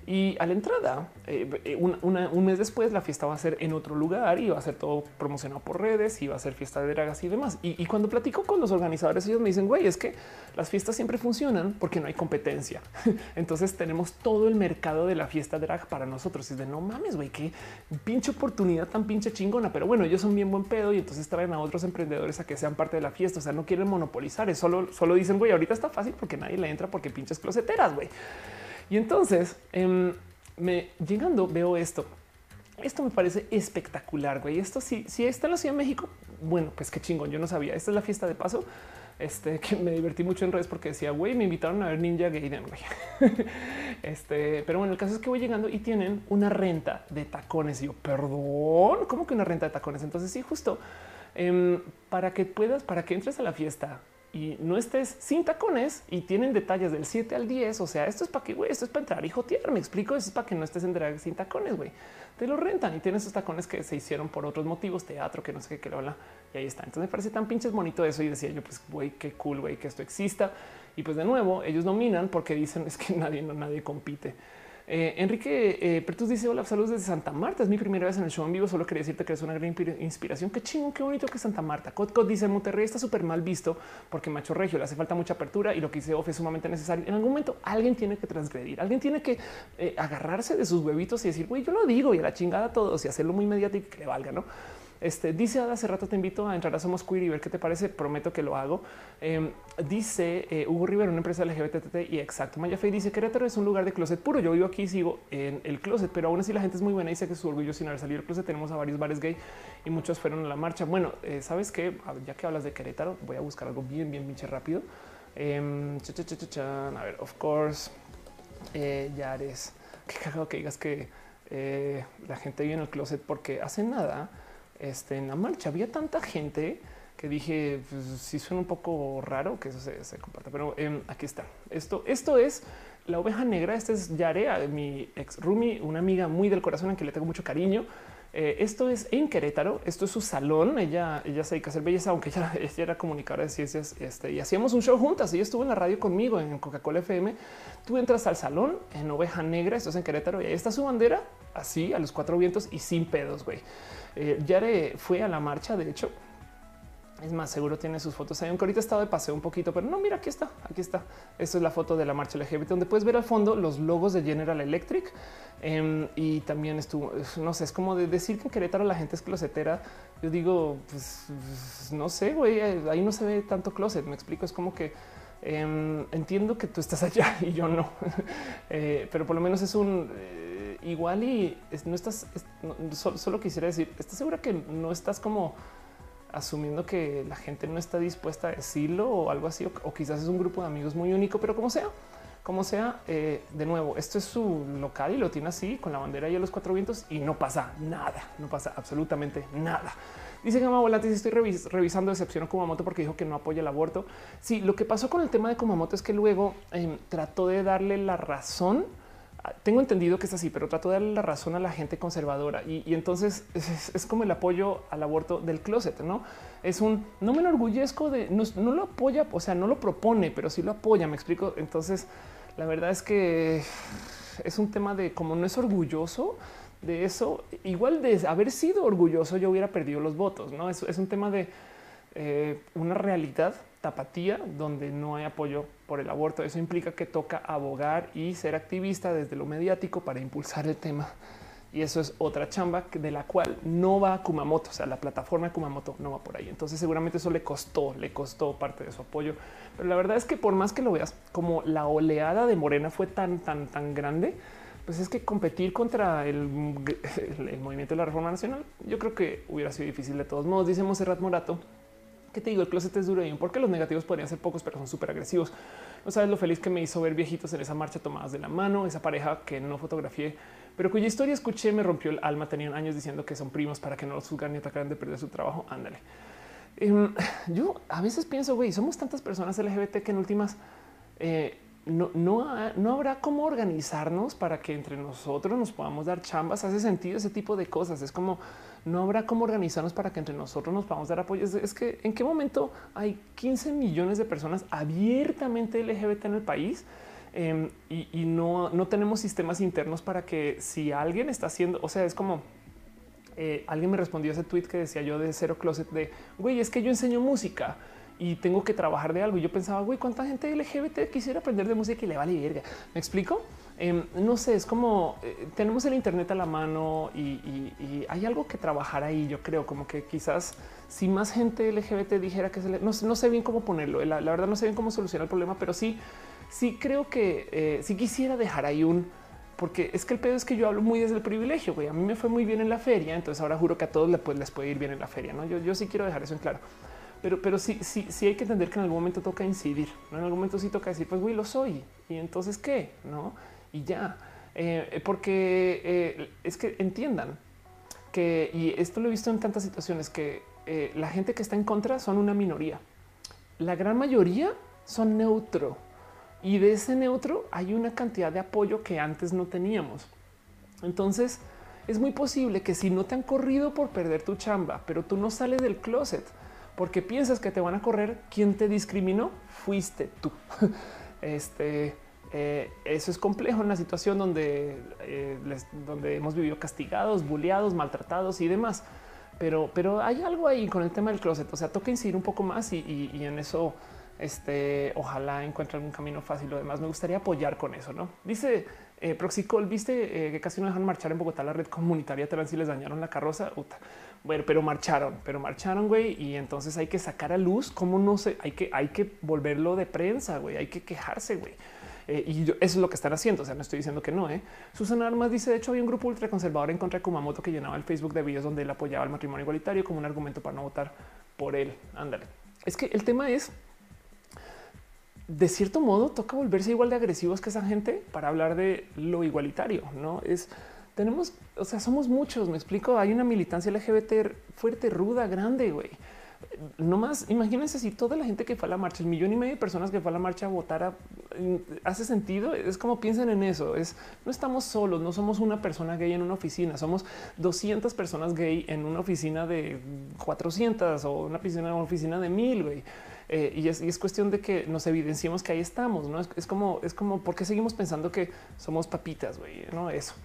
Y a la entrada, eh, un mes después, la fiesta va a ser en otro lugar y va a ser todo promocionado por redes y va a ser fiesta de dragas y demás. Y, cuando platico con los organizadores, ellos me dicen, güey, es que las fiestas siempre funcionan porque no hay competencia. <laughs> Entonces tenemos todo el mercado de la fiesta drag para nosotros. Y de no mames, güey, qué pinche oportunidad tan pinche chingona. Pero bueno, ellos son bien buen pedo y entonces traen a otros emprendedores a que sean parte de la fiesta. O sea, no quieren monopolizar, es solo, solo dicen, güey, ahorita está fácil porque nadie le entra porque pinches closeteras, güey. Y entonces em, me llegando veo esto. Esto me parece espectacular, güey. Esto sí, si está en la Ciudad de México, bueno, pues qué chingón. Yo no sabía. Esta es la fiesta de paso. Este que me divertí mucho en redes porque decía, güey, me invitaron a ver Ninja Gaiden, güey. <laughs> este, pero bueno, el caso es que voy llegando y tienen una renta de tacones. Yo, perdón, ¿cómo que una renta de tacones? Entonces, sí, justo em, para que puedas, para que entres a la fiesta y no estés sin tacones y tienen detalles del 7 al 10. O sea, esto es para que, güey, esto es para entrar y jotear. Me explico. Eso es para que no estés en drag sin tacones, güey. Te lo rentan y tienes esos tacones que se hicieron por otros motivos, teatro, que no sé qué, que lo habla. Y ahí está. Entonces me parece tan pinches bonito eso. Y decía yo, pues, güey, qué cool, güey, que esto exista. Y pues de nuevo, ellos dominan porque dicen <laughs> es que nadie, no, nadie compite. Eh, Enrique eh, Pertus dice hola, saludos desde Santa Marta. Es mi primera vez en el show en vivo. Solo quería decirte que es una gran inspiración. Qué chingo, qué bonito que Santa Marta. Cotco dice Monterrey está súper mal visto porque macho regio le hace falta mucha apertura y lo que dice Off es sumamente necesario. En algún momento alguien tiene que transgredir, alguien tiene que eh, agarrarse de sus huevitos y decir, güey, yo lo digo y a la chingada a todos y hacerlo muy mediático y que le valga, no? Este dice hace rato te invito a entrar a Somos Queer y ver qué te parece. Prometo que lo hago. Em, dice eh, Hugo Rivera, una empresa LGBT y exacto. Maya Fey dice Querétaro es un lugar de closet puro. Yo vivo aquí, sigo en el closet, pero aún así la gente es muy buena y sé que su orgullo sin haber salido del closet. Tenemos a varios bares gay y muchos fueron a la marcha. Bueno, eh, sabes que ya que hablas de Querétaro, voy a buscar algo bien, bien, pinche rápido. Eh, a ver, of course, eh, Yares. Qué cagado que digas que la gente vive en el closet porque hace nada este, en la marcha había tanta gente que dije, pues sí suena un poco raro que eso se, comparta, pero em, aquí está. Esto, esto es la oveja negra. Este es Yarea, mi ex Rumi, una amiga muy del corazón en que le tengo mucho cariño. Eh, esto es en Querétaro. Esto es su salón. Ella, ella se dedica a hacer belleza, aunque ella, <laughs> ella era comunicadora de ciencias este, y hacíamos un show juntas. Ella estuvo en la radio conmigo en Coca-Cola FM. Tú entras al salón en oveja negra. Esto es en Querétaro y ahí está su bandera así a los cuatro vientos y sin pedos. Güey, eh, Yare fue a la marcha. De hecho, es más, seguro tiene sus fotos ahí. Aunque ahorita estado de paseo un poquito, pero no, mira, aquí está, aquí está. Esta es la foto de la marcha LGBT, donde puedes ver al fondo los logos de General Electric. Em, y también estuvo, no sé, es como de decir que en Querétaro la gente es closetera. Yo digo, pues, pues no sé, güey, ahí no se ve tanto closet. Me explico, es como que em, entiendo que tú estás <laughs> allá y yo no, <laughs> eh, pero por lo menos es un eh, igual y no estás, solo quisiera decir, ¿estás segura que no estás como asumiendo que la gente no está dispuesta a decirlo o algo así, o, quizás es un grupo de amigos muy único, pero como sea, como sea, eh, de nuevo, esto es su local y lo tiene así con la bandera y a los cuatro vientos y no pasa nada, no pasa absolutamente nada. Dice Gama Volante, si estoy revisando decepción a Kumamoto porque dijo que no apoya el aborto. Sí, lo que pasó con el tema de Kumamoto es que luego em, trató de darle la razón tengo entendido que es así, pero trato de darle la razón a la gente conservadora y, entonces es, como el apoyo al aborto del closet, no es un no me enorgullezco de no, lo apoya, o sea, no lo propone, pero sí lo apoya. Me explico. Entonces, la verdad es que es un tema de como no es orgulloso de eso, igual de haber sido orgulloso, yo hubiera perdido los votos. No es, es un tema de eh, una realidad tapatía donde no hay apoyo por el aborto. Eso implica que toca abogar y ser activista desde lo mediático para impulsar el tema. Y eso es otra chamba de la cual no va Kumamoto, o sea, la plataforma de Kumamoto no va por ahí. Entonces seguramente eso le costó, le costó parte de su apoyo. Pero la verdad es que por más que lo veas, como la oleada de Morena fue tan, tan, tan grande, pues es que competir contra el, movimiento de la reforma nacional, yo creo que hubiera sido difícil de todos modos. Dice Monserrat Morato, que te digo, el closet es duro y porque los negativos podrían ser pocos, pero son súper agresivos. No sabes lo feliz que me hizo ver viejitos en esa marcha tomadas de la mano, esa pareja que no fotografié, pero cuya historia escuché me rompió el alma. Tenían años diciendo que son primos para que no los juzgan ni atacaran de perder su trabajo. Ándale. Em, yo a veces pienso, güey, somos tantas personas LGBT que en últimas eh, no, no, no, habrá cómo organizarnos para que entre nosotros nos podamos dar chambas. Hace sentido ese tipo de cosas. Es como no habrá cómo organizarnos para que entre nosotros nos podamos dar apoyo. Es, que en qué momento hay 15 millones de personas abiertamente LGBT en el país em, y, no, no tenemos sistemas internos para que si alguien está haciendo, o sea, es como eh, alguien me respondió ese tweet que decía yo de cero closet de güey, es que yo enseño música y tengo que trabajar de algo. Y yo pensaba, güey, cuánta gente LGBT quisiera aprender de música y le vale verga. Me explico. Em, no sé, es como eh, tenemos el Internet a la mano y, hay algo que trabajar ahí. Yo creo como que quizás si más gente LGBT dijera que se le, no, sé bien cómo ponerlo. La, verdad, no sé bien cómo solucionar el problema, pero sí, sí creo que eh, si quisiera dejar ahí un porque es que el pedo es que yo hablo muy desde el privilegio. Güey. A mí me fue muy bien en la feria, entonces ahora juro que a todos les puede, les puede ir bien en la feria. No, yo, yo sí quiero dejar eso en claro pero, pero sí, sí, sí hay que entender que en algún momento toca incidir. ¿no? En algún momento sí toca decir, pues güey, lo soy. Y entonces qué, no? Y ya, eh, porque eh, es que entiendan que, y esto lo he visto en tantas situaciones, que eh, la gente que está en contra son una minoría. La gran mayoría son neutro. Y de ese neutro hay una cantidad de apoyo que antes no teníamos. Entonces, es muy posible que si no te han corrido por perder tu chamba, pero tú no sales del closet, porque piensas que te van a correr. ¿Quién te discriminó? Fuiste tú. <laughs> Este eh, eso es complejo en una situación donde, eh, donde hemos vivido castigados, bulleados, maltratados y demás. Pero, pero hay algo ahí con el tema del closet. O sea, toca incidir un poco más y, en eso este, ojalá encuentre algún camino fácil. Lo demás me gustaría apoyar con eso. No dice eh, Proxicol, viste eh, que casi no dejan marchar en Bogotá la red comunitaria trans y les dañaron la carroza. Bueno, pero marcharon, pero marcharon, güey. Y entonces hay que sacar a luz cómo no se hay que, hay que volverlo de prensa, güey. Hay que quejarse, güey. Eh, y eso es lo que están haciendo. O sea, no estoy diciendo que no. ¿eh? Susana Armas dice: De hecho, había un grupo ultraconservador en contra de Kumamoto que llenaba el Facebook de videos donde él apoyaba el matrimonio igualitario como un argumento para no votar por él. Ándale. Es que el tema es de cierto modo toca volverse igual de agresivos que esa gente para hablar de lo igualitario. No es tenemos, o sea, somos muchos. Me explico. Hay una militancia LGBT fuerte, ruda, grande. Güey, no más imagínense si toda la gente que fue a la marcha, el millón y medio de personas que fue a la marcha a votar, hace sentido. Es como piensen en eso. Es no estamos solos, no somos una persona gay en una oficina, somos 200 personas gay en una oficina de 400 o una oficina, una oficina de mil. Güey. Eh, y, es, cuestión de que nos evidenciemos que ahí estamos. No es, como, es como porque seguimos pensando que somos papitas. Güey, no eso.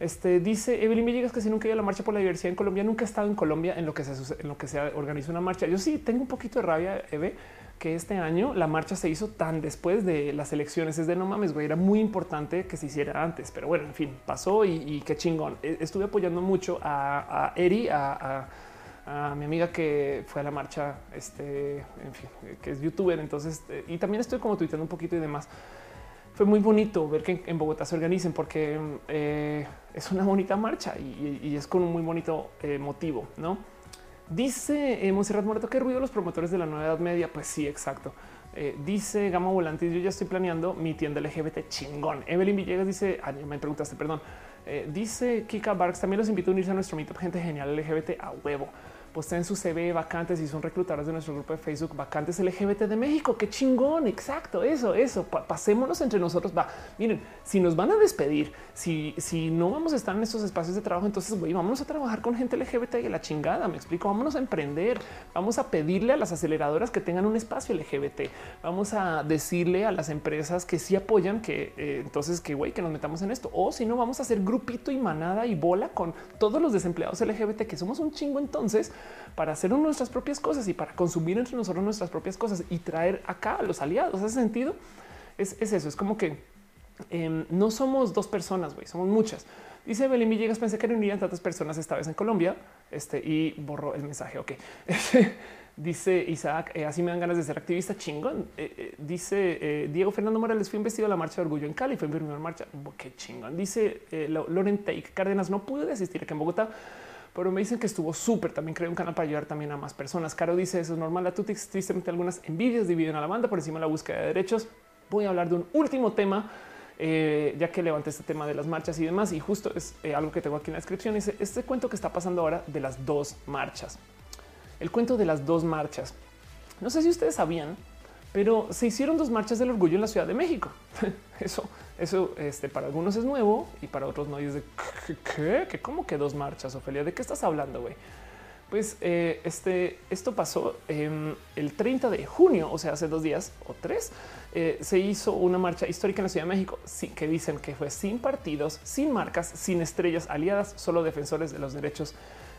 Este dice Evelyn Villegas que si nunca ido a la marcha por la diversidad en Colombia, nunca he estado en Colombia en lo que se en lo que se organiza una marcha. Yo sí tengo un poquito de rabia, Eve, que este año la marcha se hizo tan después de las elecciones. Es de no mames, güey, era muy importante que se hiciera antes, pero bueno, en fin, pasó y, qué chingón. E, estuve apoyando mucho a, Eri, a, mi amiga que fue a la marcha, este, en fin, que es youtuber. Entonces, eh, y también estoy como tuiteando un poquito y demás fue muy bonito ver que en Bogotá se organicen porque eh, es una bonita marcha y, es con un muy bonito eh, motivo, ¿no? Dice eh, Monserrat qué ruido los promotores de la nueva edad media. Pues sí, exacto. Eh, dice Gama Volantis, yo ya estoy planeando mi tienda LGBT chingón. Evelyn Villegas dice, ah, me preguntaste, perdón. dice Kika Barks, también los invito a unirse a nuestro meetup, gente genial LGBT a huevo en su CV vacantes y son reclutadores de nuestro grupo de Facebook vacantes LGBT de México. Qué chingón. Exacto. Eso, eso. pasémonos entre nosotros. Va. Miren, si nos van a despedir, si, si no vamos a estar en estos espacios de trabajo, entonces güey, vamos a trabajar con gente LGBT y la chingada. Me explico. Vámonos a emprender. Vamos a pedirle a las aceleradoras que tengan un espacio LGBT. Vamos a decirle a las empresas que sí apoyan que eh, entonces que güey, que nos metamos en esto. O si no, vamos a hacer grupito y manada y bola con todos los desempleados LGBT que somos un chingo entonces para hacer nuestras propias cosas y para consumir entre nosotros nuestras propias cosas y traer acá a los aliados. Ese sentido es, eso. Es como que em, no somos dos personas, güey, somos muchas. Dice Belín Villegas, pensé que reunirían tantas personas esta vez en Colombia este, y borró el mensaje. Ok. <laughs> dice Isaac, eh, así me dan ganas de ser activista chingón. Eh, eh, dice Diego Fernando Morales, fui investido a la marcha de orgullo en Cali, fue mi primera marcha. Qué chingón. Dice Loren Take Cárdenas, no pude asistir aquí en Bogotá pero me dicen que estuvo súper. También creé un canal para ayudar también a más personas. Caro dice eso es normal. La Tutix tristemente algunas envidias dividen a la banda por encima de la búsqueda de derechos. Voy a hablar de un último tema. Eh, ya que levanté este tema de las marchas y demás, y justo es eh, algo que tengo aquí en la descripción. Es este cuento que está pasando ahora de las dos marchas. El cuento de las dos marchas. No sé si ustedes sabían, pero se hicieron dos marchas del orgullo en la Ciudad de México. <laughs> Eso eso este, para algunos es nuevo y para otros no. Y es de qué, ¿Qué? ¿Cómo que dos marchas, Ofelia? ¿De qué estás hablando, güey? Pues eh, este, esto pasó el 30 de junio, o sea, hace dos días o tres, eh, se hizo una marcha histórica en la Ciudad de México que dicen que fue sin partidos, sin marcas, sin estrellas aliadas, solo defensores de los derechos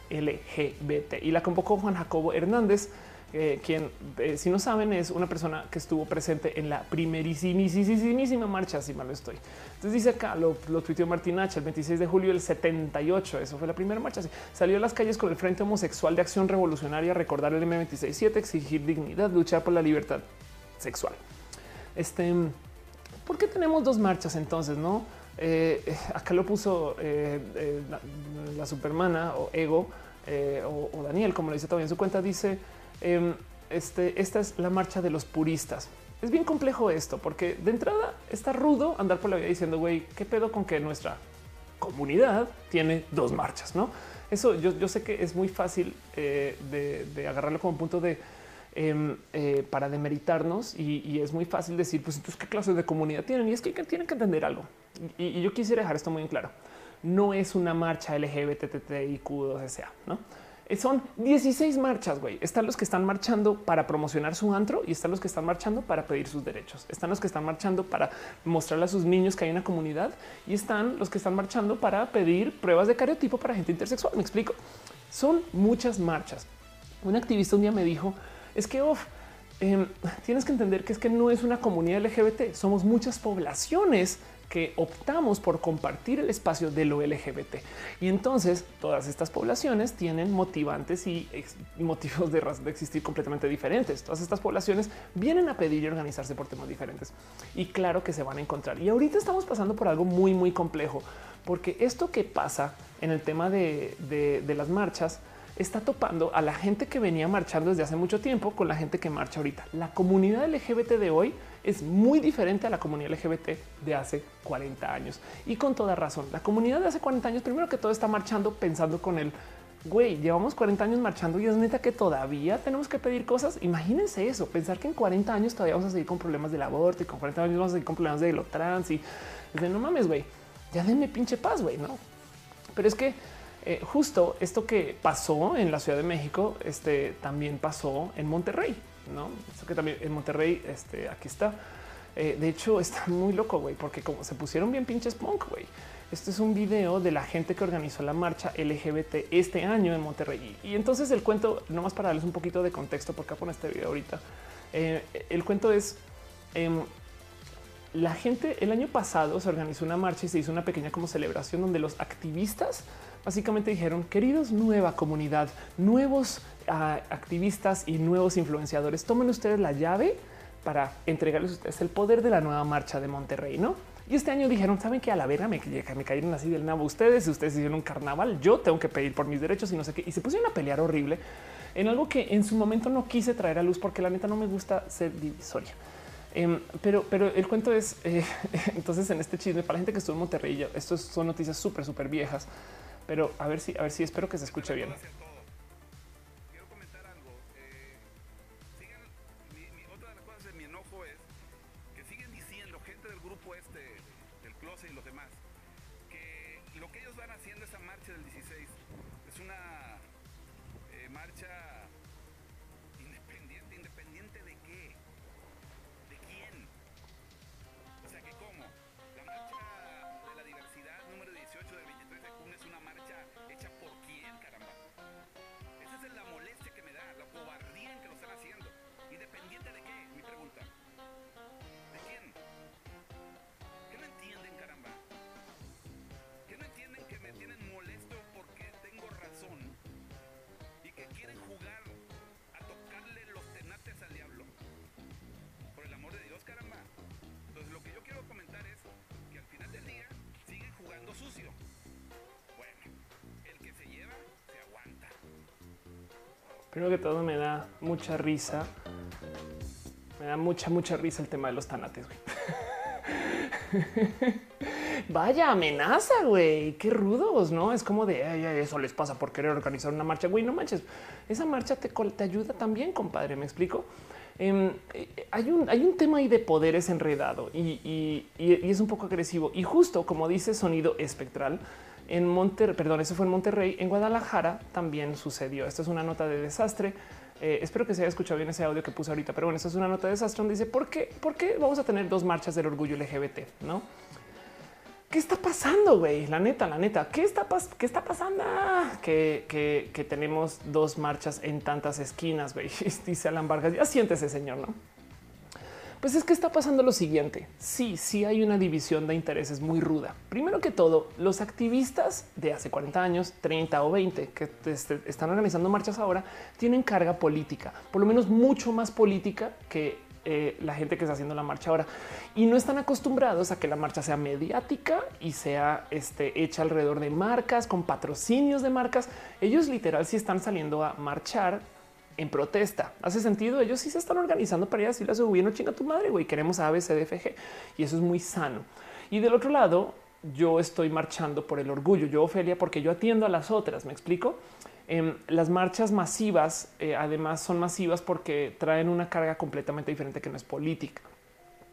LGBT. Y la convocó Juan Jacobo Hernández, eh, quien, eh, si no saben, es una persona que estuvo presente en la primerísima marcha, si mal no estoy. Entonces dice acá, lo, lo tuiteó Martín H el 26 de julio del 78, eso fue la primera marcha. Salió a las calles con el Frente Homosexual de Acción Revolucionaria, recordar el M267, exigir dignidad, luchar por la libertad sexual. Este, ¿por qué tenemos dos marchas entonces, no? Eh, acá lo puso la, supermana o ego o, o Daniel, como lo dice todavía en su cuenta, dice Em, este, esta es la marcha de los puristas. Es bien complejo esto porque de entrada está rudo andar por la vida diciendo, güey, qué pedo con que nuestra comunidad tiene dos marchas, no? Eso yo, sé que es muy fácil eh, de, agarrarlo como punto de em, eh, para demeritarnos y, es muy fácil decir, pues entonces qué clase de comunidad tienen y es que, tienen que entender algo. Y, yo quisiera dejar esto muy en claro. No es una marcha LGBTTIQ, o sea, no? Son 16 marchas, güey. Están los que están marchando para promocionar su antro y están los que están marchando para pedir sus derechos. Están los que están marchando para mostrarle a sus niños que hay una comunidad y están los que están marchando para pedir pruebas de cariotipo para gente intersexual. Me explico. Son muchas marchas. Un activista un día me dijo es que em, tienes que entender que es que no es una comunidad LGBT, somos muchas poblaciones que optamos por compartir el espacio de lo LGBT. Y entonces todas estas poblaciones tienen motivantes y motivos de, de existir completamente diferentes. Todas estas poblaciones vienen a pedir y organizarse por temas diferentes. Y claro que se van a encontrar. Y ahorita estamos pasando por algo muy, muy complejo, porque esto que pasa en el tema de, de las marchas, está topando a la gente que venía marchando desde hace mucho tiempo con la gente que marcha ahorita. La comunidad LGBT de hoy es muy diferente a la comunidad LGBT de hace 40 años y con toda razón. La comunidad de hace 40 años, primero que todo, está marchando pensando con el güey, llevamos 40 años marchando y es neta que todavía tenemos que pedir cosas. Imagínense eso, pensar que en 40 años todavía vamos a seguir con problemas del aborto y con 40 años vamos a seguir con problemas de lo trans y de no mames, güey, ya denme pinche paz, güey, no? Pero es que eh, justo esto que pasó en la Ciudad de México, este también pasó en Monterrey, no? Eso que también en Monterrey, este aquí está. Eh, de hecho, está <laughs> muy loco, güey, porque como se pusieron bien pinches punk, güey. Este es un video de la gente que organizó la marcha LGBT este año en Monterrey. Y, entonces el cuento, nomás para darles un poquito de contexto, porque con este video ahorita, eh, el cuento es em, la gente el año pasado se organizó una marcha y se hizo una pequeña como celebración donde los activistas básicamente dijeron queridos nueva comunidad, nuevos ah, activistas y nuevos influenciadores, tomen ustedes la llave para entregarles a ustedes el poder de la nueva marcha de Monterrey, no? Y este año dijeron, saben que a la verga me, me cayeron así del nabo ustedes, ustedes hicieron un carnaval, yo tengo que pedir por mis derechos y no sé qué. Y se pusieron a pelear horrible en algo que en su momento no quise traer a luz porque la neta no me gusta ser divisoria. Em, pero, pero el cuento es eh, <laughs> entonces en este chisme para la gente que estuvo en Monterrey, estos son noticias súper, súper viejas, pero a ver si, a ver si espero que se escuche bien. Primero que todo me da mucha risa. Me da mucha, mucha risa el tema de los tanates. <laughs> Vaya amenaza, güey. Qué rudos, no? Es como de eso les pasa por querer organizar una marcha. Güey, no manches. Esa marcha te, te ayuda también, compadre. Me explico. Em, eh, hay, un, hay un tema ahí de poderes enredado y, y es un poco agresivo. Y justo como dice sonido espectral, en Monterrey, perdón, eso fue en Monterrey, en Guadalajara también sucedió. Esta es una nota de desastre. Eh, espero que se haya escuchado bien ese audio que puse ahorita, pero bueno, esta es una nota de desastre donde dice por qué, por qué vamos a tener dos marchas del orgullo LGBT, no? ¿Qué está pasando, güey? La neta, la neta, ¿qué está, qué está pasando? Que, que, tenemos dos marchas en tantas esquinas. <laughs> Dice Alan Vargas, ya siéntese, señor, ¿no? Pues es que está pasando lo siguiente. Sí, sí hay una división de intereses muy ruda. Primero que todo, los activistas de hace 40 años, 30 o 20 que este, están organizando marchas ahora tienen carga política, por lo menos mucho más política que eh, la gente que está haciendo la marcha ahora y no están acostumbrados a que la marcha sea mediática y sea este, hecha alrededor de marcas con patrocinios de marcas. Ellos literal sí están saliendo a marchar en protesta. Hace sentido. Ellos sí se están organizando para ir a decirle a su gobierno chinga tu madre, güey. Queremos ABCDFG y eso es muy sano. Y del otro lado, yo estoy marchando por el orgullo. Yo, Ofelia, porque yo atiendo a las otras. Me explico. Em, las marchas masivas, eh, además, son masivas porque traen una carga completamente diferente que no es política.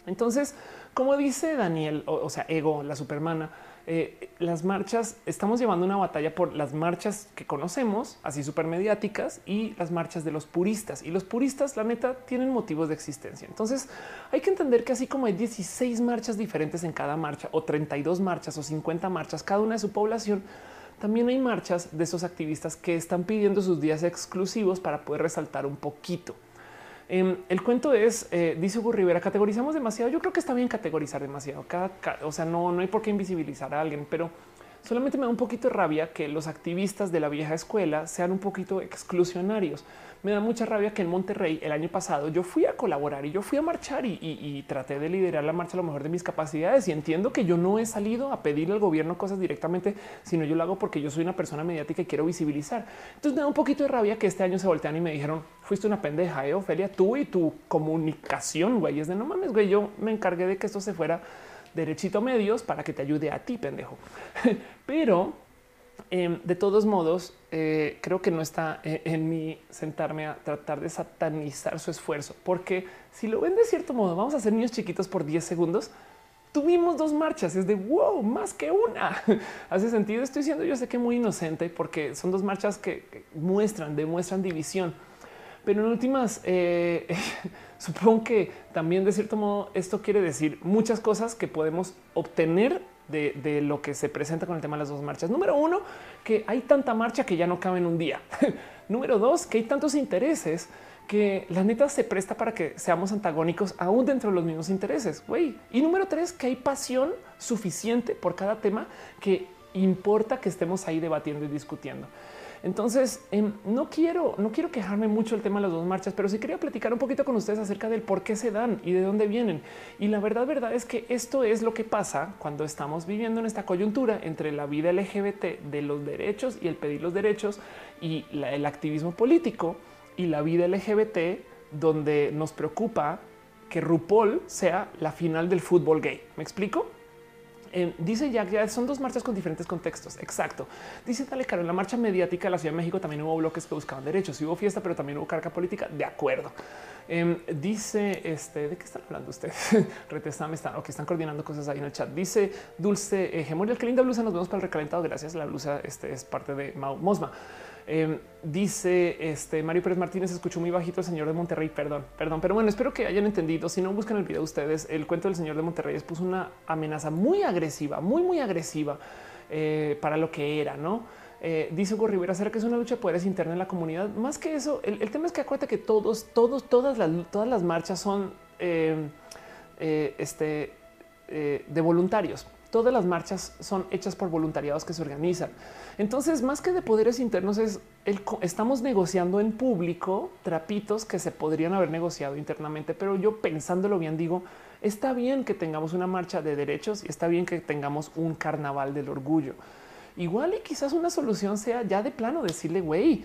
Entonces, como dice Daniel, o sea, Ego, la supermana, eh, las marchas, estamos llevando una batalla por las marchas que conocemos, así súper mediáticas, y las marchas de los puristas. Y los puristas, la neta, tienen motivos de existencia. Entonces, hay que entender que así como hay 16 marchas diferentes en cada marcha, o 32 marchas, o 50 marchas, cada una de su población, también hay marchas de esos activistas que están pidiendo sus días exclusivos para poder resaltar un poquito. Em, el cuento es, eh, dice Hugo Rivera, categorizamos demasiado. Yo creo que está bien categorizar demasiado. o sea, no, no hay por qué invisibilizar a alguien, pero solamente me da un poquito de rabia que los activistas de la vieja escuela sean un poquito exclusionarios me da mucha rabia que en Monterrey el año pasado yo fui a colaborar y yo fui a marchar y, traté de liderar la marcha a lo mejor de mis capacidades y entiendo que yo no he salido a pedirle al gobierno cosas directamente, sino yo lo hago porque yo soy una persona mediática y quiero visibilizar. Entonces me da un poquito de rabia que este año se voltean y me dijeron, fuiste una pendeja, ¿eh, tú y tu comunicación, güey, es de no mames, güey, yo me encargué de que esto se fuera derechito a medios para que te ayude a ti, pendejo. <laughs> Pero em, de todos modos, eh, creo que no está eh, en mí sentarme a tratar de satanizar su esfuerzo, porque si lo ven de cierto modo, vamos a ser niños chiquitos por 10 segundos. Tuvimos dos marchas, es de wow, más que una. <laughs> Hace sentido. Estoy siendo yo sé que muy inocente porque son dos marchas que muestran, demuestran división. Pero en últimas, eh, <laughs> supongo que también de cierto modo esto quiere decir muchas cosas que podemos obtener de, lo que se presenta con el tema de las dos marchas. Número uno, que hay tanta marcha que ya no cabe en un día. <laughs> Número dos, que hay tantos intereses que la neta se presta para que seamos antagónicos aún dentro de los mismos intereses. Y número tres, que hay pasión suficiente por cada tema que importa que estemos ahí debatiendo y discutiendo. Entonces, em, no quiero, no quiero quejarme mucho el tema de las dos marchas, pero sí quería platicar un poquito con ustedes acerca del por qué se dan y de dónde vienen. Y la verdad, verdad es que esto es lo que pasa cuando estamos viviendo en esta coyuntura entre la vida LGBT de los derechos y el pedir los derechos y el activismo político y la vida LGBT donde nos preocupa que RuPaul sea la final del fútbol gay. ¿Me explico? Eh, dice Jack, ya son dos marchas con diferentes contextos. Exacto. Dice Dale Caro, en la marcha mediática de la Ciudad de México también hubo bloques que buscaban derechos. y hubo fiesta, pero también hubo carga política. De acuerdo. Em, dice este de qué están hablando ustedes? <laughs> Retesame están o que están coordinando cosas ahí en el chat. Dice Dulce eh, qué linda blusa. Nos vemos para el recalentado. Gracias. La blusa este, es parte de Mosma. Em, dice este Mario Pérez Martínez, escuchó muy bajito el señor de Monterrey. Perdón, perdón, pero bueno, espero que hayan entendido. Si no buscan el video ustedes, el cuento del señor de Monterrey es puso una amenaza muy agresiva, muy, muy agresiva eh, para lo que era, no? Eh, dice Hugo Rivera, ¿será que es una lucha de poderes interna en la comunidad? Más que eso, el, tema es que acuérdate que todos, todos, todas las, todas las marchas son eh, este, de voluntarios. Todas las marchas son hechas por voluntariados que se organizan. Entonces, más que de poderes internos, es el, estamos negociando en público trapitos que se podrían haber negociado internamente. Pero yo pensándolo bien, digo, está bien que tengamos una marcha de derechos y está bien que tengamos un carnaval del orgullo. Igual y quizás una solución sea ya de plano decirle, güey,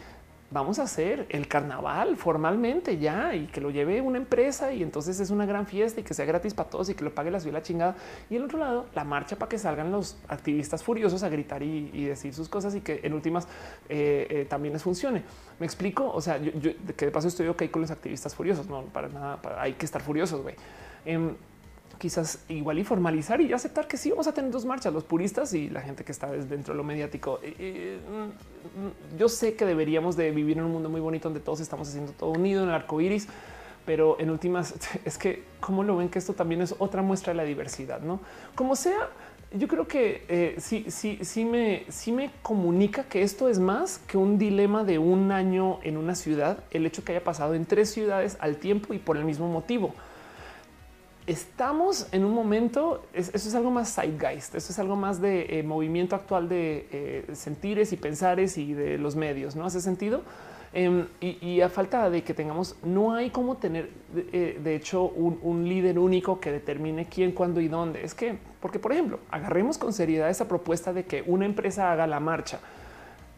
vamos a hacer el carnaval formalmente ya y que lo lleve una empresa y entonces es una gran fiesta y que sea gratis para todos y que lo pague la ciudad chingada. Y el otro lado, la marcha para que salgan los activistas furiosos a gritar y, decir sus cosas y que en últimas eh, eh, también les funcione. Me explico. O sea, yo, que de paso estoy ok con los activistas furiosos, no para nada. hay que estar furiosos. güey. Em, quizás igual y formalizar y aceptar que sí vamos a tener dos marchas, los puristas y la gente que está dentro de lo mediático. Mm, yo sé que deberíamos de vivir en un mundo muy bonito donde todos estamos haciendo todo unido en el arco iris, pero en últimas <laughs> es que cómo lo ven que esto también es otra muestra de la diversidad, no como sea. Yo creo que eh, sí, sí, sí me, sí me comunica que esto es más que un dilema de un año en una ciudad, el hecho que haya pasado en tres ciudades al tiempo y por el mismo motivo estamos en un momento, eso es algo más zeitgeist, eso es algo más de eh, movimiento actual de eh, sentires y pensares y de los medios, ¿no hace sentido? Em, y, a falta de que tengamos, no hay como tener, de, eh, hecho, un, líder único que determine quién, cuándo y dónde. Es que, porque, por ejemplo, agarremos con seriedad esa propuesta de que una empresa haga la marcha.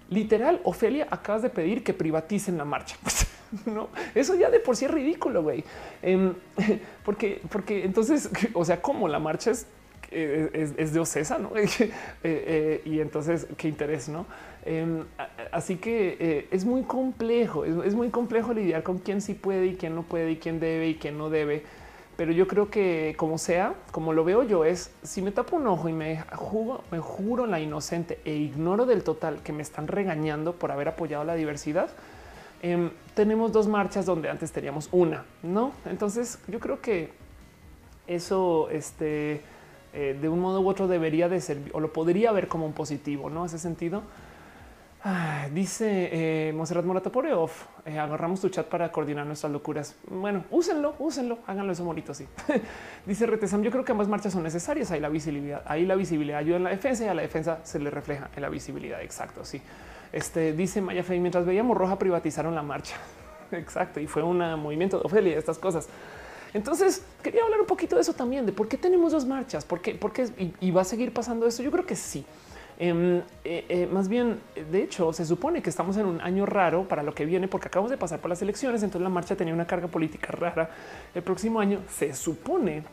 Literal, Ofelia, acabas de pedir que privaticen la marcha. <laughs> <laughs> no, eso ya de por sí es ridículo, güey. Em, <laughs> porque, porque entonces, <laughs> o sea, como la marcha es, es, de Ocesa, no? Eh, eh, y entonces, qué interés, no? Em, así que eh, es muy complejo, es, muy complejo lidiar con quién sí puede y quién no puede y quién debe y quién no debe. Pero yo creo que como sea, como lo veo yo, es si me tapo un ojo y me juro, me juro la inocente e ignoro del total que me están regañando por haber apoyado la diversidad Em, tenemos dos marchas donde antes teníamos una, ¿no? Entonces yo creo que eso este, eh, de un modo u otro debería de ser o lo podría ver como un positivo, ¿no? Ese sentido. dice eh, Monserrat Morata por off. Eh, agarramos tu chat para coordinar nuestras locuras. Bueno, úsenlo, úsenlo, háganlo eso bonito. Sí, <laughs> dice Retesam. Yo creo que ambas marchas son necesarias. Ahí la visibilidad, ahí la visibilidad ayuda en la defensa y a la defensa se le refleja en la visibilidad. Exacto. Sí. Este dice Maya Fey, mientras veíamos Roja privatizaron la marcha. <laughs> Exacto. Y fue un movimiento de Ofelia, estas cosas. Entonces quería hablar un poquito de eso también, de por qué tenemos dos marchas, por qué, por qué y, va a seguir pasando esto. Yo creo que sí. Em, eh, eh, más bien, de hecho, se supone que estamos en un año raro para lo que viene, porque acabamos de pasar por las elecciones. Entonces la marcha tenía una carga política rara. El próximo año se supone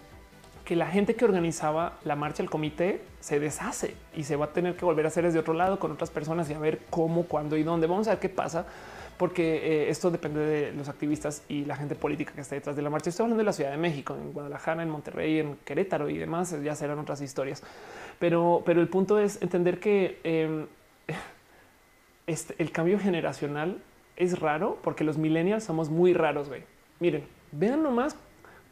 que la gente que organizaba la marcha, el comité, se deshace y se va a tener que volver a hacer desde otro lado con otras personas y a ver cómo, cuándo y dónde. Vamos a ver qué pasa, porque eh, esto depende de los activistas y la gente política que está detrás de la marcha. Estoy hablando de la Ciudad de México, en Guadalajara, en Monterrey, en Querétaro y demás, ya serán otras historias. Pero, pero el punto es entender que em, este, el cambio generacional es raro porque los millennials somos muy raros. Miren, vean nomás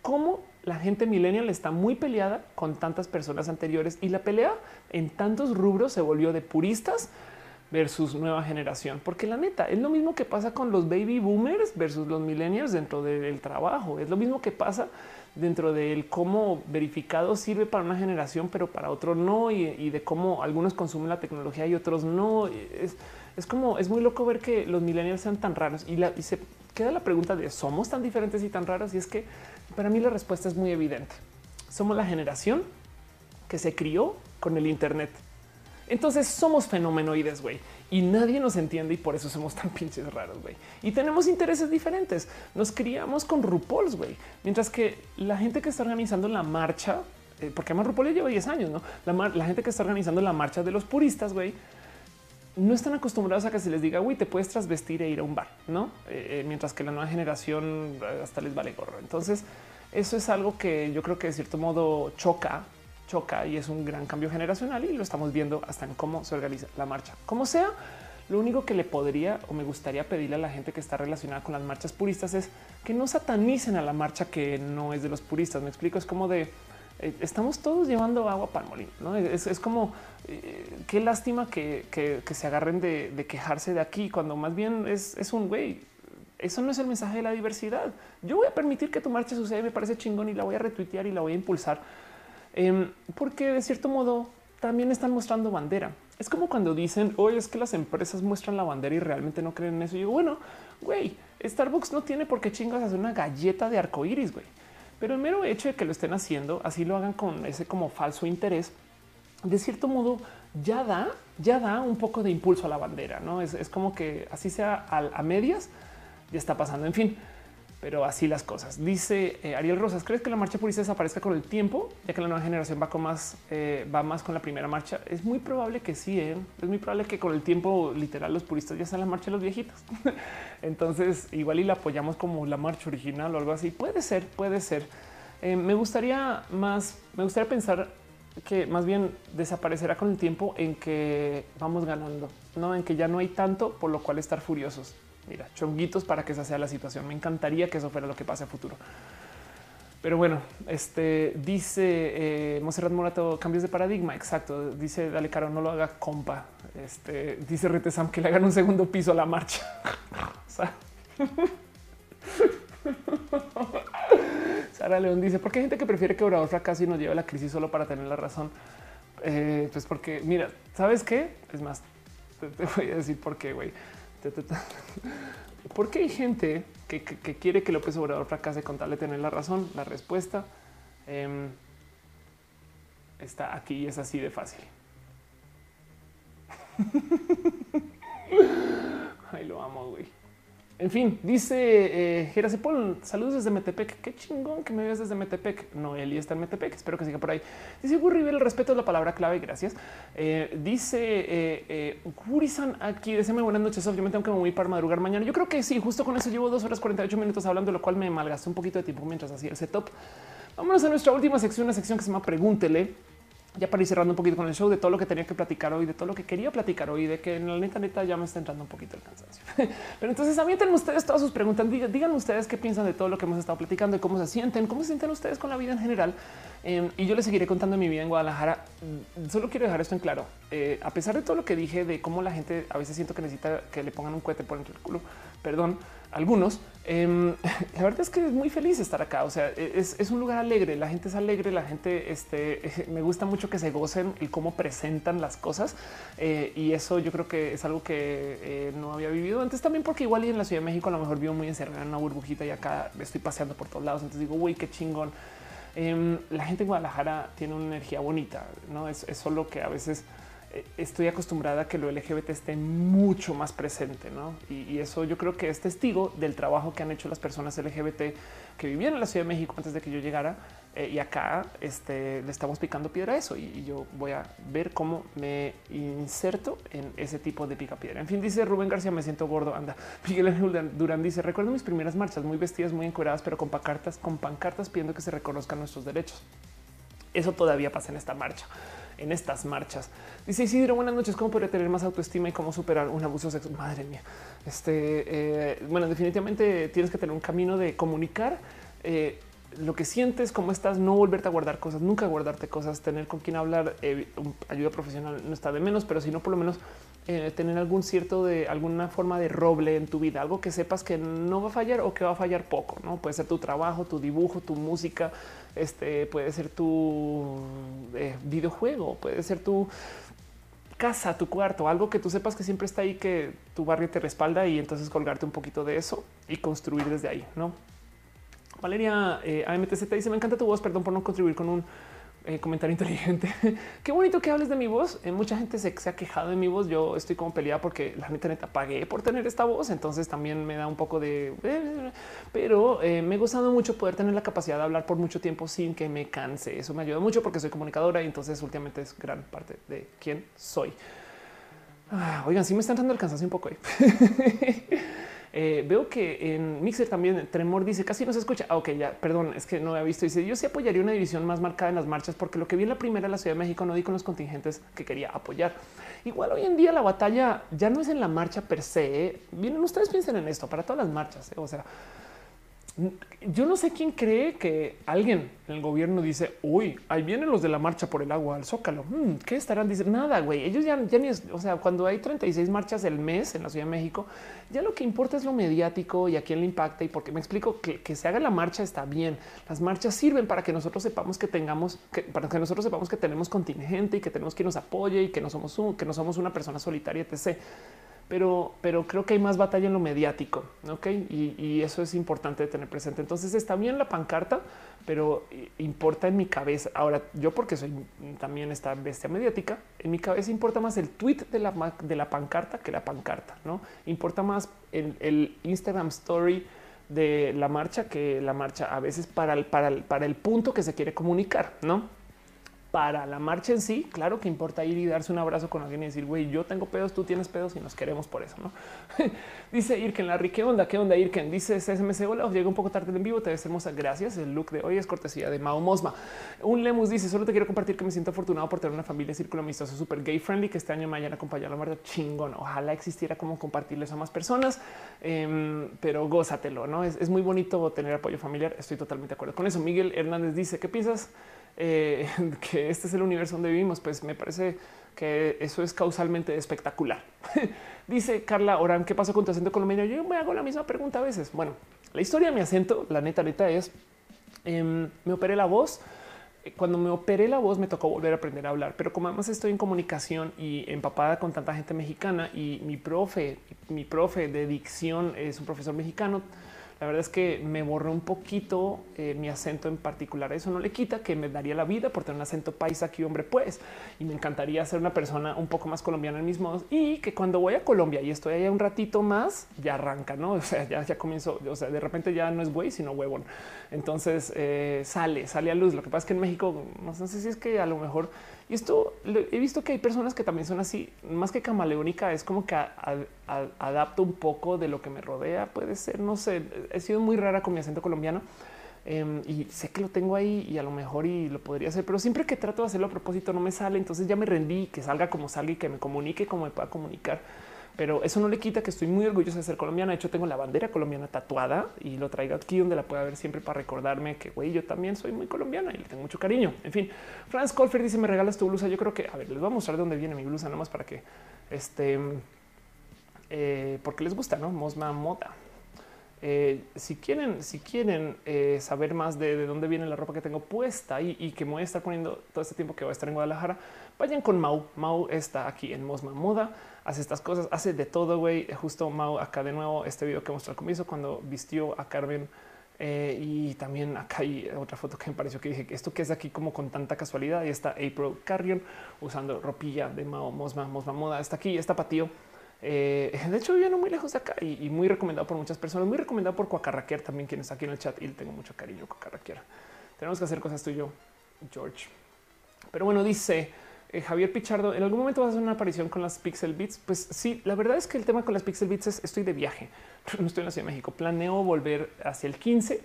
cómo la gente millennial está muy peleada con tantas personas anteriores y la pelea en tantos rubros se volvió de puristas versus nueva generación, porque la neta es lo mismo que pasa con los baby boomers versus los millennials dentro del trabajo. Es lo mismo que pasa dentro del cómo verificado sirve para una generación, pero para otro no, y, de cómo algunos consumen la tecnología y otros no. Es, es como es muy loco ver que los millennials sean tan raros y, se queda la pregunta de somos tan diferentes y tan raros. Y es que para mí la respuesta es muy evidente. Somos la generación que se crió con el Internet. Entonces somos fenomenoides, güey, y nadie nos entiende y por eso somos tan <laughs> pinches raros, güey. Y tenemos intereses diferentes. Nos criamos con RuPaul's, güey, mientras que la gente que está organizando la marcha, eh, porque además RuPaul lleva 10 años, no? La, la gente que está organizando la marcha de los puristas, güey, no están acostumbrados a que se les diga, güey, te puedes trasvestir e ir a un bar, no? Eh, eh, mientras que la nueva generación eh, hasta les vale gorro. Entonces, eso es algo que yo creo que de cierto modo choca, choca y es un gran cambio generacional y lo estamos viendo hasta en cómo se organiza la marcha. Como sea, lo único que le podría o me gustaría pedirle a la gente que está relacionada con las marchas puristas es que no satanicen a la marcha que no es de los puristas. Me explico, es como de estamos todos llevando agua para morir. ¿no? Es, como eh, qué lástima que, se agarren de, quejarse de aquí cuando más bien es, un güey. Eso no es el mensaje de la diversidad. Yo voy a permitir que tu marcha suceda. Me parece chingón y la voy a retuitear y la voy a impulsar em, porque de cierto modo también están mostrando bandera. Es como cuando dicen hoy es que las empresas muestran la bandera y realmente no creen en eso. Y digo, bueno, güey, Starbucks no tiene por qué chingas hacer una galleta de arcoíris, güey. Pero el mero hecho de que lo estén haciendo, así lo hagan con ese como falso interés, de cierto modo ya da, ya da un poco de impulso a la bandera, ¿no? Es, como que así sea a, medias, ya está pasando. En fin, pero así las cosas. Dice eh, Ariel Rosas, ¿crees que la marcha purista desaparezca con el tiempo? Ya que la nueva generación va con más, eh, va más con la primera marcha. Es muy probable que sí, ¿eh? es muy probable que con el tiempo literal los puristas ya sean la marcha de los viejitos. <laughs> Entonces igual y la apoyamos como la marcha original o algo así. Puede ser, puede ser. me gustaría más, me gustaría pensar que más bien desaparecerá con el tiempo en que vamos ganando, no en que ya no hay tanto por lo cual estar furiosos. Mira, chonguitos para que esa sea la situación. Me encantaría que eso fuera lo que pase a futuro. Pero bueno, este dice eh, Monserrat Morato, cambios de paradigma. Exacto. Dice Dale Caro, no lo haga compa. Este dice Rete Sam que le hagan un segundo piso a la marcha. <laughs> <laughs> Sara León dice: ¿Por qué hay gente que prefiere que Obrador fracase y nos lleve a la crisis solo para tener la razón? Eh, pues porque, mira, ¿sabes qué? Es más, te, te voy a decir por qué, güey. <laughs> ¿Por qué hay gente que, quiere que López Obrador fracase con tal de tener la razón? La respuesta em, está aquí y es así de fácil. <laughs> En fin, dice eh, Gerasepol, saludos desde Metepec. Qué chingón que me veas desde Metepec. Noeli está en Metepec. Espero que siga por ahí. Dice Gurri, el respeto es la palabra clave. Gracias. Eh, dice eh, eh Gurisan aquí. Decime buenas noches. Aunque me voy para madrugar mañana. Yo creo que sí, justo con eso llevo dos horas 48 minutos hablando, lo cual me malgasté un poquito de tiempo mientras hacía el setup. Vámonos a nuestra última sección, una sección que se llama Pregúntele ya para ir cerrando un poquito con el show de todo lo que tenía que platicar hoy, de todo lo que quería platicar hoy, de que en la neta neta ya me está entrando un poquito el cansancio. <laughs> Pero entonces avienten ustedes todas sus preguntas, digan, ustedes qué piensan de todo lo que hemos estado platicando y cómo se sienten, cómo se sienten ustedes con la vida en general. Em, y yo les seguiré contando mi vida en Guadalajara. Solo quiero dejar esto en claro. Eh, a pesar de todo lo que dije de cómo la gente a veces siento que necesita que le pongan un cohete por dentro del culo, perdón, algunos. Em, <laughs> la verdad es que es muy feliz estar acá. O sea, e, es, un lugar alegre. La gente es alegre. La gente este, <laughs> me gusta mucho que se gocen y cómo presentan las cosas. Eh, y eso yo creo que es algo que eh, no había vivido antes también, porque igual y en la Ciudad de México a lo mejor vivo muy encerrada en una burbujita y acá estoy paseando por todos lados. Entonces digo, uy, qué chingón. Em, la gente en Guadalajara tiene una energía bonita. No es, es solo que a veces estoy acostumbrada a que lo LGBT esté mucho más presente, ¿no? Y, eso yo creo que es testigo del trabajo que han hecho las personas LGBT que vivían en la Ciudad de México antes de que yo llegara. Eh, y acá este, le estamos picando piedra a eso y, yo voy a ver cómo me inserto en ese tipo de pica piedra. En fin, dice Rubén García, me siento gordo. Anda, <laughs> Miguel Durán dice, recuerdo mis primeras marchas muy vestidas, muy encueradas, pero con pancartas, con pancartas pidiendo que se reconozcan nuestros derechos. Eso todavía pasa en esta marcha en estas marchas. Dice Isidro, buenas noches. ¿Cómo podría tener más autoestima y cómo superar un abuso sexual? Madre mía. Este, eh, bueno, definitivamente tienes que tener un camino de comunicar eh, lo que sientes, cómo estás, no volverte a guardar cosas, nunca guardarte cosas, tener con quien hablar, eh, ayuda profesional no está de menos, pero si no, por lo menos tener algún cierto de alguna forma de roble en tu vida, algo que sepas que no va a fallar o que va a fallar poco. No puede ser tu trabajo, tu dibujo, tu música, este puede ser tu eh, videojuego, puede ser tu casa, tu cuarto, algo que tú sepas que siempre está ahí, que tu barrio te respalda y entonces colgarte un poquito de eso y construir desde ahí. No, Valeria eh, AMTZ dice: Me encanta tu voz. Perdón por no contribuir con un eh, comentario inteligente. <laughs> Qué bonito que hables de mi voz. Eh, mucha gente se, ha quejado de mi voz. Yo estoy como peleada porque la neta neta pagué por tener esta voz. Entonces también me da un poco de, eh, pero me ha gustado mucho poder tener la capacidad de hablar por mucho tiempo sin que me canse. Eso me ayuda mucho porque soy comunicadora y entonces últimamente es gran parte de quién soy. Ah, oigan, sí me están dando el cansancio un poco. <laughs> Eh, veo que en Mixer también Tremor dice casi no se escucha. Ah, ok, ya, perdón, es que no había visto. Dice yo sí apoyaría una división más marcada en las marchas porque lo que vi en la primera en la Ciudad de México no di con los contingentes que quería apoyar. Igual hoy en día la batalla ya no es en la marcha per se. ¿eh? Vienen ustedes piensen en esto para todas las marchas. ¿eh? O sea, yo no sé quién cree que alguien en el gobierno dice, uy, ahí vienen los de la marcha por el agua al Zócalo. Hmm, ¿Qué estarán diciendo? Nada, güey. Ellos ya, ni es, o sea, cuando hay 36 marchas el mes en la Ciudad de México, ya lo que importa es lo mediático y a quién le impacta. Y porque me explico que, que se haga la marcha está bien. Las marchas sirven para que nosotros sepamos que tengamos, que, para que nosotros sepamos que tenemos contingente y que tenemos quien nos apoye y que no somos que no somos una persona solitaria, etc pero, pero creo que hay más batalla en lo mediático. Ok, y, eso es importante tener presente. Entonces está bien la pancarta, pero importa en mi cabeza. Ahora, yo, porque soy también esta bestia mediática, en mi cabeza importa más el tweet de la, de la pancarta que la pancarta. No importa más el, el Instagram story de la marcha que la marcha a veces para el, para el, para el punto que se quiere comunicar, no? Para la marcha en sí, claro que importa ir y darse un abrazo con alguien y decir, güey, yo tengo pedos, tú tienes pedos y nos queremos por eso, ¿no? <laughs> dice Irken Larry, ¿qué onda? ¿Qué onda Irken? Dice SMC, hola, llega un poco tarde en vivo, te ves hermosa, gracias. El look de hoy es cortesía de Mao Mosma. Un Lemus dice, solo te quiero compartir que me siento afortunado por tener una familia círculo amistoso súper gay friendly que este año me hayan acompañado a la marcha chingón. Ojalá existiera como compartirles a más personas, em, pero gózatelo, ¿no? Es, es muy bonito tener apoyo familiar, estoy totalmente de acuerdo con eso. Miguel Hernández dice, ¿qué piensas? Eh, <laughs> que este es el universo donde vivimos, pues me parece que eso es causalmente espectacular. <laughs> Dice Carla Orán, ¿qué pasó con tu acento colombiano? Yo me hago la misma pregunta a veces. Bueno, la historia de mi acento, la neta, neta es, em, me operé la voz. Cuando me operé la voz me tocó volver a aprender a hablar, pero como además estoy en comunicación y empapada con tanta gente mexicana y mi profe, mi profe de dicción es un profesor mexicano, la verdad es que me borró un poquito eh, mi acento en particular. Eso no le quita que me daría la vida por tener un acento paisa aquí, hombre, pues. Y me encantaría ser una persona un poco más colombiana en mis modos y que cuando voy a Colombia y estoy allá un ratito más, ya arranca, no? <laughs> O sea, ya, ya comienzo. O sea, de repente ya no es güey, sino huevón. Entonces eh, sale, sale a luz. Lo que pasa es que en México no sé si es que a lo mejor y esto he visto que hay personas que también son así, más que camaleónica, es como que adapto un poco de lo que me rodea. Puede ser, no sé, he sido muy rara con mi acento colombiano em, y sé que lo tengo ahí y a lo mejor y lo podría hacer, pero siempre que trato de hacerlo a propósito no me sale. Entonces ya me rendí que salga como salga y que me comunique como me pueda comunicar pero eso no le quita que estoy muy orgulloso de ser colombiana. De hecho, tengo la bandera colombiana tatuada y lo traigo aquí donde la pueda ver siempre para recordarme que güey, yo también soy muy colombiana y le tengo mucho cariño. En fin, Franz Colfer dice: Me regalas tu blusa. Yo creo que a ver, les voy a mostrar de dónde viene mi blusa, nomás para que este, eh, porque les gusta, no? Mosma Moda. Eh, si quieren, si quieren eh, saber más de, dónde viene la ropa que tengo puesta y, y, que me voy a estar poniendo todo este tiempo que voy a estar en Guadalajara, vayan con Mau. Mau está aquí en Mosma Moda hace estas cosas, hace de todo, güey. Justo Mau acá de nuevo, este video que mostró al comienzo cuando vistió a Carmen Eh, y también acá hay otra foto que me pareció que dije esto que es aquí como con tanta casualidad. Y está April Carrion usando ropilla de Mao Mosma, Mosma Moda. Está aquí, está Patío. Eh, de hecho, viviendo muy lejos de acá y, muy recomendado por muchas personas. Muy recomendado por Cuacarraquer también, quien está aquí en el chat. Y tengo mucho cariño, Cuacarraquer. Tenemos que hacer cosas tú George. Pero bueno, dice eh, Javier Pichardo, ¿en algún momento vas a hacer una aparición con las Pixel Beats? Pues sí, la verdad es que el tema con las Pixel Beats es estoy de viaje, <laughs> no estoy en la Ciudad de México, planeo volver hacia el 15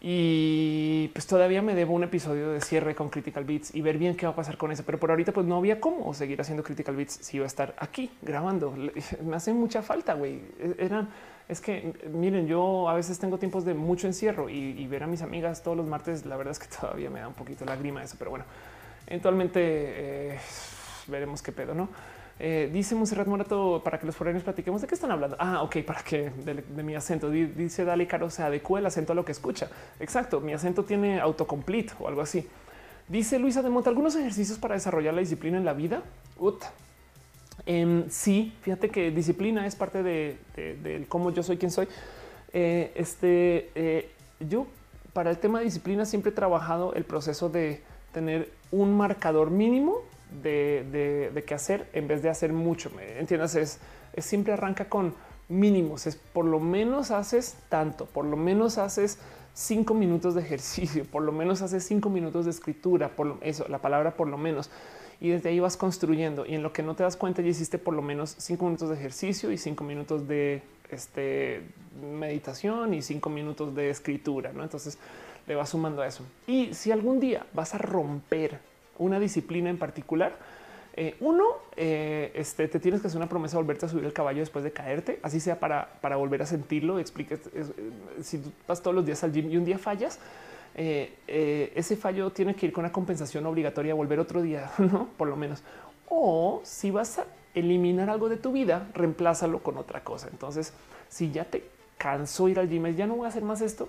y pues todavía me debo un episodio de cierre con Critical Beats y ver bien qué va a pasar con eso. Pero por ahorita pues no había cómo seguir haciendo Critical Beats si iba a estar aquí grabando. <laughs> Me hace mucha falta, güey. E-, es que miren, yo a veces tengo tiempos de mucho encierro y, ver a mis amigas todos los martes, la verdad es que <laughs> todavía me da un poquito lágrima eso, pero bueno, eventualmente eh, veremos qué pedo, ¿no? Eh, dice Monserrat Morato para que los foráneos platiquemos de qué están hablando. Ah, ok, para que de, mi acento dice Dale Caro se adecua el acento a lo que escucha. Exacto. Mi acento tiene autocomplete o algo así. Dice Luisa de Monta algunos ejercicios para desarrollar la disciplina en la vida. Em, sí, fíjate que disciplina es parte de, cómo yo soy quien soy. Eh, este, eh, yo para el tema de disciplina siempre he trabajado el proceso de tener un marcador mínimo de, qué hacer en vez de hacer mucho. ¿Me entiendes? Es, siempre arranca con mínimos. Es por lo menos haces tanto, por lo menos haces cinco minutos de ejercicio, por lo menos haces cinco minutos de escritura, por eso, la palabra por lo menos y desde ahí vas construyendo y en lo que no te das cuenta ya hiciste por lo menos cinco minutos de ejercicio y cinco minutos de este, meditación y cinco minutos de escritura. ¿no? Entonces le vas sumando a eso. Y si algún día vas a romper una disciplina en particular, eh, uno, eh, este, te tienes que hacer una promesa de volverte a subir el caballo después de caerte, así sea para, para volver a sentirlo. Explique si tú vas todos los días al gym y un día fallas, eh, ese fallo tiene que ir con una compensación obligatoria, volver otro día, <laughs> no por lo menos. O si vas a eliminar algo de tu vida, reemplázalo con otra cosa. Entonces, si ya te cansó ir al gym, ya no voy a hacer más esto.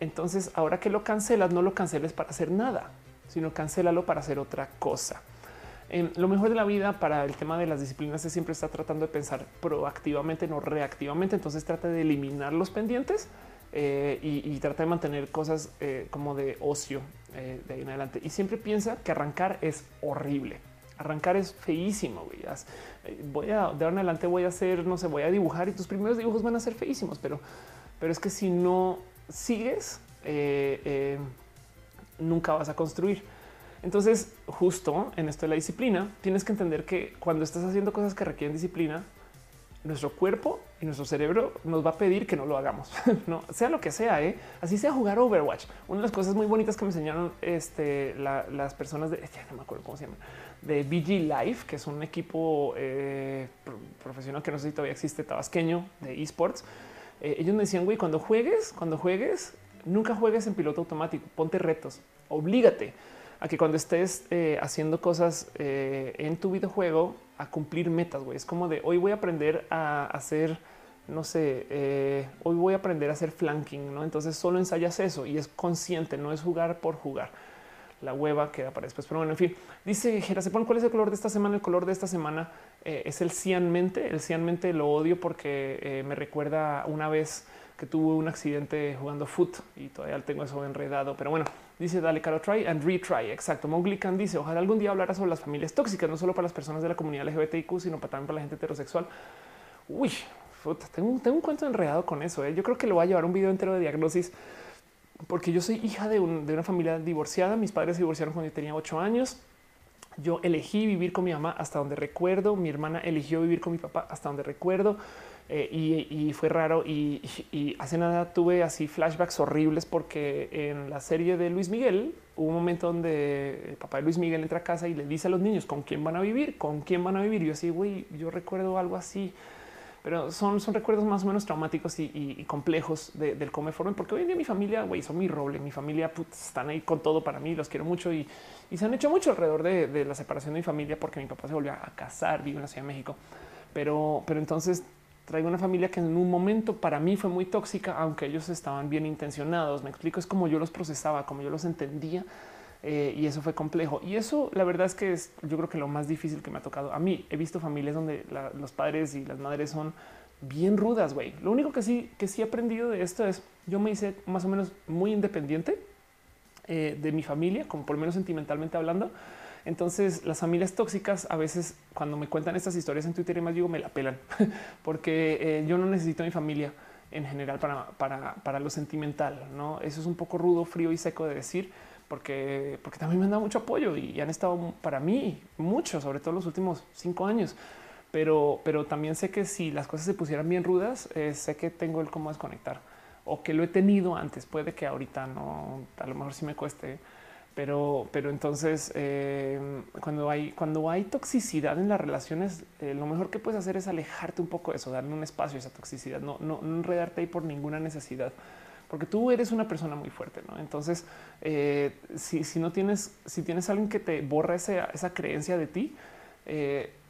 Entonces, ahora que lo cancelas, no lo canceles para hacer nada, sino cancélalo para hacer otra cosa. lo mejor de la vida para el tema de las disciplinas es siempre estar tratando de pensar proactivamente, no reactivamente. Entonces trata de eliminar los pendientes eh, y, trata de mantener cosas eh, como de ocio eh, de ahí en adelante. Y siempre piensa que arrancar es horrible. Arrancar es feísimo. Voy a de ahora en adelante voy a hacer, no sé, voy a dibujar y tus primeros dibujos van a ser feísimos, pero, pero es que si no sigues, nunca vas a construir. Entonces, justo en esto de la disciplina, tienes que entender que cuando estás haciendo cosas que requieren disciplina, nuestro cuerpo y nuestro cerebro nos va a pedir que no lo hagamos, <laughs> no sea lo que sea. ¿eh? Así sea jugar Overwatch. Una de las cosas muy bonitas que me enseñaron este, las personas de ya no me acuerdo cómo se llama de BG Life, que es un equipo eh, profesional que no sé si todavía existe tabasqueño de esports. Eh, ellos me decían, güey, cuando juegues, cuando juegues, nunca juegues en piloto automático, ponte retos, oblígate a que cuando estés eh, haciendo cosas en tu videojuego a cumplir metas, güey. Es como de hoy voy a aprender a hacer, no sé, eh, hoy voy a aprender a hacer flanking, ¿no? Entonces solo ensayas eso y es consciente, no es jugar por jugar. La hueva queda para después. Pero bueno, en fin, dice Gerasepon, ¿cuál es el color de esta semana? El color de esta semana eh, es el cianmente. El cianmente lo odio porque eh, me recuerda una vez que tuve un accidente jugando foot y todavía tengo eso enredado. Pero bueno, dice dale caro try and retry. Exacto. Mowgli dice ojalá algún día hablara sobre las familias tóxicas, no solo para las personas de la comunidad LGBTIQ, sino también para la gente heterosexual. Uy, tengo, tengo, un cuento enredado con eso. ¿eh? Yo creo que lo voy a llevar un video entero de diagnosis porque yo soy hija de, de una familia divorciada. Mis padres se divorciaron cuando yo tenía ocho años. Yo elegí vivir con mi mamá hasta donde recuerdo. Mi hermana eligió vivir con mi papá hasta donde recuerdo. Eh, y, fue raro. Y, hace nada tuve así flashbacks horribles porque en la serie de Luis Miguel hubo un momento donde el papá de Luis Miguel entra a casa y le dice a los niños con quién van a vivir, con quién van a vivir. Y yo así, güey, yo recuerdo algo así, pero son, son recuerdos más o menos traumáticos y, complejos del cómo me formen, porque hoy en día mi familia, güey, son mi roble, mi familia están ahí con todo para mí, los quiero mucho y, se han hecho mucho alrededor de, de, la separación de mi familia porque mi papá se volvió a casar, vive en la Ciudad de México. Pero, pero entonces traigo una familia que en un momento para mí fue muy tóxica, aunque ellos estaban bien intencionados. Me explico, es como yo los procesaba, como yo los entendía. Eh, y eso fue complejo. Y eso, la verdad es que es, yo creo que lo más difícil que me ha tocado a mí. He visto familias donde los padres y las madres son bien rudas. Güey, lo único que sí, que sí he aprendido de esto es yo me hice más o menos muy independiente eh, de mi familia, como por lo menos sentimentalmente hablando. Entonces, las familias tóxicas a veces cuando me cuentan estas historias en Twitter y más digo, me la pelan <laughs> porque eh, yo no necesito mi familia en general para, para, para, lo sentimental. No, eso es un poco rudo, frío y seco de decir, porque, porque también me han dado mucho apoyo y han estado para mí mucho, sobre todo los últimos cinco años. Pero, pero también sé que si las cosas se pusieran bien rudas, eh, sé que tengo el cómo desconectar o que lo he tenido antes. Puede que ahorita no, a lo mejor sí me cueste, pero, pero entonces eh, cuando hay cuando hay toxicidad en las relaciones, eh, lo mejor que puedes hacer es alejarte un poco de eso, darle un espacio a esa toxicidad, no, no, enredarte ahí por ninguna necesidad, porque tú eres una persona muy fuerte, ¿no? Entonces, eh, si, si, no tienes, si tienes alguien que te borra esa, esa creencia de ti,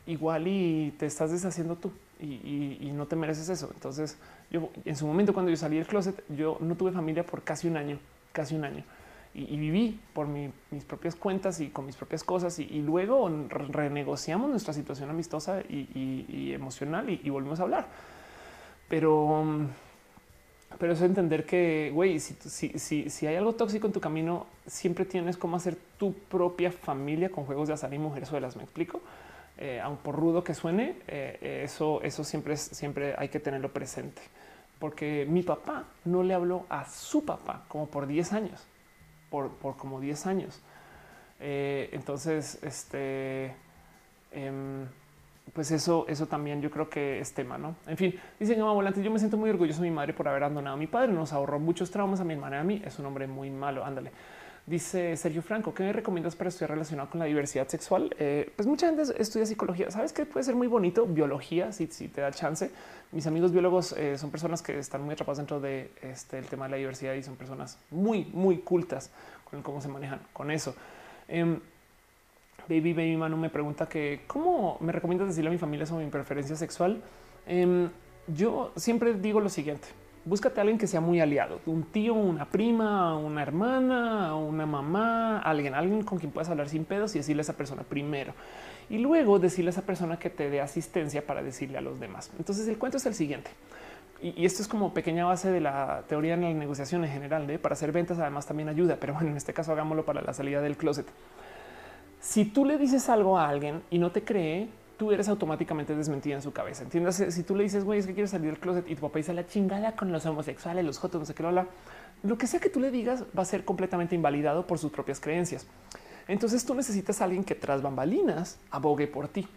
igual y te estás deshaciendo tú y, y no te mereces eso. Entonces, yo en su momento cuando yo salí del closet, yo no tuve familia por casi un año, casi un año y, viví por mis propias cuentas y con mis propias cosas y, luego renegociamos nuestra situación amistosa y, emocional y, volvimos a hablar. Pero, pero es entender que, güey, si, si, si, hay algo tóxico en tu camino, siempre tienes cómo hacer tu propia familia con juegos de azar y mujerzuelas. ¿Me explico? Eh, aun por rudo que suene, eh, eso, eso siempre, es, siempre hay que tenerlo presente. Porque mi papá no le habló a su papá como por 10 años por, como 10 años. Eh, entonces, este, em, pues eso, eso también yo creo que es tema, ¿no? En fin, dice Gama Volante, yo me siento muy orgulloso de mi madre por haber abandonado a mi padre, nos ahorró muchos traumas a mi hermana y a mí, es un hombre muy malo, ándale. Dice Sergio Franco, ¿qué me recomiendas para estudiar relacionado con la diversidad sexual? Eh, pues mucha gente estudia psicología. Sabes que puede ser muy bonito biología si, si te da chance. Mis amigos biólogos eh, son personas que están muy atrapados dentro de este tema de la diversidad y son personas muy, muy cultas con cómo se manejan con eso. Em, baby Baby Manu me pregunta que cómo me recomiendas decirle a mi familia sobre mi preferencia sexual. Em, yo siempre digo lo siguiente búscate a alguien que sea muy aliado, un tío, una prima, una hermana, una mamá, alguien, alguien con quien puedas hablar sin pedos y decirle a esa persona primero y luego decirle a esa persona que te dé asistencia para decirle a los demás. Entonces el cuento es el siguiente. Y, esto es como pequeña base de la teoría en la negociación en general. ¿eh? Para hacer ventas, además, también ayuda. Pero bueno, en este caso, hagámoslo para la salida del closet. Si tú le dices algo a alguien y no te cree, tú eres automáticamente desmentida en su cabeza. Entiendes? Si tú le dices, güey, es que quieres salir del closet y tu papá dice la chingada con los homosexuales, los jotos, no sé qué, lo, lo que sea que tú le digas va a ser completamente invalidado por sus propias creencias. Entonces tú necesitas a alguien que tras bambalinas abogue por ti.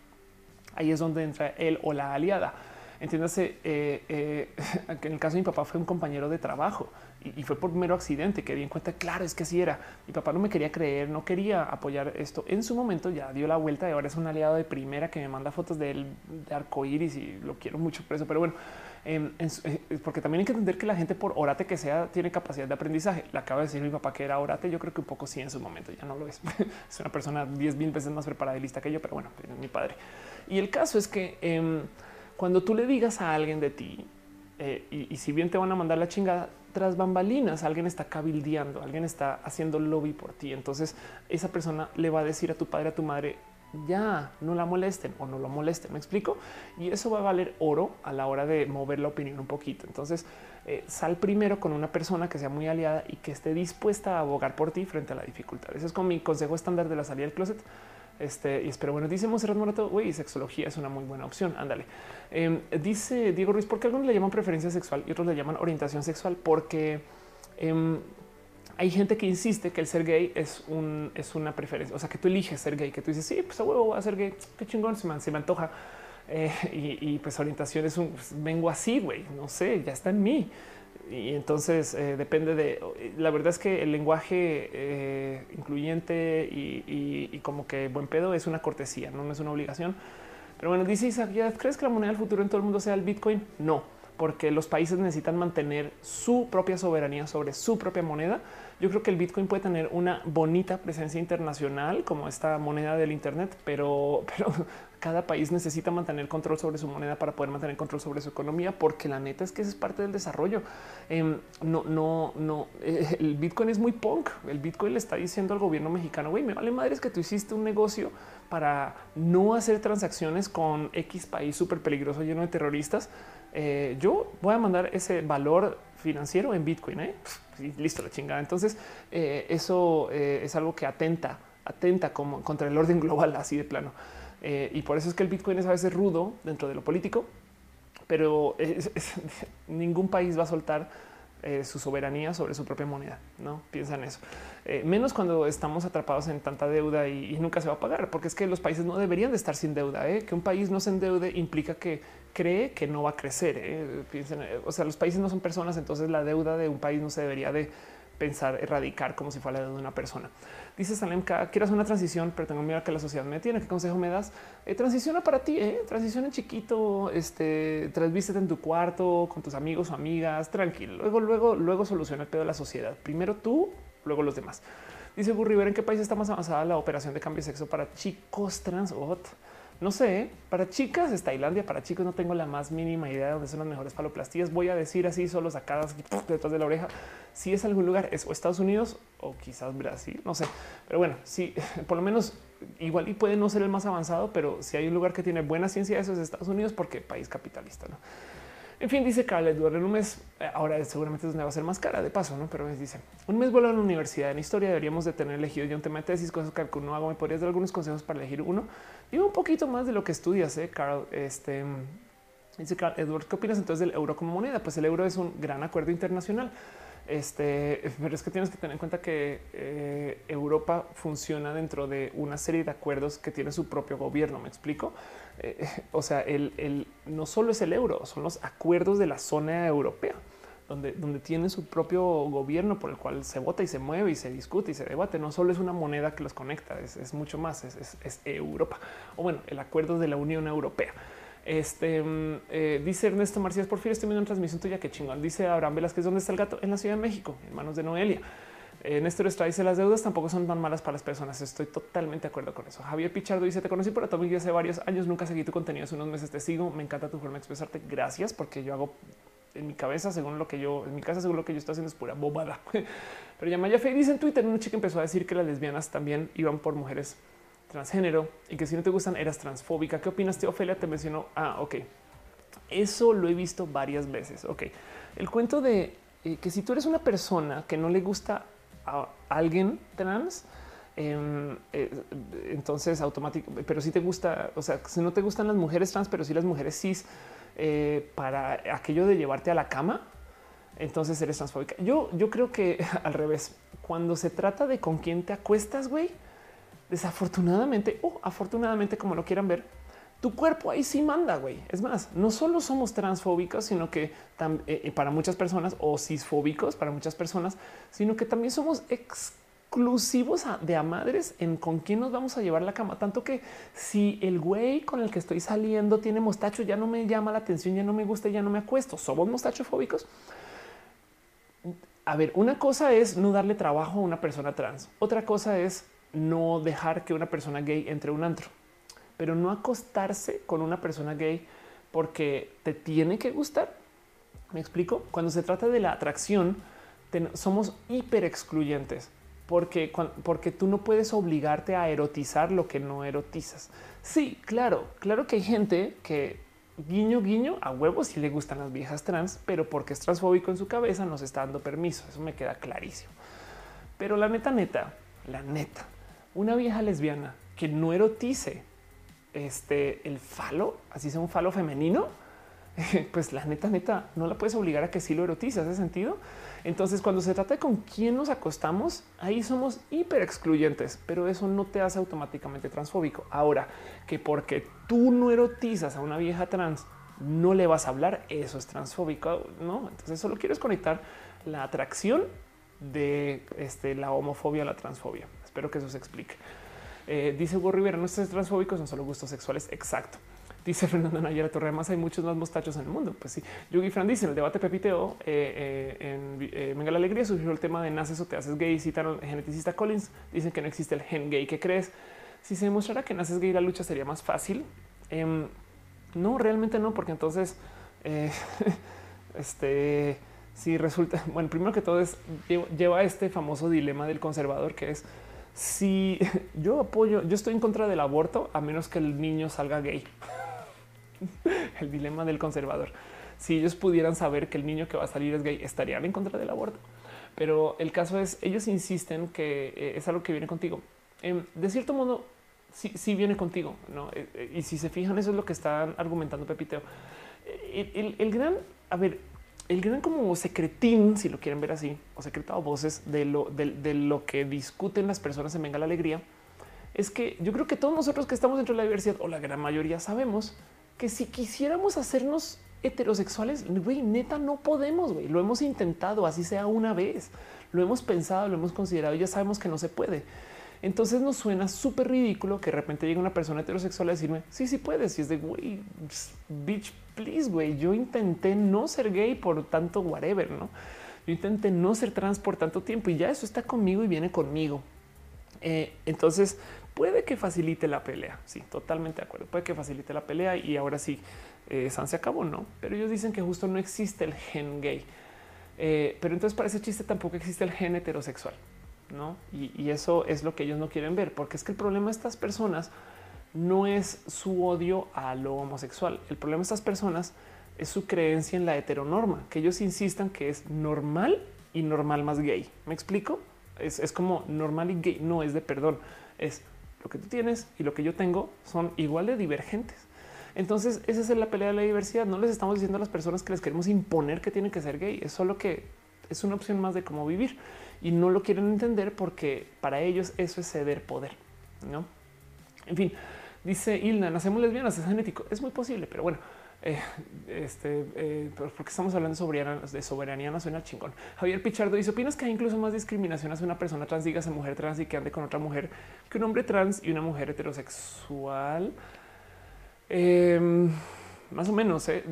Ahí es donde entra él o la aliada. Entiéndase eh, eh, <laughs> en el caso de mi papá fue un compañero de trabajo y, fue por mero accidente que di en cuenta. Claro, es que así era. Mi papá no me quería creer, no quería apoyar esto. En su momento ya dio la vuelta y ahora es un aliado de primera que me manda fotos de él de arco iris y lo quiero mucho por eso. Pero bueno, em, eh, porque también hay que entender que la gente, por orate que sea, tiene capacidad de aprendizaje. Le acaba de decir mi papá que era orate. Yo creo que un poco sí en su momento ya no lo es. <laughs> es una persona 10 mil veces más preparada que yo, pero bueno, mi padre. Y el caso es que em, cuando tú le digas a alguien de ti, eh, y, si bien te van a mandar la chingada, tras bambalinas, alguien está cabildeando, alguien está haciendo lobby por ti. Entonces esa persona le va a decir a tu padre, a tu madre, ya no la molesten o no lo molesten. Me explico. Y eso va a valer oro a la hora de mover la opinión un poquito. Entonces eh, sal primero con una persona que sea muy aliada y que esté dispuesta a abogar por ti frente a la dificultad. Ese es como mi consejo estándar de la salida del closet. Este, y espero, bueno, dice Monserrat Morato, güey, sexología es una muy buena opción. Ándale. Em, dice Diego Ruiz, ¿por qué algunos le llaman preferencia sexual y otros le llaman orientación sexual? Porque em, hay gente que insiste que el ser gay es, un, es una preferencia. O sea, que tú eliges ser gay, que tú dices, sí, pues a huevo voy a ser gay. Qué chingón, se me, se me antoja. Eh, y, pues orientación es un pues, vengo así, güey, no sé, ya está en mí y entonces eh, depende de la verdad es que el lenguaje eh, incluyente y, como que buen pedo es una cortesía, no, es una obligación. Pero bueno, dice Isaac, ¿crees que la moneda del futuro en todo el mundo sea el Bitcoin? No, porque los países necesitan mantener su propia soberanía sobre su propia moneda. Yo creo que el Bitcoin puede tener una bonita presencia internacional como esta moneda del Internet, pero, <laughs> pero cada país necesita mantener control sobre su moneda para poder mantener control sobre su economía, porque la neta es que es parte del desarrollo. Em, no, no, no. Eh, el Bitcoin es muy punk. El Bitcoin le está diciendo al gobierno mexicano, güey, me vale madres que tú hiciste un negocio para no hacer transacciones con X país súper peligroso lleno de terroristas eh, yo voy a mandar ese valor financiero en Bitcoin. ¿eh? Y listo, la chingada. Entonces, eh, eso es algo que atenta, atenta como contra el orden global, así de plano. y por eso es que el Bitcoin es a veces rudo dentro de lo político, pero <laughs> ningún país va a soltar eh, su soberanía sobre su propia moneda. No piensan eso, eh, menos cuando estamos atrapados en tanta deuda y, nunca se va a pagar, porque es que los países no deberían de estar sin deuda. ¿eh? Que un país no se endeude implica que cree que no va a crecer. Piensen, o sea, los países no son personas, entonces la deuda de un país no se debería de pensar erradicar como si fuera la deuda de una persona. Dice Salem, quiero hacer una transición, pero tengo miedo a que la sociedad me tiene. ¿Qué consejo me das? Eh, transiciona para ti, eh? transiciona chiquito, este, transvístete en tu cuarto con tus amigos o amigas, tranquilo. Luego, luego, luego soluciona el pedo de la sociedad. Primero tú, luego los demás. Dice Burri, ¿en qué país está más avanzada la operación de cambio de sexo para chicos trans? No sé, ¿eh? para chicas es Tailandia, para chicos no tengo la más mínima idea de dónde son las mejores paloplastías. Voy a decir así, solo sacadas detrás de la oreja. Si es algún lugar, es o Estados Unidos o quizás Brasil, no sé. Pero bueno, sí, <laughs> por lo menos igual y puede no ser el más avanzado, pero si hay un lugar que tiene buena ciencia, eso es Estados Unidos, porque país capitalista. ¿no? En fin, dice Carl Edward, en un mes, eh, ahora seguramente es donde va a ser más cara de paso, ¿no? Pero dice, un mes vuelo a la universidad en historia, deberíamos de tener elegido ya un tema de tesis, cosas que no hago, ¿me podrías dar algunos consejos para elegir uno? Digo un poquito más de lo que estudias, ¿eh, Carl? Este, dice Carl Edward, ¿qué opinas entonces del euro como moneda? Pues el euro es un gran acuerdo internacional. Este, pero es que tienes que tener en cuenta que eh, Europa funciona dentro de una serie de acuerdos que tiene su propio gobierno. Me explico. Eh, o sea, el, no solo es el euro, son los acuerdos de la zona europea, donde, donde tiene su propio gobierno por el cual se vota y se mueve y se discute y se debate. No solo es una moneda que los conecta, es, mucho más, es, Europa. O bueno, el acuerdo de la Unión Europea. Este mm, eh, dice Ernesto Marcías, por fin estoy viendo una transmisión tuya. que chingón. Dice Abraham Velázquez, ¿dónde está el gato? En la Ciudad de México, en manos de Noelia. Eh, Néstor Estrada dice las deudas tampoco son tan malas para las personas. Estoy totalmente de acuerdo con eso. Javier Pichardo dice te conocí por Atomic hace varios años. Nunca seguí tu contenido. Hace unos meses te sigo. Me encanta tu forma de expresarte. Gracias porque yo hago en mi cabeza, según lo que yo en mi casa, según lo que yo estoy haciendo es pura bobada. <laughs> Pero ya Maya Fe dice en Twitter una chica empezó a decir que las lesbianas también iban por mujeres transgénero y que si no te gustan eras transfóbica. ¿Qué opinas? Ofelia te mencionó. Ah, ok. Eso lo he visto varias veces. Ok, el cuento de eh, que si tú eres una persona que no le gusta a alguien trans, em, eh, entonces automático, pero si te gusta, o sea, si no te gustan las mujeres trans, pero si las mujeres cis eh, para aquello de llevarte a la cama, entonces eres transfóbica. Yo, yo creo que <laughs> al revés, cuando se trata de con quién te acuestas, güey, desafortunadamente o afortunadamente, como lo quieran ver, tu cuerpo ahí sí manda, güey. Es más, no solo somos transfóbicos, sino que eh, eh, para muchas personas o cisfóbicos para muchas personas, sino que también somos exclusivos de a madres en con quién nos vamos a llevar la cama. Tanto que si el güey con el que estoy saliendo tiene mostacho, ya no me llama la atención, ya no me gusta, ya no me acuesto. Somos mostachofóbicos. A ver, una cosa es no darle trabajo a una persona trans. Otra cosa es no dejar que una persona gay entre un antro pero no acostarse con una persona gay porque te tiene que gustar. Me explico. Cuando se trata de la atracción, somos hiper excluyentes porque, porque tú no puedes obligarte a erotizar lo que no erotizas. Sí, claro, claro que hay gente que guiño, guiño a huevos si le gustan las viejas trans, pero porque es transfóbico en su cabeza nos está dando permiso. Eso me queda clarísimo. Pero la neta, neta, la neta, una vieja lesbiana que no erotice este el falo, así sea un falo femenino, <laughs> pues la neta, neta, no la puedes obligar a que sí lo erotice. ¿Hace sentido? Entonces, cuando se trata de con quién nos acostamos, ahí somos hiper excluyentes, pero eso no te hace automáticamente transfóbico. Ahora que porque tú no erotizas a una vieja trans, no le vas a hablar, eso es transfóbico. No, entonces solo quieres conectar la atracción de este, la homofobia a la transfobia. Espero que eso se explique. Eh, dice Hugo Rivera, no estás transfóbicos, son solo gustos sexuales. Exacto. Dice <laughs> Fernando Nayara Torre, además hay muchos más mostachos en el mundo. Pues sí, Yugi Fran dice en el debate Pepiteo eh, eh, en Venga la Alegría surgió el tema de naces o te haces gay. Citaron el geneticista Collins, dicen que no existe el gen gay. ¿Qué crees? Si se demostrara que naces gay, la lucha sería más fácil. Em, no, realmente no, porque entonces <laughs> este si resulta <laughs> bueno, primero que todo es lleva este famoso dilema del conservador que es si yo apoyo, yo estoy en contra del aborto a menos que el niño salga gay. <laughs> el dilema del conservador. si ellos pudieran saber que el niño que va a salir es gay, estarían en contra del aborto. Pero el caso es, ellos insisten que eh, es algo que viene contigo. Em, de cierto modo, sí, viene contigo, ¿no? Eh, eh, y si se fijan, eso es lo que están argumentando Pepiteo. El, gran, a ver, el gran como secretín, si lo quieren ver así, o secretado voces de lo, de lo que discuten las personas en Venga la Alegría, es que yo creo que todos nosotros que estamos dentro de la diversidad, o la gran mayoría, sabemos que si quisiéramos hacernos heterosexuales, güey, neta, no podemos, güey. Lo hemos intentado, así sea una vez. Lo hemos pensado, lo hemos considerado ya sabemos que no se puede. Entonces nos suena súper ridículo que de repente llegue una persona heterosexual a decirme, sí, sí puedes. Y es de, güey, bitch, please, güey. Yo intenté no ser gay por tanto whatever, ¿no? Yo intenté no ser trans por tanto tiempo y ya eso está conmigo y viene conmigo. Eh, entonces puede que facilite la pelea. Sí, totalmente de acuerdo. Puede que facilite la pelea y ahora sí, eh, San se acabó, no? Pero ellos dicen que justo no existe el gen gay. Eh, pero entonces para ese chiste tampoco existe el gen heterosexual, no? Y, eso es lo que ellos no quieren ver, porque es que el problema de estas personas no es su odio a lo homosexual. El problema de estas personas es su creencia en la heteronorma, que ellos insistan que es normal y normal más gay. ¿Me explico? Es, es como normal y gay, no es de perdón, es lo que tú tienes y lo que yo tengo son igual de divergentes. Entonces, esa es la pelea de la diversidad. No les estamos diciendo a las personas que les queremos imponer que tienen que ser gay. Es solo que es una opción más de cómo vivir y no lo quieren entender porque para ellos eso es ceder poder. No, en fin, dice Ilna, nacemos lesbianas, es genético. Es muy posible, pero bueno, eh, este, eh, porque estamos hablando de soberanía, suena chingón. Javier Pichardo dice: ¿Opinas que hay incluso más discriminación hacia una persona trans, dígase mujer trans y que ande con otra mujer que un hombre trans y una mujer heterosexual? Em, más o menos. Eh,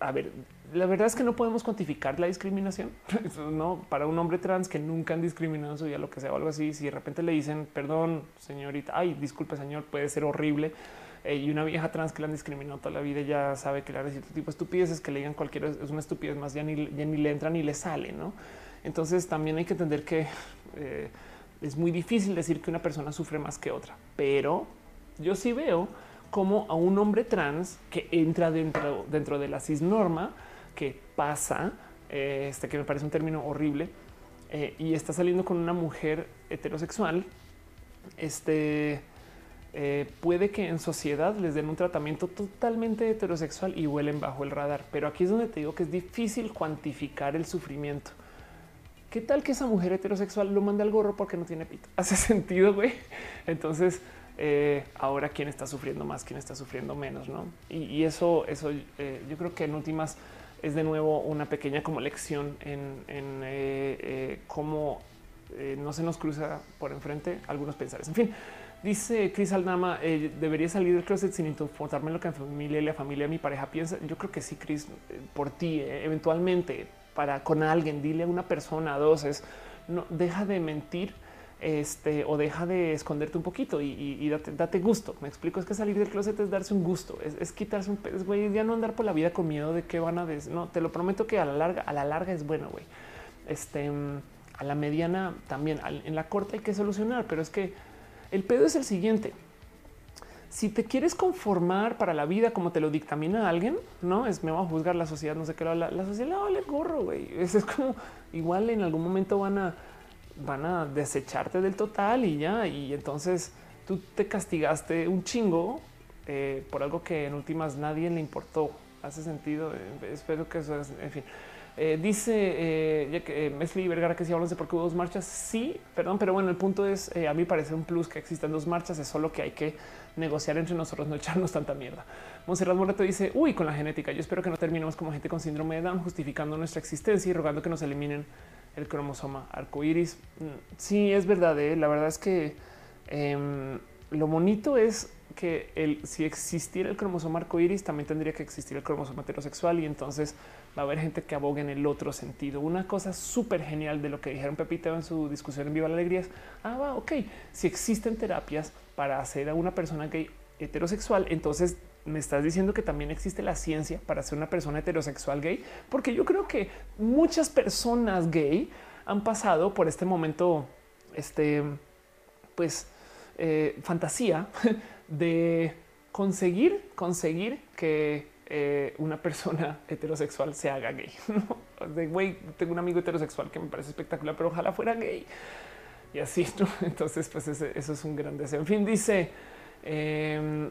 a ver, la verdad es que no podemos cuantificar la discriminación. <laughs> no para un hombre trans que nunca han discriminado en su vida, lo que sea o algo así. Si de repente le dicen perdón, señorita, ay, disculpe, señor, puede ser horrible eh, y una vieja trans que la han discriminado toda la vida ya sabe que le cierto tipo de estupideces que le digan cualquiera es una estupidez más ya ni, ya ni le entra ni le sale, ¿no? Entonces también hay que entender que eh, es muy difícil decir que una persona sufre más que otra, pero yo sí veo como a un hombre trans que entra dentro, dentro de la cisnorma, que pasa, eh, este que me parece un término horrible, y está saliendo con una mujer heterosexual, este eh, puede que en sociedad les den un tratamiento totalmente heterosexual y huelen bajo el radar. Pero aquí es donde te digo que es difícil cuantificar el sufrimiento. ¿Qué tal que esa mujer heterosexual lo mande al gorro porque no tiene pito? <laughs> Hace sentido, güey. Entonces, eh, ahora quién está sufriendo más, quién está sufriendo menos, no? Y, eso, eso eh, yo creo que en últimas es de nuevo una pequeña como lección en cómo no se nos cruza por enfrente algunos pensares. En fin, Dice Chris Aldama, eh, debería salir del closet sin importarme lo que la familia de mi pareja piensa. Yo creo que sí, Chris, eh, por ti, eh, eventualmente, para con alguien, dile a una persona, a dos, es no deja de mentir este, o deja de esconderte un poquito y, date, gusto. Me explico, es que salir del closet es darse un gusto, es, quitarse un pez, güey, ya no andar por la vida con miedo de qué van a decir. No, te lo prometo que a la larga, a la larga es bueno, güey. Este, a la mediana también, en la corta hay que solucionar, pero es que el pedo es el siguiente. Si te quieres conformar para la vida como te lo dictamina alguien, no es me va a juzgar la sociedad, no sé qué, la, la sociedad le vale el gorro, güey. <laughs> Es, es como igual en algún momento van a van a desecharte del total y ya. Y entonces tú te castigaste un chingo eh, por algo que en últimas nadie le importó. Hace sentido. Eh, espero que eso es, en fin. Eh, dice eh, eh, Mesli Vergara que si hablamos de por qué hubo dos marchas, sí, perdón, pero bueno, el punto es, eh, a mí parece un plus que existan dos marchas, es solo que hay que negociar entre nosotros, no echarnos tanta mierda. Monserrat Moreto dice, uy, con la genética, yo espero que no terminemos como gente con síndrome de Down, justificando nuestra existencia y rogando que nos eliminen el cromosoma arcoíris. Mm, sí, es verdad, la verdad es que em, lo bonito es que el, si existiera el cromosoma arcoíris, también tendría que existir el cromosoma heterosexual y entonces va a haber gente que abogue en el otro sentido. Una cosa súper genial de lo que dijeron Pepito en su discusión en Viva la Alegría es, ah, va, ok, si existen terapias para hacer a una persona gay heterosexual, entonces me estás diciendo que también existe la ciencia para hacer una persona heterosexual gay, porque yo creo que muchas personas gay han pasado por este momento, este, pues, eh, fantasía <laughs> de conseguir, conseguir que eh, una persona <laughs> heterosexual se haga gay. <laughs> De güey, tengo un amigo heterosexual que me parece espectacular, pero ojalá fuera gay. Y así, ¿no? Entonces, pues eso es un gran deseo. En fin, dice eh,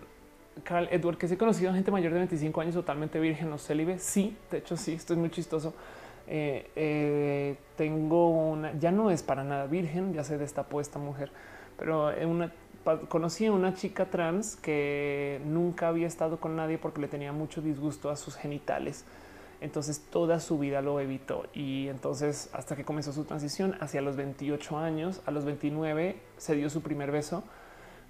Carl Edward, que se he conocido a gente mayor de 25 años totalmente virgen o célibe. Sí, de hecho, sí, esto es muy chistoso. Eh, tengo una, ya no es para nada virgen, ya se destapó esta mujer, pero una, conocí a una chica trans que nunca había estado con nadie porque le tenía mucho disgusto a sus genitales. Entonces toda su vida lo evitó y entonces hasta que comenzó su transición hacia los 28 años, a los 29 se dio su primer beso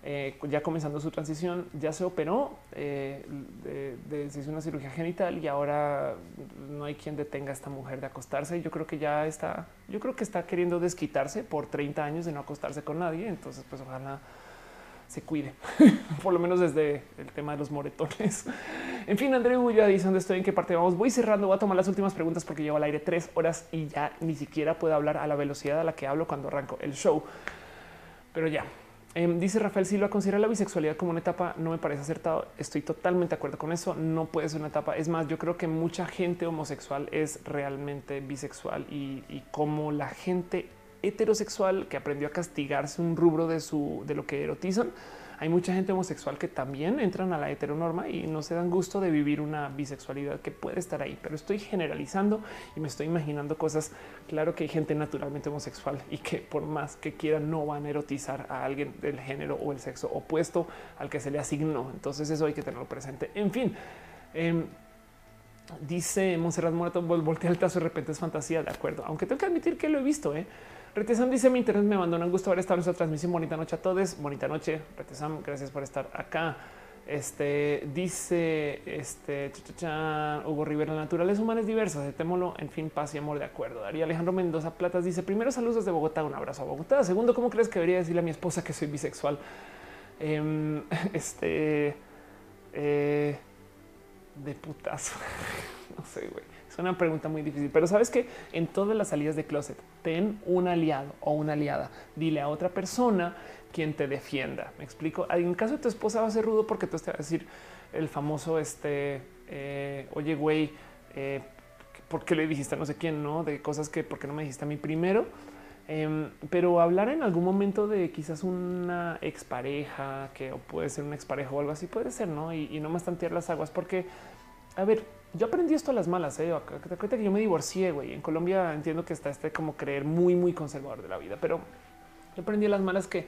eh, ya comenzando su transición, ya se operó, eh, se hizo una cirugía genital y ahora no hay quien detenga a esta mujer de acostarse. Yo creo que ya está, yo creo que está queriendo desquitarse por 30 años de no acostarse con nadie. Entonces, pues ojalá se cuide, <laughs> por lo menos desde el tema de los moretones. <laughs> En fin, André ya dice dónde estoy, en qué parte vamos. Voy cerrando, voy a tomar las últimas preguntas porque llevo al aire tres horas y ya ni siquiera puedo hablar a la velocidad a la que hablo cuando arranco el show. Pero ya, Em, dice Rafael Silva, considera la bisexualidad como una etapa no me parece acertado. Estoy totalmente de acuerdo con eso. No puede ser una etapa. Es más, yo creo que mucha gente homosexual es realmente bisexual y como la gente heterosexual que aprendió a castigarse un rubro de su de lo que erotizan hay mucha gente homosexual que también entran a la heteronorma y no se dan gusto de vivir una bisexualidad que puede estar ahí, pero estoy generalizando y me estoy imaginando cosas. Claro que hay gente naturalmente homosexual y que por más que quieran no van a erotizar a alguien del género o el sexo opuesto al que se le asignó. Entonces eso hay que tenerlo presente. En fin. Em, dice Monserrat Morato, voltea el tazo de repente es fantasía, de acuerdo, aunque tengo que admitir que lo he visto, ¿eh? Retesam dice mi internet me mandó un gusto haber estado en esta transmisión. Bonita noche a todos. Bonita noche. Retesam, gracias por estar acá. Este dice este Hugo Rivera, la naturaleza humana es diversa, en fin, paz y amor de acuerdo. Daría Alejandro Mendoza Platas dice: Primero, saludos desde Bogotá, un abrazo a Bogotá. Segundo, ¿cómo crees que debería decirle a mi esposa que soy bisexual? Em, <laughs> este eh, de putazo. <laughs> no sé, güey. Es una pregunta muy difícil, pero sabes que en todas las salidas de closet, ten un aliado o una aliada. Dile a otra persona quien te defienda. Me explico. En caso de tu esposa va a ser rudo porque tú te vas a decir el famoso este, eh, oye, güey, eh, ¿por qué le dijiste a no sé quién? No de cosas que por qué no me dijiste a mí primero. Em, pero hablar en algún momento de quizás una expareja que puede ser una expareja o algo así puede ser, no? Y, y no más tantear las aguas, porque a ver, yo aprendí esto a las malas. ¿eh? Te cuenta que yo me divorcié, güey. En Colombia entiendo que está este como creer muy, muy conservador de la vida, pero yo aprendí a las malas que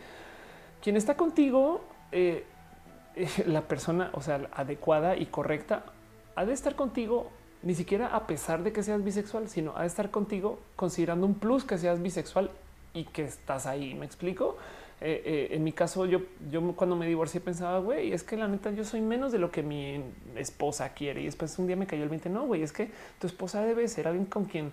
quien está contigo, eh, <laughs> la persona, o sea, adecuada y correcta, ha de estar contigo ni siquiera a pesar de que seas bisexual, sino ha de estar contigo considerando un plus que seas bisexual y que estás ahí. Me explico. Eh, eh, en mi caso, yo, yo cuando me divorcié pensaba, güey, es que la neta yo soy menos de lo que mi esposa quiere. Y después un día me cayó el 20. No, güey, es que tu esposa debe ser alguien con quien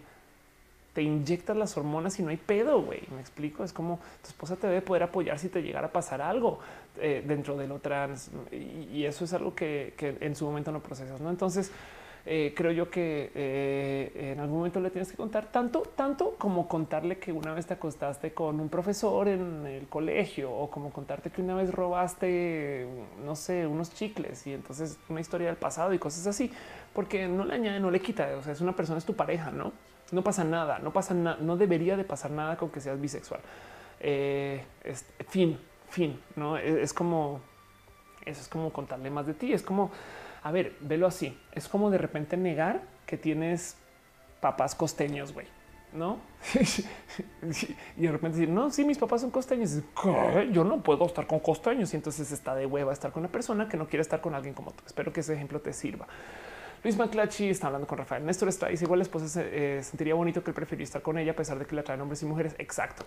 te inyectas las hormonas y no hay pedo, güey. Me explico. Es como tu esposa te debe poder apoyar si te llegara a pasar algo eh, dentro de lo trans. Y, eso es algo que, que, en su momento no procesas. No, entonces eh, creo yo que eh, en algún momento le tienes que contar tanto, tanto como contarle que una vez te acostaste con un profesor en el colegio o como contarte que una vez robaste, no sé, unos chicles y entonces una historia del pasado y cosas así, porque no le añade, no le quita. O sea, es una persona, es tu pareja, no? No pasa nada, no pasa nada, no debería de pasar nada con que seas bisexual. Eh, fin, fin, no es como eso es como contarle más de ti. Es como a ver, velo así. Es como de repente negar que tienes papás costeños, güey. No? <laughs> y de repente decir, no, sí, mis papás son costeños. Yo no puedo estar con costeños y entonces está de hueva estar con una persona que no quiere estar con alguien como tú. Espero que ese ejemplo te sirva. Luis Maclachi está hablando con Rafael. Néstor está dice igual la esposa se, eh, sentiría bonito que él prefirió estar con ella a pesar de que la traen hombres y mujeres. Exacto.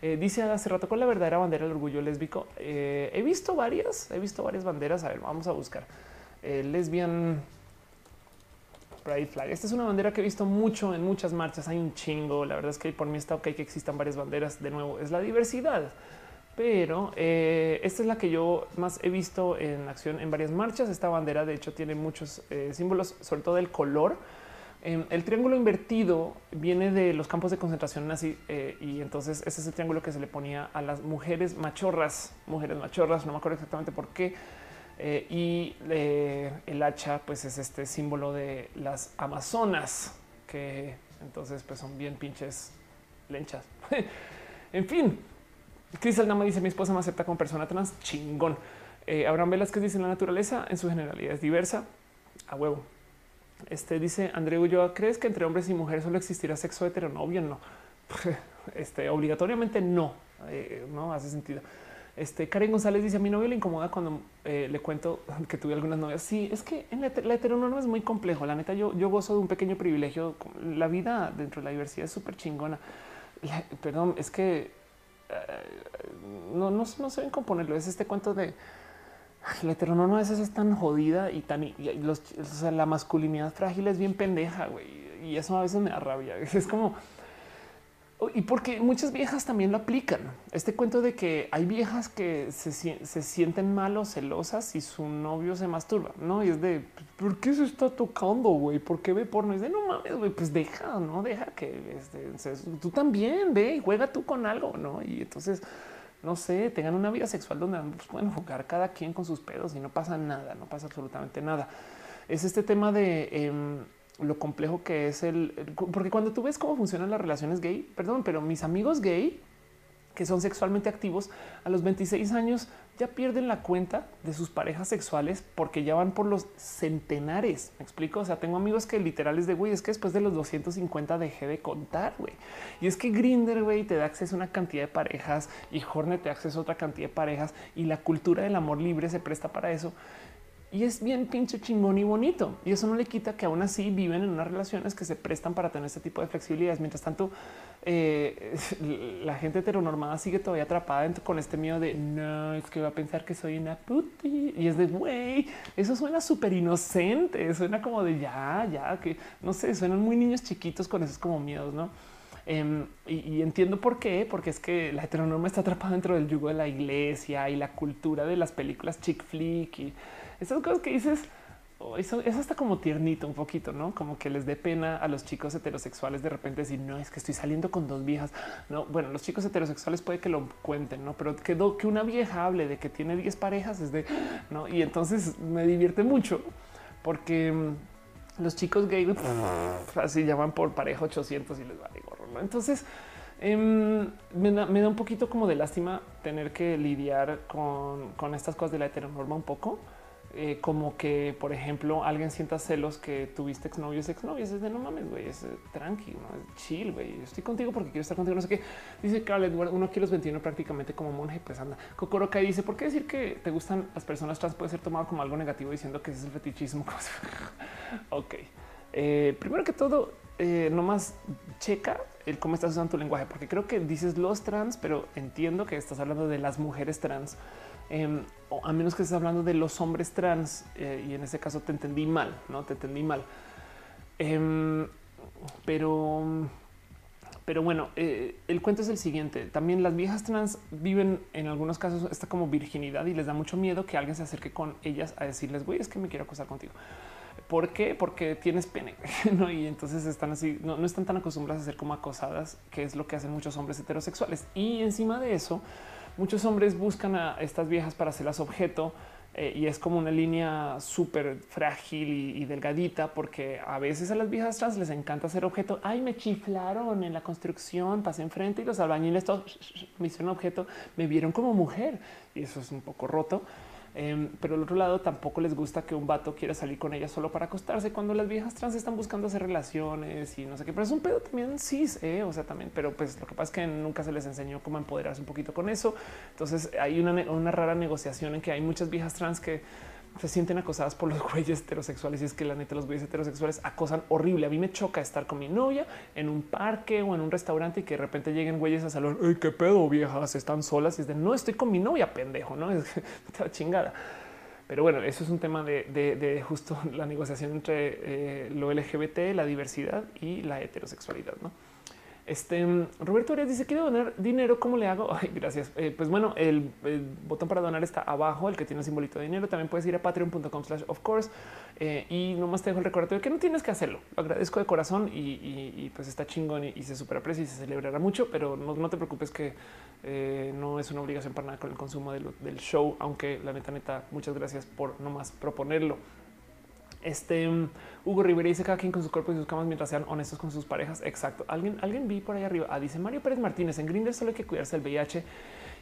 Eh, dice hace rato con la verdadera bandera del orgullo lésbico. Eh, he visto varias, he visto varias banderas. A ver, vamos a buscar. Eh, lesbian Pride Flag. Esta es una bandera que he visto mucho en muchas marchas. Hay un chingo. La verdad es que por mí está ok que existan varias banderas. De nuevo, es la diversidad. Pero eh, esta es la que yo más he visto en acción en varias marchas. Esta bandera, de hecho, tiene muchos eh, símbolos, sobre todo el color. Em, el triángulo invertido viene de los campos de concentración nazi y entonces ese es el triángulo que se le ponía a las mujeres machorras, mujeres machorras. No me acuerdo exactamente por qué Eh, y eh, el hacha, pues es este símbolo de las amazonas, que entonces pues son bien pinches lenchas. <laughs> en fin, Cris Aldama dice: Mi esposa me acepta como persona trans. Chingón. Eh, Abraham Velázquez dice: La naturaleza en su generalidad es diversa. A huevo. Este dice André Ulloa: ¿Crees que entre hombres y mujeres solo existirá sexo heteronovio? No, <laughs> este obligatoriamente no, eh, no hace sentido. Este Karen González dice a mi novio le incomoda cuando eh, le cuento <laughs> que tuve algunas novias. Sí, es que en la, heteronorma es muy complejo. La neta, yo, yo gozo de un pequeño privilegio. La vida dentro de la diversidad es súper chingona. perdón, es que eh, no, no, no componerlo. Es este cuento de la heteronorma a veces es tan jodida y tan los, la masculinidad frágil es bien pendeja, güey. Y eso a veces me da rabia. <laughs> Es como y porque muchas viejas también lo aplican. Este cuento de que hay viejas que se, sienten mal o celosas si su novio se masturba, no? Y es de por qué se está tocando, güey? ¿Por qué ve porno? Es de no mames, güey, pues deja, no deja que este, tú también ve y juega tú con algo, no? Y entonces, no sé, tengan una vida sexual donde pues, pueden jugar cada quien con sus pedos y no pasa nada, no pasa absolutamente nada. Es este tema de em, lo complejo que es el, porque cuando tú ves cómo funcionan las relaciones gay, perdón, pero mis amigos gay que son sexualmente activos a los 26 años ya pierden la cuenta de sus parejas sexuales porque ya van por los centenares. Me explico. O sea, tengo amigos que literales de güey, es que después de los 250 dejé de contar, güey. Y es que Grinder, güey, te da acceso a una cantidad de parejas y Hornet te da acceso a otra cantidad de parejas y la cultura del amor libre se presta para eso y es bien pinche chingón y bonito. Y eso no le quita que aún así viven en unas relaciones que se prestan para tener este tipo de flexibilidades. Mientras tanto, eh, <laughs> la gente heteronormada sigue todavía atrapada dentro con este miedo de no es que va a pensar que soy una puti y es de güey. Eso suena súper inocente. Suena como de ya, ya que no sé, suenan muy niños chiquitos con esos como miedos, no? Em, y, entiendo por qué, porque es que la heteronorma está atrapada dentro del yugo de la iglesia y la cultura de las películas chick flick esas cosas que dices, oh, eso, eso está como tiernito un poquito, ¿no? Como que les dé pena a los chicos heterosexuales de repente decir, no, es que estoy saliendo con dos viejas. No, bueno, los chicos heterosexuales puede que lo cuenten, ¿no? Pero quedó que una vieja hable de que tiene 10 parejas es de, ¿no? Y entonces me divierte mucho porque mm, los chicos gay así llaman por pareja 800 y les vale gorro, ¿no? Entonces... Em, me, da, un poquito como de lástima tener que lidiar con, con estas cosas de la heteronorma un poco, eh, como que, por ejemplo, alguien sienta celos que tuviste exnovios, exnovios, es de no mames, güey, es eh, tranqui, es chill, güey. Estoy contigo porque quiero estar contigo. No sé qué dice Carl Edward, uno aquí los 21 prácticamente como monje. Pues anda. Kokoroka dice: ¿Por qué decir que te gustan las personas trans puede ser tomado como algo negativo diciendo que es el fetichismo? <laughs> ok, eh, primero que todo, nomás checa el cómo estás usando tu lenguaje, porque creo que dices los trans, pero entiendo que estás hablando de las mujeres trans. Em, a menos que estés hablando de los hombres trans eh, y en ese caso te entendí mal, no te entendí mal. Em, pero, pero bueno, eh, el cuento es el siguiente. También las viejas trans viven en algunos casos esta como virginidad y les da mucho miedo que alguien se acerque con ellas a decirles, güey, es que me quiero acostar contigo. ¿Por qué? Porque tienes pene, <laughs> ¿no? Y entonces están así, no, no están tan acostumbradas a ser como acosadas, que es lo que hacen muchos hombres heterosexuales. Y encima de eso, muchos hombres buscan a estas viejas para hacerlas objeto eh, y es como una línea súper frágil y, delgadita porque a veces a las viejas trans les encanta ser objeto. Ay, me chiflaron en la construcción, pasé enfrente y los albañiles todos <laughs> me hicieron objeto, me vieron como mujer y eso es un poco roto. Em, pero al otro lado tampoco les gusta que un vato quiera salir con ella solo para acostarse cuando las viejas trans están buscando hacer relaciones y no sé qué, pero es un pedo también sí, eh, o sea, también, pero pues lo que pasa es que nunca se les enseñó cómo empoderarse un poquito con eso. Entonces hay una, una rara negociación en que hay muchas viejas trans que se sienten acosadas por los <laughs> güeyes heterosexuales y es que la neta los güeyes heterosexuales acosan horrible. A mí me choca estar con mi novia en un parque o en un restaurante y que de repente lleguen güeyes a saludar. Ay, qué pedo, viejas, están solas. Y es de no estoy con mi novia, pendejo, no <laughs> es chingada. Pero bueno, eso es un tema de, justo la negociación entre eh, lo LGBT, la diversidad y la heterosexualidad. ¿no? Este Roberto Arias dice: Quiero donar dinero. ¿Cómo le hago? <laughs> Ay, gracias. Eh, pues bueno, el, botón para donar está abajo, el que tiene el simbolito de dinero. También puedes ir a patreon.com slash of course. Eh, y nomás te dejo el recordatorio que no tienes que hacerlo. Lo agradezco de corazón y, pues está chingón y, se super aprecia y se celebrará mucho, pero no, te preocupes que eh, no es una obligación para nada con el consumo del, del show, aunque la neta, neta, muchas gracias por nomás proponerlo. Este um, Hugo Rivera dice cada quien con su cuerpo y sus camas mientras sean honestos con sus parejas. Exacto. Alguien, alguien vi por ahí arriba. Ah, dice Mario Pérez Martínez en Grindr solo hay que cuidarse del VIH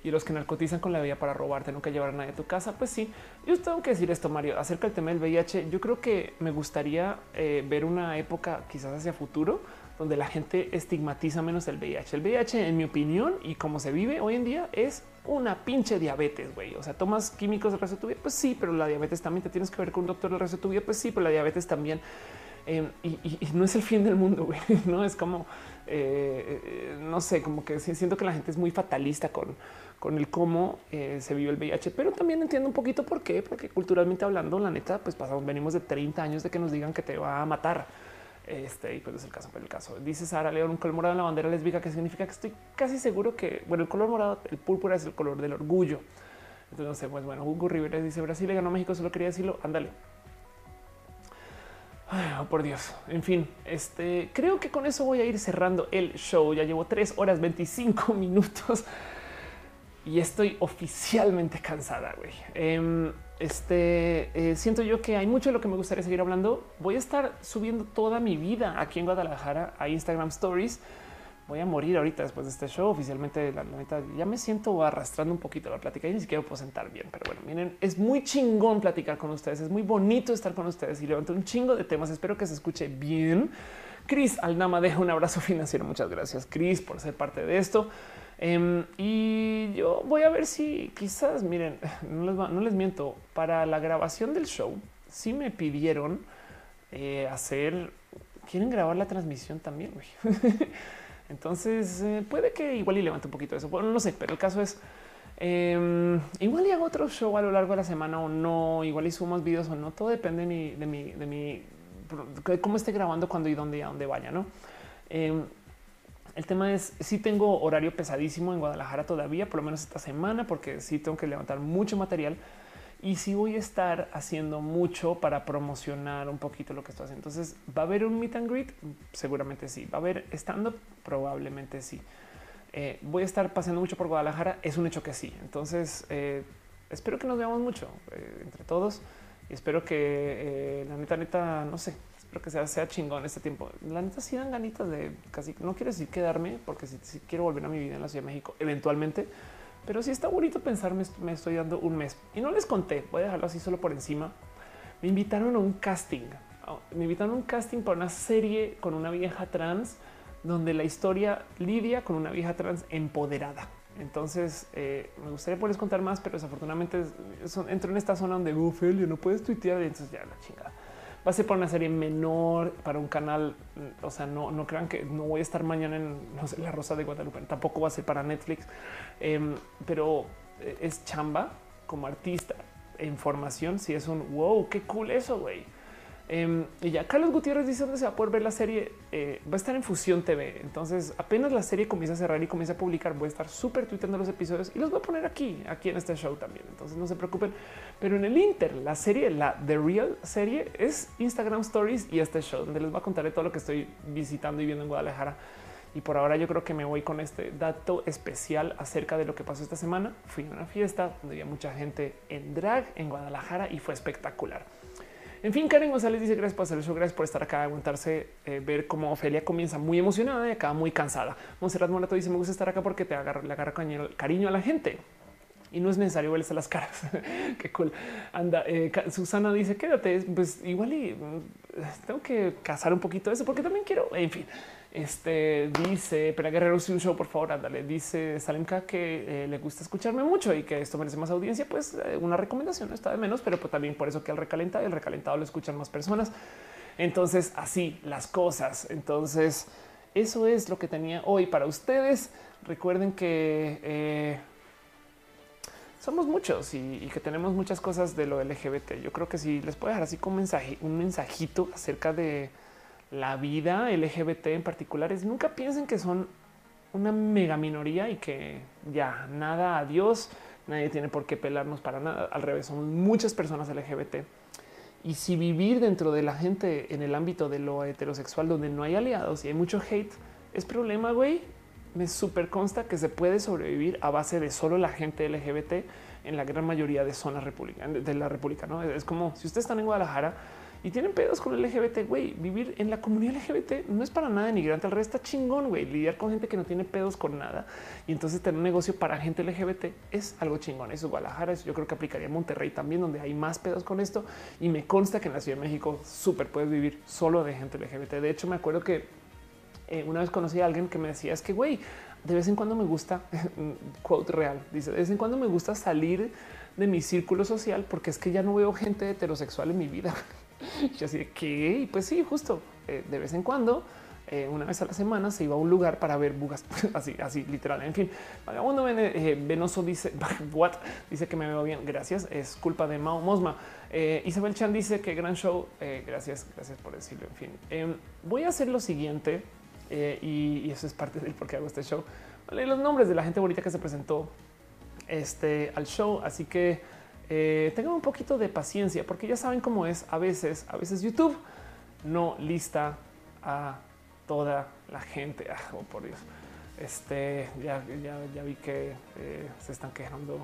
y los que narcotizan con la vía para robarte, nunca llevar a nadie a tu casa. Pues sí, yo tengo que decir esto, Mario, acerca del tema del VIH. Yo creo que me gustaría eh, ver una época quizás hacia futuro donde la gente estigmatiza menos el VIH. El VIH, en mi opinión, y como se vive hoy en día, es una pinche diabetes, güey. O sea, tomas químicos el resto de tu vida, pues sí, pero la diabetes también te tienes que ver con un doctor el resto de tu vida, pues sí, pero la diabetes también. Em, y, no es el fin del mundo, güey. <laughs> No es como, eh, eh, no sé, como que siento que la gente es muy fatalista con, con el cómo eh, se vive el VIH, pero también entiendo un poquito por qué, porque culturalmente hablando, la neta, pues pasamos, venimos de 30 años de que nos digan que te va a matar este, y pues es el caso, pero el caso. Dice Sara León, un color morado en la bandera lésbica, que significa que estoy casi seguro que, bueno, el color morado, el púrpura es el color del orgullo. Entonces, pues bueno, Hugo Rivera dice Brasil le ganó México, solo quería decirlo, ándale. Oh, por Dios. En fin, este creo que con eso voy a ir cerrando el show. Ya llevo tres horas 25 <laughs> minutos y estoy oficialmente cansada. Güey. Em, este eh, siento yo que hay mucho de lo que me gustaría seguir hablando. Voy a estar subiendo toda mi vida aquí en Guadalajara a Instagram Stories. Voy a morir ahorita después de este show. Oficialmente, la, neta, ya me siento arrastrando un poquito la plática y ni siquiera puedo sentar bien. Pero bueno, miren, es muy chingón platicar con ustedes. Es muy bonito estar con ustedes y levanto un chingo de temas. Espero que se escuche bien. Chris Aldama deja un abrazo financiero. Muchas gracias, Chris, por ser parte de esto. Em, y yo voy a ver si quizás, miren, <laughs> no les, miento, para la grabación del show, si me pidieron eh, hacer, quieren grabar la transmisión también. <laughs> Entonces eh, puede que igual y levante un poquito eso. Bueno, no sé, pero el caso es em, igual y hago otro show a lo largo de la semana o no, igual y sumo más videos o no. Todo depende de mi, de mi, de cómo esté grabando, cuando y dónde y a dónde vaya, no? El tema es si tengo horario pesadísimo en Guadalajara todavía, por lo menos esta semana, porque sí tengo que levantar mucho material y si voy a estar haciendo mucho para promocionar un poquito lo que estoy haciendo. Entonces, ¿va a haber un meet and greet? Seguramente sí. ¿Va a haber stand-up? Probablemente sí. Eh, voy a estar paseando mucho por Guadalajara. Es un hecho que sí. Entonces, eh, espero que nos veamos mucho eh, entre todos y espero que la neta, neta, no sé, Espero que sea, sea chingón este tiempo. La neta sí dan ganitas de casi, no quiero decir quedarme, porque si, quiero volver a mi vida en la Ciudad de México eventualmente, pero sí está bonito pensar, me, estoy dando un mes. Y no les conté, voy a dejarlo así solo por encima. Me invitaron a un casting. Me invitaron a un casting para una serie con una vieja trans, donde la historia lidia con una vieja trans empoderada. Entonces eh, me gustaría poderles contar más, pero desafortunadamente entro en esta zona donde Ophelia no puedes tuitear. Y entonces ya la chingada va a ser para una serie menor, para un canal. O sea, no, no crean que no voy a estar mañana en La Rosa de Guadalupe. Tampoco va a ser para Netflix, em, pero eh, es chamba como artista en formación. Si es un wow, qué cool eso, güey. Em, y ya Carlos Gutiérrez dice dónde se va a poder ver la serie. Eh, va a estar en Fusión TV. Entonces, apenas la serie comienza a cerrar y comienza a publicar, voy a estar súper tuiteando los episodios y los voy a poner aquí, aquí en este show también. Entonces, no se preocupen. Pero en el Inter, la serie, la The Real serie es Instagram Stories y este show donde les voy a contar todo lo que estoy visitando y viendo en Guadalajara. Y por ahora yo creo que me voy con este dato especial acerca de lo que pasó esta semana. Fui a una fiesta donde había mucha gente en drag en Guadalajara y fue espectacular. En fin, Karen González dice gracias por hacer el show, gracias por estar acá, aguantarse, eh, ver cómo Ofelia comienza muy emocionada y acaba muy cansada. Monserrat Morato dice me gusta estar acá porque te agarra, le agarra cariño a la gente y no es necesario verles a las caras. <laughs> Qué cool. Anda, eh, Susana dice quédate, pues igual y mm, tengo que cazar un poquito eso porque también quiero, en fin. Este dice Pera Guerrero, un show, por favor, ándale. Dice Salimka que eh, le gusta escucharme mucho y que esto merece más audiencia. Pues eh, una recomendación no está de menos, pero pues también por eso que al recalentado, el recalentado lo escuchan más personas. Entonces, así las cosas. Entonces, eso es lo que tenía hoy para ustedes. Recuerden que eh, somos muchos y, que tenemos muchas cosas de lo LGBT. Yo creo que si les puedo dejar así como un, mensaje, un mensajito acerca de la vida LGBT en particular es nunca piensen que son una mega minoría y que ya nada, adiós, nadie tiene por qué pelarnos para nada. Al revés, son muchas personas LGBT. Y si vivir dentro de la gente en el ámbito de lo heterosexual, donde no hay aliados y hay mucho hate, es problema, güey. Me super consta que se puede sobrevivir a base de solo la gente LGBT en la gran mayoría de zonas de la República. ¿no? Es como si ustedes están en Guadalajara, y tienen pedos con el LGBT, güey. Vivir en la comunidad LGBT no es para nada denigrante. Al resto está chingón, güey. Lidiar con gente que no tiene pedos con nada y entonces tener un negocio para gente LGBT es algo chingón. Eso es Guadalajara. Yo creo que aplicaría en Monterrey también, donde hay más pedos con esto. Y me consta que en la Ciudad de México súper puedes vivir solo de gente LGBT. De hecho, me acuerdo que eh, una vez conocí a alguien que me decía es que, güey, de vez en cuando me gusta, <laughs> quote real, dice, de vez en cuando me gusta salir de mi círculo social porque es que ya no veo gente heterosexual en mi vida. <laughs> <laughs> Y así de que, pues sí, justo eh, de vez en cuando, eh, una vez a la semana se iba a un lugar para ver bugas, <laughs> así, así literal. En fin, vagabundo eh, venoso dice, <laughs> what dice que me veo bien. Gracias. Es culpa de Mao Mosma. Isabel Chan dice que gran show. gracias, gracias por decirlo. En fin, em, voy a hacer lo siguiente y, eso es parte del por qué hago este show. Vale, los nombres de la gente bonita que se presentó este, al show. Así que eh, tengan un poquito de paciencia porque ya saben cómo es a veces, a veces YouTube no lista a toda la gente. <laughs> Ah, oh, por Dios. Este ya, ya, vi que eh, se están quejando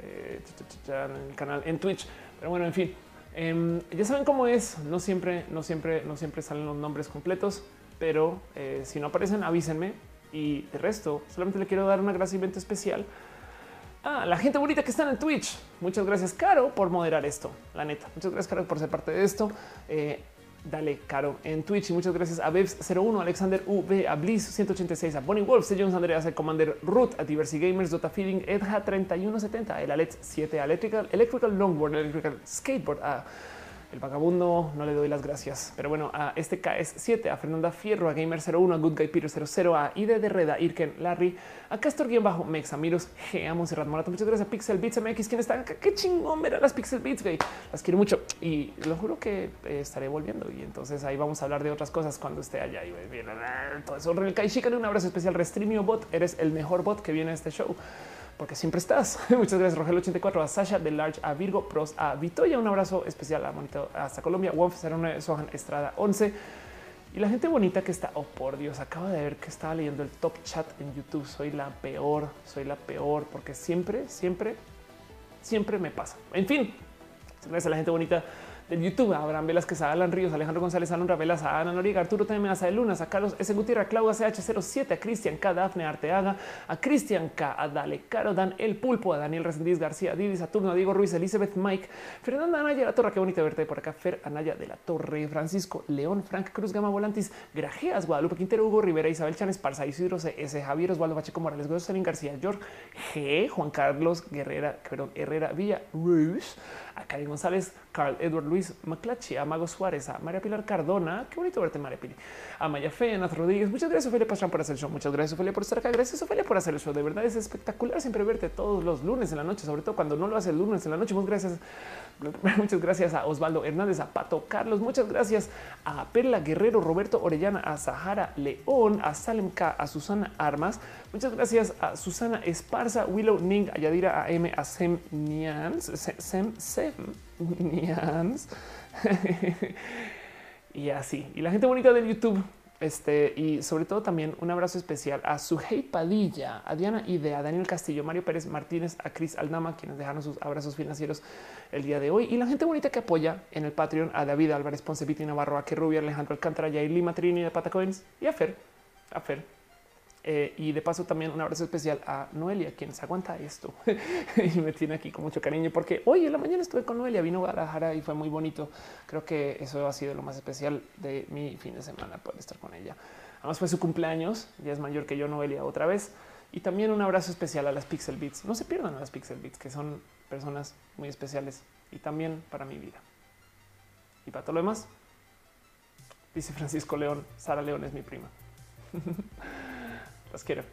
eh, en el canal en Twitch, pero bueno, en fin, em, ya saben cómo es. No siempre, no siempre, no siempre salen los nombres completos, pero si no aparecen, avísenme. Y de resto, solamente le quiero dar un agradecimiento especial Ah, la gente bonita que están en Twitch. Muchas gracias, Caro, por moderar esto. La neta, muchas gracias, Caro, por ser parte de esto. Eh, dale, Caro, en Twitch. Y muchas gracias a Bebs01, Alexander V, a Bliss186, a Bonnie Wolf, a Jones, Andreas, a Commander Root, a Diversity Gamers, Dota Feeding, Edha3170, el Alex 7, Electrical, Electrical Longboard, Electrical Skateboard, a el vagabundo no le doy las gracias, pero bueno, a este KS7, a Fernanda Fierro, a Gamer01, a Good Guy Peter 00, a Ide de Reda, Irken, Larry, a Castor guion bajo, Mex, Amiros, G, a Monserrat Morato, muchas gracias a Pixel Beats MX, quien está acá, qué chingón ver a las Pixel Beats, güey, las quiero mucho. Y lo juro que eh, estaré volviendo. Y entonces ahí vamos a hablar de otras cosas cuando esté allá y bien, todo eso. Real un abrazo especial, Restreamio Bot, eres el mejor bot que viene a este show porque siempre estás. <laughs> Muchas gracias, Rogelio 84, a Sasha de Large, a Virgo Pros, a Vitoya, un abrazo especial a Monito, hasta Colombia, Wonf 09, Sohan Estrada 11 y la gente bonita que está. Oh, por Dios, acabo de ver que estaba leyendo el top chat en YouTube. Soy la peor, soy la peor, porque siempre, siempre, siempre me pasa. En fin, gracias a la gente bonita del YouTube, Abraham a Alan Ríos, Alejandro González, Alan Ravelas, a Ana Noriega, Arturo TM, a Lunas, a Carlos S. Gutiérrez, a Claudia CH07, a Cristian K, Dafne Arteaga, a Cristian K, a Dale Caro, Dan El Pulpo, a Daniel Resendiz García, Didi Saturno, a Diego Ruiz, Elizabeth Mike, Fernanda Anaya la Torre, qué bonita verte por acá, Fer Anaya de la Torre, Francisco León, Frank Cruz Gama Volantis, Grajeas, Guadalupe Quintero, Hugo Rivera, Isabel Chán Esparza, Isidro C. S. Javier Osvaldo Pacheco Morales, Gómez García, George G. Juan Carlos Guerrera, perdón, Herrera Villa, Ruiz, a Cari González, Carl Edward Luis Maclachi, a Mago Suárez, a María Pilar Cardona. Qué bonito verte, María Pili. A Maya Fe, a Rodríguez. Muchas gracias, Ophelia Pastrán, por hacer el show. Muchas gracias, Ophelia, por estar acá. Gracias, Ophelia, por hacer el show. De verdad es espectacular siempre verte todos los lunes en la noche, sobre todo cuando no lo hace el lunes en la noche. Muchas gracias. <laughs> Muchas gracias a Osvaldo Hernández, a Pato Carlos. Muchas gracias a Perla Guerrero, Roberto Orellana, a Sahara León, a Salem K, a Susana Armas. Muchas gracias a Susana Esparza, Willow Ning, a Yadira AM, a Sem Nians, Sem Sem Nians. <laughs> y así. Y la gente bonita del YouTube. Este y sobre todo también un abrazo especial a Sujei Padilla, a Diana Idea, a Daniel Castillo, Mario Pérez Martínez, a Cris Aldama, quienes dejaron sus abrazos financieros el día de hoy. Y la gente bonita que apoya en el Patreon a David Álvarez Ponce, Viti Navarro, a Rubia, Alejandro Alcántara, Lima Trini de Patacoins y a Fer, a Fer eh, y de paso también un abrazo especial a Noelia, quien se aguanta esto <laughs> y me tiene aquí con mucho cariño porque hoy en la mañana estuve con Noelia, vino a Guadalajara y fue muy bonito. Creo que eso ha sido lo más especial de mi fin de semana, poder estar con ella. Además fue su cumpleaños, ya es mayor que yo, Noelia, otra vez. Y también un abrazo especial a las Pixel Beats. No se pierdan a las Pixel Beats, que son personas muy especiales y también para mi vida. Y para todo lo demás, dice Francisco León, Sara León es mi prima. <laughs> Let's get him.